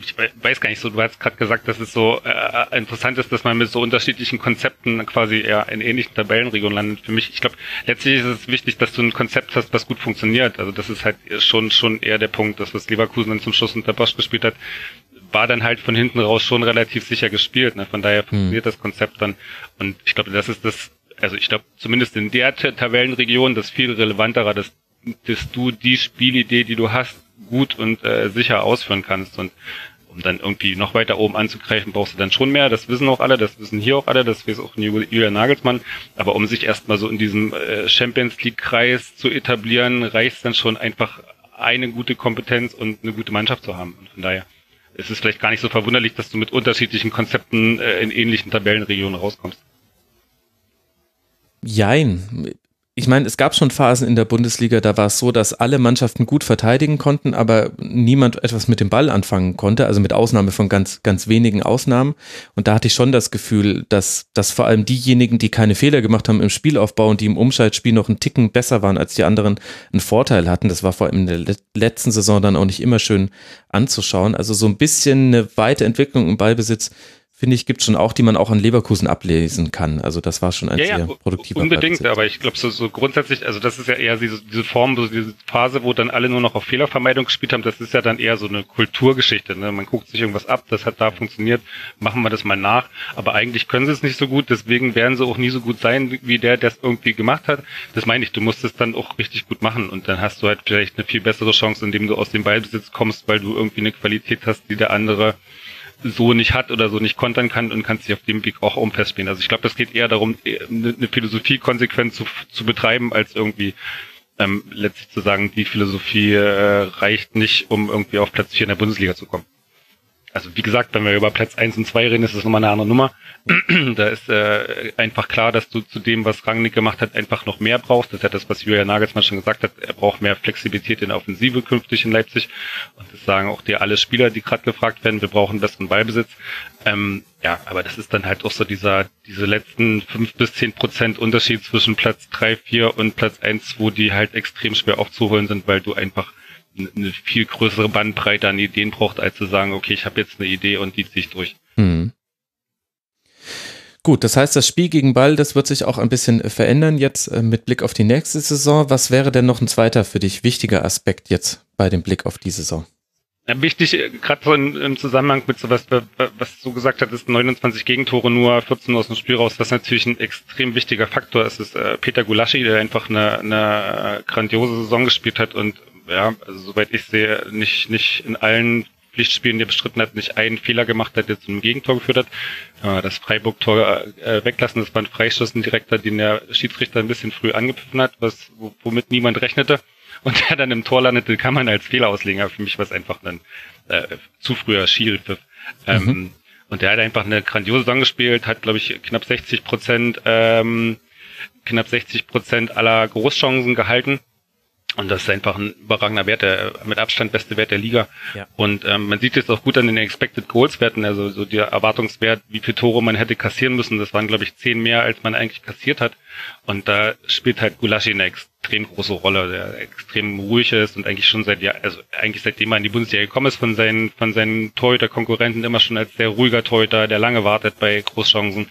[SPEAKER 6] ich weiß gar nicht so, du hast gerade gesagt, dass es so äh, interessant ist, dass man mit so unterschiedlichen Konzepten quasi eher in ähnlichen Tabellenregionen landet. Für mich, ich glaube, letztlich ist es wichtig, dass du ein Konzept hast, was gut funktioniert. Also das ist halt schon schon eher der Punkt, dass was Leverkusen dann zum Schluss unter Bosch gespielt hat, war dann halt von hinten raus schon relativ sicher gespielt. Ne? Von daher funktioniert hm. das Konzept dann. Und ich glaube, das ist das, also ich glaube, zumindest in der Tabellenregion das viel relevantere, dass, dass du die Spielidee, die du hast, gut und äh, sicher ausführen kannst. Und um dann irgendwie noch weiter oben anzugreifen, brauchst du dann schon mehr. Das wissen auch alle, das wissen hier auch alle, das weiß auch Julian Nagelsmann. Aber um sich erstmal so in diesem äh, Champions League-Kreis zu etablieren, reicht dann schon einfach eine gute Kompetenz und eine gute Mannschaft zu haben. Und von daher ist es vielleicht gar nicht so verwunderlich, dass du mit unterschiedlichen Konzepten äh, in ähnlichen Tabellenregionen rauskommst.
[SPEAKER 3] Jein ich meine, es gab schon Phasen in der Bundesliga, da war es so, dass alle Mannschaften gut verteidigen konnten, aber niemand etwas mit dem Ball anfangen konnte, also mit Ausnahme von ganz, ganz wenigen Ausnahmen. Und da hatte ich schon das Gefühl, dass, dass vor allem diejenigen, die keine Fehler gemacht haben im Spielaufbau und die im Umschaltspiel noch einen Ticken besser waren als die anderen, einen Vorteil hatten. Das war vor allem in der letzten Saison dann auch nicht immer schön anzuschauen. Also so ein bisschen eine Weiterentwicklung im Ballbesitz finde ich, gibt schon auch, die man auch an Leverkusen ablesen kann. Also das war schon ein
[SPEAKER 6] ja,
[SPEAKER 3] sehr
[SPEAKER 6] ja,
[SPEAKER 3] produktiver
[SPEAKER 6] Unbedingt, aber ich glaube so, so grundsätzlich, also das ist ja eher diese, diese Form, so diese Phase, wo dann alle nur noch auf Fehlervermeidung gespielt haben, das ist ja dann eher so eine Kulturgeschichte. Ne? Man guckt sich irgendwas ab, das hat da funktioniert, machen wir das mal nach. Aber eigentlich können sie es nicht so gut, deswegen werden sie auch nie so gut sein, wie der, der es irgendwie gemacht hat. Das meine ich, du musst es dann auch richtig gut machen und dann hast du halt vielleicht eine viel bessere Chance, indem du aus dem Ballbesitz kommst, weil du irgendwie eine Qualität hast, die der andere so nicht hat oder so nicht kontern kann und kannst sich auf dem Weg auch umfestspielen. Also ich glaube, das geht eher darum, äh, eine Philosophie konsequent zu, zu betreiben, als irgendwie ähm, letztlich zu sagen, die Philosophie äh, reicht nicht, um irgendwie auf Platz 4 in der Bundesliga zu kommen also wie gesagt, wenn wir über Platz eins und zwei reden, ist das nochmal eine andere Nummer. <clears throat> da ist äh, einfach klar, dass du zu dem, was Rangnick gemacht hat, einfach noch mehr brauchst. Das ist ja das, was Julian Nagelsmann schon gesagt hat. Er braucht mehr Flexibilität in der Offensive künftig in Leipzig. Und das sagen auch dir alle Spieler, die gerade gefragt werden, wir brauchen besseren Ballbesitz. Ähm, ja, aber das ist dann halt auch so dieser, diese letzten fünf bis zehn Prozent Unterschied zwischen Platz drei, vier und Platz eins, wo die halt extrem schwer aufzuholen sind, weil du einfach eine viel größere Bandbreite an Ideen braucht, als zu sagen, okay, ich habe jetzt eine Idee und die ziehe ich durch.
[SPEAKER 3] Mhm. Gut, das heißt, das Spiel gegen Ball, das wird sich auch ein bisschen verändern jetzt äh, mit Blick auf die nächste Saison. Was wäre denn noch ein zweiter für dich wichtiger Aspekt jetzt bei dem Blick auf die Saison?
[SPEAKER 6] Ja, wichtig, äh, gerade so in, im Zusammenhang mit so was, was du gesagt hattest, 29 Gegentore, nur 14 aus dem Spiel raus, was natürlich ein extrem wichtiger Faktor ist, ist äh, Peter Gulaschi, der einfach eine, eine grandiose Saison gespielt hat und ja, also soweit ich sehe, nicht, nicht in allen Pflichtspielen, die er bestritten hat, nicht einen Fehler gemacht hat, der zu einem Gegentor geführt hat. Das Freiburg-Tor äh, weglassen, das war ein Freischuss, ein direkter, den der Schiedsrichter ein bisschen früh angepfiffen hat, was, womit niemand rechnete. Und der dann im Tor landete, kann man als Fehler auslegen. Aber für mich war es einfach ein äh, zu früher Schielpfiff. Ähm, mhm. Und der hat einfach eine grandiose Saison gespielt, hat, glaube ich, knapp 60 Prozent, ähm, knapp 60 Prozent aller Großchancen gehalten und das ist einfach ein überragender Wert, der mit Abstand beste Wert der Liga. Ja. Und ähm, man sieht jetzt auch gut an den Expected Goals Werten, also so der Erwartungswert, wie viele Tore man hätte kassieren müssen. Das waren, glaube ich, zehn mehr, als man eigentlich kassiert hat. Und da spielt halt Gulaschi eine extrem große Rolle, der extrem ruhig ist und eigentlich schon seit Jahr, also eigentlich seitdem er in die Bundesliga gekommen ist, von seinen, von seinen Torhüter-Konkurrenten immer schon als sehr ruhiger Torhüter, der lange wartet bei Großchancen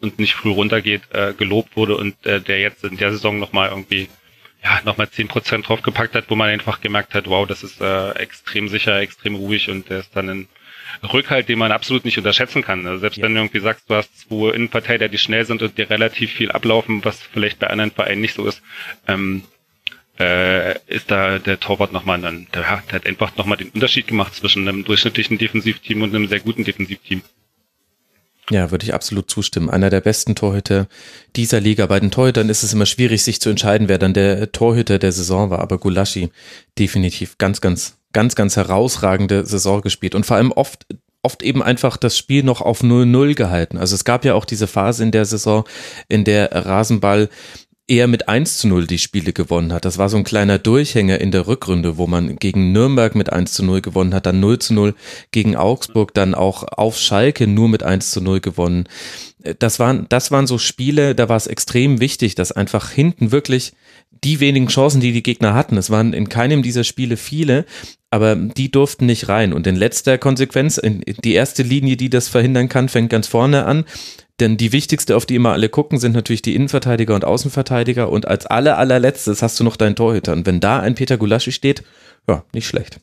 [SPEAKER 6] und nicht früh runtergeht, äh, gelobt wurde und äh, der jetzt in der Saison nochmal irgendwie ja, nochmal zehn Prozent draufgepackt hat, wo man einfach gemerkt hat, wow, das ist äh, extrem sicher, extrem ruhig und der ist dann ein Rückhalt, den man absolut nicht unterschätzen kann. Also selbst ja. wenn du irgendwie sagst, du hast zwei Innenverteidiger, die schnell sind und dir relativ viel ablaufen, was vielleicht bei anderen Vereinen nicht so ist, ähm, äh, ist da der Torwart nochmal dann, der, der hat einfach nochmal den Unterschied gemacht zwischen einem durchschnittlichen Defensivteam und einem sehr guten Defensivteam.
[SPEAKER 3] Ja, würde ich absolut zustimmen. Einer der besten Torhüter dieser Liga. Bei den Torhütern ist es immer schwierig, sich zu entscheiden, wer dann der Torhüter der Saison war. Aber Gulaschi definitiv ganz, ganz, ganz, ganz herausragende Saison gespielt und vor allem oft oft eben einfach das Spiel noch auf 0-0 gehalten. Also es gab ja auch diese Phase in der Saison, in der Rasenball eher mit 1 zu 0 die Spiele gewonnen hat. Das war so ein kleiner Durchhänger in der Rückrunde, wo man gegen Nürnberg mit 1 zu 0 gewonnen hat, dann 0 zu 0 gegen Augsburg, dann auch auf Schalke nur mit 1 zu 0 gewonnen. Das waren, das waren so Spiele, da war es extrem wichtig, dass einfach hinten wirklich die wenigen Chancen, die die Gegner hatten, es waren in keinem dieser Spiele viele, aber die durften nicht rein. Und in letzter Konsequenz, die erste Linie, die das verhindern kann, fängt ganz vorne an. Denn die wichtigste, auf die immer alle gucken, sind natürlich die Innenverteidiger und Außenverteidiger. Und als aller, allerletztes hast du noch deinen Torhüter. Und wenn da ein Peter Gulaschi steht, ja, nicht schlecht.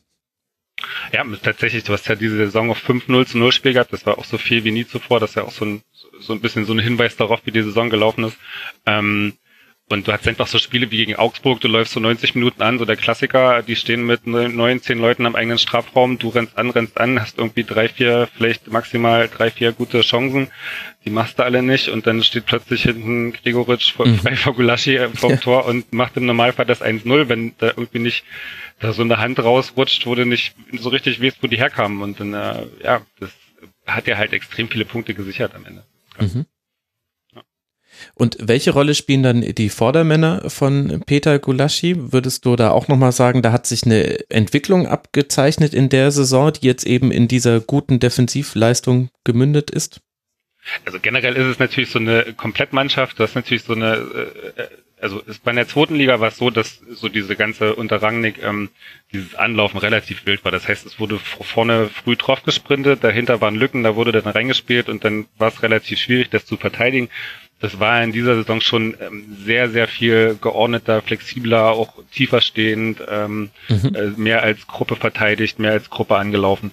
[SPEAKER 6] Ja, tatsächlich, du hast ja diese Saison auf 5-0 zu 0 Spiel gehabt. Das war auch so viel wie nie zuvor. Das ist ja auch so ein, so ein bisschen so ein Hinweis darauf, wie die Saison gelaufen ist. Ähm, Und du hast einfach so Spiele wie gegen Augsburg, du läufst so 90 Minuten an, so der Klassiker, die stehen mit neun, zehn Leuten am eigenen Strafraum, du rennst an, rennst an, hast irgendwie drei, vier, vielleicht maximal drei, vier gute Chancen, die machst du alle nicht und dann steht plötzlich hinten Gregoritsch vor, mhm. frei vor Gulaschi äh, vom ja. Tor und macht im Normalfall das 1-0, wenn da irgendwie nicht da so eine Hand rausrutscht, wo du nicht so richtig weißt, wo die herkamen und dann, äh, ja, das hat ja halt extrem viele Punkte gesichert am Ende. Mhm.
[SPEAKER 3] Und welche Rolle spielen dann die Vordermänner von Peter Gulaschi? Würdest du da auch nochmal sagen, da hat sich eine Entwicklung abgezeichnet in der Saison, die jetzt eben in dieser guten Defensivleistung gemündet ist?
[SPEAKER 6] Also generell ist es natürlich so eine Komplettmannschaft. Das ist natürlich so eine, äh, also bei der zweiten Liga war es so, dass so diese ganze Unterrangnick, ähm, dieses Anlaufen relativ wild war. Das heißt, es wurde vorne früh drauf gesprintet, dahinter waren Lücken, da wurde dann reingespielt und dann war es relativ schwierig, das zu verteidigen das war in dieser Saison schon ähm, sehr, sehr viel geordneter, flexibler, auch tiefer stehend, ähm, mhm. äh, mehr als Gruppe verteidigt, mehr als Gruppe angelaufen.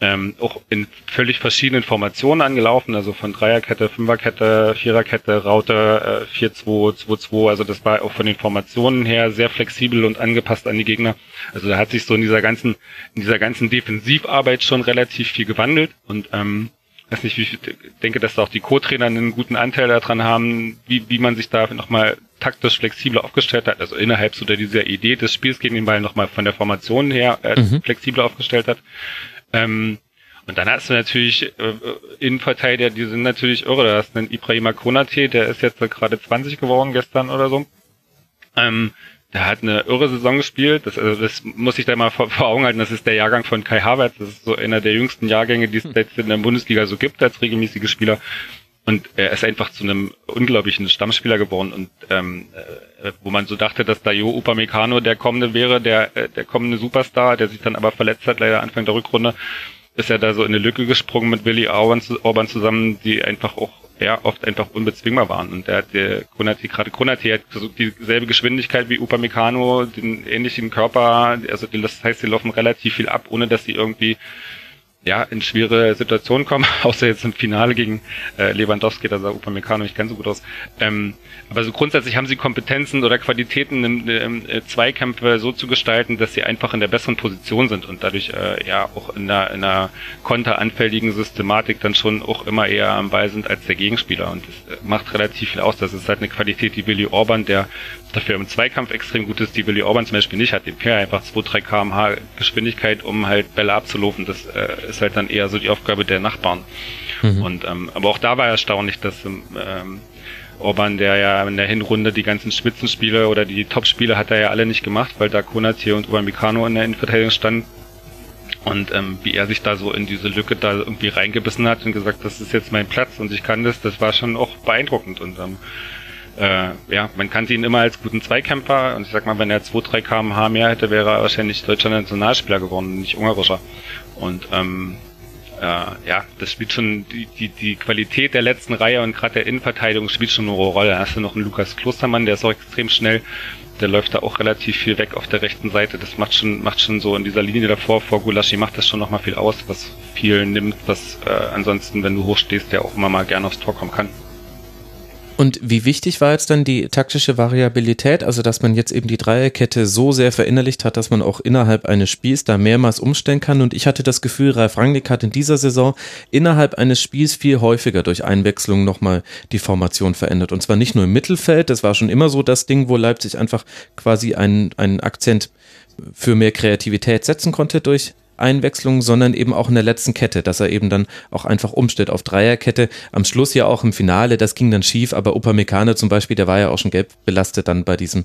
[SPEAKER 6] Ähm, auch in völlig verschiedenen Formationen angelaufen, also von Dreierkette, Fünferkette, Viererkette, Raute, äh, 4-2, 2-2, also das war auch von den Formationen her sehr flexibel und angepasst an die Gegner. Also da hat sich so in dieser ganzen, in dieser ganzen Defensivarbeit schon relativ viel gewandelt und ähm, weiß nicht, wie ich denke, dass da auch die Co-Trainer einen guten Anteil daran haben, wie, wie man sich da nochmal taktisch flexibler aufgestellt hat, also innerhalb so dieser Idee des Spiels gegen den Ball nochmal von der Formation her äh, mhm. flexibler aufgestellt hat. Ähm, und dann hast du natürlich äh, Innenverteidiger, die sind natürlich irre. Da hast du einen Ibrahima Konate, der ist jetzt gerade 20 geworden gestern oder so. Ähm, der hat eine irre Saison gespielt. Das, also das muss ich da mal vor, vor, Augen halten. Das ist der Jahrgang von Kai Havertz. Das ist so einer der jüngsten Jahrgänge, die es hm. jetzt in der Bundesliga so gibt als regelmäßige Spieler. Und er ist einfach zu einem unglaublichen Stammspieler geworden. Und ähm, äh, wo man so dachte, dass da Jo Upamecano der kommende wäre, der äh, der kommende Superstar, der sich dann aber verletzt hat, leider Anfang der Rückrunde, ist er da so in eine Lücke gesprungen mit Willi Orban zusammen, die einfach auch ja, oft einfach unbezwingbar waren. Und der hat Konati, gerade Konati hat dieselbe Geschwindigkeit wie Upamecano, den ähnlichen Körper, also das heißt, sie laufen relativ viel ab, ohne dass sie irgendwie ja, in schwere Situationen kommen, <laughs> außer jetzt im Finale gegen äh, Lewandowski, da sah Upamecano nicht ganz so gut aus. Ähm, aber so grundsätzlich haben sie Kompetenzen oder Qualitäten im, im äh, Zweikämpfe so zu gestalten, dass sie einfach in der besseren Position sind und dadurch äh, ja auch in einer, in einer konteranfälligen Systematik dann schon auch immer eher am Ball sind als der Gegenspieler und das äh, macht relativ viel aus. Das ist halt eine Qualität, die Willi Orban, der dafür im Zweikampf extrem gut ist, die Willi Orban zum Beispiel nicht hat. Dem fehlt einfach 2-3 kmh Geschwindigkeit, um halt Bälle abzulaufen. Das äh, ist halt dann eher so die Aufgabe der Nachbarn. Mhm. Und ähm, aber auch da war erstaunlich, dass ähm, Orban, der ja in der Hinrunde die ganzen Spitzenspiele oder die Topspiele hat er ja alle nicht gemacht, weil da Konaté und Upamecano in der Innenverteidigung standen. Und ähm, wie er sich da so in diese Lücke da irgendwie reingebissen hat und gesagt, das ist jetzt mein Platz und ich kann das, das war schon auch beeindruckend. Und ähm, äh, ja, man kannte ihn immer als guten Zweikämpfer und ich sag mal, wenn er 2-3 kmh mehr hätte, wäre er wahrscheinlich deutscher Nationalspieler geworden, nicht ungarischer. Und ähm, äh, ja, das spielt schon die, die, die Qualität der letzten Reihe und gerade der Innenverteidigung spielt schon eine Rolle. Da hast du noch einen Lukas Klostermann, der ist auch extrem schnell. Der läuft da auch relativ viel weg auf der rechten Seite. Das macht schon, macht schon so in dieser Linie davor, vor Gulaschi macht das schon nochmal viel aus, was viel nimmt, was äh, ansonsten, wenn du hochstehst, der auch immer mal gerne aufs Tor kommen kann.
[SPEAKER 3] Und wie wichtig war jetzt dann die taktische Variabilität, also dass man jetzt eben die Dreierkette so sehr verinnerlicht hat, dass man auch innerhalb eines Spiels da mehrmals umstellen kann. Und ich hatte das Gefühl, Ralf Rangnick hat in dieser Saison innerhalb eines Spiels viel häufiger durch Einwechslung nochmal die Formation verändert. Und zwar nicht nur im Mittelfeld, das war schon immer so das Ding, wo Leipzig einfach quasi einen, einen Akzent für mehr Kreativität setzen konnte durch Einwechslung, sondern eben auch in der letzten Kette, dass er eben dann auch einfach umstellt auf Dreierkette. Am Schluss ja auch im Finale, das ging dann schief, aber Upamecano zum Beispiel, der war ja auch schon gelb belastet dann bei diesem,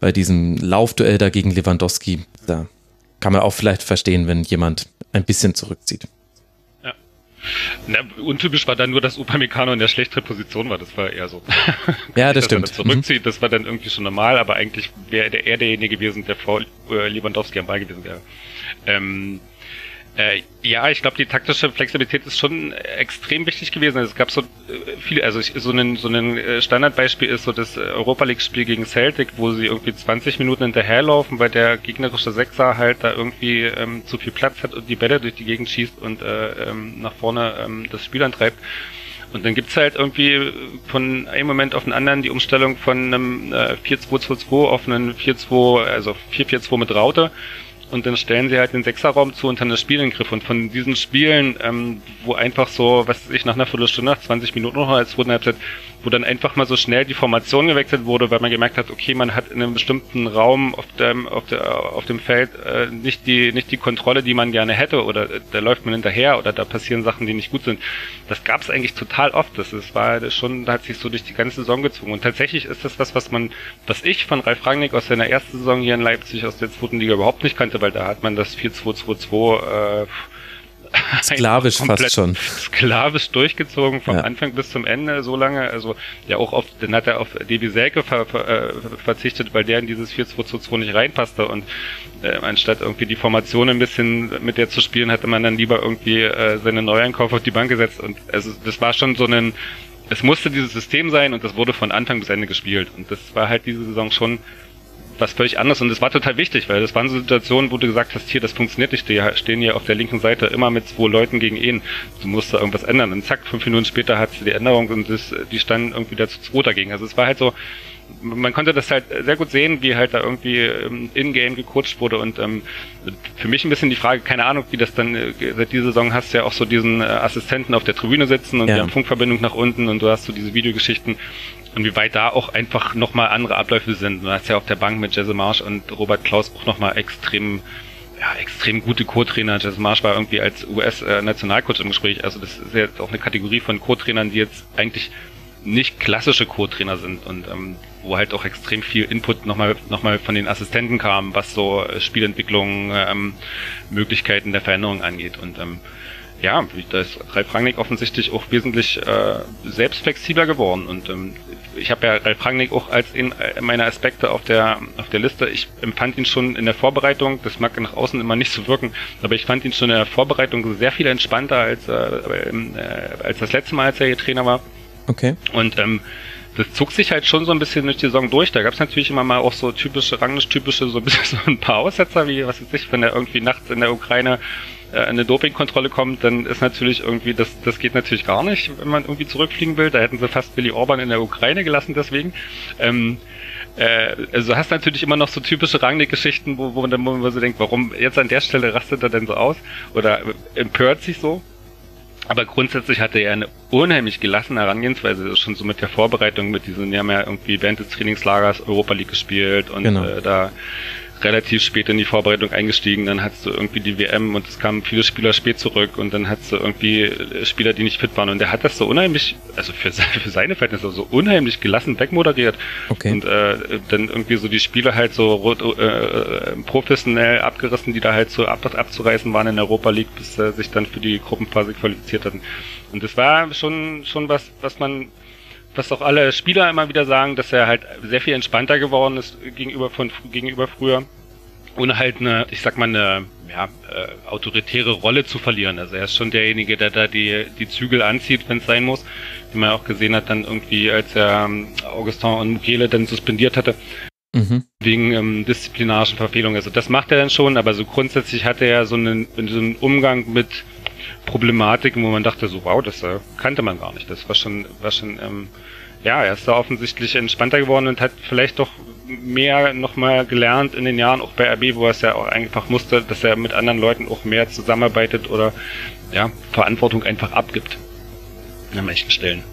[SPEAKER 3] bei diesem Laufduell da gegen Lewandowski. Da kann man auch vielleicht verstehen, wenn jemand ein bisschen zurückzieht.
[SPEAKER 6] Ja. Na, untypisch war dann nur, dass Upamecano in der schlechteren Position war. Das war eher so. <laughs>
[SPEAKER 3] ja, das stimmt.
[SPEAKER 6] Er zurückzieht, mhm. das war dann irgendwie schon normal, aber eigentlich wäre er derjenige gewesen, der vor äh, Lewandowski am Ball gewesen wäre. Ähm, äh, ja, ich glaube, die taktische Flexibilität ist schon extrem wichtig gewesen. Also es gab so äh, viele, also so ein so ein äh, Standardbeispiel ist so das Europa League Spiel gegen Celtic, wo sie irgendwie 20 Minuten hinterherlaufen, weil der gegnerische Sechser halt da irgendwie ähm, zu viel Platz hat und die Bälle durch die Gegend schießt und äh, ähm, nach vorne ähm, das Spiel antreibt. Und dann gibt's halt irgendwie von einem Moment auf den anderen die Umstellung von einem äh, 4-2-2-2 auf einen 4-2, also 4-4-2 mit Raute und dann stellen sie halt den Sechserraum zu und dann das Spiel in den Griff. Und von diesen Spielen, ähm, wo einfach so, was weiß ich, nach einer Viertelstunde, nach 20 Minuten noch als zweiten Halbzeit, wo dann einfach mal so schnell die Formation gewechselt wurde, weil man gemerkt hat, okay, man hat in einem bestimmten Raum auf dem, auf, der, auf dem Feld äh, nicht, die, nicht die Kontrolle, die man gerne hätte, oder äh, da läuft man hinterher oder da passieren Sachen, die nicht gut sind. Das gab es eigentlich total oft. Das, das war schon, da hat sich so durch die ganze Saison gezogen. Und tatsächlich ist das was, was man, was ich von Ralf Rangnick aus seiner ersten Saison hier in Leipzig aus der zweiten Liga überhaupt nicht kannte, weil da hat man das 4-2-2-2 äh,
[SPEAKER 3] Sklavisch fast schon.
[SPEAKER 6] Sklavisch durchgezogen vom ja. Anfang bis zum Ende, so lange. Also ja auch auf, dann hat er auf Devi Selke ver, ver, äh, verzichtet, weil der in dieses 4-2-2 nicht reinpasste und äh, anstatt irgendwie die Formation ein bisschen mit der zu spielen, hatte man dann lieber irgendwie äh, seine Neueinkäufe auf die Bank gesetzt und also das war schon so ein es musste dieses System sein und das wurde von Anfang bis Ende gespielt und das war halt diese Saison schon was völlig anderes und das war total wichtig, weil das waren so Situationen, wo du gesagt hast, hier, das funktioniert nicht, die stehen hier auf der linken Seite immer mit zwei Leuten gegen ihn, du musst da irgendwas ändern und zack, fünf Minuten später hat sie die Änderung und das, die standen irgendwie dazu zwei dagegen. Also es war halt so, man konnte das halt sehr gut sehen, wie halt da irgendwie ähm, in-game gecoacht wurde und ähm, für mich ein bisschen die Frage, keine Ahnung, wie das dann, äh, seit dieser Saison hast du ja auch so diesen äh, Assistenten auf der Tribüne sitzen und ja. die haben Funkverbindung nach unten und du hast so diese Videogeschichten und wie weit da auch einfach nochmal andere Abläufe sind. Du hast ja auf der Bank mit Jesse Marsch und Robert Klaus auch nochmal extrem ja, extrem gute Co-Trainer. Jesse Marsch war irgendwie als US-Nationalcoach im Gespräch. Also das ist jetzt auch eine Kategorie von Co-Trainern, die jetzt eigentlich nicht klassische Co-Trainer sind und ähm, wo halt auch extrem viel Input nochmal noch mal von den Assistenten kam, was so äh, Spielentwicklung, ähm, Möglichkeiten der Veränderung angeht. Und ähm, ja, da ist Ralf Rangnick offensichtlich auch wesentlich äh, selbst flexibler geworden. Und ähm, ich habe ja Ralf Rangnick auch als in äh, meiner Aspekte auf der auf der Liste. Ich empfand ihn schon in der Vorbereitung, das mag nach außen immer nicht so wirken, aber ich fand ihn schon in der Vorbereitung sehr viel entspannter als äh, äh, als das letzte Mal, als er hier Trainer war.
[SPEAKER 3] Okay.
[SPEAKER 6] Und ähm, das zog sich halt schon so ein bisschen durch die Saison durch. Da gab es natürlich immer mal auch so typische, ranglisch-typische, so ein bisschen <laughs> so ein paar Aussetzer, wie, was weiß ich, wenn er irgendwie nachts in der Ukraine äh, eine Dopingkontrolle kommt, dann ist natürlich irgendwie, das, das geht natürlich gar nicht, wenn man irgendwie zurückfliegen will. Da hätten sie fast Billy Orban in der Ukraine gelassen deswegen. Ähm, äh, also du hast natürlich immer noch so typische Rangnick-Geschichten, wo, wo man dann wo man so denkt, warum jetzt an der Stelle rastet er denn so aus? Oder empört sich so? Aber grundsätzlich hatte er eine unheimlich gelassene Herangehensweise, schon so mit der Vorbereitung, mit diesen, die haben ja irgendwie während des Trainingslagers Europa League gespielt und genau. äh, da relativ spät in die Vorbereitung eingestiegen, dann hattest du irgendwie die WM und es kamen viele Spieler spät zurück und dann hattest du irgendwie äh, Spieler, die nicht fit waren und der hat das so unheimlich, also für, <laughs> für seine Verhältnisse so unheimlich gelassen wegmoderiert
[SPEAKER 3] okay.
[SPEAKER 6] und äh, dann irgendwie so die Spieler halt so äh, professionell abgerissen, die da halt so ab, abzureißen waren in der Europa League, bis äh, sich dann für die Gruppenphase qualifiziert hatten. Und das war schon schon was, was man was auch alle Spieler immer wieder sagen, dass er halt sehr viel entspannter geworden ist gegenüber von gegenüber früher, ohne halt eine, ich sag mal eine ja, äh, autoritäre Rolle zu verlieren. Also er ist schon derjenige, der da die die Zügel anzieht, wenn es sein muss, wie man auch gesehen hat dann irgendwie, als er ähm, Augustin und Mukele dann suspendiert hatte. Mhm. Wegen ähm, disziplinarischen Verfehlungen. Also das macht er dann schon, aber so grundsätzlich hat er ja so einen, so einen Umgang mit Problematiken, wo man dachte so, wow, das äh, kannte man gar nicht. Das war schon, war schon, ähm, ja, er ist da offensichtlich entspannter geworden und hat vielleicht doch mehr nochmal gelernt in den Jahren, auch bei RB, wo er es ja auch einfach musste, dass er mit anderen Leuten auch mehr zusammenarbeitet oder ja, Verantwortung einfach abgibt. An manchen Stellen.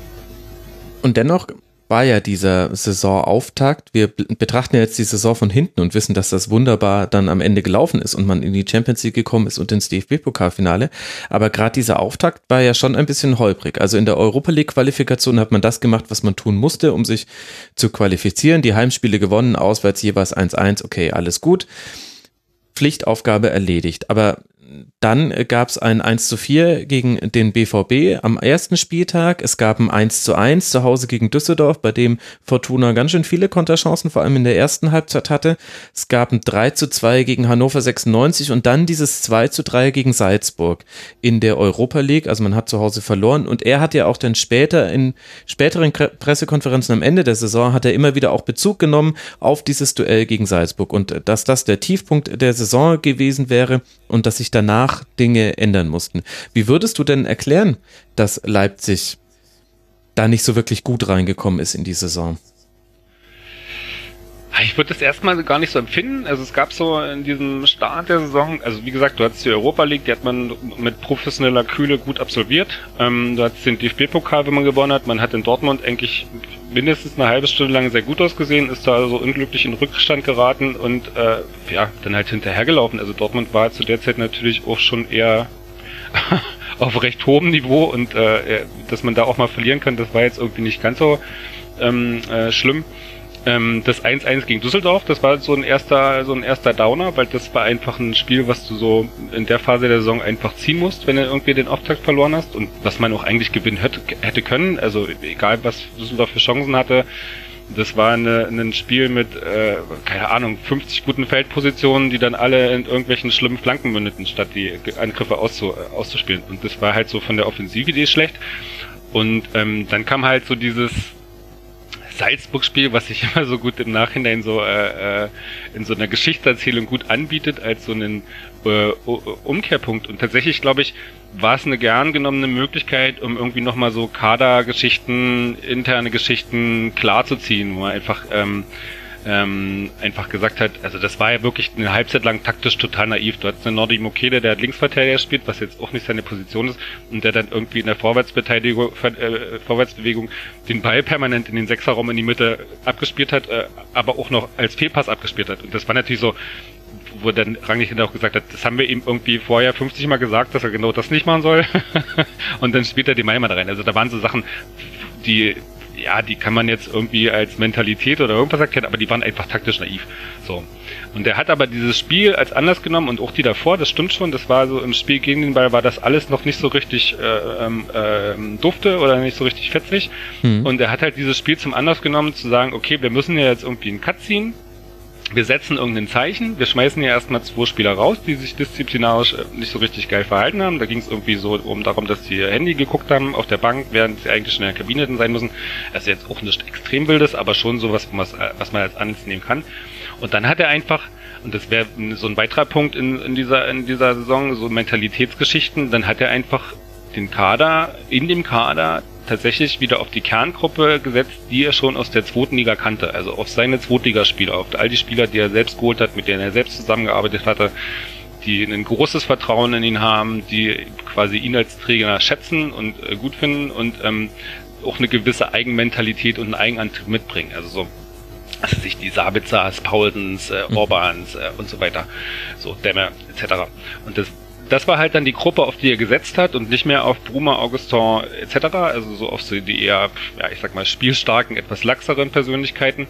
[SPEAKER 3] Und dennoch war ja dieser Saisonauftakt. Wir betrachten ja jetzt die Saison von hinten und wissen, dass das wunderbar dann am Ende gelaufen ist und man in die Champions League gekommen ist und ins DFB-Pokalfinale. Aber gerade dieser Auftakt war ja schon ein bisschen holprig. Also in der Europa League-Qualifikation hat man das gemacht, was man tun musste, um sich zu qualifizieren. Die Heimspiele gewonnen, auswärts jeweils 1-1. Okay, alles gut. Pflichtaufgabe erledigt. Aber dann gab es ein 1 zu 4 gegen den BVB am ersten Spieltag. Es gab ein 1 zu 1 zu Hause gegen Düsseldorf, bei dem Fortuna ganz schön viele Konterchancen, vor allem in der ersten Halbzeit hatte. Es gab ein 3 zu 2 gegen Hannover 96 und dann dieses 2 zu 3 gegen Salzburg in der Europa League. Also man hat zu Hause verloren und er hat ja auch dann später in späteren Pressekonferenzen am Ende der Saison hat er immer wieder auch Bezug genommen auf dieses Duell gegen Salzburg und dass das der Tiefpunkt der Saison gewesen wäre und dass sich danach Dinge ändern mussten. Wie würdest du denn erklären, dass Leipzig da nicht so wirklich gut reingekommen ist in die Saison.
[SPEAKER 6] Ich würde das erstmal gar nicht so empfinden. Also es gab so in diesem Start der Saison, also wie gesagt, du hattest die Europa League, die hat man mit professioneller Kühle gut absolviert. Ähm, du hattest den DFB-Pokal, wenn man gewonnen hat. Man hat in Dortmund eigentlich mindestens eine halbe Stunde lang sehr gut ausgesehen, ist da also unglücklich in Rückstand geraten und äh, ja, dann halt hinterhergelaufen. Also Dortmund war zu der Zeit natürlich auch schon eher <laughs> auf recht hohem Niveau und äh, dass man da auch mal verlieren kann, das war jetzt irgendwie nicht ganz so ähm, äh, schlimm. Ähm, das 1-1 gegen Düsseldorf, das war so ein erster, so ein erster Downer, weil das war einfach ein Spiel, was du so in der Phase der Saison einfach ziehen musst, wenn du irgendwie den Auftakt verloren hast und was man auch eigentlich gewinnen hätte, hätte können. Also egal, was Düsseldorf für Chancen hatte, das war eine, ein Spiel mit, äh, keine Ahnung, 50 guten Feldpositionen, die dann alle in irgendwelchen schlimmen Flanken mündeten, statt die Angriffe auszu, auszuspielen. Und das war halt so von der Offensividee schlecht. Und ähm, dann kam halt so dieses Salzburg-Spiel, was sich <laughs> immer so gut im Nachhinein so äh, äh, in so einer Geschichtserzählung gut anbietet als so einen äh, Umkehrpunkt. Und tatsächlich, glaube ich, war es eine gern genommene Möglichkeit, um irgendwie nochmal so Kadergeschichten, interne Geschichten klarzuziehen, wo man einfach ähm, ähm, einfach gesagt hat, also das war ja wirklich eine Halbzeit lang taktisch total naiv. Du hattest einen Nordi Mokede, der hat Linksverteidiger spielt, was jetzt auch nicht seine Position ist, und der dann irgendwie in der Vorwärtsbeteiligung, äh, Vorwärtsbewegung den Ball permanent in den Sechserraum in die Mitte abgespielt hat, äh, aber auch noch als Fehlpass abgespielt hat. Und das war natürlich so, wo dann Rangnick hinterher auch gesagt hat, das haben wir ihm irgendwie vorher 50 Mal gesagt, dass er genau das nicht machen soll. <laughs> und dann spielt er die Maimer rein. Also da waren so Sachen, die ja, die kann man jetzt irgendwie als Mentalität oder irgendwas erkennen, aber die waren einfach taktisch naiv. So. Und er hat aber dieses Spiel als Anlass genommen und auch die davor, das stimmt schon, das war so im Spiel gegen den Ball war das alles noch nicht so richtig äh, äh, dufte oder nicht so richtig fetzig. Mhm. Und er hat halt dieses Spiel zum Anlass genommen zu sagen, okay, wir müssen ja jetzt irgendwie einen Cut ziehen wir setzen irgendein Zeichen, wir schmeißen ja erstmal zwei Spieler raus, die sich disziplinarisch äh, nicht so richtig geil verhalten haben. Da ging es irgendwie so um darum, dass sie ihr Handy geguckt haben auf der Bank, während sie eigentlich schon in der Kabine hätten sein müssen. Das ist jetzt auch nicht extrem wildes, aber schon sowas, was, was man als Anlass nehmen kann. Und dann hat er einfach, und das wäre so ein weiterer Punkt in, in, dieser, in dieser Saison, so Mentalitätsgeschichten, dann hat er einfach den Kader, in dem Kader tatsächlich wieder auf die Kerngruppe gesetzt, die er schon aus der zweiten Liga kannte. Also auf seine Zweitligaspieler, auf all die Spieler, die er selbst geholt hat, mit denen er selbst zusammengearbeitet hatte, die ein großes Vertrauen in ihn haben, die quasi ihn als Trainer schätzen und äh, gut finden und ähm, auch eine gewisse Eigenmentalität und einen Eigenantrieb mitbringen. Also so also sich die Sabitzers, Paulsens, äh, mhm. Orbans äh, und so weiter, so Dämme etc. Und das das war halt dann die Gruppe, auf die er gesetzt hat und nicht mehr auf Bruma, Augustin etc., also so auf so die eher, ja, ich sag mal, spielstarken, etwas laxeren Persönlichkeiten.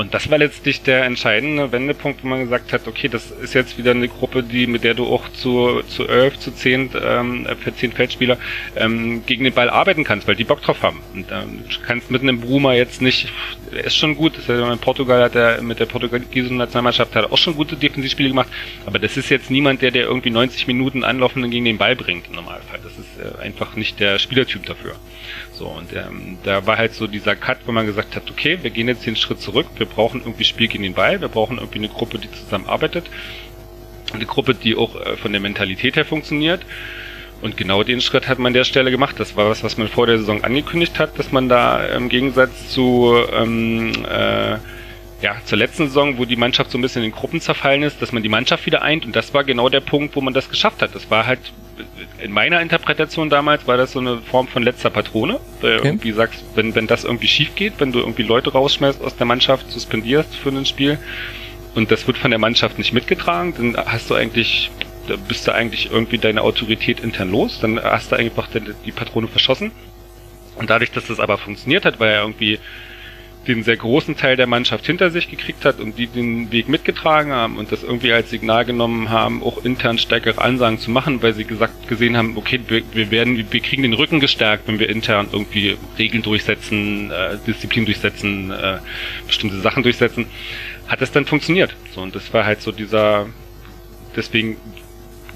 [SPEAKER 6] Und das war letztlich der entscheidende Wendepunkt, wo man gesagt hat, okay, das ist jetzt wieder eine Gruppe, die mit der du auch zu zu elf, zu zehn, ähm, für zehn Feldspieler ähm, gegen den Ball arbeiten kannst, weil die Bock drauf haben. Und ähm, du kannst mit einem Bruma jetzt nicht, er ist schon gut, ist ja in Portugal hat er mit der portugiesischen Nationalmannschaft hat er auch schon gute Defensivspiele gemacht, aber das ist jetzt niemand, der der irgendwie 90 Minuten anlaufenden gegen den Ball bringt im Normalfall. Das ist äh, einfach nicht der Spielertyp dafür. So, und ähm, da war halt so dieser Cut, wo man gesagt hat, okay, wir gehen jetzt den Schritt zurück, wir brauchen irgendwie Spiel gegen den Ball, wir brauchen irgendwie eine Gruppe, die zusammenarbeitet. Eine Gruppe, die auch äh, von der Mentalität her funktioniert. Und genau den Schritt hat man an der Stelle gemacht. Das war was, was man vor der Saison angekündigt hat, dass man da im Gegensatz zu ähm, äh, ja, zur letzten Saison, wo die Mannschaft so ein bisschen in Gruppen zerfallen ist, dass man die Mannschaft wieder eint und das war genau der Punkt, wo man das geschafft hat. Das war halt, in meiner Interpretation damals, war das so eine Form von letzter Patrone. Weil okay. irgendwie sagst, wenn, wenn das irgendwie schief geht, wenn du irgendwie Leute rausschmeißt aus der Mannschaft, suspendierst für ein Spiel und das wird von der Mannschaft nicht mitgetragen, dann hast du eigentlich, da bist du eigentlich irgendwie deine Autorität intern los, dann hast du einfach die Patrone verschossen. Und dadurch, dass das aber funktioniert hat, weil er irgendwie den sehr großen Teil der Mannschaft hinter sich gekriegt hat und die den Weg mitgetragen haben und das irgendwie als Signal genommen haben, auch intern stärkere Ansagen zu machen, weil sie gesagt gesehen haben, okay, wir, wir werden, wir kriegen den Rücken gestärkt, wenn wir intern irgendwie Regeln durchsetzen, äh, Disziplin durchsetzen, äh, bestimmte Sachen durchsetzen, hat es dann funktioniert. So und das war halt so dieser, deswegen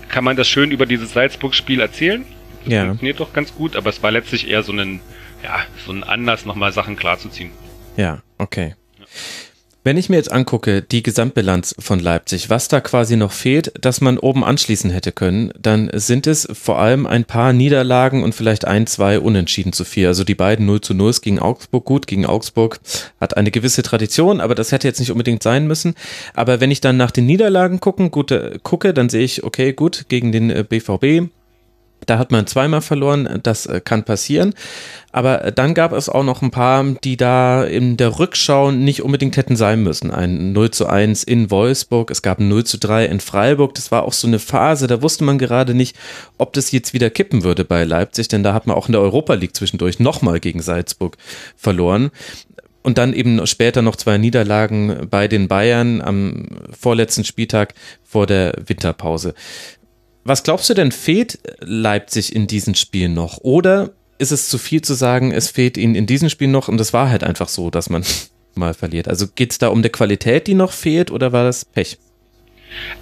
[SPEAKER 6] kann man das schön über dieses Salzburg-Spiel erzählen. Das ja. funktioniert doch ganz gut, aber es war letztlich eher so ein, ja, so ein Anlass, nochmal Sachen klarzuziehen.
[SPEAKER 3] Ja, okay. Wenn ich mir jetzt angucke, die Gesamtbilanz von Leipzig, was da quasi noch fehlt, dass man oben anschließen hätte können, dann sind es vor allem ein paar Niederlagen und vielleicht ein, zwei Unentschieden zu viel. Also die beiden 0 zu 0 gegen Augsburg, gut, gegen Augsburg hat eine gewisse Tradition, aber das hätte jetzt nicht unbedingt sein müssen. Aber wenn ich dann nach den Niederlagen gucken, gut, gucke, dann sehe ich, okay, gut, gegen den BVB, äh, da hat man zweimal verloren, das äh, kann passieren. Aber dann gab es auch noch ein paar, die da in der Rückschau nicht unbedingt hätten sein müssen. Ein 0 zu 1 in Wolfsburg, es gab ein 0 zu 3 in Freiburg. Das war auch so eine Phase, da wusste man gerade nicht, ob das jetzt wieder kippen würde bei Leipzig, denn da hat man auch in der Europa League zwischendurch nochmal gegen Salzburg verloren. Und dann eben später noch zwei Niederlagen bei den Bayern am vorletzten Spieltag vor der Winterpause. Was glaubst du denn, fehlt Leipzig in diesen Spielen noch? Oder ist es zu viel zu sagen, es fehlt ihnen in diesem Spiel noch und es war halt einfach so, dass man <laughs> mal verliert. Also geht es da um die Qualität, die noch fehlt oder war das Pech?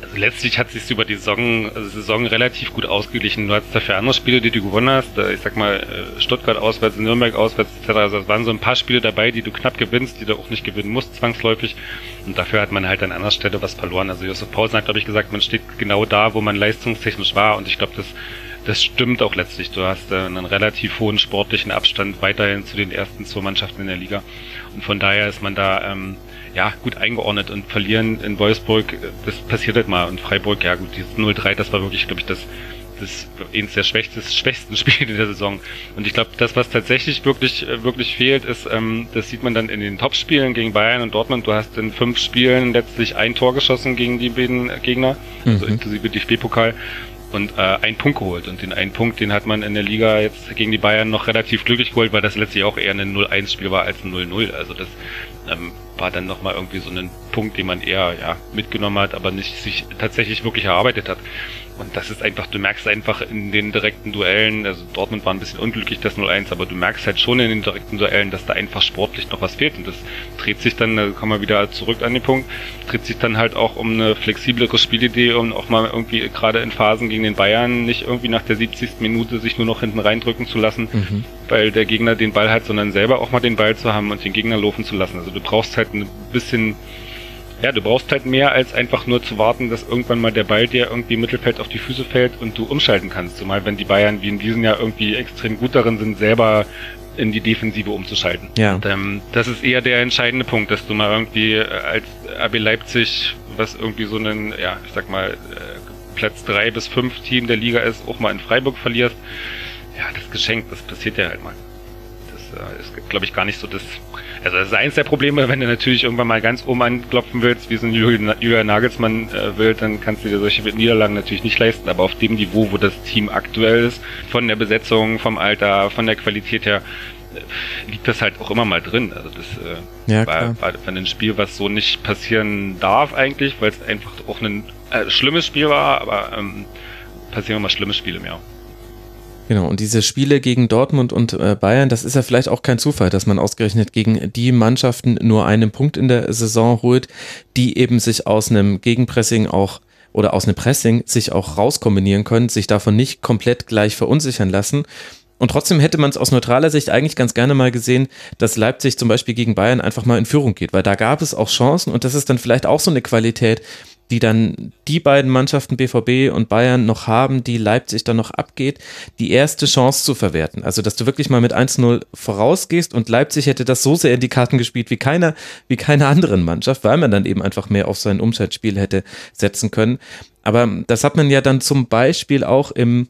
[SPEAKER 6] Also letztlich hat sich über die Saison, Saison relativ gut ausgeglichen. Du hattest dafür andere Spiele, die du gewonnen hast. Ich sag mal, äh, Stuttgart auswärts, Nürnberg auswärts etc. Also es waren so ein paar Spiele dabei, die du knapp gewinnst, die du auch nicht gewinnen musst, zwangsläufig. Und dafür hat man halt an anderer Stelle was verloren. Also Josef Paulsen hat, glaube ich, gesagt, man steht genau da, wo man leistungstechnisch war. Und ich glaube, das das stimmt auch letztlich. Du hast äh, einen relativ hohen sportlichen Abstand weiterhin zu den ersten zwei Mannschaften in der Liga. Und von daher ist man da ähm, ja gut eingeordnet und verlieren in Wolfsburg, äh, das passiert halt mal. Und Freiburg, ja gut, dieses 0-3, das war wirklich, glaube ich, das das eines der schwächsten, <laughs> schwächsten Spiele der Saison. Und ich glaube, das, was tatsächlich wirklich, äh, wirklich fehlt, ist, ähm, das sieht man dann in den Topspielen gegen Bayern und Dortmund. Du hast in fünf Spielen letztlich ein Tor geschossen gegen die beiden Gegner, also mhm. also inklusive DFB-Pokal und äh, einen Punkt geholt. Und den einen Punkt, den hat man in der Liga jetzt gegen die Bayern noch relativ glücklich geholt, weil das letztlich auch eher ein 0-1-Spiel war als ein 0-0. Also das ähm, war dann nochmal irgendwie so ein Punkt, den man eher ja, mitgenommen hat, aber nicht sich tatsächlich wirklich erarbeitet hat. Und das ist einfach, du merkst einfach in den direkten Duellen, also Dortmund war ein bisschen unglücklich, das 0-1, aber du merkst halt schon in den direkten Duellen, dass da einfach sportlich noch was fehlt. Und das dreht sich dann, da kommen wir wieder zurück an den Punkt, dreht sich dann halt auch um eine flexiblere Spielidee, um auch mal irgendwie gerade in Phasen gegen den Bayern nicht irgendwie nach der 70. Minute sich nur noch hinten reindrücken zu lassen, mhm. weil der Gegner den Ball hat, sondern selber auch mal den Ball zu haben und den Gegner laufen zu lassen. Also du brauchst halt ein bisschen ja, du brauchst halt mehr als einfach nur zu warten, dass irgendwann mal der Ball dir irgendwie im Mittelfeld auf die Füße fällt und du umschalten kannst. Zumal wenn die Bayern wie in diesem Jahr irgendwie extrem gut darin sind, selber in die Defensive umzuschalten.
[SPEAKER 3] Ja.
[SPEAKER 6] Und, ähm, das ist eher der entscheidende Punkt, dass du mal irgendwie äh, als RB Leipzig, was irgendwie so ein, ja, ich sag mal, äh, Platz drei bis fünf Team der Liga ist, auch mal in Freiburg verlierst. Ja, das Geschenk, das passiert ja halt mal. Das äh, ist, glaube ich, gar nicht so das also das ist eins der Probleme, wenn du natürlich irgendwann mal ganz oben anklopfen willst, wie so ein Julian Nagelsmann äh, will, dann kannst du dir solche Niederlagen natürlich nicht leisten. Aber auf dem Niveau, wo das Team aktuell ist, von der Besetzung, vom Alter, von der Qualität her, äh, liegt das halt auch immer mal drin. Also das äh, ja, war, war, war ein Spiel, was so nicht passieren darf eigentlich, weil es einfach auch ein äh, schlimmes Spiel war, aber ähm, passieren immer schlimme Spiele mehr.
[SPEAKER 3] Genau, und diese Spiele gegen Dortmund und äh, Bayern, das ist ja vielleicht auch kein Zufall, dass man ausgerechnet gegen die Mannschaften nur einen Punkt in der Saison holt, die eben sich aus einem Gegenpressing auch oder aus einem Pressing sich auch rauskombinieren können, sich davon nicht komplett gleich verunsichern lassen. Und trotzdem hätte man es aus neutraler Sicht eigentlich ganz gerne mal gesehen, dass Leipzig zum Beispiel gegen Bayern einfach mal in Führung geht, weil da gab es auch Chancen und das ist dann vielleicht auch so eine Qualität, die dann die beiden Mannschaften BVB und Bayern noch haben, die Leipzig dann noch abgeht, die erste Chance zu verwerten. Also, dass du wirklich mal mit 1-0 vorausgehst und Leipzig hätte das so sehr in die Karten gespielt wie keiner, wie keine anderen Mannschaft, weil man dann eben einfach mehr auf sein Umschaltspiel hätte setzen können. Aber das hat man ja dann zum Beispiel auch im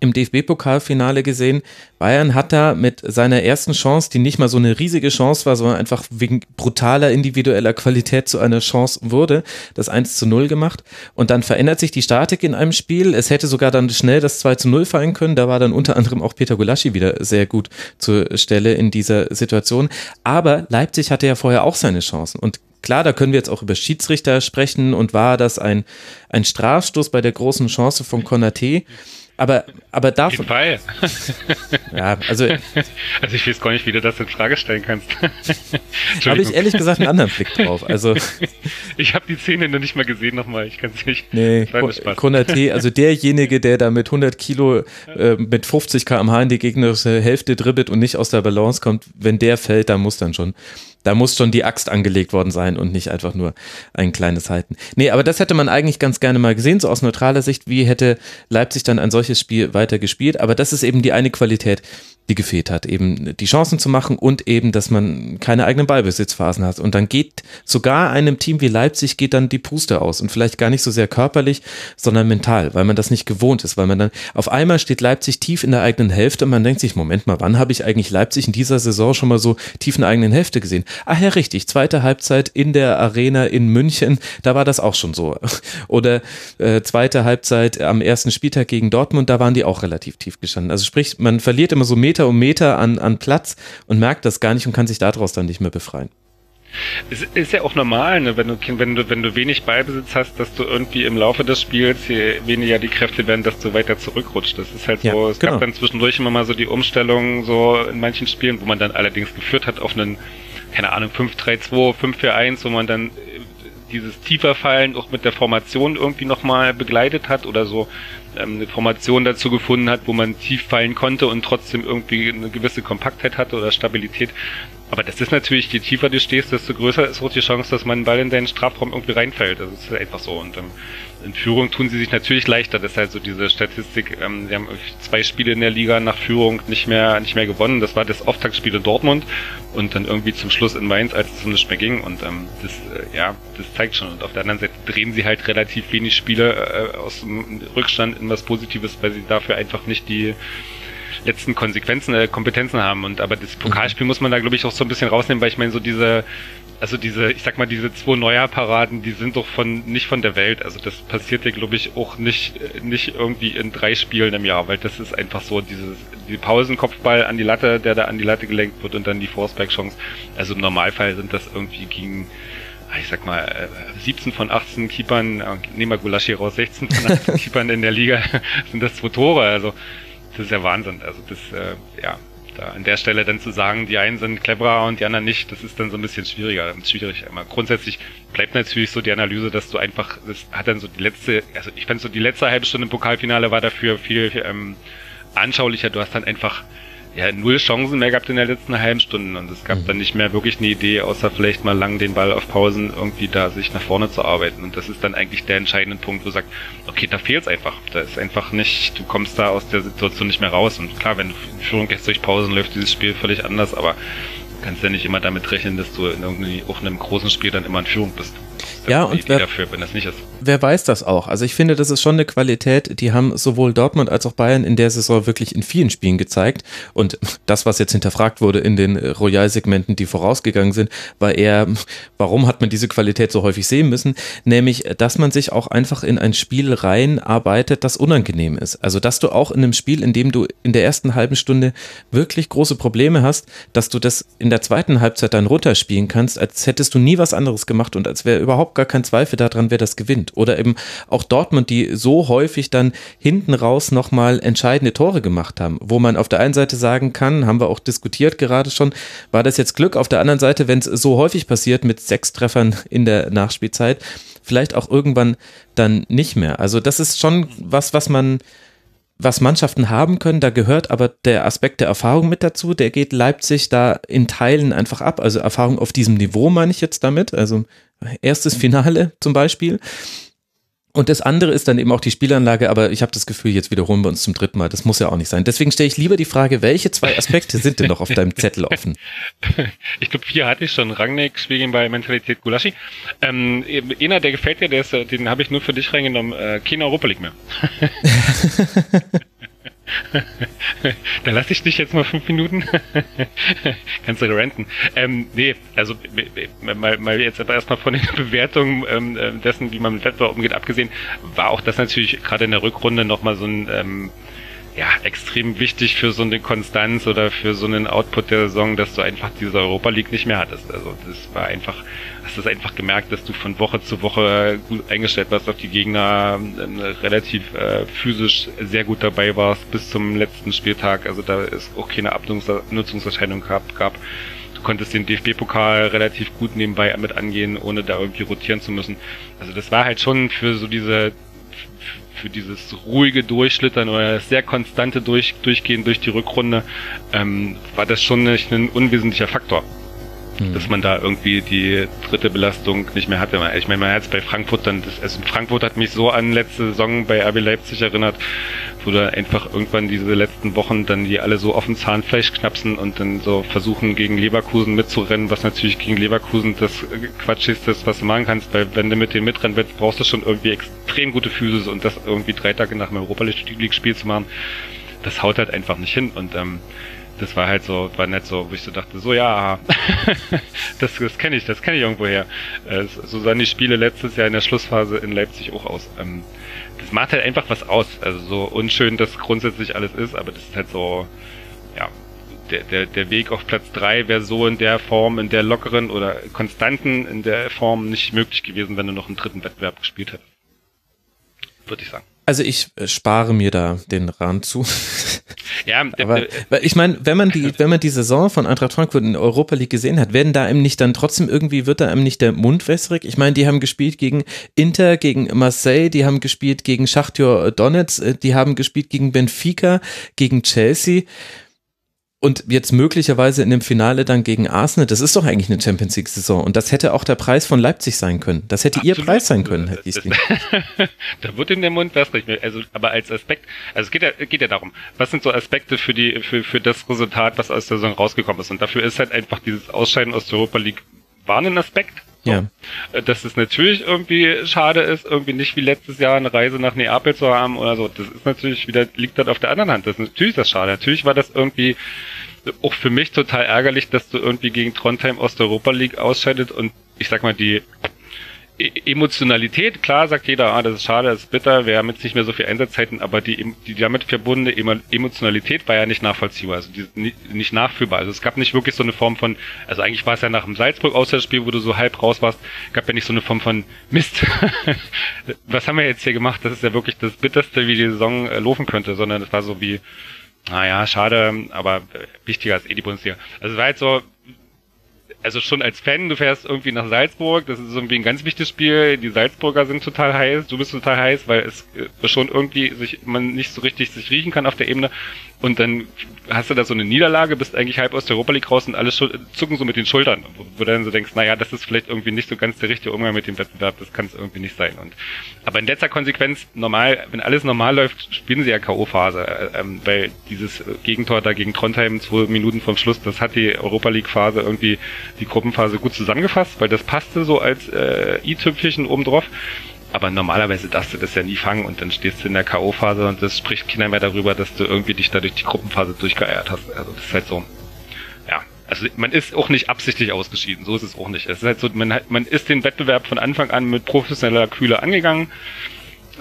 [SPEAKER 3] im DFB-Pokalfinale gesehen. Bayern hat da mit seiner ersten Chance, die nicht mal so eine riesige Chance war, sondern einfach wegen brutaler individueller Qualität zu einer Chance wurde, das 1 zu 0 gemacht. Und dann verändert sich die Statik in einem Spiel. Es hätte sogar dann schnell das 2 zu 0 fallen können. Da war dann unter anderem auch Peter Gulaschi wieder sehr gut zur Stelle in dieser Situation. Aber Leipzig hatte ja vorher auch seine Chancen. Und Klar, da können wir jetzt auch über Schiedsrichter sprechen und war das ein, ein Strafstoß bei der großen Chance von Konaté. Aber, aber davon.
[SPEAKER 6] Fall. <laughs>
[SPEAKER 3] ja, also. <laughs>
[SPEAKER 6] Also ich weiß gar nicht, wie du das in Frage stellen kannst. <laughs>
[SPEAKER 3] habe ich ehrlich gesagt einen anderen Blick drauf. Also.
[SPEAKER 6] ich habe die Szene noch nicht mal gesehen nochmal. Ich kann es nicht.
[SPEAKER 3] Nee, Konate, also derjenige, der da mit 100 Kilo äh, mit 50 km/h in die gegnerische Hälfte dribbelt und nicht aus der Balance kommt, wenn der fällt, dann muss dann schon. Da muss schon die Axt angelegt worden sein und nicht einfach nur ein kleines Halten. Nee, aber das hätte man eigentlich ganz gerne mal gesehen, so aus neutraler Sicht, wie hätte Leipzig dann ein solches Spiel weiter gespielt. Aber das ist eben die eine Qualität, die gefehlt hat, eben die Chancen zu machen und eben, dass man keine eigenen Ballbesitzphasen hat. Und dann geht sogar einem Team wie Leipzig geht dann die Puste aus und vielleicht gar nicht so sehr körperlich, sondern mental, weil man das nicht gewohnt ist, weil man dann auf einmal steht Leipzig tief in der eigenen Hälfte und man denkt sich, Moment mal, wann habe ich eigentlich Leipzig in dieser Saison schon mal so tief in der eigenen Hälfte gesehen? Ach ja, richtig, zweite Halbzeit in der Arena in München, da war das auch schon so. <laughs> Oder äh, zweite Halbzeit am ersten Spieltag gegen Dortmund, da waren die auch relativ tief gestanden. Also sprich, man verliert immer so Meter Meter um Meter an, an Platz und merkt das gar nicht und kann sich daraus dann nicht mehr befreien.
[SPEAKER 6] Es ist ja auch normal, ne, wenn, du, wenn, du, wenn du wenig Ballbesitz hast, dass du irgendwie im Laufe des Spiels, je weniger die Kräfte werden, dass du weiter zurückrutscht. Das ist halt so, ja, es genau. gab dann zwischendurch immer mal so die Umstellung so in manchen Spielen, wo man dann allerdings geführt hat auf einen, keine Ahnung, 5-3-2, 5-4-1, wo man dann dieses tiefer Fallen auch mit der Formation irgendwie nochmal begleitet hat oder so ähm, eine Formation dazu gefunden hat, wo man tief fallen konnte und trotzdem irgendwie eine gewisse Kompaktheit hatte oder Stabilität. Aber das ist natürlich, je tiefer du stehst, desto größer ist auch die Chance, dass man einen Ball in deinen Strafraum irgendwie reinfällt. Das ist einfach so. Und ähm, in Führung tun sie sich natürlich leichter. Das ist halt so diese Statistik. Ähm, sie haben zwei Spiele in der Liga nach Führung nicht mehr nicht mehr gewonnen. Das war das Auftaktspiel in Dortmund und dann irgendwie zum Schluss in Mainz, als es um nicht mehr ging. Und ähm, das, äh, ja, das zeigt schon. Und auf der anderen Seite drehen sie halt relativ wenig Spiele äh, aus dem Rückstand in was Positives, weil sie dafür einfach nicht die letzten Konsequenzen, äh, Kompetenzen haben. Und aber das Pokalspiel muss man da, glaube ich, auch so ein bisschen rausnehmen, weil ich meine, so diese, also diese, ich sag mal, diese zwei Neuerparaden, die sind doch von nicht von der Welt. Also das passiert ja, glaube ich, auch nicht, nicht irgendwie in drei Spielen im Jahr, weil das ist einfach so dieses, die Pausenkopfball an die Latte, der da an die Latte gelenkt wird und dann die Forceback-Chance. Also im Normalfall sind das irgendwie gegen ich sag mal, 17 äh, von 18 Keepern, äh, nehmen wir Gulaschi raus, 16 von 18 <laughs> Keepern in der Liga <laughs> sind das zwei Tore. Also das ist ja Wahnsinn. Also das, äh, ja, da an der Stelle dann zu sagen, die einen sind cleverer und die anderen nicht, das ist dann so ein bisschen schwieriger, schwierig. Aber grundsätzlich bleibt natürlich so die Analyse, dass du einfach, das hat dann so die letzte, also ich fand so die letzte halbe Stunde im Pokalfinale war dafür viel ähm, anschaulicher. Du hast dann einfach ja, null Chancen mehr gehabt in der letzten halben Stunde. Und es gab mhm. dann nicht mehr wirklich eine Idee, außer vielleicht mal lang den Ball auf Pausen irgendwie da sich nach vorne zu arbeiten. Und das ist dann eigentlich der entscheidende Punkt, wo du sagst, okay, da fehlt's einfach. Da ist einfach nicht, du kommst da aus der Situation nicht mehr raus. Und klar, wenn du in Führung gehst durch Pausen, läuft dieses Spiel völlig anders, aber du kannst ja nicht immer damit rechnen, dass du in irgendwie auf einem großen Spiel dann immer in Führung bist
[SPEAKER 3] ja, und wer, dafür, wenn das nicht ist. Wer weiß das auch? Also ich finde, das ist schon eine Qualität, die haben sowohl Dortmund als auch Bayern in der Saison wirklich in vielen Spielen gezeigt. Und das, was jetzt hinterfragt wurde in den Royal-Segmenten, die vorausgegangen sind, war eher, warum hat man diese Qualität so häufig sehen müssen? Nämlich, dass man sich auch einfach in ein Spiel reinarbeitet, das unangenehm ist. Also, dass du auch in einem Spiel, in dem du in der ersten halben Stunde wirklich große Probleme hast, dass du das in der zweiten Halbzeit dann runterspielen kannst, als hättest du nie was anderes gemacht und als wäre überhaupt gar kein Zweifel daran, wer das gewinnt. Oder eben auch Dortmund, die so häufig dann hinten raus nochmal entscheidende Tore gemacht haben, wo man auf der einen Seite sagen kann, haben wir auch diskutiert gerade schon, war das jetzt Glück, auf der anderen Seite, wenn es so häufig passiert mit sechs Treffern in der Nachspielzeit, vielleicht auch irgendwann dann nicht mehr. Also das ist schon was, was man was Mannschaften haben können, da gehört aber der Aspekt der Erfahrung mit dazu. Der geht Leipzig da in Teilen einfach ab. Also Erfahrung auf diesem Niveau meine ich jetzt damit. Also erstes Finale zum Beispiel. Und das andere ist dann eben auch die Spielanlage, aber ich habe das Gefühl, jetzt wiederholen wir uns zum dritten Mal. Das muss ja auch nicht sein. Deswegen stelle ich lieber die Frage, welche zwei Aspekte sind denn noch auf deinem Zettel offen? <laughs>
[SPEAKER 6] Ich glaube, vier hatte ich schon. Rangnick, Spielen bei Mentalität Gulaschi. Ähm, einer, der gefällt dir, der ist, den habe ich nur für dich reingenommen. Äh, keine Europa League mehr. <laughs> <laughs> <laughs> da lasse ich dich jetzt mal fünf Minuten. <laughs> Kannst du ranten. Ähm, nee, also mal, mal jetzt aber erstmal von den <laughs> Bewertungen ähm, äh, dessen, wie man mit Wettbewerb umgeht, abgesehen, war auch das natürlich gerade in der Rückrunde nochmal so ein ähm, ja, extrem wichtig für so eine Konstanz oder für so einen Output der Saison, dass du einfach diese Europa League nicht mehr hattest. Also das war einfach, hast du einfach gemerkt, dass du von Woche zu Woche gut eingestellt warst auf die Gegner, äh, relativ äh, physisch sehr gut dabei warst bis zum letzten Spieltag. Also da ist auch keine Abnutzungserscheinung gab. gab. Du konntest den DFB-Pokal relativ gut nebenbei mit angehen, ohne da irgendwie rotieren zu müssen. Also das war halt schon für so diese für dieses ruhige Durchschlittern oder das sehr konstante durch, Durchgehen durch die Rückrunde, ähm, war das schon nicht ein unwesentlicher Faktor. Hm. dass man da irgendwie die dritte Belastung nicht mehr hatte. Ich meine, man hat es bei Frankfurt dann, das, also Frankfurt hat mich so an letzte Saison bei RB Leipzig erinnert, wo da einfach irgendwann diese letzten Wochen dann die alle so offen Zahnfleisch knapsen und dann so versuchen gegen Leverkusen mitzurennen, was natürlich gegen Leverkusen das Quatsch ist, das was du machen kannst, weil wenn du mit denen mitrennen willst, brauchst du schon irgendwie extrem gute Physis und das irgendwie drei Tage nach dem Europa League Spiel zu machen, das haut halt einfach nicht hin und ähm, das war halt so, war nett so, wo ich so dachte, so ja, <laughs> das, das kenne ich, das kenne ich irgendwoher. Äh, so sahen die Spiele letztes Jahr in der Schlussphase in Leipzig auch aus. Ähm, das macht halt einfach was aus. Also so unschön das grundsätzlich alles ist, aber das ist halt so, ja, der, der, der Weg auf Platz drei wäre so in der Form, in der lockeren oder konstanten in der Form nicht möglich gewesen, wenn du noch einen dritten Wettbewerb gespielt hättest. Würde ich sagen.
[SPEAKER 3] Also ich äh, spare mir da den Rand zu.
[SPEAKER 6] Ja, <laughs>
[SPEAKER 3] aber ich meine, wenn man die, <laughs> wenn man die Saison von Eintracht Frankfurt in der Europa League gesehen hat, werden da einem nicht dann trotzdem irgendwie wird da einem nicht der Mund wässrig? Ich meine, die haben gespielt gegen Inter, gegen Marseille, die haben gespielt gegen Schachtjor Donetsk, äh, die haben gespielt gegen Benfica, gegen Chelsea und jetzt möglicherweise in dem Finale dann gegen Arsenal, das ist doch eigentlich eine Champions League Saison und das hätte auch der Preis von Leipzig sein können. Das hätte Absolut. ihr Preis sein können, Herr Giesling. <laughs>
[SPEAKER 6] da wird in der Mund was richtig. Also, aber als Aspekt, also es geht ja, geht ja darum, was sind so Aspekte für die, für, für das Resultat, was aus der Saison rausgekommen ist und dafür ist halt einfach dieses Ausscheiden aus der Europa League war ein Aspekt.
[SPEAKER 3] Ja.
[SPEAKER 6] Äh, dass es natürlich irgendwie schade ist, irgendwie nicht wie letztes Jahr eine Reise nach Neapel zu haben oder so. Das ist natürlich wieder, liegt dann auf der anderen Hand. Das ist natürlich das schade. Natürlich war das irgendwie auch für mich total ärgerlich, dass du irgendwie gegen Trondheim aus der Europa League ausscheidet und ich sag mal, die Emotionalität, klar sagt jeder, ah, das ist schade, das ist bitter, wir haben jetzt nicht mehr so viel Einsatzzeiten, aber die, die damit verbundene Emotionalität war ja nicht nachvollziehbar, also die, nicht, nachfühlbar. Also es gab nicht wirklich so eine Form von, also eigentlich war es ja nach dem Salzburg-Auswärtsspiel, wo du so halb raus warst, gab ja nicht so eine Form von Mist. <laughs> Was haben wir jetzt hier gemacht? Das ist ja wirklich das Bitterste, wie die Saison äh, laufen könnte, sondern es war so wie, naja, schade, aber wichtiger als eh die Bundesliga. Also es war halt so, also schon als Fan, du fährst irgendwie nach Salzburg, das ist irgendwie ein ganz wichtiges Spiel, die Salzburger sind total heiß, du bist total heiß, weil es äh, schon irgendwie sich, man nicht so richtig sich riechen kann auf der Ebene und dann hast du da so eine Niederlage, bist eigentlich halb aus der Europa League raus und alle zucken so mit den Schultern, wo, du dann so denkst, naja, das ist vielleicht irgendwie nicht so ganz der richtige Umgang mit dem Wettbewerb, das kann es irgendwie nicht sein. Und aber in letzter Konsequenz, normal, wenn alles normal läuft, spielen sie ja K.O.-Phase, äh, ähm, weil dieses Gegentor da gegen Trondheim, zwei Minuten vom Schluss, das hat die Europa League-Phase irgendwie die Gruppenphase gut zusammengefasst, weil das passte so als äh, i-Tüpfelchen obendrauf. Aber normalerweise darfst du das ja nie fangen und dann stehst du in der K.O.-Phase und das spricht keiner mehr darüber, dass du irgendwie dich da durch die Gruppenphase durchgeeiert hast. Also das ist halt so. Ja. Also man ist auch nicht absichtlich ausgeschieden, so ist es auch nicht. Es ist halt so, man, hat, man ist den Wettbewerb von Anfang an mit professioneller Kühle angegangen.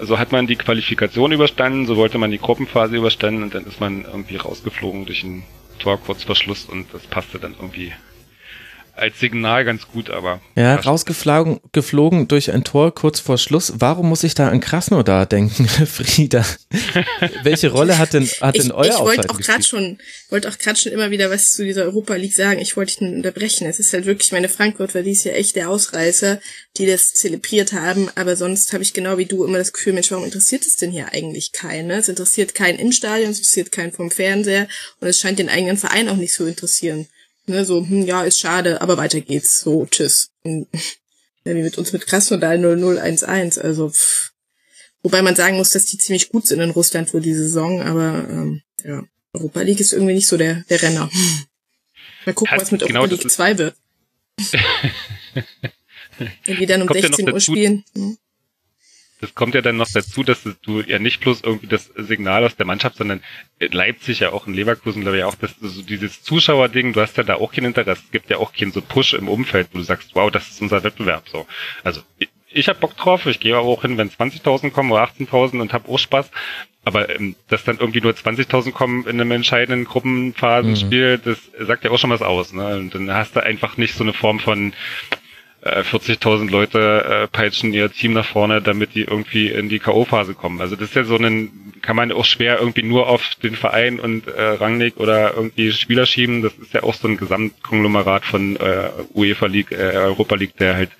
[SPEAKER 6] So hat man die Qualifikation überstanden, so wollte man die Gruppenphase überstanden und dann ist man irgendwie rausgeflogen durch ein Tor kurz vor Schluss und das passte dann irgendwie als Signal ganz gut, aber.
[SPEAKER 3] Ja, rausgeflogen geflogen durch ein Tor kurz vor Schluss. Warum muss ich da an Krasnodar denken, <laughs> Frieda? Welche Rolle hat denn, hat
[SPEAKER 7] ich,
[SPEAKER 3] denn euer
[SPEAKER 7] Ich wollte auch gerade schon, wollte auch gerade schon immer wieder was zu dieser Europa League sagen. Ich wollte dich nur unterbrechen. Es ist halt wirklich, meine Frankfurt war dies ja echt der Ausreißer, die das zelebriert haben. Aber sonst habe ich genau wie du immer das Gefühl, Mensch, warum interessiert es denn hier eigentlich keinen? Ne? Es interessiert keinen im Stadion, es interessiert keinen vom Fernseher und es scheint den eigenen Verein auch nicht so interessieren. Ne, so, hm, ja, ist schade, aber weiter geht's. So, tschüss. Und, <laughs> ja, wie mit uns mit Krasnodar 0011, also pff. Wobei man sagen muss, dass die ziemlich gut sind in Russland für die Saison, aber ähm, ja, Europa League ist irgendwie nicht so der, der Renner. <laughs> Mal gucken, Hat was mit genau Europa League 2 wird. <laughs> Wenn die dann um 16 Uhr spielen. Hm
[SPEAKER 6] das kommt ja dann noch dazu, dass du ja nicht bloß irgendwie das Signal aus der Mannschaft, sondern Leipzig ja auch in Leverkusen, glaube ich, auch das, so dieses Zuschauerding, du hast ja da auch kein Interesse, es gibt ja auch keinen so Push im Umfeld, wo du sagst, wow, das ist unser Wettbewerb, so. Also, ich, ich habe Bock drauf, ich gehe auch hin, wenn 20.000 kommen oder 18.000 und hab auch Spaß, aber ähm, dass dann irgendwie nur 20.000 kommen in einem entscheidenden Gruppenphasenspiel, mhm. das sagt ja auch schon was aus, ne? Und dann hast du einfach nicht so eine Form von, 40.000 äh, Leute äh, peitschen ihr Team nach vorne, damit die irgendwie in die K.O.-Phase kommen. Also das ist ja so ein, kann man auch schwer irgendwie nur auf den Verein und äh, Rangnick oder irgendwie Spieler schieben. Das ist ja auch so ein Gesamtkonglomerat von äh, UEFA League, äh, Europa League, der halt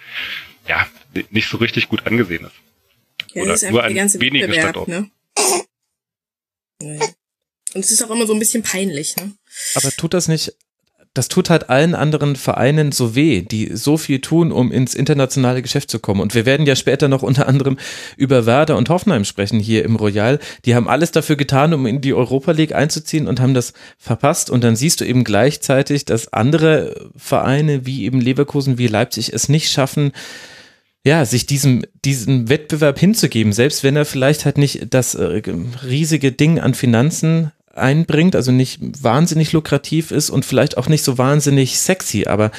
[SPEAKER 6] ja nicht so richtig gut angesehen ist.
[SPEAKER 7] Ja, oder ist nur an wenigen Standorten. Ne? Und es ist auch immer so ein bisschen peinlich, ne?
[SPEAKER 3] Aber tut das nicht das tut halt allen anderen Vereinen so weh, die so viel tun, um ins internationale Geschäft zu kommen. Und wir werden ja später noch unter anderem über Werder und Hoffenheim sprechen hier im Royal. Die haben alles dafür getan, um in die Europa League einzuziehen und haben das verpasst. Und dann siehst du eben gleichzeitig, dass andere Vereine wie eben Leverkusen, wie Leipzig es nicht schaffen, ja, sich diesem, diesem Wettbewerb hinzugeben, selbst wenn er vielleicht halt nicht das äh, riesige Ding an Finanzen einbringt, also nicht wahnsinnig lukrativ ist und vielleicht auch nicht so wahnsinnig sexy, aber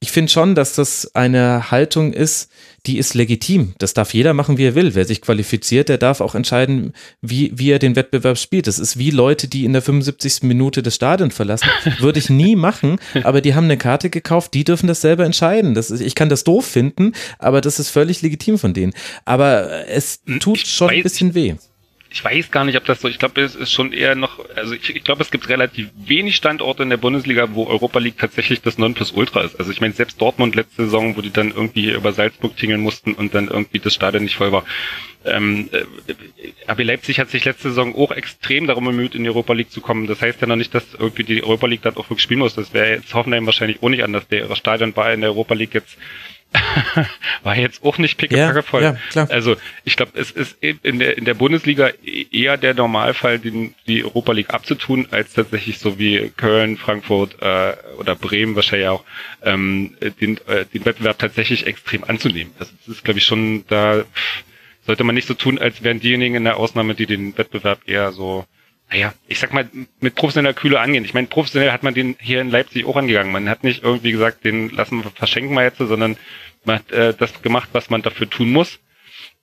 [SPEAKER 3] ich finde schon, dass das eine Haltung ist, die ist legitim. Das darf jeder machen, wie er will. Wer sich qualifiziert, der darf auch entscheiden, wie, wie er den Wettbewerb spielt. Das ist wie Leute, die in der 75. Minute das Stadion verlassen. <laughs> Würde ich nie machen, aber die haben eine Karte gekauft, die dürfen das selber entscheiden. Das ist, ich kann das doof finden, aber das ist völlig legitim von denen. Aber es tut schon ein bisschen weh
[SPEAKER 6] ich weiß gar nicht, ob das so, ich glaube, es ist schon eher noch, also ich, ich glaube, es gibt relativ wenig Standorte in der Bundesliga, wo Europa League tatsächlich das Nonplusultra ist. Also ich meine, selbst Dortmund letzte Saison, wo die dann irgendwie hier über Salzburg tingeln mussten und dann irgendwie das Stadion nicht voll war. Ähm, äh, RB Leipzig hat sich letzte Saison auch extrem darum bemüht, in die Europa League zu kommen. Das heißt ja noch nicht, dass irgendwie die Europa League dann auch wirklich spielen muss. Das wäre jetzt Hoffenheim wahrscheinlich auch nicht anders. Der Stadion war in der Europa League jetzt <laughs> war jetzt auch nicht pickepacke voll. Ja, ja, also ich glaube, es ist in der, in der Bundesliga eher der Normalfall, den, die Europa League abzutun, als tatsächlich so wie Köln, Frankfurt äh, oder Bremen wahrscheinlich auch ähm, den, äh, den Wettbewerb tatsächlich extrem anzunehmen. Also das ist, glaube ich, schon da sollte man nicht so tun, als wären diejenigen in der Ausnahme, die den Wettbewerb eher so naja, ich sag mal, mit professioneller Kühle angehen. Ich meine, professionell hat man den hier in Leipzig auch angegangen. Man hat nicht irgendwie gesagt, den lassen wir verschenken wir jetzt, sondern man hat äh, das gemacht, was man dafür tun muss.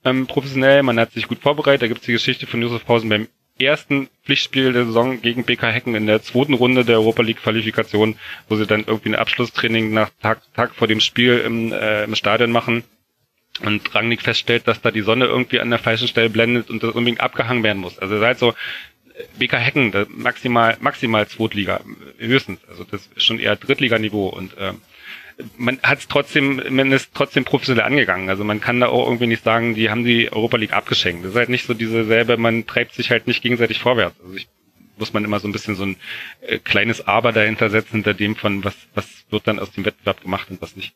[SPEAKER 6] Ähm, professionell, man hat sich gut vorbereitet. Da gibt's die Geschichte von Josef Pausen beim ersten Pflichtspiel der Saison gegen BK Hecken in der zweiten Runde der Europa League Qualifikation, wo sie dann irgendwie ein Abschlusstraining nach Tag, Tag vor dem Spiel im, äh, im Stadion machen und Rangnick feststellt, dass da die Sonne irgendwie an der falschen Stelle blendet und das unbedingt abgehangen werden muss. Also seid so, BK Hecken, maximal, maximal Zweitliga, höchstens. Also das ist schon eher Drittliganiveau und äh, man hat es trotzdem, man ist trotzdem professionell angegangen. Also man kann da auch irgendwie nicht sagen, die haben die Europa League abgeschenkt. Das ist halt nicht so diese selbe, man treibt sich halt nicht gegenseitig vorwärts. Also ich muss man immer so ein bisschen so ein äh, kleines Aber dahinter setzen, hinter dem von was, was wird dann aus dem Wettbewerb gemacht und was nicht.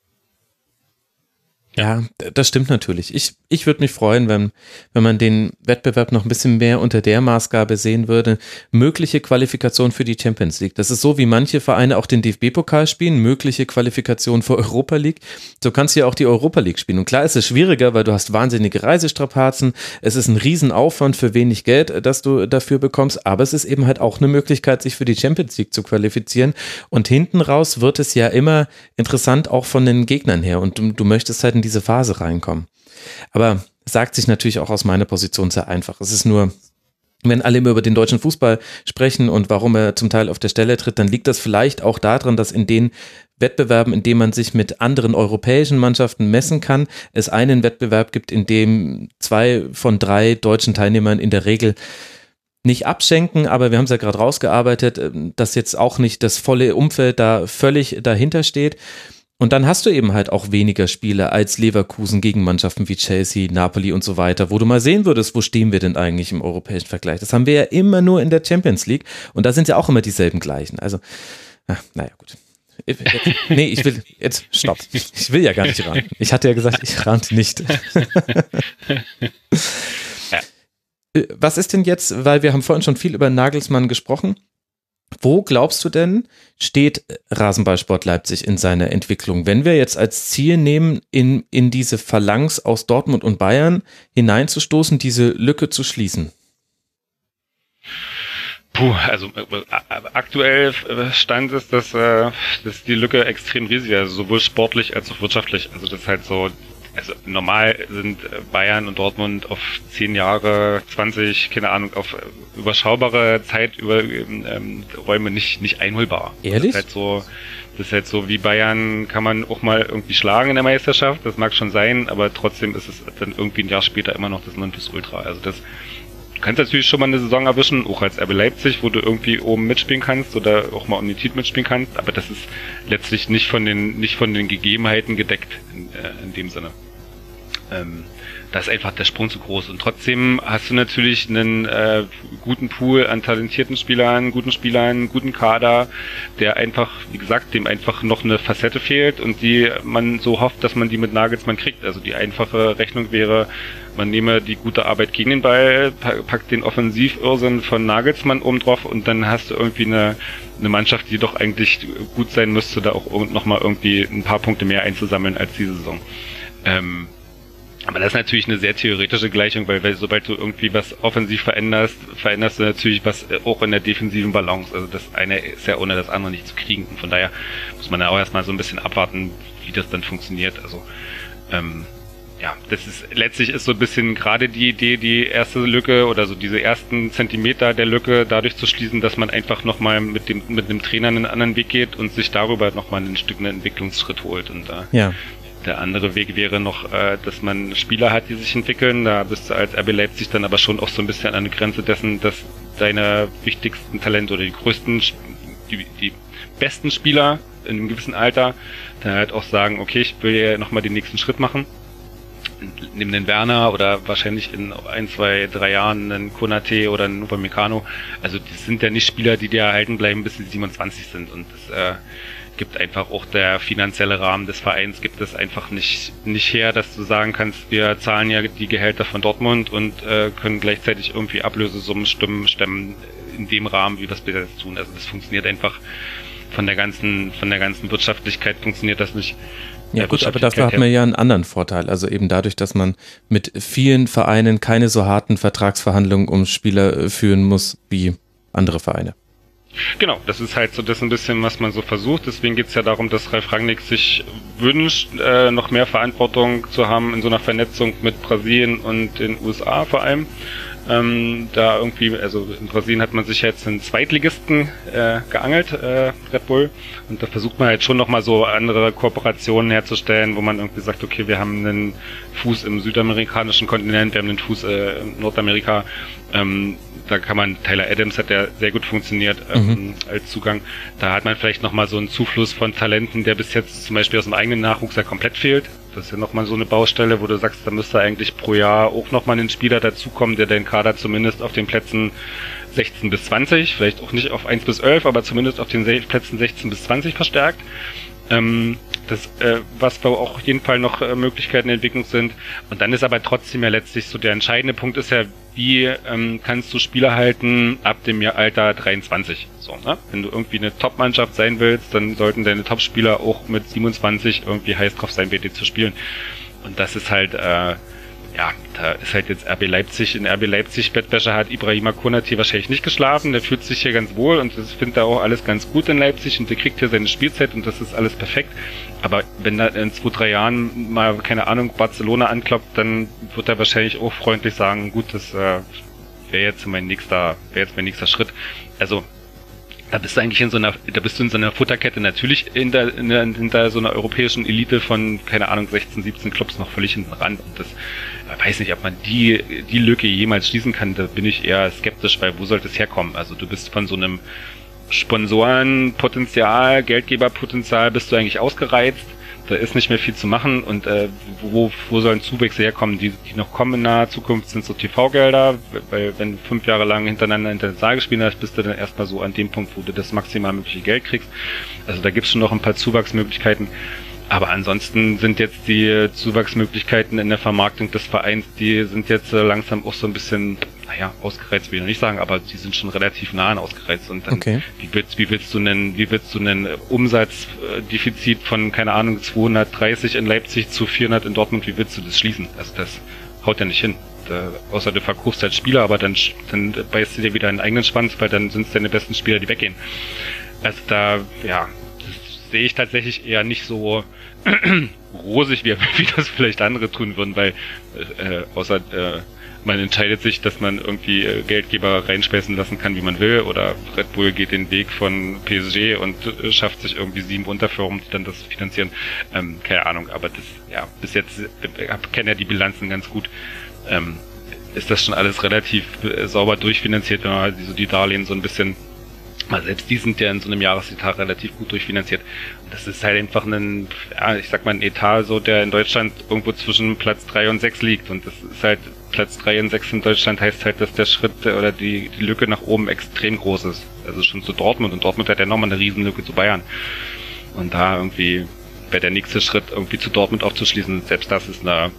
[SPEAKER 3] Ja, das stimmt natürlich. Ich, ich würde mich freuen, wenn, wenn man den Wettbewerb noch ein bisschen mehr unter der Maßgabe sehen würde. Mögliche Qualifikation für die Champions League. Das ist so, wie manche Vereine auch den DFB-Pokal spielen, mögliche Qualifikation für Europa League. So kannst du ja auch die Europa League spielen. Und klar ist es schwieriger, weil du hast wahnsinnige Reisestrapazen. Es ist ein Riesenaufwand für wenig Geld, das du dafür bekommst. Aber es ist eben halt auch eine Möglichkeit, sich für die Champions League zu qualifizieren. Und hinten raus wird es ja immer interessant, auch von den Gegnern her. Und du, du möchtest halt in diese Phase reinkommen. Aber sagt sich natürlich auch aus meiner Position sehr einfach. Es ist nur, wenn alle immer über den deutschen Fußball sprechen und warum er zum Teil auf der Stelle tritt, dann liegt das vielleicht auch daran, dass in den Wettbewerben, in denen man sich mit anderen europäischen Mannschaften messen kann, es einen Wettbewerb gibt, in dem zwei von drei deutschen Teilnehmern in der Regel nicht abschenken, aber wir haben es ja gerade rausgearbeitet, dass jetzt auch nicht das volle Umfeld da völlig dahinter steht. Und dann hast du eben halt auch weniger Spiele als Leverkusen gegen Mannschaften wie Chelsea, Napoli und so weiter, wo du mal sehen würdest, wo stehen wir denn eigentlich im europäischen Vergleich. Das haben wir ja immer nur in der Champions League und da sind ja auch immer dieselben gleichen. Also, ach, naja, gut. Jetzt, nee, ich will, jetzt, stopp. Ich will ja gar nicht ran. Ich hatte ja gesagt, ich rannte nicht. <laughs> Was ist denn jetzt, weil wir haben vorhin schon viel über Nagelsmann gesprochen, wo glaubst du denn, steht Rasenballsport Leipzig in seiner Entwicklung? Wenn wir jetzt als Ziel nehmen, in, in diese Phalanx aus Dortmund und Bayern hineinzustoßen, diese Lücke zu schließen?
[SPEAKER 6] Puh, also äh, aktuell stand es, dass, äh, dass die Lücke extrem riesig ist, also sowohl sportlich als auch wirtschaftlich. Also das ist halt so also normal sind äh, Bayern und Dortmund auf zehn Jahre, 20, keine Ahnung, auf äh, überschaubare Zeit über ähm, Räume nicht, nicht einholbar.
[SPEAKER 3] Ehrlich?
[SPEAKER 6] Das ist halt so, das ist halt so wie Bayern kann man auch mal irgendwie schlagen in der Meisterschaft, das mag schon sein, aber trotzdem ist es dann irgendwie ein Jahr später immer noch das Nonplusultra. Also das Du kannst natürlich schon mal eine Saison erwischen, auch als RB Leipzig, wo du irgendwie oben mitspielen kannst oder auch mal um den Titel mitspielen kannst, aber das ist letztlich nicht von den, nicht von den Gegebenheiten gedeckt in, äh, in dem Sinne. Ähm, da ist einfach der Sprung zu groß. Und trotzdem hast du natürlich einen äh, guten Pool an talentierten Spielern, guten Spielern, guten Kader, der einfach, wie gesagt, dem einfach noch eine Facette fehlt und die man so hofft, dass man die mit Nagelsmann kriegt. Also die einfache Rechnung wäre, man nehme die gute Arbeit gegen den Ball, packt den Offensivirrsinn von Nagelsmann oben drauf und dann hast du irgendwie eine, eine Mannschaft, die doch eigentlich gut sein müsste, da auch nochmal irgendwie ein paar Punkte mehr einzusammeln als diese Saison. Ähm, aber das ist natürlich eine sehr theoretische Gleichung, weil, weil sobald du irgendwie was offensiv veränderst, veränderst du natürlich was äh, auch in der defensiven Balance. Also das eine ist ja ohne das andere nicht zu kriegen. Und von daher muss man da auch erstmal so ein bisschen abwarten, wie das dann funktioniert. Also ähm, ja, das ist letztlich ist so ein bisschen gerade die Idee, die erste Lücke oder so diese ersten Zentimeter der Lücke dadurch zu schließen, dass man einfach nochmal mit dem mit dem Trainer einen anderen Weg geht und sich darüber nochmal ein Stück einen Entwicklungsschritt holt. Und da
[SPEAKER 3] ja.
[SPEAKER 6] Der andere Weg wäre noch, äh, dass man Spieler hat, die sich entwickeln. Da bist du als RB Leipzig dann aber schon auch so ein bisschen an der Grenze dessen, dass deine wichtigsten Talente oder die größten, die, die besten Spieler in einem gewissen Alter dann halt auch sagen, okay, ich will ja nochmal den nächsten Schritt machen. Neben den Werner oder wahrscheinlich in ein, zwei, drei Jahren einen Konate oder einen Upamecano. Also das sind ja nicht Spieler, die dir erhalten bleiben, bis sie 27 sind. Und das äh, gibt einfach auch der finanzielle Rahmen des Vereins gibt es einfach nicht nicht her, dass du sagen kannst, wir zahlen ja die Gehälter von Dortmund und äh, können gleichzeitig irgendwie Ablösesummen stimmen, stemmen in dem Rahmen, wie wir es bis jetzt tun. Also das funktioniert einfach von der ganzen von der ganzen Wirtschaftlichkeit funktioniert das nicht.
[SPEAKER 3] Ja gut, aber dafür hat man ja einen anderen Vorteil. Also eben dadurch, dass man mit vielen Vereinen keine so harten Vertragsverhandlungen um Spieler äh, führen muss wie andere Vereine.
[SPEAKER 6] Genau, das ist halt so das ein bisschen, was man so versucht. Deswegen geht's ja darum, dass Ralf Rangnick sich wünscht, äh, noch mehr Verantwortung zu haben in so einer Vernetzung mit Brasilien und den USA vor allem. Ähm, da irgendwie, also in Brasilien hat man sich jetzt einen Zweitligisten äh, geangelt, äh, Red Bull. Und da versucht man halt schon nochmal so andere Kooperationen herzustellen, wo man irgendwie sagt, okay, wir haben einen Fuß im südamerikanischen Kontinent, wir haben einen Fuß äh, in Nordamerika. Ähm, da kann man, Tyler Adams hat ja sehr gut funktioniert ähm, mhm. als Zugang. Da hat man vielleicht nochmal so einen Zufluss von Talenten, der bis jetzt zum Beispiel aus dem eigenen Nachwuchs ja komplett fehlt. Das ist ja nochmal so eine Baustelle, wo du sagst, da müsste eigentlich pro Jahr auch nochmal ein Spieler dazukommen, der den Kader zumindest auf den Plätzen 16 bis 20, vielleicht auch nicht auf 1 bis 11, aber zumindest auf den Plätzen 16 bis 20 verstärkt. Ähm, das, äh, was auch auf jeden Fall noch äh, Möglichkeiten der Entwicklung sind. Und dann ist aber trotzdem ja letztlich so der entscheidende Punkt ist ja, wie ähm, kannst du Spieler halten ab dem Alter 23? So, ne? Wenn du irgendwie eine Top-Mannschaft sein willst, dann sollten deine Top-Spieler auch mit 27 irgendwie heiß drauf sein, BD zu spielen. Und das ist halt äh, ja, da ist halt jetzt RB Leipzig. In RB Leipzig Bettwäsche hat Ibrahima Konati wahrscheinlich nicht geschlafen. Der fühlt sich hier ganz wohl und das findet er auch alles ganz gut in Leipzig und der kriegt hier seine Spielzeit und das ist alles perfekt. Aber wenn da in zwei, drei Jahren mal, keine Ahnung, Barcelona ankloppt, dann wird er wahrscheinlich auch freundlich sagen, gut, das äh, wäre jetzt mein nächster, wäre jetzt mein nächster Schritt. Also da bist du eigentlich in so einer, da bist du in so einer Futterkette natürlich der, hinter so einer europäischen Elite von, keine Ahnung, 16, 17 Clubs noch völlig hinten ran. Und das, weiß nicht, ob man die, die Lücke jemals schließen kann, da bin ich eher skeptisch, weil wo sollte es herkommen? Also du bist von so einem Sponsorenpotenzial, Geldgeberpotenzial bist du eigentlich ausgereizt da ist nicht mehr viel zu machen und äh, wo, wo sollen Zuwächse herkommen? Die, die noch kommen in naher Zukunft sind so TV-Gelder, weil wenn du fünf Jahre lang hintereinander hinter den Saal gespielt hast, bist du dann erstmal so an dem Punkt, wo du das maximal mögliche Geld kriegst. Also da gibt's schon noch ein paar Zuwachsmöglichkeiten. Aber ansonsten sind jetzt die Zuwachsmöglichkeiten in der Vermarktung des Vereins, die sind jetzt äh, langsam auch so ein bisschen, naja, ausgereizt will ich nicht sagen, aber die sind schon relativ nah an ausgereizt. Und dann, okay. wie willst, wie willst du einen, wie willst du einen Umsatzdefizit von, keine Ahnung, 230 in Leipzig zu 400 in Dortmund, wie willst du das schließen? Also das haut ja nicht hin. Da, außer du verkaufst als Spieler, aber dann, dann beißt du dir wieder einen eigenen Schwanz, weil dann sind es deine besten Spieler, die weggehen. Also da, ja, sehe ich tatsächlich eher nicht so, <clears throat> rosig, wie, <laughs> wie das vielleicht andere tun würden, weil äh, außer äh, man entscheidet sich, dass man irgendwie äh, Geldgeber reinspeisen lassen kann, wie man will, oder Red Bull geht den Weg von PSG und äh, schafft sich irgendwie sieben Unterfirmen, die dann das finanzieren. Ähm, keine Ahnung, aber das, ja, bis jetzt äh, kenne ja die Bilanzen ganz gut. Ähm, ist das schon alles relativ äh, sauber durchfinanziert, wenn man so die Darlehen so ein bisschen Mal selbst die sind ja in so einem Jahresetat relativ gut durchfinanziert. Das ist halt einfach ein, ja, ich sag mal, ein Etat, so der in Deutschland irgendwo zwischen Platz drei und sechs liegt. Und das ist halt, Platz drei und sechs in Deutschland heißt halt, dass der Schritt oder die, die Lücke nach oben extrem groß ist. Also schon zu Dortmund. Und Dortmund hat ja nochmal eine Riesenlücke zu Bayern. Und da irgendwie wäre der nächste Schritt, irgendwie zu Dortmund aufzuschließen. Selbst das ist eine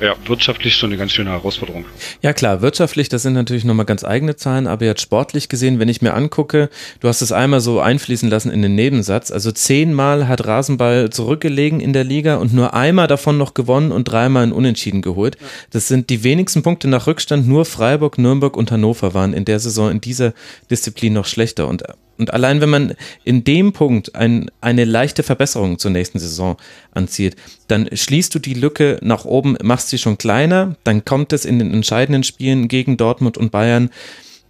[SPEAKER 6] ja, wirtschaftlich schon eine ganz schöne Herausforderung.
[SPEAKER 3] Ja klar, wirtschaftlich, das sind natürlich nochmal ganz eigene Zahlen, aber jetzt sportlich gesehen, wenn ich mir angucke, du hast es einmal so einfließen lassen in den Nebensatz, also zehnmal hat Rasenball zurückgelegen in der Liga und nur einmal davon noch gewonnen und dreimal in Unentschieden geholt. Das sind die wenigsten Punkte nach Rückstand, nur Freiburg, Nürnberg und Hannover waren in der Saison in dieser Disziplin noch schlechter und und allein wenn man in dem Punkt ein, eine leichte Verbesserung zur nächsten Saison anzieht, dann schließt du die Lücke nach oben, machst sie schon kleiner, dann kommt es in den entscheidenden Spielen gegen Dortmund und Bayern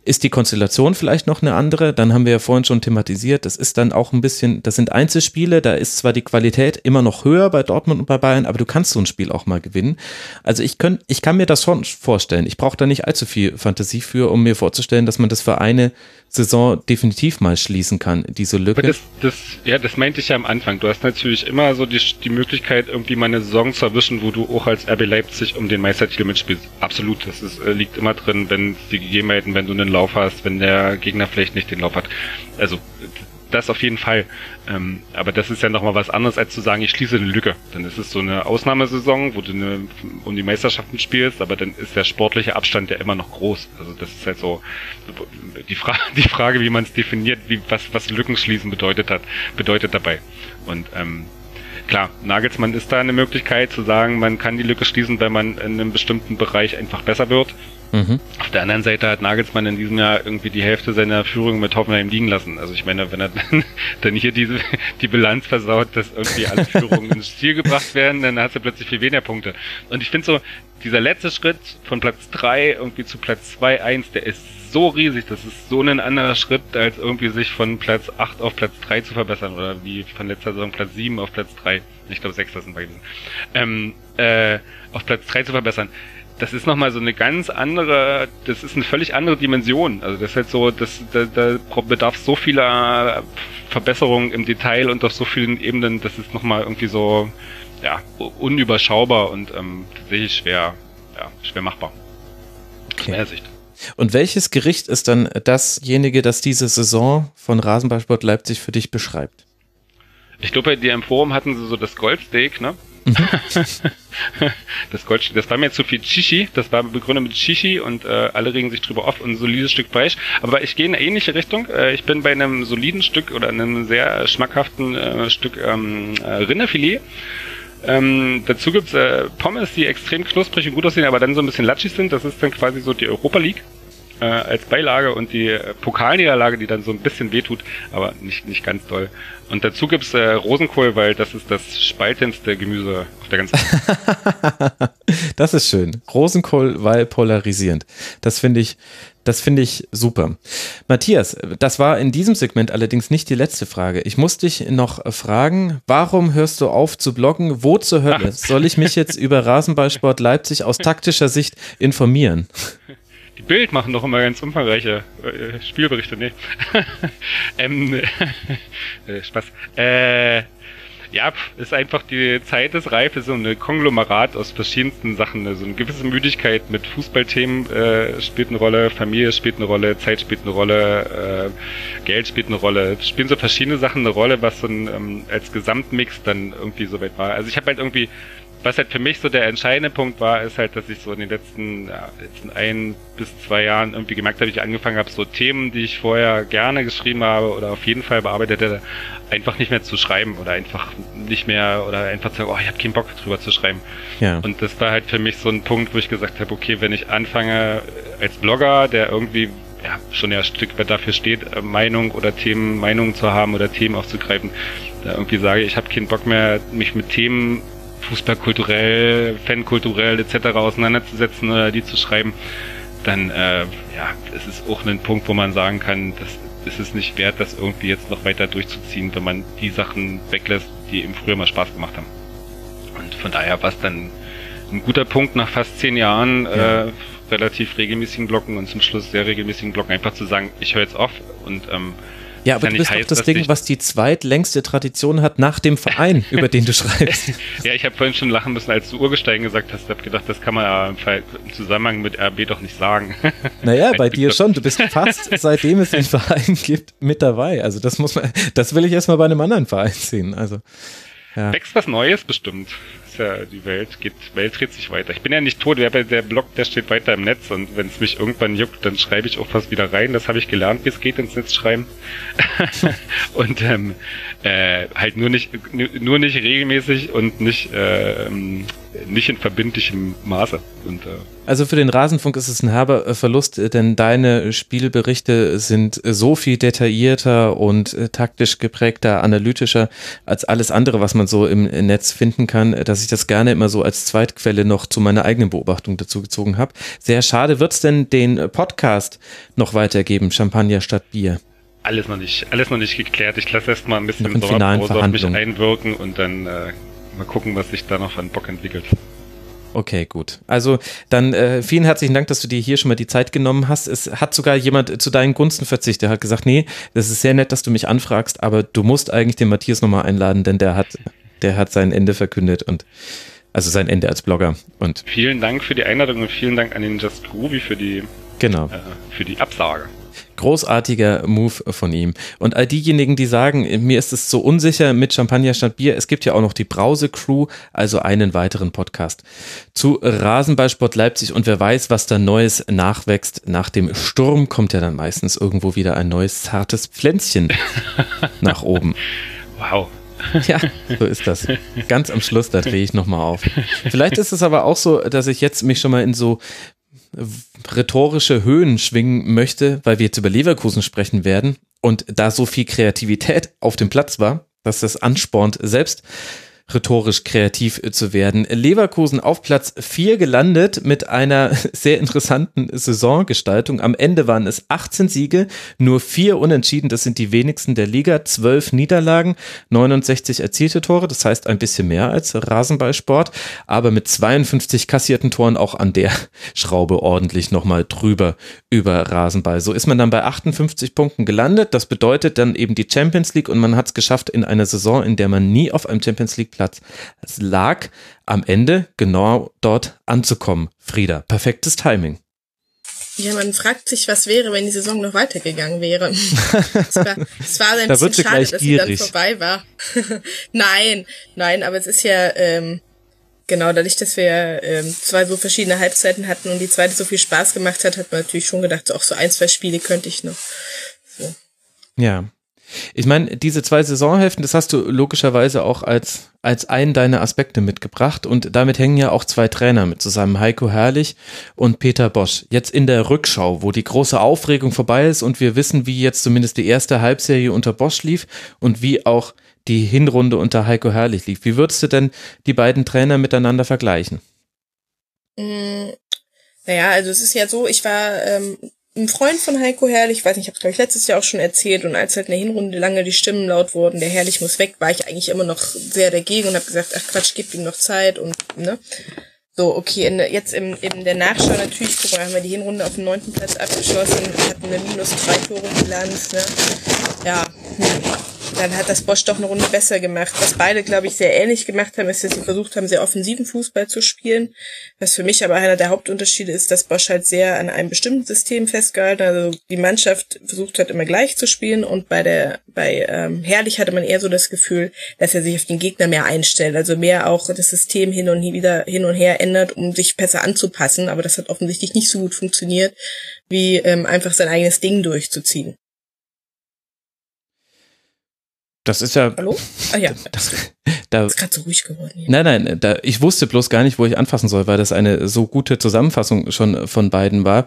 [SPEAKER 3] ist die Konstellation vielleicht noch eine andere? Dann haben wir ja vorhin schon thematisiert, das ist dann auch ein bisschen, das sind Einzelspiele, da ist zwar die Qualität immer noch höher bei Dortmund und bei Bayern, aber du kannst so ein Spiel auch mal gewinnen. Also ich, könnt, ich kann mir das schon vorstellen. Ich brauche da nicht allzu viel Fantasie für, um mir vorzustellen, dass man das für eine Saison definitiv mal schließen kann, diese Lücke.
[SPEAKER 6] Das, das, ja, das meinte ich ja am Anfang. Du hast natürlich immer so die, die Möglichkeit, irgendwie mal eine Saison zu erwischen, wo du auch als RB Leipzig um den Meistertitel mitspielst. Absolut. Das ist, äh, liegt immer drin, wenn die Gegebenheiten, wenn du einen Lauf hast, wenn der Gegner vielleicht nicht den Lauf hat. Also das auf jeden Fall. Ähm, aber das ist ja nochmal was anderes, als zu sagen, ich schließe eine Lücke. Dann ist es so eine Ausnahmesaison, wo du eine, um die Meisterschaften spielst, aber dann ist der sportliche Abstand ja immer noch groß. Also das ist halt so die, Fra <laughs> die Frage, wie man es definiert, wie, was, was Lücken schließen bedeutet hat, bedeutet dabei. Und ähm, klar, Nagelsmann ist da eine Möglichkeit zu sagen, man kann die Lücke schließen, wenn man in einem bestimmten Bereich einfach besser wird. Mhm. Auf der anderen Seite hat Nagelsmann in diesem Jahr irgendwie die Hälfte seiner Führung mit Hoffenheim liegen lassen. Also ich meine, wenn er dann, <laughs> hier diese, die Bilanz versaut, dass irgendwie alle Führungen <laughs> ins Ziel gebracht werden, dann hat er plötzlich viel weniger Punkte. Und ich finde so, dieser letzte Schritt von Platz drei irgendwie zu Platz zwei eins, der ist so riesig, das ist so ein anderer Schritt, als irgendwie sich von Platz acht auf Platz drei zu verbessern oder wie von letzter Saison Platz sieben auf Platz drei, ich glaube sechs das sind beide, ähm, äh, auf Platz drei zu verbessern das ist nochmal so eine ganz andere, das ist eine völlig andere Dimension. Also das ist halt so, das, da, da bedarf so vieler Verbesserungen im Detail und auf so vielen Ebenen, das ist nochmal irgendwie so, ja, unüberschaubar und ähm, tatsächlich schwer, ja, schwer machbar.
[SPEAKER 3] Okay. Aus meiner Sicht. Und welches Gericht ist dann dasjenige, das diese Saison von Rasenballsport Leipzig für dich beschreibt?
[SPEAKER 6] Ich glaube, bei dir im Forum hatten sie so das Goldsteak, ne? <laughs> Das Goldsteak, das war mir zu viel Chichi, das war begründet mit Chichi und äh, alle regen sich drüber auf und ein solides Stück Fleisch. Aber ich gehe in eine ähnliche Richtung. Äh, ich bin bei einem soliden Stück oder einem sehr schmackhaften äh, Stück ähm, äh, Rinderfilet. Ähm, dazu gibt's äh, Pommes, die extrem knusprig und gut aussehen, aber dann so ein bisschen latschig sind. Das ist dann quasi so die Europa League äh, als Beilage und die Pokalniederlage, die dann so ein bisschen wehtut, aber nicht, nicht ganz doll. Und dazu gibt's äh, Rosenkohl, weil das ist das spaltendste Gemüse auf der ganzen Welt. <laughs>
[SPEAKER 3] das ist schön. Rosenkohl, weil polarisierend. Das finde ich, das finde ich super. Matthias, das war in diesem Segment allerdings nicht die letzte Frage. Ich muss dich noch fragen, warum hörst du auf zu bloggen? Wo zur Hölle soll ich mich jetzt <laughs> über Rasenballsport Leipzig aus taktischer Sicht informieren? <laughs>
[SPEAKER 6] Die Bild machen doch immer ganz umfangreiche äh, Spielberichte, ne? <laughs> ähm, <laughs> äh, Spaß. Äh, ja, ist einfach die Zeit des Reife, so eine Konglomerat aus verschiedensten Sachen. Also eine gewisse Müdigkeit mit Fußballthemen äh, spielt eine Rolle, Familie spielt eine Rolle, Zeit spielt eine Rolle, äh, Geld spielt eine Rolle. Spielen so verschiedene Sachen eine Rolle, was so ein, ähm, als Gesamtmix dann irgendwie so weit war. Also ich habe halt irgendwie was halt für mich so der entscheidende Punkt war, ist halt, dass ich so in den letzten, ja, letzten ein bis zwei Jahren irgendwie gemerkt habe, ich angefangen habe, so Themen, die ich vorher gerne geschrieben habe oder auf jeden Fall bearbeitet hätte, einfach nicht mehr zu schreiben oder einfach nicht mehr oder einfach zu sagen, oh, ich habe keinen Bock drüber zu schreiben. Ja. Und das war halt für mich so ein Punkt, wo ich gesagt habe, okay, wenn ich anfange als Blogger, der irgendwie ja, schon ja ein Stück weit dafür steht, äh, Meinung oder Themen, Meinungen zu haben oder Themen aufzugreifen, da irgendwie sage, ich habe keinen Bock mehr, mich mit Themen fußballkulturell, fankulturell etc. auseinanderzusetzen oder die zu schreiben, dann äh, ja, es ist auch ein Punkt, wo man sagen kann, das ist es nicht wert, das irgendwie jetzt noch weiter durchzuziehen, wenn man die Sachen weglässt, die eben früher mal Spaß gemacht haben. Und von daher war es dann ein guter Punkt nach fast zehn Jahren, ja. äh, relativ regelmäßigen Blocken und zum Schluss sehr regelmäßigen Blocken einfach zu sagen, ich höre jetzt auf und ähm,
[SPEAKER 3] ja, aber du bist doch das Ding, was die zweitlängste Tradition hat nach dem Verein, <laughs> über den du schreibst.
[SPEAKER 6] ja, ich habe vorhin schon lachen müssen, als du Urgestein gesagt hast. Ich habe gedacht, das kann man ja im Zusammenhang mit RB doch nicht sagen. <laughs>
[SPEAKER 3] Naja, bei dir schon. Du bist fast, <laughs> seitdem es den Verein gibt, mit dabei. Also das muss man, das will ich erstmal bei einem anderen Verein sehen. Also.
[SPEAKER 6] Ja. Wächst was Neues bestimmt ja, die Welt geht, Welt dreht sich weiter. Ich bin ja nicht tot, der, Blog, der steht weiter im Netz und wenn es mich irgendwann juckt, dann schreibe ich auch was wieder rein. Das habe ich gelernt, wie es geht ins Netz schreiben. <laughs> und ähm, äh, halt nur nicht, nur nicht regelmäßig und nicht, äh, nicht in verbindlichem Maße. Und, äh,
[SPEAKER 3] also für den Rasenfunk ist es ein herber äh, Verlust, äh, denn deine Spielberichte sind so viel detaillierter und äh, taktisch geprägter, analytischer als alles andere, was man so im Netz finden kann, dass ich das gerne immer so als Zweitquelle noch zu meiner eigenen Beobachtung dazu gezogen habe. Sehr schade. Wird es denn den Podcast noch weitergeben, Champagner statt Bier?
[SPEAKER 6] Alles noch nicht, alles noch nicht geklärt. Ich lasse erst mal ein bisschen Sommerpause auf mich einwirken und dann äh, mal gucken, was sich da noch an Bock entwickelt.
[SPEAKER 3] Okay, gut. Also dann äh, vielen herzlichen Dank, dass du dir hier schon mal die Zeit genommen hast. Es hat sogar jemand zu deinen Gunsten verzichtet. Der hat gesagt, nee, das ist sehr nett, dass du mich anfragst, aber du musst eigentlich den Matthias nochmal einladen, denn der hat, der hat sein Ende verkündet und also sein Ende als Blogger. Und
[SPEAKER 6] vielen Dank für die Einladung und vielen Dank an den Just Groovy für die,
[SPEAKER 3] genau.
[SPEAKER 6] Äh, für die Absage.
[SPEAKER 3] Großartiger Move von ihm. Und all diejenigen, die sagen, mir ist es so unsicher mit Champagner statt Bier, es gibt ja auch noch die Brause Crew, also einen weiteren Podcast zu Rasenballsport Leipzig und wer weiß, was da Neues nachwächst. Nach dem Sturm kommt ja dann meistens irgendwo wieder ein neues zartes Pflänzchen <laughs> nach oben.
[SPEAKER 6] Wow.
[SPEAKER 3] Ja, so ist das. Ganz am Schluss, da drehe ich nochmal auf. Vielleicht ist es aber auch so, dass ich jetzt mich schon mal in so rhetorische Höhen schwingen möchte, weil wir jetzt über Leverkusen sprechen werden und da so viel Kreativität auf dem Platz war, dass das anspornt, selbst rhetorisch kreativ zu werden. Leverkusen auf Platz 4 gelandet mit einer <laughs> sehr interessanten Saisongestaltung. Am Ende waren es 18 Siege, nur vier Unentschieden. Das sind die wenigsten der Liga. 12 Niederlagen, 69 erzielte Tore. Das heißt ein bisschen mehr als Rasenballsport, aber mit 52 kassierten Toren auch an der <laughs> Schraube ordentlich nochmal drüber über Rasenball. So ist man dann bei 58 Punkten gelandet. Das bedeutet dann eben die Champions League und man hat es geschafft in einer Saison, in der man nie auf einem Champions League Platz. Es lag am Ende genau dort anzukommen. Frieda, perfektes Timing.
[SPEAKER 8] Ja, man fragt sich, was wäre, wenn die Saison noch weitergegangen wäre. <laughs> es war, es war ein
[SPEAKER 3] da bisschen schade,
[SPEAKER 8] dass
[SPEAKER 3] sie
[SPEAKER 8] dann vorbei war. <laughs> nein, nein, aber es ist ja ähm, genau dadurch, dass wir ähm, zwei so verschiedene Halbzeiten hatten und die zweite so viel Spaß gemacht hat, hat man natürlich schon gedacht, so, auch so ein, zwei Spiele könnte ich noch. So.
[SPEAKER 3] Ja, ich meine, diese zwei Saisonhälften, das hast du logischerweise auch als, als einen deiner Aspekte mitgebracht und damit hängen ja auch zwei Trainer mit zusammen, Heiko Herrlich und Peter Bosch. Jetzt in der Rückschau, wo die große Aufregung vorbei ist und wir wissen, wie jetzt zumindest die erste Halbserie unter Bosch lief und wie auch die Hinrunde unter Heiko Herrlich lief. Wie würdest du denn die beiden Trainer miteinander vergleichen?
[SPEAKER 8] Mm, naja, also es ist ja so, ich war ähm, ein Freund von Heiko Herrlich, ich weiß nicht, ich habe es ich letztes Jahr auch schon erzählt und als halt in der Hinrunde lange die Stimmen laut wurden, der Herrlich muss weg, war ich eigentlich immer noch sehr dagegen und habe gesagt, ach Quatsch, gib ihm noch Zeit und ne. So, okay, in, jetzt im, in der Nachschau natürlich, guck mal, haben wir die Hinrunde auf dem neunten Platz abgeschlossen, hatten eine minus drei Tore Bilanz, ne. Ja, hm dann hat das Bosch doch eine Runde besser gemacht. Was beide, glaube ich, sehr ähnlich gemacht haben, ist, dass sie versucht haben, sehr offensiven Fußball zu spielen. Was für mich aber einer der Hauptunterschiede ist, dass Bosch halt sehr an einem bestimmten System festgehalten hat. Also die Mannschaft versucht hat, immer gleich zu spielen und bei der, bei ähm, Herrlich hatte man eher so das Gefühl, dass er sich auf den Gegner mehr einstellt. Also mehr auch das System hin und wieder hin und her ändert, um sich besser anzupassen. Aber das hat offensichtlich nicht so gut funktioniert, wie ähm, einfach sein eigenes Ding durchzuziehen.
[SPEAKER 3] Das ist ja.
[SPEAKER 8] Hallo? Ah ja. <laughs>
[SPEAKER 3] Das,
[SPEAKER 8] da, ist gerade so ruhig geworden. Hier.
[SPEAKER 3] Nein, nein, da, ich wusste bloß gar nicht, wo ich anfassen soll, weil das eine so gute Zusammenfassung schon von beiden war.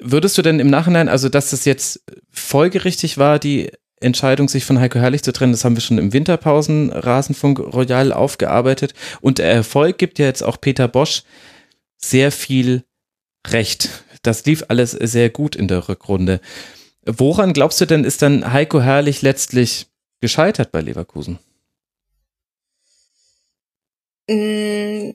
[SPEAKER 3] Würdest du denn im Nachhinein, also dass das jetzt folgerichtig war, die Entscheidung, sich von Heiko Herrlich zu trennen, das haben wir schon im Winterpausen Rasenfunk Royal aufgearbeitet. Und der Erfolg gibt ja jetzt auch Peter Bosch sehr viel Recht. Das lief alles sehr gut in der Rückrunde. Woran glaubst du denn, ist dann Heiko Herrlich letztlich gescheitert bei Leverkusen?
[SPEAKER 8] Mm,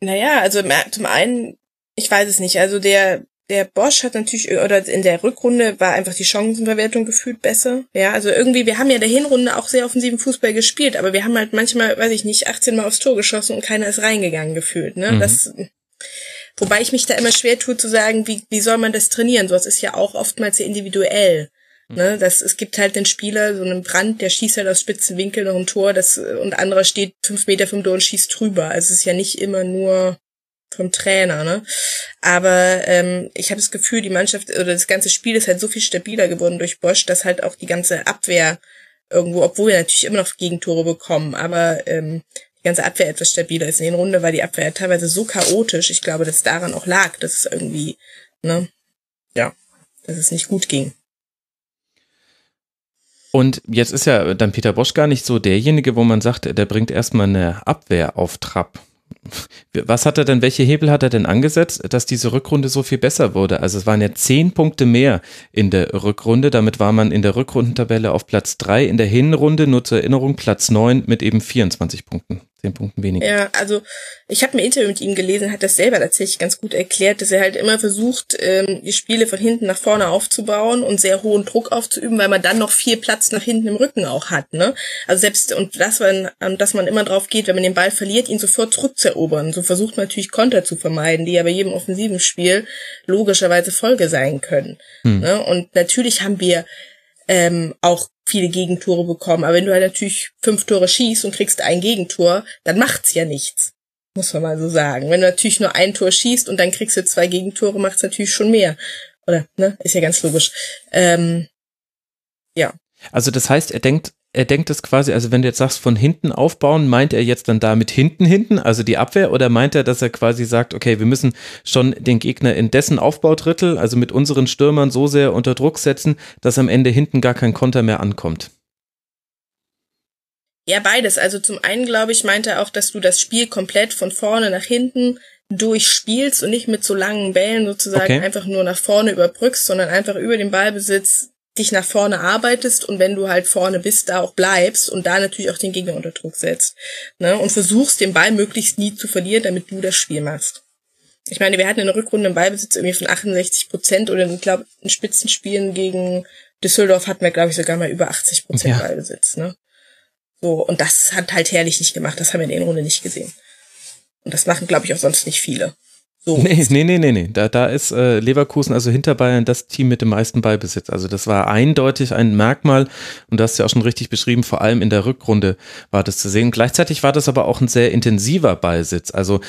[SPEAKER 8] Naja, also zum einen, ich weiß es nicht, also der, der Bosch hat natürlich, oder in der Rückrunde war einfach die Chancenverwertung gefühlt besser. Ja, also irgendwie, wir haben ja der Hinrunde auch sehr offensiven Fußball gespielt, aber wir haben halt manchmal, weiß ich nicht, 18 Mal aufs Tor geschossen und keiner ist reingegangen gefühlt, ne? Mhm. Das, wobei ich mich da immer schwer tue zu sagen, wie, wie soll man das trainieren? Sowas ist ja auch oftmals sehr individuell. Ne, das, es gibt halt den Spieler, so einen Brand, der schießt halt aus spitzen Winkel noch ein Tor, das, und anderer steht fünf Meter vom Tor und schießt drüber. Also es ist ja nicht immer nur vom Trainer, ne? Aber ähm, ich habe das Gefühl, die Mannschaft oder das ganze Spiel ist halt so viel stabiler geworden durch Bosch, dass halt auch die ganze Abwehr irgendwo, obwohl wir natürlich immer noch Gegentore bekommen, aber ähm, ganze Abwehr etwas stabiler ist. In den Runde war die Abwehr teilweise so chaotisch. Ich glaube, dass daran auch lag, dass es irgendwie, ne, ja, dass es nicht gut ging.
[SPEAKER 3] Und jetzt ist ja dann Peter Bosch gar nicht so derjenige, wo man sagt, der bringt erstmal eine Abwehr auf Trab. Was hat er denn, welche Hebel hat er denn angesetzt, dass diese Rückrunde so viel besser wurde? Also es waren ja zehn Punkte mehr in der Rückrunde. Damit war man in der Rückrundentabelle auf Platz drei, in der Hinrunde nur zur Erinnerung Platz neun mit eben 24 Punkten zehn Punkten weniger.
[SPEAKER 8] Ja, also ich habe ein Interview mit ihm gelesen, hat das selber tatsächlich ganz gut erklärt, dass er halt immer versucht, ähm, die Spiele von hinten nach vorne aufzubauen und sehr hohen Druck aufzuüben, weil man dann noch viel Platz nach hinten im Rücken auch hat. Ne? Also selbst und das, wenn, dass man immer drauf geht, wenn man den Ball verliert, ihn sofort zurückzuerobern. So versucht man natürlich Konter zu vermeiden, die ja bei jedem offensiven Spiel logischerweise Folge sein können. Hm. Ne? Und natürlich haben wir ähm, auch viele Gegentore bekommen. Aber wenn du halt natürlich fünf Tore schießt und kriegst ein Gegentor, dann macht's ja nichts. Muss man mal so sagen. Wenn du natürlich nur ein Tor schießt und dann kriegst du zwei Gegentore, macht's natürlich schon mehr. Oder, ne? Ist ja ganz logisch. Ähm, ja.
[SPEAKER 3] Also das heißt, er denkt er denkt es quasi, also wenn du jetzt sagst, von hinten aufbauen, meint er jetzt dann damit hinten hinten, also die Abwehr, oder meint er, dass er quasi sagt, okay, wir müssen schon den Gegner in dessen Aufbaudrittel, also mit unseren Stürmern so sehr unter Druck setzen, dass am Ende hinten gar kein Konter mehr ankommt?
[SPEAKER 8] Ja, beides. Also zum einen, glaube ich, meint er auch, dass du das Spiel komplett von vorne nach hinten durchspielst und nicht mit so langen Bällen sozusagen okay. einfach nur nach vorne überbrückst, sondern einfach über den Ballbesitz dich nach vorne arbeitest und wenn du halt vorne bist, da auch bleibst und da natürlich auch den Gegner unter Druck setzt. Ne? Und versuchst, den Ball möglichst nie zu verlieren, damit du das Spiel machst. Ich meine, wir hatten in der Rückrunde einen Ballbesitz irgendwie von 68 Prozent oder ich glaube, in Spitzenspielen gegen Düsseldorf hatten wir, glaube ich, sogar mal über 80 Prozent ja. Ballbesitz. Ne? So, und das hat halt herrlich nicht gemacht. Das haben wir in der Runde nicht gesehen. Und das machen, glaube ich, auch sonst nicht viele.
[SPEAKER 3] So. Nee, nee, nee, nee, nee. Da, da ist äh, Leverkusen, also hinter Bayern, das Team mit dem meisten Ballbesitz. Also das war eindeutig ein Merkmal und du hast ja auch schon richtig beschrieben, vor allem in der Rückrunde war das zu sehen. Gleichzeitig war das aber auch ein sehr intensiver Ballsitz. Also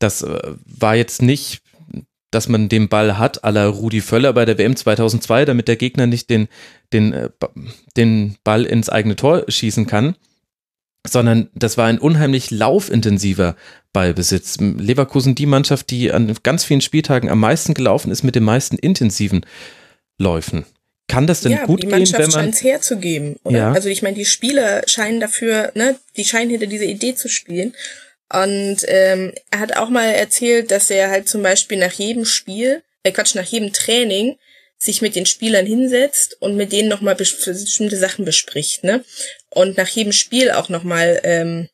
[SPEAKER 3] das äh, war jetzt nicht dass man den Ball hat, la Rudi Völler bei der WM 2002, damit der Gegner nicht den, den, äh, den Ball ins eigene Tor schießen kann, sondern das war ein unheimlich laufintensiver Ballbesitz. Leverkusen die Mannschaft, die an ganz vielen Spieltagen am meisten gelaufen ist mit den meisten intensiven Läufen. Kann das denn ja, gut
[SPEAKER 8] die
[SPEAKER 3] gehen,
[SPEAKER 8] wenn man scheint es herzugeben, oder? Ja. Also ich meine, die Spieler scheinen dafür, ne, die scheinen hinter dieser Idee zu spielen. Und ähm, er hat auch mal erzählt, dass er halt zum Beispiel nach jedem Spiel, äh Quatsch, nach jedem Training sich mit den Spielern hinsetzt und mit denen nochmal bestimmte Sachen bespricht, ne? Und nach jedem Spiel auch nochmal, ähm,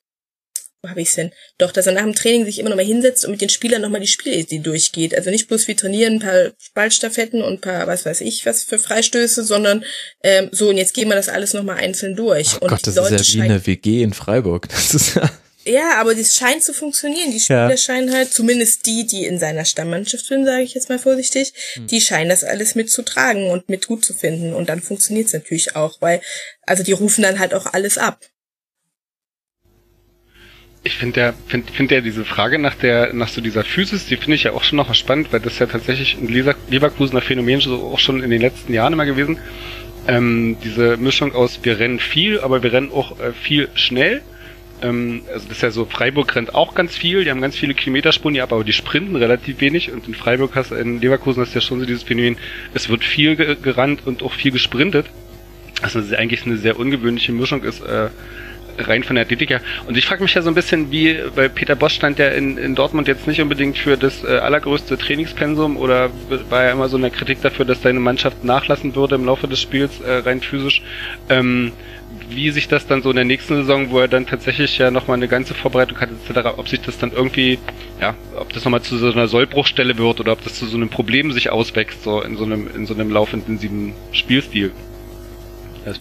[SPEAKER 8] wo habe ich's denn? Doch, dass er nach dem Training sich immer nochmal hinsetzt und mit den Spielern nochmal die Spielidee durchgeht. Also nicht bloß wie trainieren, ein paar Ballstaffetten und ein paar, was weiß ich, was für Freistöße, sondern ähm, so, und jetzt gehen wir das alles nochmal einzeln durch.
[SPEAKER 3] Oh
[SPEAKER 8] und
[SPEAKER 3] Gott, das ist ja wie eine WG in Freiburg. Das ist ja
[SPEAKER 8] ja, aber das scheint zu funktionieren. Die Spieler ja. scheinen halt, zumindest die, die in seiner Stammmannschaft sind, sage ich jetzt mal vorsichtig, hm. die scheinen das alles mitzutragen und mit gut zu finden. Und dann funktioniert es natürlich auch, weil, also die rufen dann halt auch alles ab.
[SPEAKER 6] Ich finde ja, find, find ja diese Frage nach der, nach so dieser Physis, die finde ich ja auch schon noch spannend, weil das ja tatsächlich ein Leverkusener Phänomen so auch schon in den letzten Jahren immer gewesen. Ähm, diese Mischung aus, wir rennen viel, aber wir rennen auch äh, viel schnell ähm, also das ist ja so, Freiburg rennt auch ganz viel, die haben ganz viele Kilometerspuren, ja, aber die sprinten relativ wenig und in Freiburg hast in Leverkusen hast du ja schon so dieses Phänomen, es wird viel gerannt und auch viel gesprintet. Also das ist eigentlich eine sehr ungewöhnliche Mischung ist, äh, rein von der Athletik her. Und ich frage mich ja so ein bisschen, wie, weil Peter Bosch stand ja in, in Dortmund jetzt nicht unbedingt für das äh, allergrößte Trainingspensum oder war ja immer so eine Kritik dafür, dass seine Mannschaft nachlassen würde im Laufe des Spiels, äh, rein physisch. Ähm, wie sich das dann so in der nächsten Saison, wo er dann tatsächlich ja nochmal eine ganze Vorbereitung hat, etc., ob sich das dann irgendwie, ja, ob das nochmal zu so einer Sollbruchstelle wird oder ob das zu so einem Problem sich auswächst, so in so einem, in so einem laufintensiven Spielstil.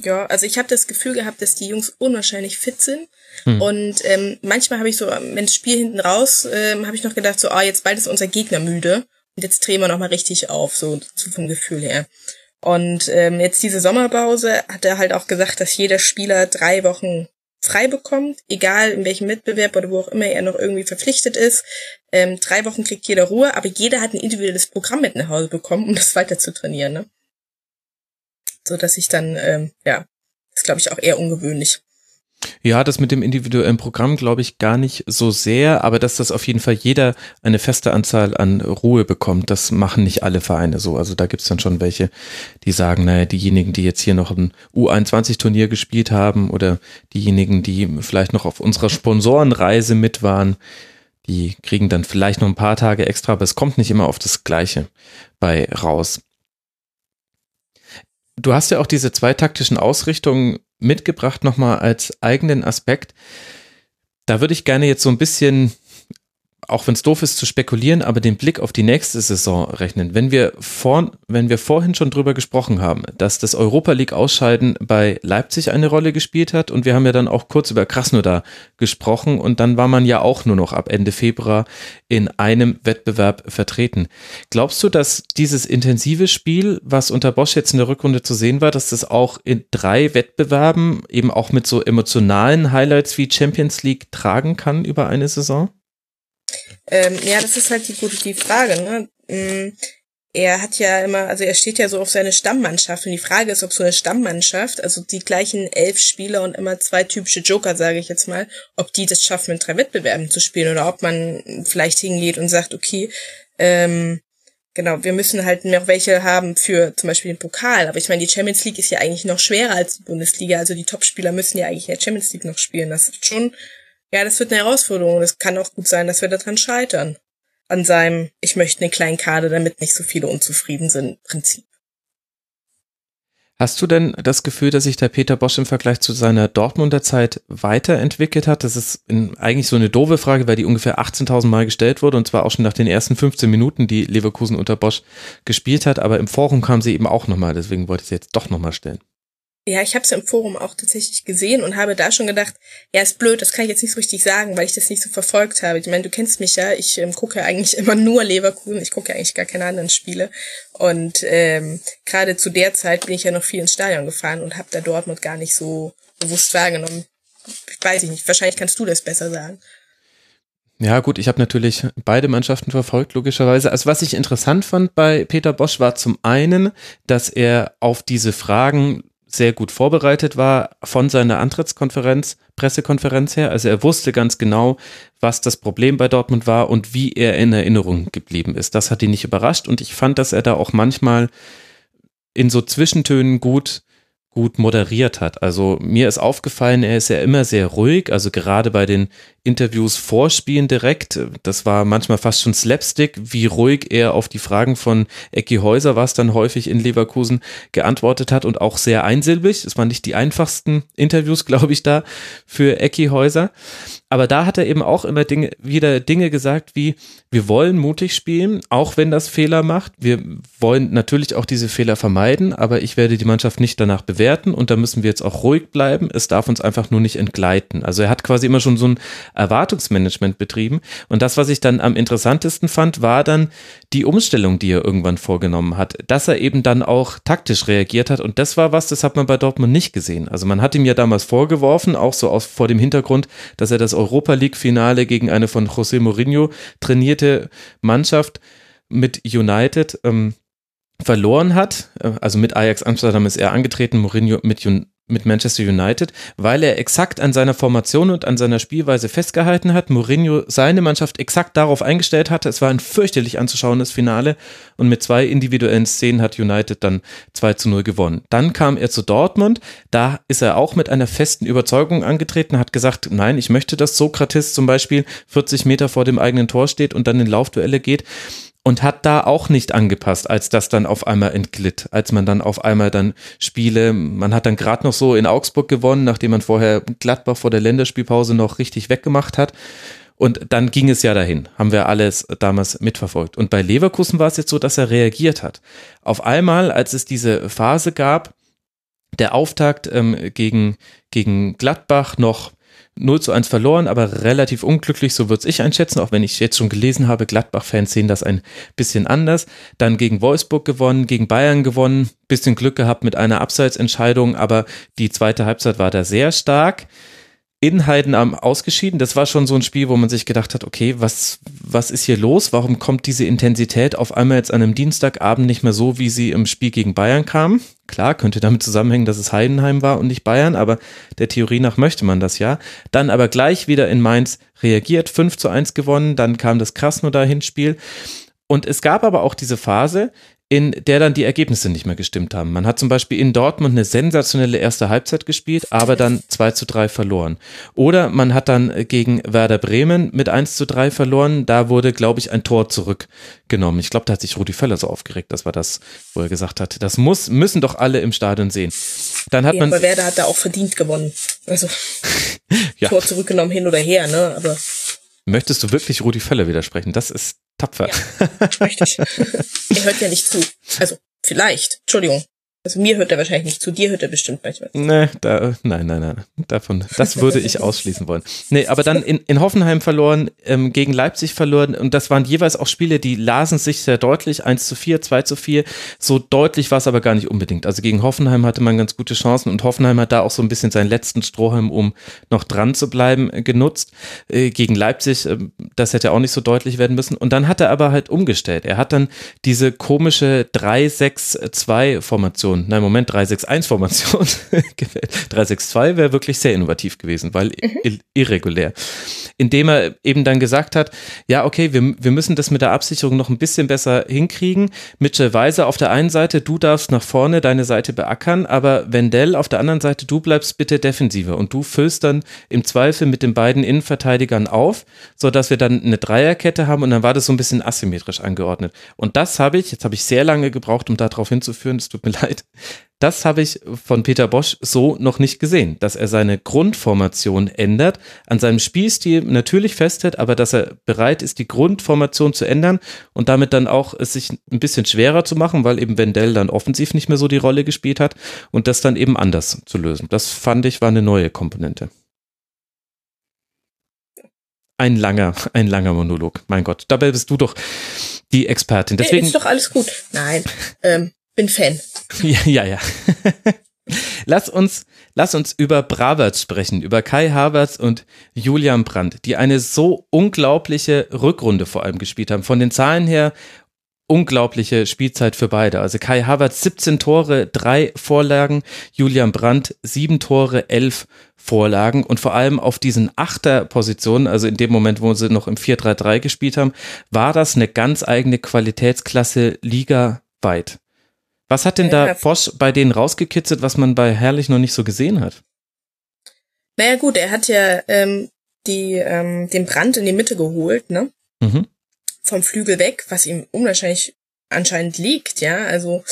[SPEAKER 8] Ja, also ich habe das Gefühl gehabt, dass die Jungs unwahrscheinlich fit sind. Hm. Und ähm, manchmal habe ich so, wenn das Spiel hinten raus, ähm, habe ich noch gedacht, so, ah, jetzt bald ist unser Gegner müde. Und jetzt drehen wir nochmal richtig auf, so vom Gefühl her. Und ähm, jetzt diese Sommerpause hat er halt auch gesagt, dass jeder Spieler drei Wochen frei bekommt, egal in welchem Wettbewerb oder wo auch immer er noch irgendwie verpflichtet ist. Ähm, drei Wochen kriegt jeder Ruhe, aber jeder hat ein individuelles Programm mit nach Hause bekommen, um <laughs> das weiter zu trainieren. Ne? So dass ich dann, ähm, ja, ist glaube ich auch eher ungewöhnlich.
[SPEAKER 3] Ja, das mit dem individuellen Programm glaube ich gar nicht so sehr, aber dass das auf jeden Fall jeder eine feste Anzahl an Ruhe bekommt, das machen nicht alle Vereine so. Also da gibt's dann schon welche, die sagen, naja, diejenigen, die jetzt hier noch ein U21-Turnier gespielt haben oder diejenigen, die vielleicht noch auf unserer Sponsorenreise mit waren, die kriegen dann vielleicht noch ein paar Tage extra, aber es kommt nicht immer auf das Gleiche bei raus. Du hast ja auch diese zwei taktischen Ausrichtungen mitgebracht nochmal als eigenen Aspekt. Da würde ich gerne jetzt so ein bisschen auch wenn es doof ist zu spekulieren, aber den Blick auf die nächste Saison rechnen. Wenn wir, vor, wenn wir vorhin schon drüber gesprochen haben, dass das Europa League Ausscheiden bei Leipzig eine Rolle gespielt hat und wir haben ja dann auch kurz über Krasnodar gesprochen und dann war man ja auch nur noch ab Ende Februar in einem Wettbewerb vertreten. Glaubst du, dass dieses intensive Spiel, was unter Bosch jetzt in der Rückrunde zu sehen war, dass das auch in drei Wettbewerben eben auch mit so emotionalen Highlights wie Champions League tragen kann über eine Saison?
[SPEAKER 8] Ähm, ja, das ist halt die gute die Frage. Ne? Mm, er hat ja immer, also er steht ja so auf seine Stammmannschaft und die Frage ist, ob so eine Stammmannschaft, also die gleichen elf Spieler und immer zwei typische Joker, sage ich jetzt mal, ob die das schaffen, mit drei Wettbewerben zu spielen oder ob man vielleicht hingeht und sagt, okay, ähm, genau, wir müssen halt noch welche haben für zum Beispiel den Pokal. Aber ich meine, die Champions League ist ja eigentlich noch schwerer als die Bundesliga. Also die Topspieler müssen ja eigentlich in der Champions League noch spielen. Das ist schon ja, das wird eine Herausforderung. Es kann auch gut sein, dass wir daran scheitern. An seinem, ich möchte einen kleinen Kader, damit nicht so viele unzufrieden sind, Prinzip.
[SPEAKER 3] Hast du denn das Gefühl, dass sich der Peter Bosch im Vergleich zu seiner Dortmunder Zeit weiterentwickelt hat? Das ist eigentlich so eine doofe Frage, weil die ungefähr 18.000 Mal gestellt wurde und zwar auch schon nach den ersten 15 Minuten, die Leverkusen unter Bosch gespielt hat, aber im Forum kam sie eben auch nochmal, deswegen wollte ich sie jetzt doch nochmal stellen.
[SPEAKER 8] Ja, ich habe es im Forum auch tatsächlich gesehen und habe da schon gedacht, ja, ist blöd, das kann ich jetzt nicht so richtig sagen, weil ich das nicht so verfolgt habe. Ich meine, du kennst mich ja, ich ähm, gucke ja eigentlich <laughs> immer nur Leverkusen, ich gucke ja eigentlich gar keine anderen Spiele. Und ähm, gerade zu der Zeit bin ich ja noch viel ins Stadion gefahren und habe da Dortmund gar nicht so bewusst wahrgenommen. Ich weiß nicht, wahrscheinlich kannst du das besser sagen.
[SPEAKER 3] Ja, gut, ich habe natürlich beide Mannschaften verfolgt, logischerweise. Also was ich interessant fand bei Peter Bosch war zum einen, dass er auf diese Fragen sehr gut vorbereitet war von seiner Antrittskonferenz, Pressekonferenz her. Also er wusste ganz genau, was das Problem bei Dortmund war und wie er in Erinnerung geblieben ist. Das hat ihn nicht überrascht und ich fand, dass er da auch manchmal in so Zwischentönen gut gut moderiert hat. Also mir ist aufgefallen, er ist ja immer sehr ruhig, also gerade bei den Interviews vorspielen direkt, das war manchmal fast schon Slapstick, wie ruhig er auf die Fragen von Ecki Häuser, was dann häufig in Leverkusen geantwortet hat und auch sehr einsilbig. Es waren nicht die einfachsten Interviews, <laughs> glaube ich, da für Ecki Häuser. Aber da hat er eben auch immer Dinge, wieder Dinge gesagt wie, wir wollen mutig spielen, auch wenn das Fehler macht. Wir wollen natürlich auch diese Fehler vermeiden, aber ich werde die Mannschaft nicht danach bewerten und da müssen wir jetzt auch ruhig bleiben. Es darf uns einfach nur nicht entgleiten. Also er hat quasi immer schon so ein Erwartungsmanagement betrieben. Und das, was ich dann am interessantesten fand, war dann die Umstellung, die er irgendwann vorgenommen hat, dass er eben dann auch taktisch reagiert hat. Und das war was, das hat man bei Dortmund nicht gesehen. Also man hat ihm ja damals vorgeworfen, auch so aus, vor dem Hintergrund, dass er das Europa League-Finale gegen eine von José Mourinho trainierte Mannschaft mit United ähm, verloren hat. Äh, also mit Ajax Amsterdam ist er angetreten, Mourinho mit, mit Manchester United, weil er exakt an seiner Formation und an seiner Spielweise festgehalten hat. Mourinho seine Mannschaft exakt darauf eingestellt hatte. Es war ein fürchterlich anzuschauendes Finale und mit zwei individuellen Szenen hat United dann 2 zu 0 gewonnen. Dann kam er zu Dortmund. Da ist er auch mit einer festen Überzeugung angetreten, hat gesagt, nein, ich möchte, dass Sokrates zum Beispiel 40 Meter vor dem eigenen Tor steht und dann in Laufduelle geht und hat da auch nicht angepasst, als das dann auf einmal entglitt, als man dann auf einmal dann Spiele, man hat dann gerade noch so in Augsburg gewonnen, nachdem man vorher Gladbach vor der Länderspielpause noch richtig weggemacht hat. Und dann ging es ja dahin, haben wir alles damals mitverfolgt. Und bei Leverkusen war es jetzt so, dass er reagiert hat. Auf einmal, als es diese Phase gab, der Auftakt ähm, gegen, gegen Gladbach noch 0 zu 1 verloren, aber relativ unglücklich, so würde ich einschätzen, auch wenn ich jetzt schon gelesen habe, Gladbach-Fans sehen das ein bisschen anders. Dann gegen Wolfsburg gewonnen, gegen Bayern gewonnen, bisschen Glück gehabt mit einer Abseitsentscheidung, aber die zweite Halbzeit war da sehr stark in Heidenheim ausgeschieden. Das war schon so ein Spiel, wo man sich gedacht hat, okay, was, was ist hier los? Warum kommt diese Intensität auf einmal jetzt an einem Dienstagabend nicht mehr so, wie sie im Spiel gegen Bayern kam? Klar, könnte damit zusammenhängen, dass es Heidenheim war und nicht Bayern, aber der Theorie nach möchte man das ja. Dann aber gleich wieder in Mainz reagiert, 5 zu 1 gewonnen, dann kam das Krasnodar-Hinspiel. Und es gab aber auch diese Phase, in der dann die Ergebnisse nicht mehr gestimmt haben. Man hat zum Beispiel in Dortmund eine sensationelle erste Halbzeit gespielt, aber dann 2 zu 3 verloren. Oder man hat dann gegen Werder Bremen mit 1 zu 3 verloren. Da wurde, glaube ich, ein Tor zurückgenommen. Ich glaube, da hat sich Rudi Völler so aufgeregt. Das war das, wo er gesagt hat, das muss, müssen doch alle im Stadion sehen. Dann hat
[SPEAKER 8] ja,
[SPEAKER 3] man.
[SPEAKER 8] aber Werder hat da auch verdient gewonnen. Also, <laughs>
[SPEAKER 3] Ja.
[SPEAKER 8] Tor zurückgenommen hin oder her, ne, aber
[SPEAKER 3] Möchtest du wirklich Rudi Völler widersprechen? Das ist tapfer.
[SPEAKER 8] möchte ich. <laughs> er hört ja nicht zu. Also, vielleicht. Entschuldigung. Also mir hört er wahrscheinlich nicht zu, dir hört er bestimmt manchmal.
[SPEAKER 3] Nee, da, nein, nein, nein. Davon, das würde ich ausschließen wollen. Nee, aber dann in, in Hoffenheim verloren, ähm, gegen Leipzig verloren und das waren jeweils auch Spiele, die lasen sich sehr deutlich, 1 zu 4, 2 zu 4. So deutlich war es aber gar nicht unbedingt. Also gegen Hoffenheim hatte man ganz gute Chancen und Hoffenheim hat da auch so ein bisschen seinen letzten Strohhalm, um noch dran zu bleiben, äh, genutzt. Äh, gegen Leipzig, äh, das hätte auch nicht so deutlich werden müssen. Und dann hat er aber halt umgestellt. Er hat dann diese komische 3-6-2-Formation, nein, Moment, 3-6-1-Formation gewählt. 3-6-2 wäre wirklich sehr innovativ gewesen, weil ir irregulär. Indem er eben dann gesagt hat, ja, okay, wir, wir müssen das mit der Absicherung noch ein bisschen besser hinkriegen. Mitchell Weiser auf der einen Seite, du darfst nach vorne deine Seite beackern, aber Wendell auf der anderen Seite, du bleibst bitte defensiver und du füllst dann im Zweifel mit den beiden Innenverteidigern auf, sodass wir dann eine Dreierkette haben und dann war das so ein bisschen asymmetrisch angeordnet. Und das habe ich, jetzt habe ich sehr lange gebraucht, um darauf hinzuführen, es tut mir <laughs> leid, das habe ich von Peter Bosch so noch nicht gesehen, dass er seine Grundformation ändert, an seinem Spielstil natürlich festhält, aber dass er bereit ist, die Grundformation zu ändern und damit dann auch es sich ein bisschen schwerer zu machen, weil eben Wendell dann offensiv nicht mehr so die Rolle gespielt hat und das dann eben anders zu lösen. Das fand ich war eine neue Komponente. Ein langer, ein langer Monolog. Mein Gott, dabei bist du doch die Expertin.
[SPEAKER 8] Nee,
[SPEAKER 3] Deswegen
[SPEAKER 8] ist doch alles gut. Nein, ähm, bin Fan. <laughs>
[SPEAKER 3] Ja, ja, ja. <laughs> lass uns, lass uns über Bravertz sprechen, über Kai Havertz und Julian Brandt, die eine so unglaubliche Rückrunde vor allem gespielt haben. Von den Zahlen her unglaubliche Spielzeit für beide. Also Kai Havertz 17 Tore, drei Vorlagen, Julian Brandt 7 Tore, 11 Vorlagen und vor allem auf diesen Achterpositionen, also in dem Moment, wo sie noch im 4-3-3 gespielt haben, war das eine ganz eigene Qualitätsklasse ligaweit. Was hat denn da
[SPEAKER 8] Ja.
[SPEAKER 3] Bosch bei denen rausgekitzelt, was man bei Herrlich noch nicht so gesehen hat?
[SPEAKER 8] Naja gut, er hat ja ähm, die, ähm, den Brand in die Mitte geholt, ne?
[SPEAKER 3] Mhm.
[SPEAKER 8] Vom Flügel weg, was ihm unwahrscheinlich anscheinend liegt, ja. Also,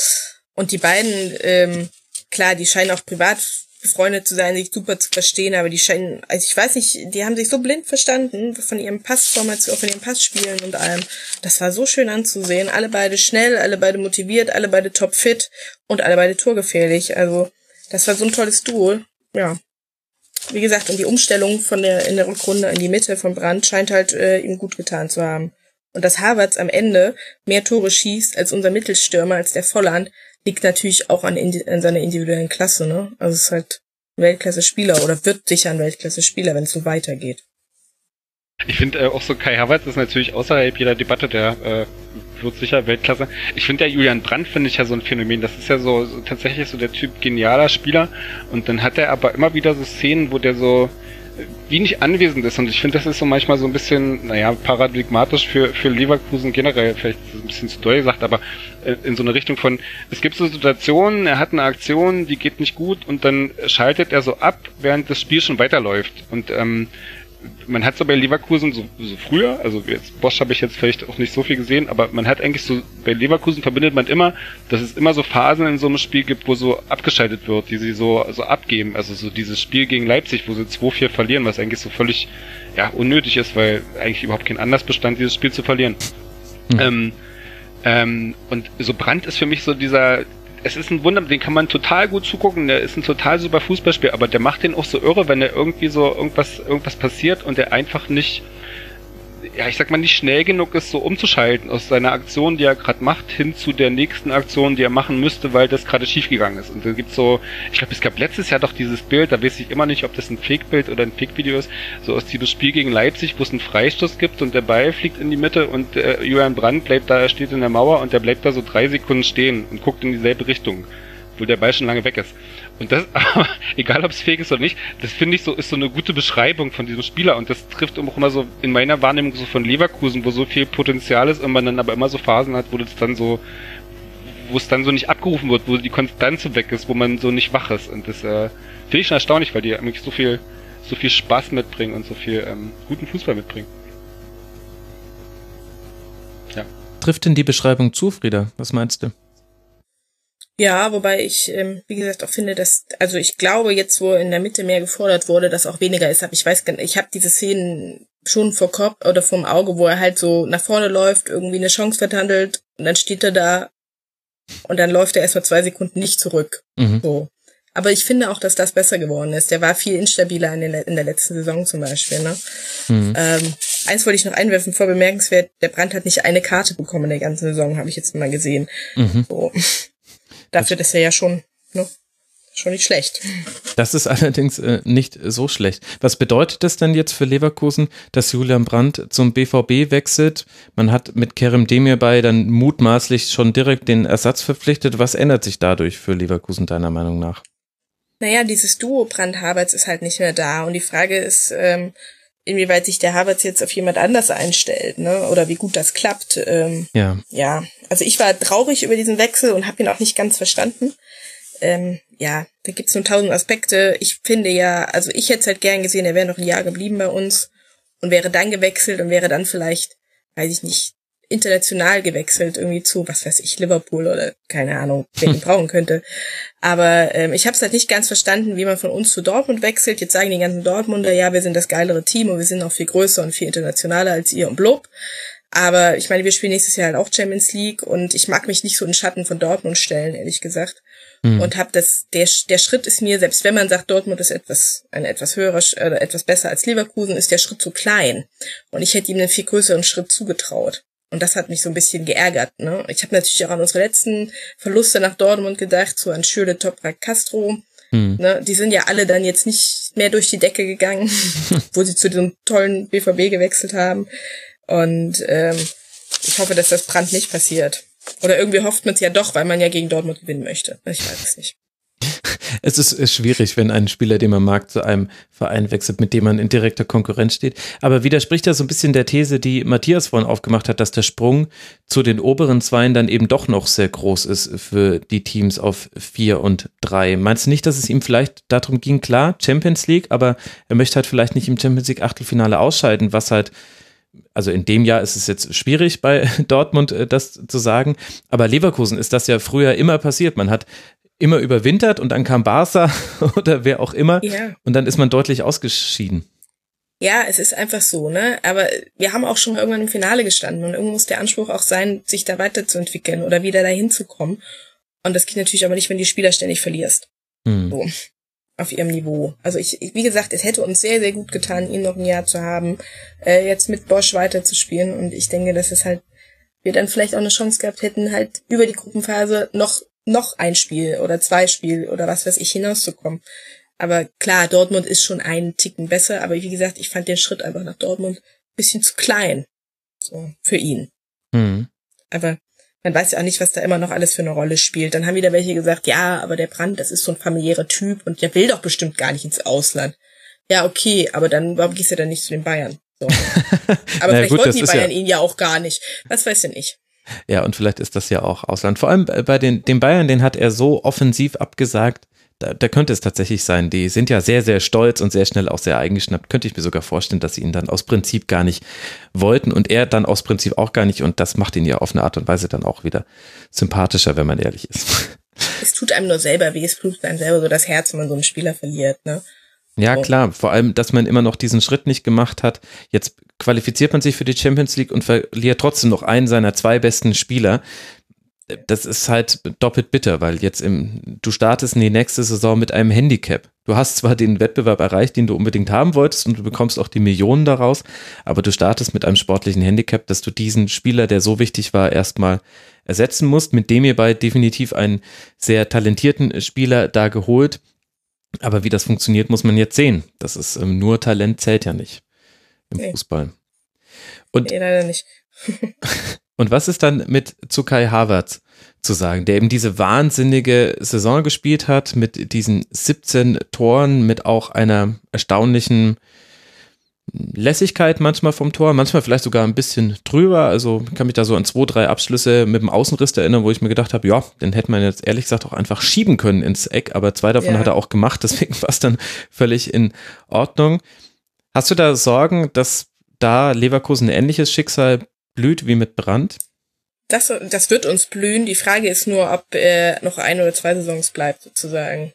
[SPEAKER 8] und die beiden, ähm, klar, die scheinen auch privat befreundet zu sein, sich super zu verstehen, aber die scheinen, also ich weiß nicht, die haben sich so blind verstanden von ihrem Passformation, von ihrem Passspielen und allem. Das war so schön anzusehen. Alle beide schnell, alle beide motiviert, alle beide topfit und alle beide torgefährlich. Also, das war so ein tolles Duo. Ja. Wie gesagt, und die Umstellung von der in der Rückrunde in die Mitte von Brand scheint halt äh, ihm gut getan zu haben. Und dass Havertz am Ende mehr Tore schießt als unser Mittelstürmer, als der Volland, liegt natürlich auch an, an seiner individuellen Klasse, ne? Also es ist halt Weltklasse-Spieler oder wird sicher ein Weltklasse-Spieler, wenn es so weitergeht.
[SPEAKER 6] Ich finde äh, auch so Kai Havertz ist natürlich außerhalb jeder Debatte der äh, wird sicher Weltklasse. Ich finde der Julian Brandt finde ich ja so ein Phänomen. Das ist ja so, so tatsächlich so der Typ genialer Spieler. Und dann hat er aber immer wieder so Szenen, wo der so wie nicht anwesend ist. Und ich finde, das ist so manchmal so ein bisschen, naja, paradigmatisch für, für Leverkusen generell, vielleicht ein bisschen zu doll gesagt, aber äh, in so eine Richtung von, es gibt so Situationen, er hat eine Aktion, die geht nicht gut und dann schaltet er so ab, während das Spiel schon weiterläuft. Und ähm, man hat so bei Leverkusen so, so früher, also jetzt Bosch habe ich jetzt vielleicht auch nicht so viel gesehen, aber man hat eigentlich so, bei Leverkusen verbindet man immer, dass es immer so Phasen in so einem Spiel gibt, wo so abgeschaltet wird, die sie so, so abgeben. Also so dieses Spiel gegen Leipzig, wo sie 2-4 verlieren, was eigentlich so völlig ja, unnötig ist, weil eigentlich überhaupt kein Anlass bestand, dieses Spiel zu verlieren. Mhm. Ähm, ähm, und so Brand ist für mich so dieser, es ist ein Wunder, den kann man total gut zugucken, der ist ein total super Fußballspiel, aber der macht den auch so irre, wenn er irgendwie so irgendwas, irgendwas passiert und der einfach nicht, ja, ich sag mal, nicht schnell genug ist, so umzuschalten aus seiner Aktion, die er gerade macht, hin zu der nächsten Aktion, die er machen müsste, weil das gerade schiefgegangen ist. Und da gibt's so, ich glaube, es gab letztes Jahr doch dieses Bild, da weiß ich immer nicht, ob das ein Fake-Bild oder ein Fake-Video ist, so aus diesem Spiel gegen Leipzig, wo es einen Freistoß gibt und der Ball fliegt in die Mitte und äh, Julian Brandt bleibt da, er steht in der Mauer und der bleibt da so drei Sekunden stehen und guckt in dieselbe Richtung, wo der Ball schon lange weg ist. Und das, <laughs> egal ob es fake ist oder nicht, das finde ich so, ist so eine gute Beschreibung von diesem Spieler. Und das trifft auch immer so in meiner Wahrnehmung so von Leverkusen, wo so viel Potenzial ist und man dann aber immer so Phasen hat, wo das dann so, wo es dann so nicht abgerufen wird, wo die Konstanz so weg ist, wo man so nicht wach ist. Und das äh, finde ich schon erstaunlich, weil die eigentlich so viel, so viel Spaß mitbringen und so viel ähm, guten Fußball mitbringen.
[SPEAKER 3] Ja. Trifft denn die Beschreibung zu, Frieda? Was meinst du?
[SPEAKER 8] Ja, wobei ich, ähm, wie gesagt, auch finde, dass, also ich glaube, jetzt, wo in der Mitte mehr gefordert wurde, dass auch weniger ist. Aber ich weiß gar nicht, ich habe diese Szenen schon vor Kopf oder vorm Auge, wo er halt so nach vorne läuft, irgendwie eine Chance verhandelt und dann steht er da und dann läuft er erstmal zwei Sekunden nicht zurück. Mhm. So. Aber ich finde auch, dass das besser geworden ist. Der war viel instabiler in, den, in der letzten Saison zum Beispiel. Ne? Mhm. Ähm, eins wollte ich noch einwerfen, vor bemerkenswert, der Brand hat nicht eine Karte bekommen in der ganzen Saison, habe ich jetzt mal gesehen. Mhm. So. Dafür ist er ja schon, ne, schon nicht schlecht.
[SPEAKER 3] Das ist allerdings äh, nicht so schlecht. Was bedeutet das denn jetzt für Leverkusen, dass Julian Brandt zum BVB wechselt? Man hat mit Kerem Demirbay dann mutmaßlich schon direkt den Ersatz verpflichtet. Was ändert sich dadurch für Leverkusen deiner Meinung nach?
[SPEAKER 8] Naja, dieses Duo Brandt-Havertz ist halt nicht mehr da. Und die Frage ist, ähm, inwieweit sich der Havertz jetzt auf jemand anders einstellt, ne? Oder wie gut das klappt. Ähm, ja. Ja. Also ich war traurig über diesen Wechsel und habe ihn auch nicht ganz verstanden. Ähm, ja, da gibt's nur tausend Aspekte. Ich finde ja, also ich hätte es halt gern gesehen, er wäre noch ein Jahr geblieben bei uns und wäre dann gewechselt und wäre dann vielleicht, weiß ich nicht, international gewechselt irgendwie zu, was weiß ich, Liverpool oder keine Ahnung, wer ihn brauchen könnte. Aber ähm, ich habe es halt nicht ganz verstanden, wie man von uns zu Dortmund wechselt. Jetzt sagen die ganzen Dortmunder, ja, wir sind das geilere Team und wir sind auch viel größer und viel internationaler als ihr und blub. Aber ich meine, wir spielen nächstes Jahr halt auch Champions League und ich mag mich nicht so in Schatten von Dortmund stellen, ehrlich gesagt. Mhm. Und hab das, der, der Schritt ist mir, selbst wenn man sagt, Dortmund ist etwas, ein etwas höherer, äh, etwas besser als Leverkusen, ist der Schritt zu klein. Und ich hätte ihm einen viel größeren Schritt zugetraut. Und das hat mich so ein bisschen geärgert. Ne? Ich habe natürlich auch an unsere letzten Verluste nach Dortmund gedacht, so an Schöle, Toprak, Castro. Hm. Ne? Die sind ja alle dann jetzt nicht mehr durch die Decke gegangen, <laughs> wo sie zu diesem tollen BVB gewechselt haben. Und ähm, ich hoffe, dass das Brand nicht passiert. Oder irgendwie hofft man es ja doch, weil man ja gegen Dortmund gewinnen möchte. Ich weiß es nicht. <laughs>
[SPEAKER 3] Es ist, schwierig, wenn ein Spieler, den man mag, zu einem Verein wechselt, mit dem man in direkter Konkurrenz steht. Aber widerspricht das so ein bisschen der These, die Matthias vorhin aufgemacht hat, dass der Sprung zu den oberen Zweien dann eben doch noch sehr groß ist für die Teams auf vier und drei. Meinst du nicht, dass es ihm vielleicht darum ging, klar, Champions League, aber er möchte halt vielleicht nicht im Champions League Achtelfinale ausscheiden, was halt also in dem Jahr ist es jetzt schwierig bei <laughs> Dortmund äh, das zu sagen, aber Leverkusen ist das ja früher immer passiert. Man hat immer überwintert und dann kam Barca <laughs> oder wer auch immer ja. und dann ist man deutlich ausgeschieden.
[SPEAKER 8] Ja, es ist einfach so, ne? Aber wir haben auch schon irgendwann im Finale gestanden und irgendwo muss der Anspruch auch sein, sich da weiterzuentwickeln oder wieder dahin zu kommen. Und das geht natürlich aber nicht, wenn die Spieler ständig verlierst. Hm. So. Auf ihrem Niveau. Also ich, wie gesagt, es hätte uns sehr, sehr gut getan, ihn noch ein Jahr zu haben, äh, jetzt mit Bosch weiterzuspielen. Und ich denke, dass es halt, wir dann vielleicht auch eine Chance gehabt hätten, halt über die Gruppenphase noch noch ein Spiel oder zwei Spiel oder was weiß ich hinauszukommen. Aber klar, Dortmund ist schon einen Ticken besser, aber wie gesagt, ich fand den Schritt einfach nach Dortmund bisschen zu klein. So, für ihn. Hm. aber man weiß ja auch nicht, was da immer noch alles für eine Rolle spielt. Dann haben wieder welche gesagt, ja, aber der Brand, das ist so ein familiärer Typ und der will doch bestimmt gar nicht ins Ausland. Ja, okay, aber dann, warum gehst du dann nicht zu den Bayern? So. <laughs> Aber vielleicht
[SPEAKER 3] gut,
[SPEAKER 8] wollten die Bayern
[SPEAKER 3] ja-
[SPEAKER 8] ihn ja auch gar nicht. Was weiß ich nicht.
[SPEAKER 3] Ja, und vielleicht ist das ja auch Ausland. Vor allem bei den, den Bayern, den hat er so offensiv abgesagt. Da, da könnte es tatsächlich sein. Die sind ja sehr, sehr stolz und sehr schnell auch sehr eingeschnappt. Könnte ich mir sogar vorstellen, dass sie ihn dann aus Prinzip gar nicht wollten und er dann aus Prinzip auch gar nicht. Und das macht ihn ja auf eine Art und Weise dann auch wieder sympathischer, wenn man ehrlich ist.
[SPEAKER 8] Es tut einem nur selber weh, es tut einem selber so das Herz, wenn man so einen Spieler verliert, ne?
[SPEAKER 3] Ja, klar. Vor allem, dass man immer noch diesen Schritt nicht gemacht hat. Jetzt qualifiziert man sich für die Champions League und verliert trotzdem noch einen seiner zwei besten Spieler. Das ist halt doppelt bitter, weil jetzt im, du startest in die nächste Saison mit einem Handicap. Du hast zwar den Wettbewerb erreicht, den du unbedingt haben wolltest und du bekommst auch die Millionen daraus, aber du startest mit einem sportlichen Handicap, dass du diesen Spieler, der so wichtig war, erstmal ersetzen musst, mit dem ihr bei definitiv einen sehr talentierten Spieler da geholt. Aber wie das funktioniert, muss man jetzt sehen. Das ist ähm, nur Talent zählt ja nicht im
[SPEAKER 8] Nee.
[SPEAKER 3] Fußball. Und,
[SPEAKER 8] Nee, leider nicht. <laughs>
[SPEAKER 3] und was ist dann mit zu Kai Havertz zu sagen, der eben diese wahnsinnige Saison gespielt hat mit diesen 17 Toren, mit auch einer erstaunlichen Lässigkeit manchmal vom Tor, manchmal vielleicht sogar ein bisschen drüber. Also ich kann mich da so an zwei, drei Abschlüsse mit dem Außenriss erinnern, wo ich mir gedacht habe, ja, den hätte man jetzt ehrlich gesagt auch einfach schieben können ins Eck, aber zwei davon
[SPEAKER 8] Ja.
[SPEAKER 3] hat er auch gemacht, <laughs> deswegen war es dann völlig in Ordnung. Hast du da Sorgen, dass da Leverkusen ein ähnliches Schicksal blüht wie mit Brand?
[SPEAKER 8] Das, das wird uns blühen. Die Frage ist nur, ob er noch ein oder zwei Saisons bleibt, sozusagen.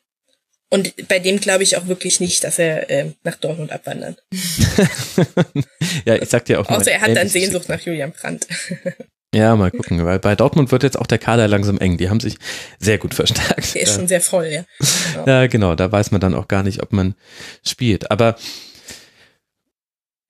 [SPEAKER 8] Und bei dem glaube ich auch wirklich nicht, dass er äh, nach Dortmund abwandert. <laughs>
[SPEAKER 3] ja, ich sag dir auch nur
[SPEAKER 8] Außer er hat dann Sehnsucht nach Julian Brandt. <laughs>
[SPEAKER 3] Ja, mal gucken, weil bei Dortmund wird jetzt auch der Kader langsam eng. Die haben sich sehr gut verstärkt.
[SPEAKER 8] Der ist
[SPEAKER 3] Ja.
[SPEAKER 8] schon sehr voll, ja. <laughs>
[SPEAKER 3] Ja, genau, da weiß man dann auch gar nicht, ob man spielt. Aber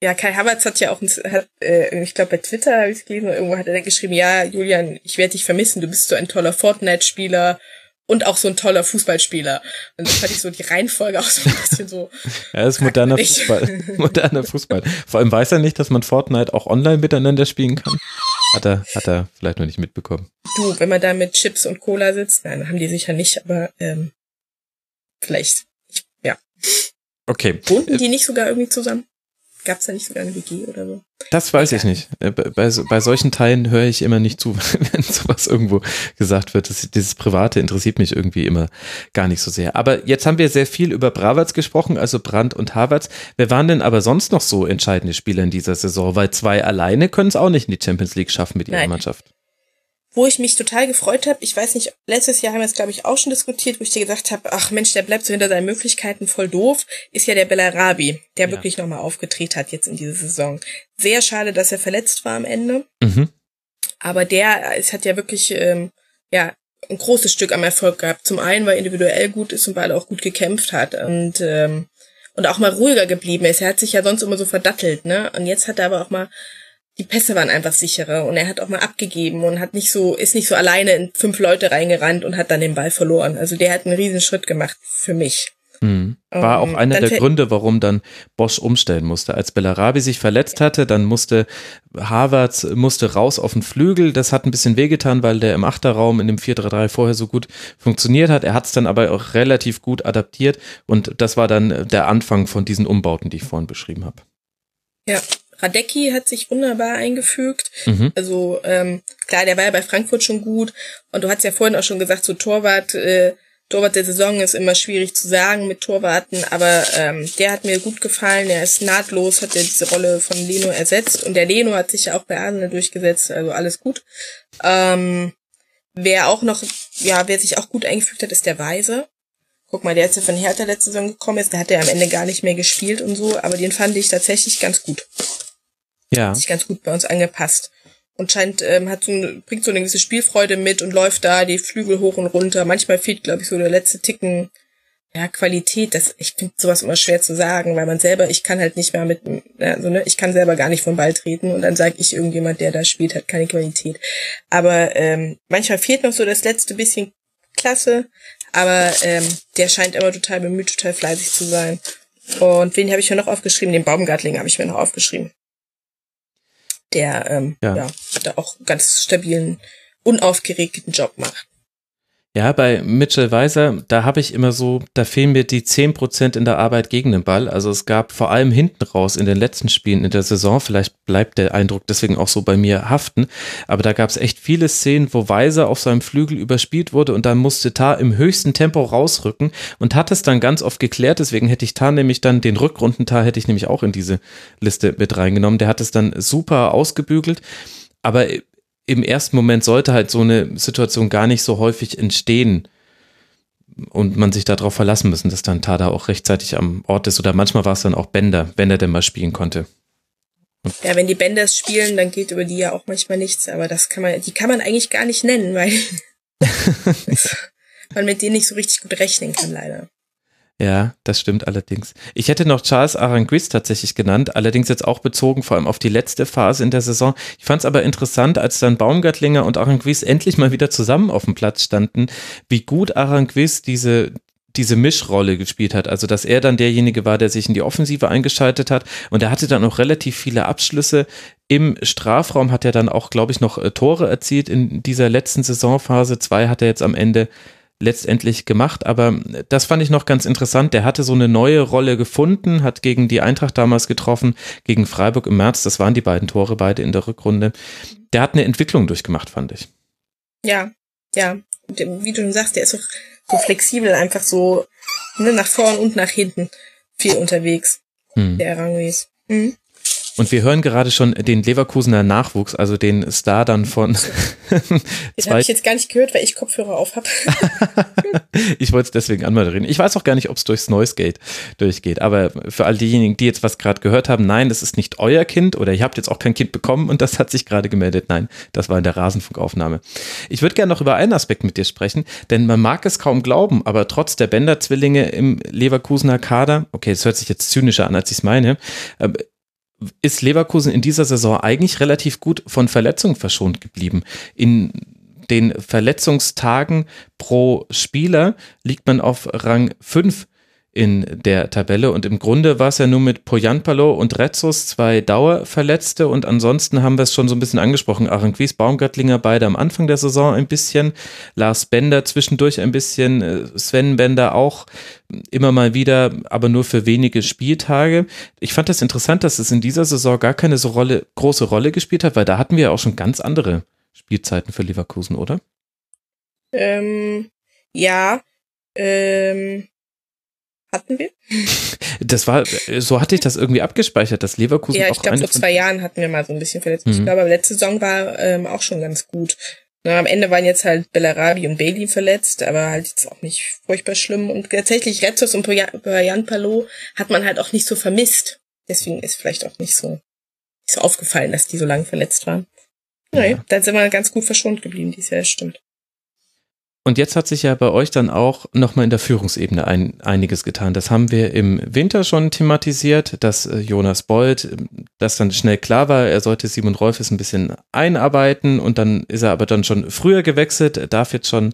[SPEAKER 8] Ja, Kai Havertz hat ja auch, hat, äh, ich glaube bei Twitter habe ich es gelesen, irgendwo hat er dann geschrieben, ja, Julian, ich werde dich vermissen, du bist so ein toller Fortnite-Spieler und auch so ein toller Fußballspieler. Und das fand ich so die Reihenfolge auch so ein bisschen so. <laughs>
[SPEAKER 3] er ist moderner. Fußball. <laughs> moderner Fußball. Vor allem weiß er nicht, dass man Fortnite auch online miteinander spielen kann. Hat er, hat er vielleicht noch nicht mitbekommen.
[SPEAKER 8] Du, wenn man da mit Chips und Cola sitzt, nein, haben die sicher nicht, aber ähm, vielleicht, ja.
[SPEAKER 3] Okay.
[SPEAKER 8] Wohnten die nicht sogar irgendwie zusammen? Gab's da nicht sogar eine WG oder so?
[SPEAKER 3] Das weiß ich nicht. Äh, Bei, bei, so- bei solchen Teilen höre ich immer nicht zu, <laughs> wenn sowas irgendwo gesagt wird. Das, dieses Private interessiert mich irgendwie immer gar nicht so sehr. Aber jetzt haben wir sehr viel über Bravertz gesprochen, also Brandt und Havertz. Wer waren denn aber sonst noch so entscheidende Spieler in dieser Saison? Weil zwei alleine können es auch nicht in die Champions League schaffen mit ihrer
[SPEAKER 8] Nein.
[SPEAKER 3] Mannschaft.
[SPEAKER 8] Wo ich mich total gefreut habe, ich weiß nicht, letztes Jahr haben wir es, glaube ich, auch schon diskutiert, wo ich dir gesagt habe, ach Mensch, der bleibt so hinter seinen Möglichkeiten voll doof, ist ja der Bellarabi, der
[SPEAKER 3] Ja.
[SPEAKER 8] wirklich nochmal aufgedreht hat jetzt in dieser Saison. Sehr schade, dass er verletzt war am Ende.
[SPEAKER 3] Mhm.
[SPEAKER 8] Aber der, es hat ja wirklich, ähm, ja, ein großes Stück am Erfolg gehabt. Zum einen, weil er individuell gut ist und weil er auch gut gekämpft hat und, ähm, und auch mal ruhiger geblieben ist. Er hat sich ja sonst immer so verdattelt, ne? Und jetzt hat er aber auch mal, die Pässe waren einfach sicherer und er hat auch mal abgegeben und hat nicht so, ist nicht so alleine in fünf Leute reingerannt und hat dann den Ball verloren. Also der hat einen riesen Schritt gemacht für mich.
[SPEAKER 3] Mhm. War
[SPEAKER 8] Ähm,
[SPEAKER 3] auch einer
[SPEAKER 8] dann
[SPEAKER 3] der Gründe, warum dann Bosch umstellen musste. Als Bellarabi sich verletzt hatte, dann musste Havertz musste raus auf den Flügel. Das hat ein bisschen wehgetan, weil der im Achterraum in dem 4-3-3 vorher so gut funktioniert hat. Er hat es dann aber auch relativ gut adaptiert und das war dann der Anfang von diesen Umbauten, die ich vorhin beschrieben habe.
[SPEAKER 8] Ja, Radecki hat sich wunderbar eingefügt.
[SPEAKER 3] Mhm.
[SPEAKER 8] Also ähm, klar, der war ja bei Frankfurt schon gut. Und du hast ja vorhin auch schon gesagt, so Torwart, äh, Torwart der Saison ist immer schwierig zu sagen mit Torwarten, aber ähm, der hat mir gut gefallen. Er ist nahtlos, hat er diese Rolle von Leno ersetzt. Und der Leno hat sich ja auch bei Arsenal durchgesetzt, also alles gut. Ähm, wer auch noch, ja, wer sich auch gut eingefügt hat, ist der Weise. Guck mal, der ist ja von Hertha letzte Saison gekommen ist, der hat ja am Ende gar nicht mehr gespielt und so, aber den fand ich tatsächlich ganz gut
[SPEAKER 3] Ja,
[SPEAKER 8] hat sich ganz gut bei uns angepasst. Und scheint, ähm, hat so eine, bringt so eine gewisse Spielfreude mit und läuft da die Flügel hoch und runter. Manchmal fehlt, glaube ich, so der letzte Ticken, ja, Qualität. Das, ich finde sowas immer schwer zu sagen, weil man selber, ich kann halt nicht mehr mit, also, ne, ich kann selber gar nicht vom Ball treten und dann sage ich, irgendjemand, der da spielt, hat keine Qualität. Aber ähm, manchmal fehlt noch so das letzte bisschen Klasse, aber ähm, der scheint immer total bemüht, total fleißig zu sein. Und wen habe ich mir noch aufgeschrieben? Den Baumgartling habe ich mir noch aufgeschrieben. Der ähm, ja. ja da auch ganz stabilen, unaufgeregten Job macht.
[SPEAKER 3] Ja, bei Mitchell Weiser, da habe ich immer so, da fehlen mir die 10% in der Arbeit gegen den Ball. Also es gab vor allem hinten raus in den letzten Spielen in der Saison, vielleicht bleibt der Eindruck deswegen auch so bei mir haften, aber da gab es echt viele Szenen, wo Weiser auf seinem Flügel überspielt wurde und dann musste Tar im höchsten Tempo rausrücken und hat es dann ganz oft geklärt. Deswegen hätte ich Tar nämlich dann, den Rückrundentar hätte ich nämlich auch in diese Liste mit reingenommen. Der hat es dann super ausgebügelt. Aber im ersten Moment sollte halt so eine Situation gar nicht so häufig entstehen und man sich darauf verlassen müssen, dass dann Tada auch rechtzeitig am Ort ist oder manchmal war es dann auch Bender, wenn er denn mal spielen konnte.
[SPEAKER 8] Ja, wenn die Benders spielen, dann geht über die ja auch manchmal nichts, aber das kann man, die kann man eigentlich gar nicht nennen, weil <laughs> <laughs> man mit denen nicht so richtig gut rechnen kann, leider.
[SPEAKER 3] Ja, das stimmt allerdings. Ich hätte noch Charles Aranguiz tatsächlich genannt, allerdings jetzt auch bezogen vor allem auf die letzte Phase in der Saison. Ich fand es aber interessant, als dann Baumgartlinger und Aranguiz endlich mal wieder zusammen auf dem Platz standen, wie gut Aranguiz diese diese Mischrolle gespielt hat, also dass er dann derjenige war, der sich in die Offensive eingeschaltet hat und er hatte dann auch relativ viele Abschlüsse im Strafraum, hat er dann auch, glaube ich, noch äh, Tore erzielt in dieser letzten Saisonphase. Zwei hat er jetzt am Ende letztendlich gemacht. Aber das fand ich noch ganz interessant. Der hatte so eine neue Rolle gefunden, hat gegen die Eintracht damals getroffen, gegen Freiburg im März. Das waren die beiden Tore, beide in der Rückrunde. Der hat eine Entwicklung durchgemacht, fand ich.
[SPEAKER 8] Ja, ja. Wie du schon sagst, der ist auch so flexibel, einfach so ne, nach vorn und nach hinten viel unterwegs. Hm. Der Aranguiz. Mhm.
[SPEAKER 3] Und wir hören gerade schon den Leverkusener Nachwuchs, also den Star dann von. <laughs>
[SPEAKER 8] den habe ich jetzt gar nicht gehört, weil ich Kopfhörer auf habe. <laughs>
[SPEAKER 3] ich wollte es deswegen anmoderieren. Ich weiß auch gar nicht, ob es durchs Noise Gate durchgeht. Aber für all diejenigen, die jetzt was gerade gehört haben, nein, das ist nicht euer Kind oder ihr habt jetzt auch kein Kind bekommen und das hat sich gerade gemeldet. Nein, das war in der Rasenfunkaufnahme. Ich würde gerne noch über einen Aspekt mit dir sprechen, denn man mag es kaum glauben, aber trotz der Bender-Zwillinge im Leverkusener Kader, okay, das hört sich jetzt zynischer an, als ich es meine, äh, ist Leverkusen in dieser Saison eigentlich relativ gut von Verletzungen verschont geblieben. In den Verletzungstagen pro Spieler liegt man auf Rang 5 in der Tabelle. Und im Grunde war es ja nur mit Poyanpalo und Retzos zwei Dauerverletzte und ansonsten haben wir es schon so ein bisschen angesprochen. Aranquis, Baumgartlinger beide am Anfang der Saison ein bisschen, Lars Bender zwischendurch ein bisschen, Sven Bender auch immer mal wieder, aber nur für wenige Spieltage. Ich fand das interessant, dass es in dieser Saison gar keine so Rolle, große Rolle gespielt hat, weil da hatten wir ja auch schon ganz andere Spielzeiten für Leverkusen, oder?
[SPEAKER 8] Ähm, ja, ähm, hatten wir? <laughs>
[SPEAKER 3] Das war, so hatte ich das irgendwie abgespeichert, dass Leverkusen
[SPEAKER 8] ja, ich glaube, vor zwei Jahren hatten wir mal so ein bisschen verletzt. Mhm. Ich glaube, aber letzte Saison war ähm, auch schon ganz gut. Na, am Ende waren jetzt halt Bellarabi und Bailey verletzt, aber halt jetzt auch nicht furchtbar schlimm. Und tatsächlich Retzos und Jan Palo hat man halt auch nicht so vermisst. Deswegen ist vielleicht auch nicht so, nicht so aufgefallen, dass die so lange verletzt waren. Naja, ja. dann sind wir ganz gut verschont geblieben dieses Jahr, stimmt.
[SPEAKER 3] Und jetzt hat sich ja bei euch dann auch nochmal in der Führungsebene ein, einiges getan. Das haben wir im Winter schon thematisiert, dass äh, Jonas Bold, äh, dass dann schnell klar war, er sollte Simon Rolfes ein bisschen einarbeiten und dann ist er aber dann schon früher gewechselt, darf jetzt schon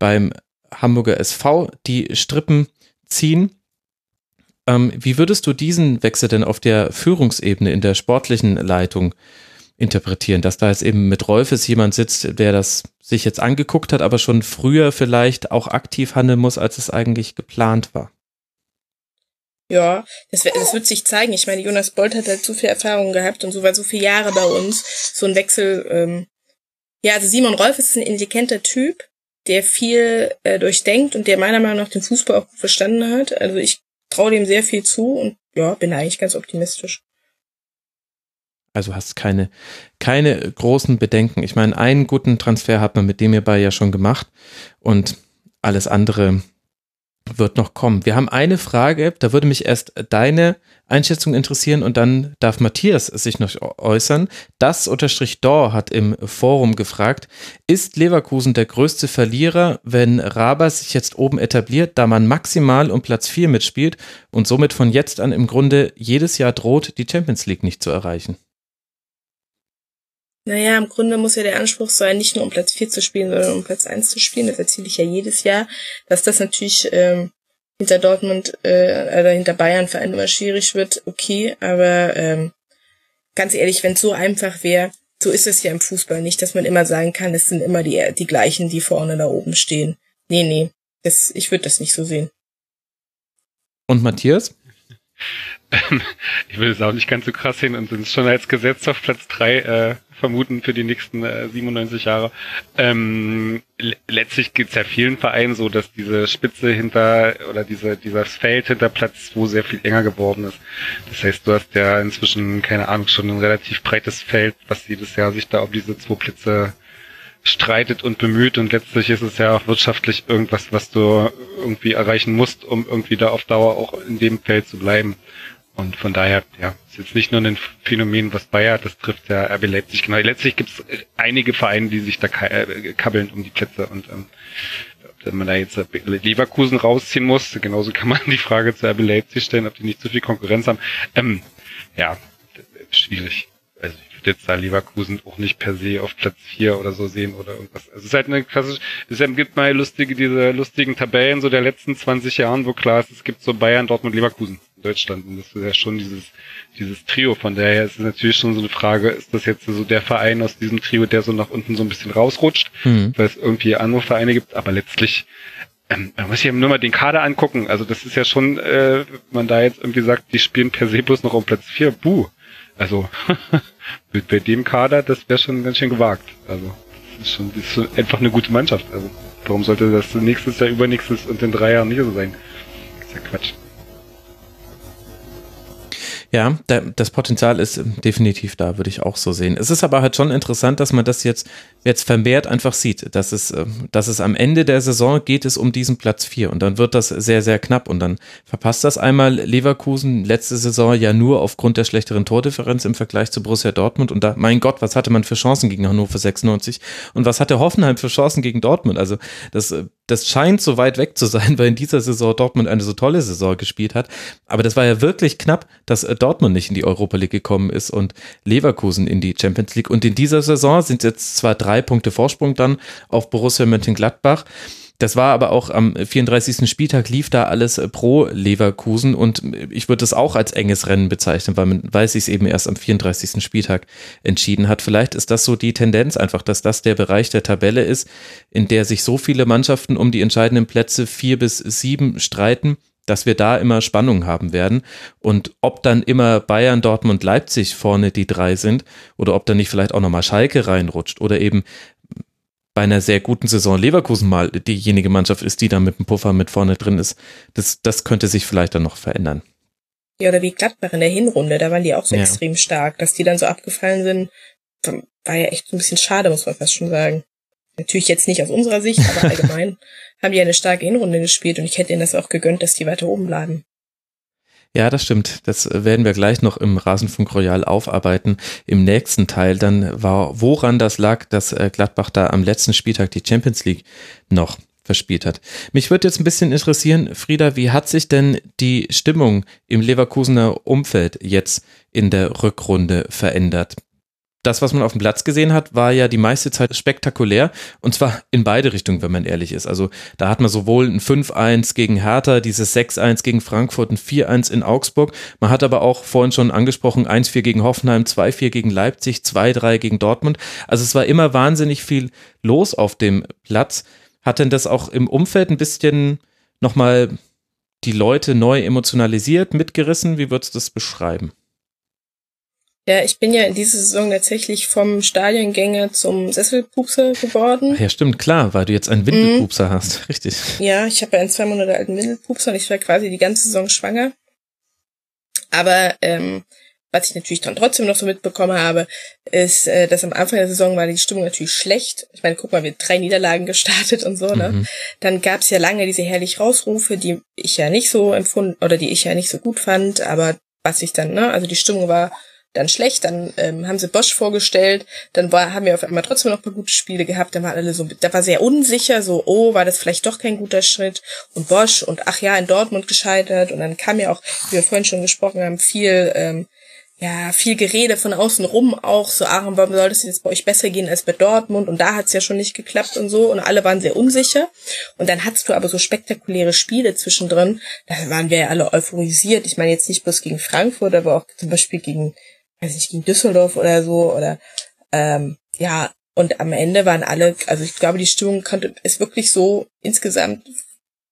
[SPEAKER 3] beim Hamburger SV die Strippen ziehen. Ähm, wie würdest du diesen Wechsel denn auf der Führungsebene in der sportlichen Leitung interpretieren, dass da jetzt eben mit Rolfes jemand sitzt, der das sich jetzt angeguckt hat, aber schon früher vielleicht auch aktiv handeln muss, als es eigentlich geplant war.
[SPEAKER 8] Ja, das, das wird sich zeigen. Ich meine, Jonas Bolt hat halt so viel Erfahrung gehabt und so war so viele Jahre bei uns. So ein Wechsel, ähm, ja, also Simon Rolf ist ein intelligenter Typ, der viel äh, durchdenkt und der meiner Meinung nach den Fußball auch gut verstanden hat. Also ich traue dem sehr viel zu und ja, bin eigentlich ganz optimistisch.
[SPEAKER 3] Also hast keine, keine großen Bedenken. Ich meine, einen guten Transfer hat man mit dem hierbei ja schon gemacht und alles andere wird noch kommen. Wir haben eine Frage, da würde mich erst deine Einschätzung interessieren und dann darf Matthias sich noch äußern. Das unterstrich Dor hat im Forum gefragt, ist Leverkusen der größte Verlierer, wenn Raber sich jetzt oben etabliert, da man maximal um Platz 4 mitspielt und somit von jetzt an im Grunde jedes Jahr droht, die Champions League nicht zu erreichen?
[SPEAKER 8] Naja, im Grunde muss ja der Anspruch sein, nicht nur um Platz 4 zu spielen, sondern um Platz 1 zu spielen. Das erziele ich ja jedes Jahr. Dass das natürlich ähm, hinter Dortmund äh, oder hinter Bayern für einen immer schwierig wird, okay, aber ähm, ganz ehrlich, wenn es so einfach wäre, so ist es ja im Fußball nicht, dass man immer sagen kann, es sind immer die, die gleichen, die vorne da oben stehen. Nee, nee, das, ich würde das nicht so sehen.
[SPEAKER 3] Und Matthias? <laughs>
[SPEAKER 6] ich will es auch nicht ganz so krass sehen und sind schon als Gesetz auf Platz drei äh, vermuten für die nächsten äh, 97 Jahre. Ähm, letztlich geht es ja vielen Vereinen so, dass diese Spitze hinter oder diese dieses Feld hinter Platz 2 sehr viel enger geworden ist. Das heißt, du hast ja inzwischen, keine Ahnung, schon ein relativ breites Feld, was jedes Jahr sich da um diese zwei Plätze streitet und bemüht und letztlich ist es ja auch wirtschaftlich irgendwas, was du irgendwie erreichen musst, um irgendwie da auf Dauer auch in dem Feld zu bleiben. Und von daher, ja, ist jetzt nicht nur ein Phänomen, was Bayer, das trifft ja RB Leipzig genau. Letztlich gibt es einige Vereine, die sich da äh, kabbeln um die Plätze und ähm, wenn man da jetzt Leverkusen rausziehen muss, genauso kann man <laughs> die Frage zu RB Leipzig stellen, ob die nicht zu viel Konkurrenz haben. Ähm, ja, schwierig. Also würde jetzt da Leverkusen auch nicht per se auf Platz 4 oder so sehen oder irgendwas. Also es ist halt eine klassische, es gibt mal lustige, diese lustigen Tabellen so der letzten 20 Jahren, wo klar ist, es gibt so Bayern, Dortmund, Leverkusen. Deutschland. Und das ist ja schon dieses, dieses Trio. Von daher ist es natürlich schon so eine Frage, ist das jetzt so der Verein aus diesem Trio, der so nach unten so ein bisschen rausrutscht, mhm. weil es irgendwie andere Vereine gibt, aber letztlich ähm, man muss sich nur mal den Kader angucken. Also das ist ja schon, äh, man da jetzt irgendwie sagt, die spielen per se bloß noch um Platz 4. Buh. Also <laughs> bei dem Kader, das wäre schon ganz schön gewagt. Also das ist schon, das ist einfach eine gute Mannschaft. Also warum sollte das nächstes Jahr, übernächstes und in drei Jahren nicht so sein? Das ist ja Quatsch.
[SPEAKER 3] Ja, das Potenzial ist definitiv da, würde ich auch so sehen. Es ist aber halt schon interessant, dass man das jetzt, jetzt vermehrt einfach sieht, dass es, äh, dass es am Ende der Saison geht es um diesen Platz 4 und dann wird das sehr, sehr knapp und dann verpasst das einmal Leverkusen letzte Saison ja nur aufgrund der schlechteren Tordifferenz im Vergleich zu Borussia Dortmund und da, mein Gott, was hatte man für Chancen gegen Hannover 96 und was hatte Hoffenheim für Chancen gegen Dortmund? Also das äh, das scheint so weit weg zu sein, weil in dieser Saison Dortmund eine so tolle Saison gespielt hat. Aber das war ja wirklich knapp, dass äh, Dortmund nicht in die Europa League gekommen ist und Leverkusen in die Champions League. Und in dieser Saison sind jetzt zwar drei Punkte Vorsprung dann auf Borussia Mönchengladbach. Das war aber auch am 34. Spieltag lief da alles äh, pro Leverkusen und ich würde es auch als enges Rennen bezeichnen, weil man weiß, sich es eben erst am 34. Spieltag entschieden hat. Vielleicht ist das so die Tendenz einfach, dass das der Bereich der Tabelle ist, in der sich so viele Mannschaften um die entscheidenden Plätze vier bis sieben streiten dass wir da immer Spannung haben werden. Und ob dann immer Bayern, Dortmund, Leipzig vorne die drei sind oder ob dann nicht vielleicht auch nochmal Schalke reinrutscht oder eben bei einer sehr guten Saison Leverkusen mal diejenige Mannschaft ist, die da mit dem Puffer mit vorne drin ist. Das, das könnte sich vielleicht dann noch verändern.
[SPEAKER 8] Ja, oder wie Gladbach in der Hinrunde, da waren die auch so ja. extrem stark. Dass die dann so abgefallen sind, war ja echt ein bisschen schade, muss man fast schon sagen. Natürlich jetzt nicht aus unserer Sicht, aber <laughs> allgemein haben die eine starke Hinrunde gespielt und ich hätte ihnen das auch gegönnt, dass die weiter oben bleiben.
[SPEAKER 3] Ja, das stimmt. Das werden wir gleich noch im Rasenfunk Royal aufarbeiten. Im nächsten Teil dann war, woran das lag, dass äh, Gladbach da am letzten Spieltag die Champions League noch verspielt hat. Mich würde jetzt ein bisschen interessieren, Frieda, wie hat sich denn die Stimmung im Leverkusener Umfeld jetzt in der Rückrunde verändert? Das, was man auf dem Platz gesehen hat, war ja die meiste Zeit spektakulär. Und zwar in beide Richtungen, wenn man ehrlich ist. Also da hat man sowohl ein 5-1 gegen Hertha, dieses 6-1 gegen Frankfurt, ein 4-1 in Augsburg. Man hat aber auch vorhin schon angesprochen, 1-4 gegen Hoffenheim, 2-4 gegen Leipzig, 2-3 gegen Dortmund. Also es war immer wahnsinnig viel los auf dem Platz. Hat denn das auch im Umfeld ein bisschen nochmal die Leute neu emotionalisiert, mitgerissen? Wie würdest du das beschreiben?
[SPEAKER 8] Ja, ich bin ja in dieser Saison tatsächlich vom Stadiongänger zum Sesselpupser geworden.
[SPEAKER 3] ja, stimmt, klar, weil du jetzt einen Windelpupser mhm. hast, <laughs> richtig.
[SPEAKER 8] Ja, ich habe ja einen zwei Monate alten Windelpupser und ich war quasi die ganze Saison schwanger. Aber ähm, was ich natürlich dann trotzdem noch so mitbekommen habe, ist, äh, dass am Anfang der Saison war die Stimmung natürlich schlecht. Ich meine, guck mal, wir drei Niederlagen gestartet und so, ne? Mhm. Dann gab es ja lange diese herrlich Rausrufe, die ich ja nicht so empfunden oder die ich ja nicht so gut fand, aber was ich dann, ne, also die Stimmung war dann schlecht, dann ähm, haben sie Bosch vorgestellt, dann war, haben wir auf einmal trotzdem noch ein paar gute Spiele gehabt, dann waren alle so, da war sehr unsicher, so, oh, war das vielleicht doch kein guter Schritt? Und Bosch und ach ja, in Dortmund gescheitert und dann kam ja auch, wie wir vorhin schon gesprochen haben, viel, ähm, ja, viel Gerede von außen rum auch, so, ach, warum soll das jetzt bei euch besser gehen als bei Dortmund? Und da hat's ja schon nicht geklappt und so und alle waren sehr unsicher. Und dann hattest du aber so spektakuläre Spiele zwischendrin, da waren wir ja alle euphorisiert, ich meine jetzt nicht bloß gegen Frankfurt, aber auch zum Beispiel gegen weiß nicht, gegen Düsseldorf oder so oder ähm, ja, und am Ende waren alle, also ich glaube, die Stimmung konnte, ist wirklich so insgesamt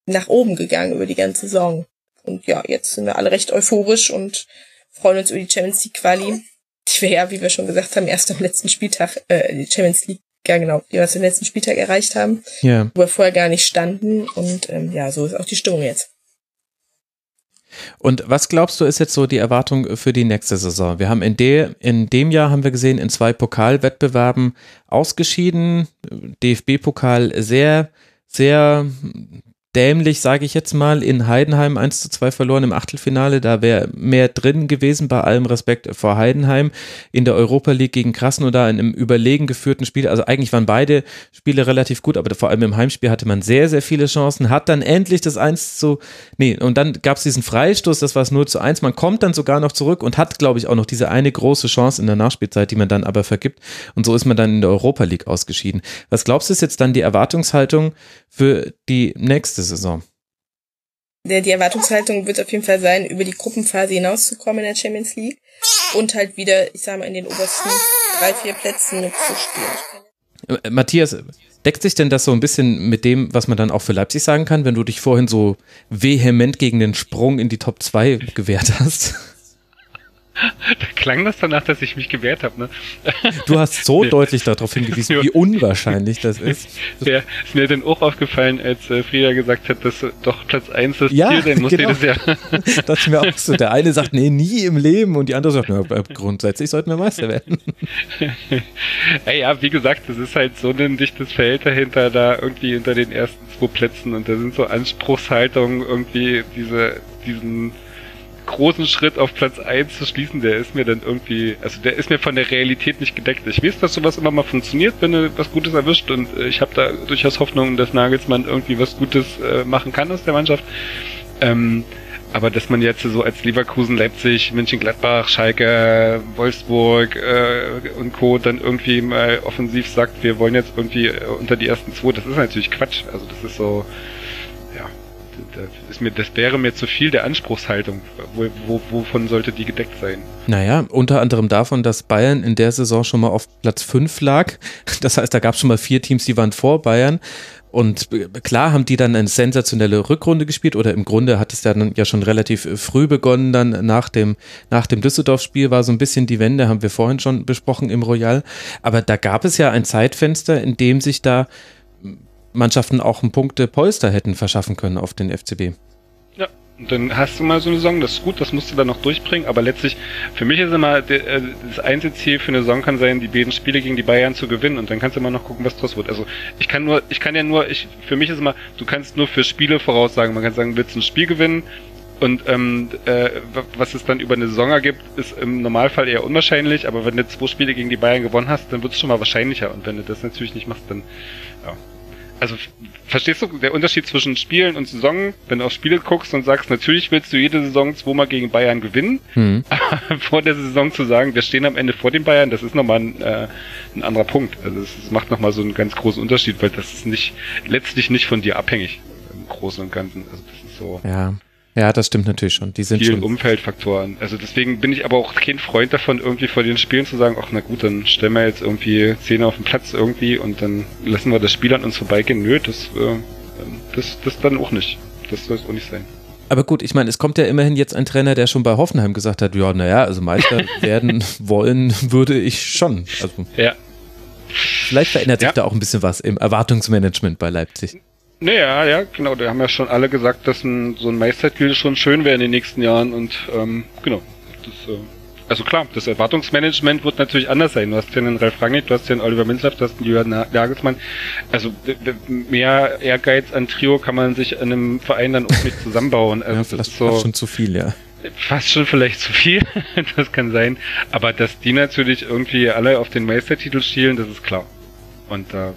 [SPEAKER 8] nach oben gegangen über die ganze Saison. Und ja, jetzt sind wir alle recht euphorisch und freuen uns über die Champions League Quali. Die wir ja, wie wir schon gesagt haben, erst am letzten Spieltag, äh, die Champions League, ja genau, die wir erst am letzten Spieltag erreicht haben.
[SPEAKER 3] Ja.
[SPEAKER 8] Wo wir vorher gar nicht standen. Und ähm, ja, so ist auch die Stimmung jetzt.
[SPEAKER 3] Und was glaubst du, ist jetzt so die Erwartung für die nächste Saison? Wir haben in, der, in dem Jahr, haben wir gesehen, in zwei Pokalwettbewerben ausgeschieden. DFB-Pokal sehr, sehr dämlich, sage ich jetzt mal, in Heidenheim 1 zu 2 verloren im Achtelfinale. Da wäre mehr drin gewesen, bei allem Respekt vor Heidenheim. In der Europa League gegen Krasnodar in einem überlegen geführten Spiel. Also eigentlich waren beide Spiele relativ gut, aber vor allem im Heimspiel hatte man sehr, sehr viele Chancen. Hat dann endlich das 1 zu, nee, und dann gab es diesen Freistoß, das war es 0 zu 1. Man kommt dann sogar noch zurück und hat, glaube ich, auch noch diese eine große Chance in der Nachspielzeit, die man dann aber vergibt. Und so ist man dann in der Europa League ausgeschieden. Was glaubst du, ist jetzt dann die Erwartungshaltung für die nächste Saison?
[SPEAKER 8] Die Erwartungshaltung wird auf jeden Fall sein, über die Gruppenphase hinauszukommen in der Champions League und halt wieder, ich sag mal, in den obersten drei, vier Plätzen mitzuspielen.
[SPEAKER 3] Äh, Matthias, deckt sich denn das so ein bisschen mit dem, was man dann auch für Leipzig sagen kann, wenn du dich vorhin so vehement gegen den Sprung in die Top 2 gewehrt hast?
[SPEAKER 6] Da klang das danach, dass ich mich gewehrt habe, ne?
[SPEAKER 3] Du hast so <laughs> deutlich darauf hingewiesen, wie unwahrscheinlich das ist. <laughs>
[SPEAKER 6] Ja, ist mir dann auch aufgefallen, als äh, Frieda gesagt hat, dass doch Platz 1 das
[SPEAKER 3] Ja,
[SPEAKER 6] Ziel sein muss
[SPEAKER 3] genau.
[SPEAKER 6] jedes Jahr. <laughs>
[SPEAKER 3] Das ist mir auch so. Der eine sagt, nee, nie im Leben und die andere sagt, na, äh, grundsätzlich sollten wir Meister werden.
[SPEAKER 6] Ja, wie gesagt, das ist halt so ein dichtes Feld dahinter, da irgendwie unter den ersten zwei Plätzen und da sind so Anspruchshaltungen irgendwie diese, diesen großen Schritt auf Platz 1 zu schließen, der ist mir dann irgendwie, also der ist mir von der Realität nicht gedeckt. Ich weiß, dass sowas immer mal funktioniert, wenn du was Gutes erwischt und äh, ich habe da durchaus Hoffnung, dass Nagelsmann irgendwie was Gutes äh, machen kann aus der Mannschaft. Ähm, aber dass man jetzt so als Leverkusen, Leipzig, München-Gladbach, Schalke, Wolfsburg äh, und Co. dann irgendwie mal offensiv sagt, wir wollen jetzt irgendwie äh, unter die ersten zwei, das ist natürlich Quatsch. Also das ist so, da ist mir, das wäre mir zu viel der Anspruchshaltung. Wo, wo, wovon sollte die gedeckt sein?
[SPEAKER 3] Naja, unter anderem davon, dass Bayern in der Saison schon mal auf Platz 5 lag. Das heißt, da gab es schon mal vier Teams, die waren vor Bayern. Und klar haben die dann eine sensationelle Rückrunde gespielt oder im Grunde hat es dann ja schon relativ früh begonnen, dann nach dem, nach dem Düsseldorf-Spiel war so ein bisschen die Wende, haben wir vorhin schon besprochen im Royal. Aber da gab es ja ein Zeitfenster, in dem sich da Mannschaften auch ein Punktepolster hätten verschaffen können auf den FCB.
[SPEAKER 6] Ja, und dann hast du mal so eine Saison, das ist gut, das musst du dann noch durchbringen, aber letztlich, für mich ist immer äh, das einzige Ziel für eine Saison kann sein, die beiden Spiele gegen die Bayern zu gewinnen und dann kannst du immer noch gucken, was draus wird. Also ich kann nur, ich kann ja nur, ich, für mich ist immer, du kannst nur für Spiele voraussagen, man kann sagen, willst du ein Spiel gewinnen, und ähm, äh, was es dann über eine Saison ergibt, ist im Normalfall eher unwahrscheinlich, aber wenn du zwei Spiele gegen die Bayern gewonnen hast, dann wird es schon mal wahrscheinlicher. Und wenn du das natürlich nicht machst, dann. Also verstehst du der Unterschied zwischen Spielen und Saison? Wenn du auf Spiele guckst und sagst, natürlich willst du jede Saison zweimal gegen Bayern gewinnen,
[SPEAKER 3] Hm. <laughs>
[SPEAKER 6] aber vor der Saison zu sagen, wir stehen am Ende vor den Bayern, das ist nochmal ein, äh, ein anderer Punkt. Also es es macht nochmal so einen ganz großen Unterschied, weil das ist nicht letztlich nicht von dir abhängig im Großen und Ganzen. Also das ist so
[SPEAKER 3] Ja. Ja, das stimmt natürlich schon. Die sind
[SPEAKER 6] vielen
[SPEAKER 3] schon.
[SPEAKER 6] Umfeldfaktoren. Also deswegen bin ich aber auch kein Freund davon, irgendwie vor den Spielen zu sagen, ach na gut, dann stellen wir jetzt irgendwie Zähne auf den Platz irgendwie und dann lassen wir das Spiel an uns vorbeigehen. Nö, das, äh, das, das dann auch nicht. Das soll es auch nicht sein.
[SPEAKER 3] Aber gut, ich meine, es kommt ja immerhin jetzt ein Trainer, der schon bei Hoffenheim gesagt hat, ja, naja, also Meister <laughs> werden wollen würde ich schon. Also
[SPEAKER 6] Ja.
[SPEAKER 3] vielleicht verändert sich
[SPEAKER 6] Ja.
[SPEAKER 3] da auch ein bisschen was im Erwartungsmanagement bei Leipzig.
[SPEAKER 6] Naja, ja, genau. Da haben ja schon alle gesagt, dass ein, so ein Meistertitel schon schön wäre in den nächsten Jahren und ähm, genau. Das, äh, also klar, das Erwartungsmanagement wird natürlich anders sein. Du hast ja einen Ralf Rangnick, du hast ja einen Oliver Minzlaff, du hast einen Jürgen Na- Nagelsmann. Also mehr Ehrgeiz an Trio kann man sich in einem Verein dann auch nicht zusammenbauen. Also
[SPEAKER 3] Ja,
[SPEAKER 6] das
[SPEAKER 3] vielleicht
[SPEAKER 6] ist so
[SPEAKER 3] fast schon zu viel, ja.
[SPEAKER 6] fast schon vielleicht zu viel, <laughs> das kann sein. Aber dass die natürlich irgendwie alle auf den Meistertitel schielen, das ist klar. Und äh,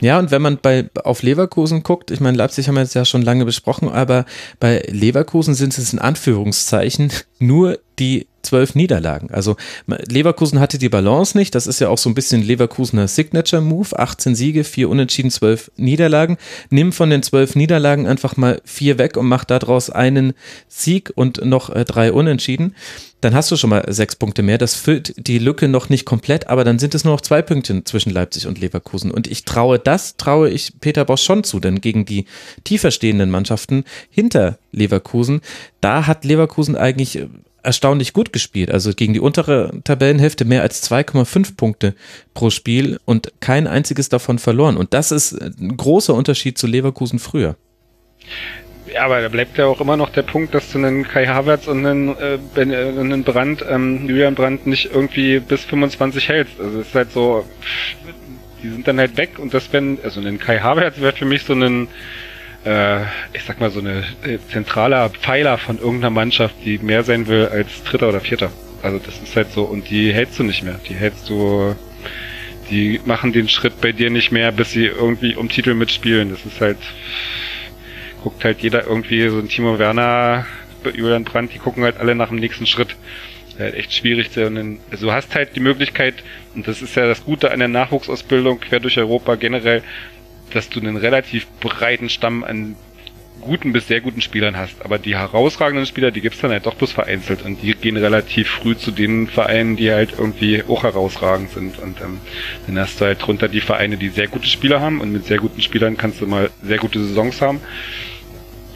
[SPEAKER 6] ja.
[SPEAKER 3] Und wenn man bei auf Leverkusen guckt, ich meine, Leipzig haben wir jetzt ja schon lange besprochen, aber bei Leverkusen sind es in Anführungszeichen nur die zwölf Niederlagen. Also Leverkusen hatte die Balance nicht. Das ist ja auch so ein bisschen Leverkusener Signature-Move. 18 Siege, vier Unentschieden, zwölf Niederlagen. Nimm von den zwölf Niederlagen einfach mal vier weg und mach daraus einen Sieg und noch äh, drei Unentschieden. Dann hast du schon mal sechs Punkte mehr. Das füllt die Lücke noch nicht komplett, aber dann sind es nur noch zwei Punkte zwischen Leipzig und Leverkusen. Und ich traue das, traue ich Peter Bosch schon zu, denn gegen die tiefer stehenden Mannschaften hinter Leverkusen, da hat Leverkusen eigentlich äh, erstaunlich gut gespielt. Also gegen die untere Tabellenhälfte mehr als 2,5 Punkte pro Spiel und kein einziges davon verloren. Und das ist ein großer Unterschied zu Leverkusen früher.
[SPEAKER 6] Ja, aber da bleibt ja auch immer noch der Punkt, dass du einen Kai Havertz und einen, äh, äh, einen Brand, ähm, Julian Brandt nicht irgendwie bis 25 hältst. Also es ist halt so, die sind dann halt weg und das wenn, also ein Kai Havertz wäre für mich so ein äh, ich sag mal, so eine äh, zentraler Pfeiler von irgendeiner Mannschaft, die mehr sein will als Dritter oder Vierter. Also das ist halt so, und die hältst du nicht mehr. Die hältst du, die machen den Schritt bei dir nicht mehr, bis sie irgendwie um Titel mitspielen. Das ist halt, guckt halt jeder irgendwie, so ein Timo Werner, Julian Brandt, die gucken halt alle nach dem nächsten Schritt. Halt echt schwierig. zu Also du hast halt die Möglichkeit, und das ist ja das Gute an der Nachwuchsausbildung quer durch Europa generell, dass du einen relativ breiten Stamm an guten bis sehr guten Spielern hast. Aber die herausragenden Spieler, die gibt's dann halt doch bloß vereinzelt und die gehen relativ früh zu den Vereinen, die halt irgendwie auch herausragend sind. Und ähm, dann hast du halt drunter die Vereine, die sehr gute Spieler haben und mit sehr guten Spielern kannst du mal sehr gute Saisons haben.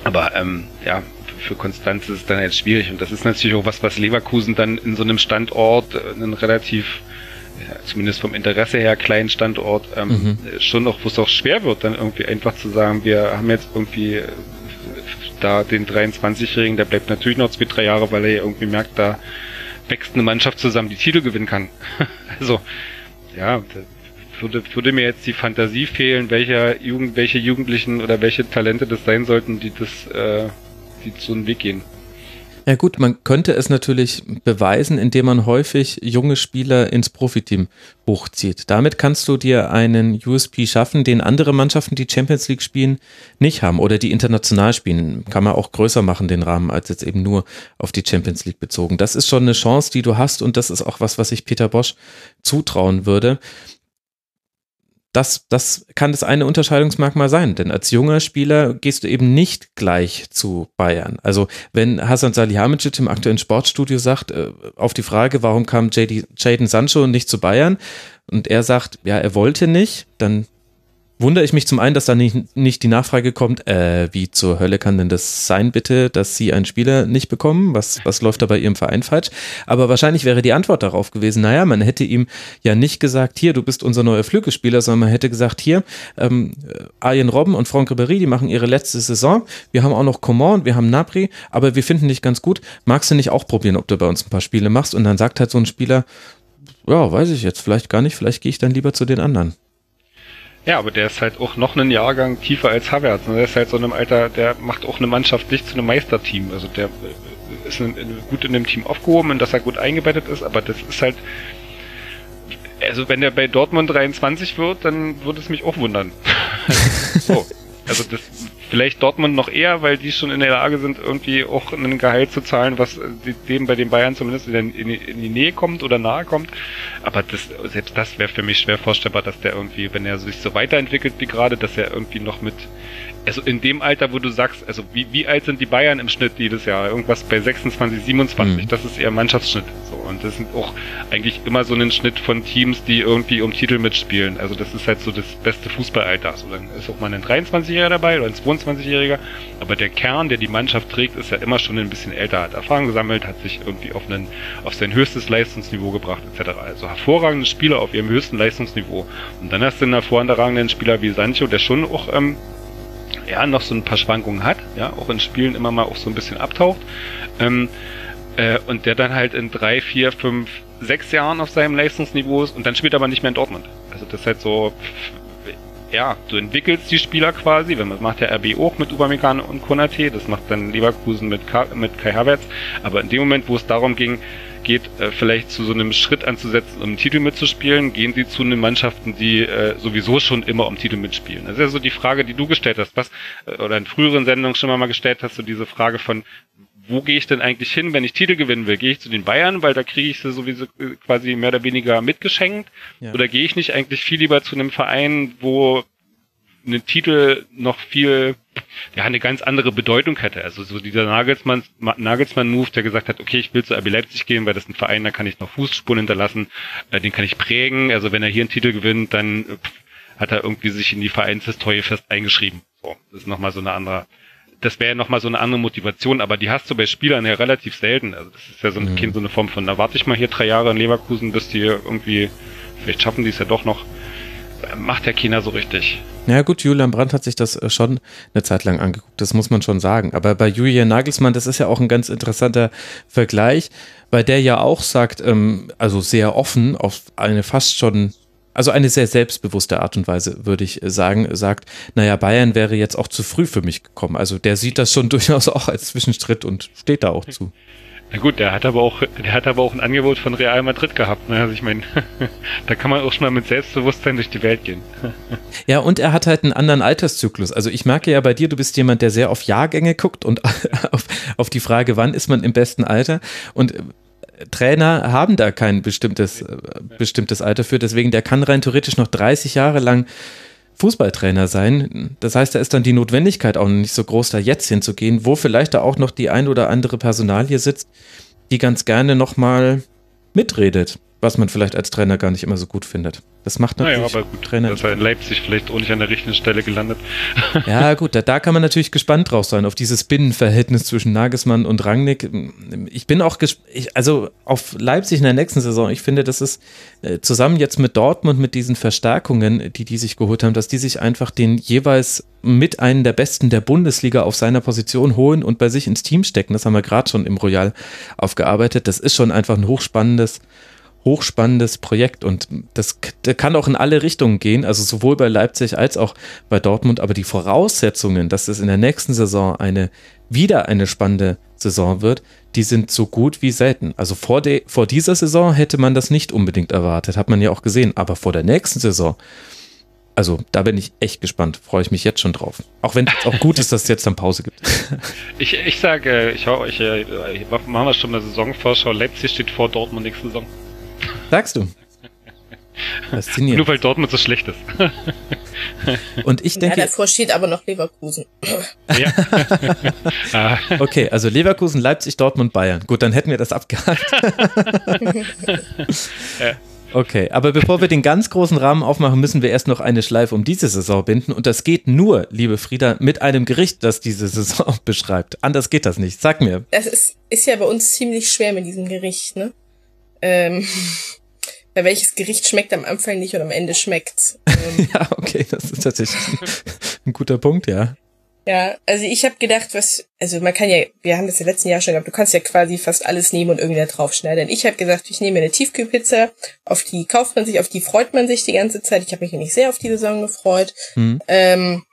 [SPEAKER 6] Aber ähm, ja, für Konstanz ist es dann halt schwierig und das ist natürlich auch was, was Leverkusen dann in so einem Standort äh, einen relativ zumindest vom Interesse her kleinen Standort ähm, mhm. schon noch, wo es auch schwer wird, dann irgendwie einfach zu sagen, wir haben jetzt irgendwie äh, da den 23-Jährigen, der bleibt natürlich noch zwei, drei Jahre, weil er ja irgendwie merkt, da wächst eine Mannschaft zusammen, die Titel gewinnen kann. <laughs> also, ja, würde, würde mir jetzt die Fantasie fehlen, welcher Jugend, welche Jugendlichen oder welche Talente das sein sollten, die das, äh, die so einen Weg gehen.
[SPEAKER 3] Ja gut, man könnte es natürlich beweisen, indem man häufig junge Spieler ins Profiteam hochzieht. Damit kannst du dir einen USP schaffen, den andere Mannschaften, die Champions League spielen, nicht haben oder die international spielen. Kann man auch größer machen, den Rahmen, als jetzt eben nur auf die Champions League bezogen. Das ist schon eine Chance, die du hast und das ist auch was, was ich Peter Bosch zutrauen würde das, das kann das eine Unterscheidungsmerkmal sein, denn als junger Spieler gehst du eben nicht gleich zu Bayern. Also wenn Hasan Salihamidzic im aktuellen Sportstudio sagt, äh, auf die Frage, warum kam Jaden Sancho nicht zu Bayern und er sagt, ja, er wollte nicht, dann wundere ich mich zum einen, dass da nicht, nicht die Nachfrage kommt, äh, wie zur Hölle kann denn das sein, bitte, dass Sie einen Spieler nicht bekommen? Was, was läuft da bei Ihrem Verein falsch? Aber wahrscheinlich wäre die Antwort darauf gewesen, naja, man hätte ihm ja nicht gesagt, hier, du bist unser neuer Flügelspieler, sondern man hätte gesagt, hier, ähm, Arjen Robben und Franck Ribéry, die machen ihre letzte Saison. Wir haben auch noch Coman wir haben Napri, aber wir finden dich ganz gut. Magst du nicht auch probieren, ob du bei uns ein paar Spiele machst? Und dann sagt halt so ein Spieler, ja, weiß ich jetzt vielleicht gar nicht, vielleicht gehe ich dann lieber zu den anderen.
[SPEAKER 6] Ja, aber der ist halt auch noch einen Jahrgang tiefer als Havertz. Der ist halt so in einem Alter, der macht auch eine Mannschaft nicht zu einem Meisterteam. Also der äh, ist gut in dem Team aufgehoben, in das er gut eingebettet ist, aber das ist halt, also wenn der bei Dortmund 23 wird, dann würde es mich auch wundern. <laughs> so. Also das vielleicht Dortmund noch eher, weil die schon in der Lage sind, irgendwie auch ein Gehalt zu zahlen, was dem bei den Bayern zumindest in, in, in die Nähe kommt oder nahe kommt. Aber das, selbst das wäre für mich schwer vorstellbar, dass der irgendwie, wenn er sich so weiterentwickelt wie gerade, dass er irgendwie noch mit also in dem Alter, wo du sagst, also wie, wie alt sind die Bayern im Schnitt jedes Jahr? Irgendwas bei 26, 27, mhm. das ist eher Mannschaftsschnitt. So. Und das sind auch eigentlich immer so ein Schnitt von Teams, die irgendwie um Titel mitspielen. Also das ist halt so das beste Fußballalter. So, dann ist auch mal ein 23-Jähriger dabei oder ein 22-Jähriger. Aber der Kern, der die Mannschaft trägt, ist ja immer schon ein bisschen älter, hat Erfahrung gesammelt, hat sich irgendwie auf, einen, auf sein höchstes Leistungsniveau gebracht, etc. Also hervorragende Spieler auf ihrem höchsten Leistungsniveau. Und dann hast du einen hervorragenden Spieler wie Sancho, der schon auch ähm, ja, noch so ein paar Schwankungen hat, ja, auch in Spielen immer mal auch so ein bisschen abtaucht. Ähm, äh, und der dann halt in drei, vier, fünf, sechs Jahren auf seinem Leistungsniveau ist und dann spielt er aber nicht mehr in Dortmund. Also das ist halt so, ja, du entwickelst die Spieler quasi, wenn man macht der RB auch mit Upamecano und Konate, das macht dann Leverkusen mit, Ka mit Kai Havertz, aber in dem Moment, wo es darum ging, geht, äh, vielleicht zu so einem Schritt anzusetzen, um Titel mitzuspielen, gehen sie zu den Mannschaften, die äh, sowieso schon immer um Titel mitspielen. Das ist ja so die Frage, die du gestellt hast, was, äh, oder in früheren Sendungen schon mal gestellt hast, so diese Frage von, wo gehe ich denn eigentlich hin, wenn ich Titel gewinnen will? Gehe ich zu den Bayern, weil da kriege ich sie sowieso äh, quasi mehr oder weniger mitgeschenkt? Ja. Oder gehe ich nicht eigentlich viel lieber zu einem Verein, wo ein Titel noch viel, ja, eine ganz andere Bedeutung hätte. Also so dieser Nagelsmann, Nagelsmann-Move, der gesagt hat, okay, ich will zu RB Leipzig gehen, weil das ein Verein, da kann ich noch Fußspuren hinterlassen, äh, den kann ich prägen. Also wenn er hier einen Titel gewinnt, dann äh, hat er irgendwie sich in die Vereinshistorie fest eingeschrieben. So, das ist nochmal so eine andere, das wäre ja nochmal so eine andere Motivation, aber die hast du bei Spielern ja relativ selten. Also das ist ja so, ein, mhm. so eine Form von, da warte ich mal hier drei Jahre in Leverkusen, bis die irgendwie, vielleicht schaffen die es ja doch noch macht der China so richtig.
[SPEAKER 3] Ja gut, Julian Brandt hat sich das äh, schon eine Zeit lang angeguckt, das muss man schon sagen. Aber bei Julian Nagelsmann, das ist ja auch ein ganz interessanter Vergleich, weil der ja auch sagt, ähm, also sehr offen, auf eine fast schon, also eine sehr selbstbewusste Art und Weise, würde ich sagen, sagt, naja, Bayern wäre jetzt auch zu früh für mich gekommen. Also der sieht das schon <laughs> durchaus auch als Zwischenstritt und steht da auch zu.
[SPEAKER 6] Na gut, der hat aber auch, der hat aber auch ein Angebot von Real Madrid gehabt. Ne? Also ich meine, <laughs> da kann man auch schon mal mit Selbstbewusstsein durch die Welt gehen. <laughs>
[SPEAKER 3] ja, und er hat halt einen anderen Alterszyklus. Also ich merke ja bei dir, du bist jemand, der sehr auf Jahrgänge guckt und auf, auf die Frage, wann ist man im besten Alter. Und äh, Trainer haben da kein bestimmtes, äh, bestimmtes Alter für. Deswegen, der kann rein theoretisch noch 30 Jahre lang Fußballtrainer sein. Das heißt, da ist dann die Notwendigkeit auch nicht so groß, da jetzt hinzugehen, wo vielleicht da auch noch die ein oder andere Personalie sitzt, die ganz gerne nochmal mitredet was man vielleicht als Trainer gar nicht immer so gut findet. Das macht natürlich naja, aber
[SPEAKER 6] gut, Trainer. Das war in Leipzig vielleicht auch nicht an der richtigen Stelle gelandet. <laughs>
[SPEAKER 3] Ja, gut, da, da kann man natürlich gespannt drauf sein, auf dieses Binnenverhältnis zwischen Nagelsmann und Rangnick. Ich bin auch gespannt, also auf Leipzig in der nächsten Saison, ich finde, das ist äh, zusammen jetzt mit Dortmund, mit diesen Verstärkungen, die die sich geholt haben, dass die sich einfach den jeweils mit einem der Besten der Bundesliga auf seiner Position holen und bei sich ins Team stecken. Das haben wir gerade schon im Royal aufgearbeitet. Das ist schon einfach ein hochspannendes hochspannendes Projekt und das, kann auch in alle Richtungen gehen, also sowohl bei Leipzig als auch bei Dortmund, aber die Voraussetzungen, dass es in der nächsten Saison eine wieder eine spannende Saison wird, die sind so gut wie selten. Also vor, de, vor dieser Saison hätte man das nicht unbedingt erwartet, hat man ja auch gesehen, aber vor der nächsten Saison, also da bin ich echt gespannt, freue ich mich jetzt schon drauf. Auch wenn es auch gut ist, dass es jetzt dann Pause gibt. <laughs>
[SPEAKER 6] Ich, ich sage, ich, ich, ich, ich machen wir schon eine Saisonvorschau. Leipzig steht vor Dortmund nächste Saison.
[SPEAKER 3] Sagst du?
[SPEAKER 6] Faszinierend. Nur weil Dortmund so schlecht ist. <laughs>
[SPEAKER 3] Und ich denke.
[SPEAKER 8] Ja, davor steht aber noch Leverkusen. Ja. <laughs>
[SPEAKER 3] Ah. okay, also Leverkusen, Leipzig, Dortmund, Bayern. Gut, dann hätten wir das abgehakt. <laughs> Okay, aber bevor wir den ganz großen Rahmen aufmachen, müssen wir erst noch eine Schleife um diese Saison binden. Und das geht nur, liebe Frieda, mit einem Gericht, das diese Saison beschreibt. Anders geht das nicht. Sag mir.
[SPEAKER 8] Das ist, ist ja bei uns ziemlich schwer mit diesem Gericht, ne? Ähm, <laughs> bei welches Gericht schmeckt am Anfang nicht und am Ende schmeckt.
[SPEAKER 3] Ähm, <laughs> ja, okay, das ist tatsächlich <laughs> ein guter Punkt, ja.
[SPEAKER 8] Ja, also ich habe gedacht, was, also man kann ja, wir haben das ja letzten Jahr schon gehabt, du kannst ja quasi fast alles nehmen und irgendwie da draufschneiden. Ich habe gesagt, ich nehme eine Tiefkühlpizza, auf die kauft man sich, auf die freut man sich die ganze Zeit. Ich habe mich nämlich sehr auf die Saison gefreut. Mhm. Ähm,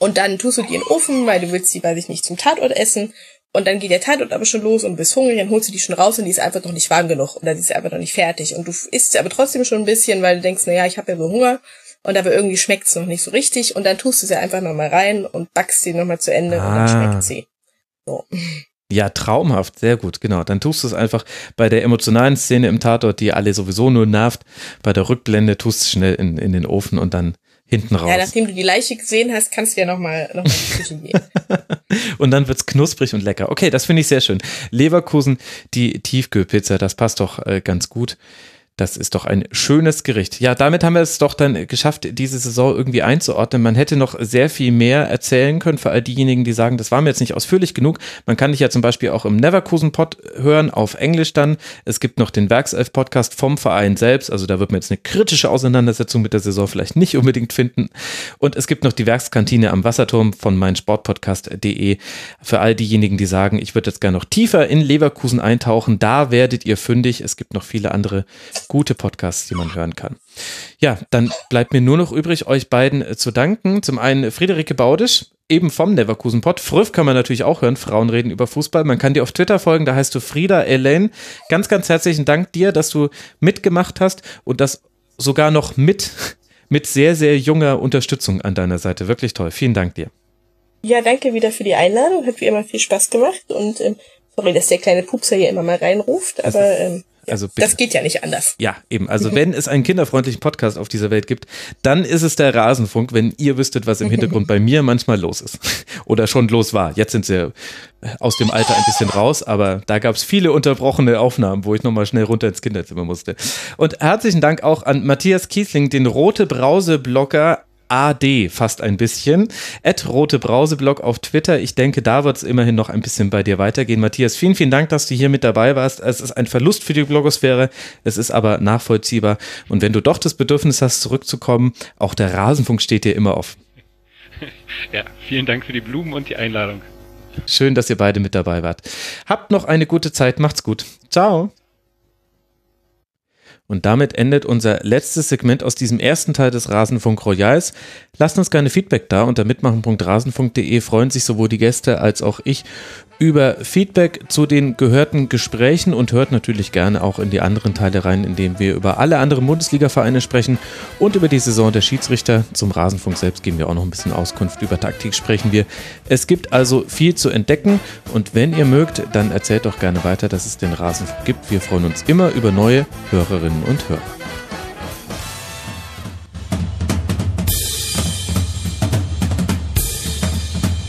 [SPEAKER 8] und dann tust du die in den Ofen, weil du willst die, weiß ich nicht, zum Tatort essen. Und dann geht der Tatort aber schon los und bist hungrig, dann holst du die schon raus und die ist einfach noch nicht warm genug oder die ist einfach noch nicht fertig. Und du isst aber trotzdem schon ein bisschen, weil du denkst, na ja, ich habe ja so Hunger und aber irgendwie schmeckt's noch nicht so richtig und dann tust du sie einfach nochmal rein und backst sie nochmal zu Ende ah. und dann schmeckt sie. So.
[SPEAKER 3] Ja, traumhaft, sehr gut, genau. Dann tust du es einfach bei der emotionalen Szene im Tatort, die alle sowieso nur nervt, bei der Rückblende tust du es schnell in, in den Ofen und dann hinten raus. Ja,
[SPEAKER 8] nachdem du die Leiche gesehen hast, kannst du ja nochmal noch mal in die Küche gehen. <laughs>
[SPEAKER 3] und dann wird's knusprig und lecker. Okay, das finde ich sehr schön. Leverkusen, die Tiefkühlpizza, das passt doch äh, ganz gut. Das ist doch ein schönes Gericht. Ja, damit haben wir es doch dann geschafft, diese Saison irgendwie einzuordnen. Man hätte noch sehr viel mehr erzählen können für all diejenigen, die sagen, das war mir jetzt nicht ausführlich genug. Man kann dich ja zum Beispiel auch im Neverkusen-Pod hören, auf Englisch dann. Es gibt noch den Werkself-Podcast vom Verein selbst. Also da wird man jetzt eine kritische Auseinandersetzung mit der Saison vielleicht nicht unbedingt finden. Und es gibt noch die Werkskantine am Wasserturm von meinsportpodcast.de. Für all diejenigen, die sagen, ich würde jetzt gerne noch tiefer in Leverkusen eintauchen, da werdet ihr fündig. Es gibt noch viele andere gute Podcasts, die man hören kann. Ja, dann bleibt mir nur noch übrig, euch beiden äh, zu danken. Zum einen Friederike Baudisch, eben vom Neverkusen Pod. Früff kann man natürlich auch hören, Frauen reden über Fußball. Man kann dir auf Twitter folgen, da heißt du Frieda Elaine. Ganz, ganz herzlichen Dank dir, dass du mitgemacht hast und das sogar noch mit, <laughs> mit sehr, sehr junger Unterstützung an deiner Seite. Wirklich toll. Vielen Dank dir.
[SPEAKER 8] Ja, danke wieder für die Einladung. Hat wie immer viel Spaß gemacht und ähm, sorry, dass der kleine Pupser hier immer mal reinruft, aber ähm,
[SPEAKER 3] Also bitte.
[SPEAKER 8] das geht ja nicht anders.
[SPEAKER 3] Ja, eben. Also wenn es einen kinderfreundlichen Podcast auf dieser Welt gibt, dann ist es der Rasenfunk, wenn ihr wüsstet, was im Hintergrund bei mir manchmal los ist. <laughs> Oder schon los war. Jetzt sind sie aus dem Alter ein bisschen raus, aber da gab es viele unterbrochene Aufnahmen, wo ich nochmal schnell runter ins Kinderzimmer musste. Und herzlichen Dank auch an Matthias Kiesling, den Rote Brause-Blogger AD fast ein bisschen. At Rote Brauseblog auf Twitter. Ich denke, da wird es immerhin noch ein bisschen bei dir weitergehen. Matthias, vielen, vielen Dank, dass du hier mit dabei warst. Es ist ein Verlust für die Blogosphäre. Es ist aber nachvollziehbar. Und wenn du doch das Bedürfnis hast, zurückzukommen, auch der Rasenfunk steht dir immer offen. <laughs>
[SPEAKER 6] Ja, vielen Dank für die Blumen und die Einladung.
[SPEAKER 3] Schön, dass ihr beide mit dabei wart. Habt noch eine gute Zeit. Macht's gut. Ciao. Und damit endet unser letztes Segment aus diesem ersten Teil des Rasenfunk Royals. Lasst uns gerne Feedback da unter mitmachen.rasenfunk.de freuen sich sowohl die Gäste als auch ich über Feedback zu den gehörten Gesprächen und hört natürlich gerne auch in die anderen Teile rein, in denen wir über alle anderen Bundesliga-Vereine sprechen und über die Saison der Schiedsrichter. Zum Rasenfunk selbst geben wir auch noch ein bisschen Auskunft. Über Taktik sprechen wir. Es gibt also viel zu entdecken und wenn ihr mögt, dann erzählt doch gerne weiter, dass es den Rasenfunk gibt. Wir freuen uns immer über neue Hörerinnen und Hörer.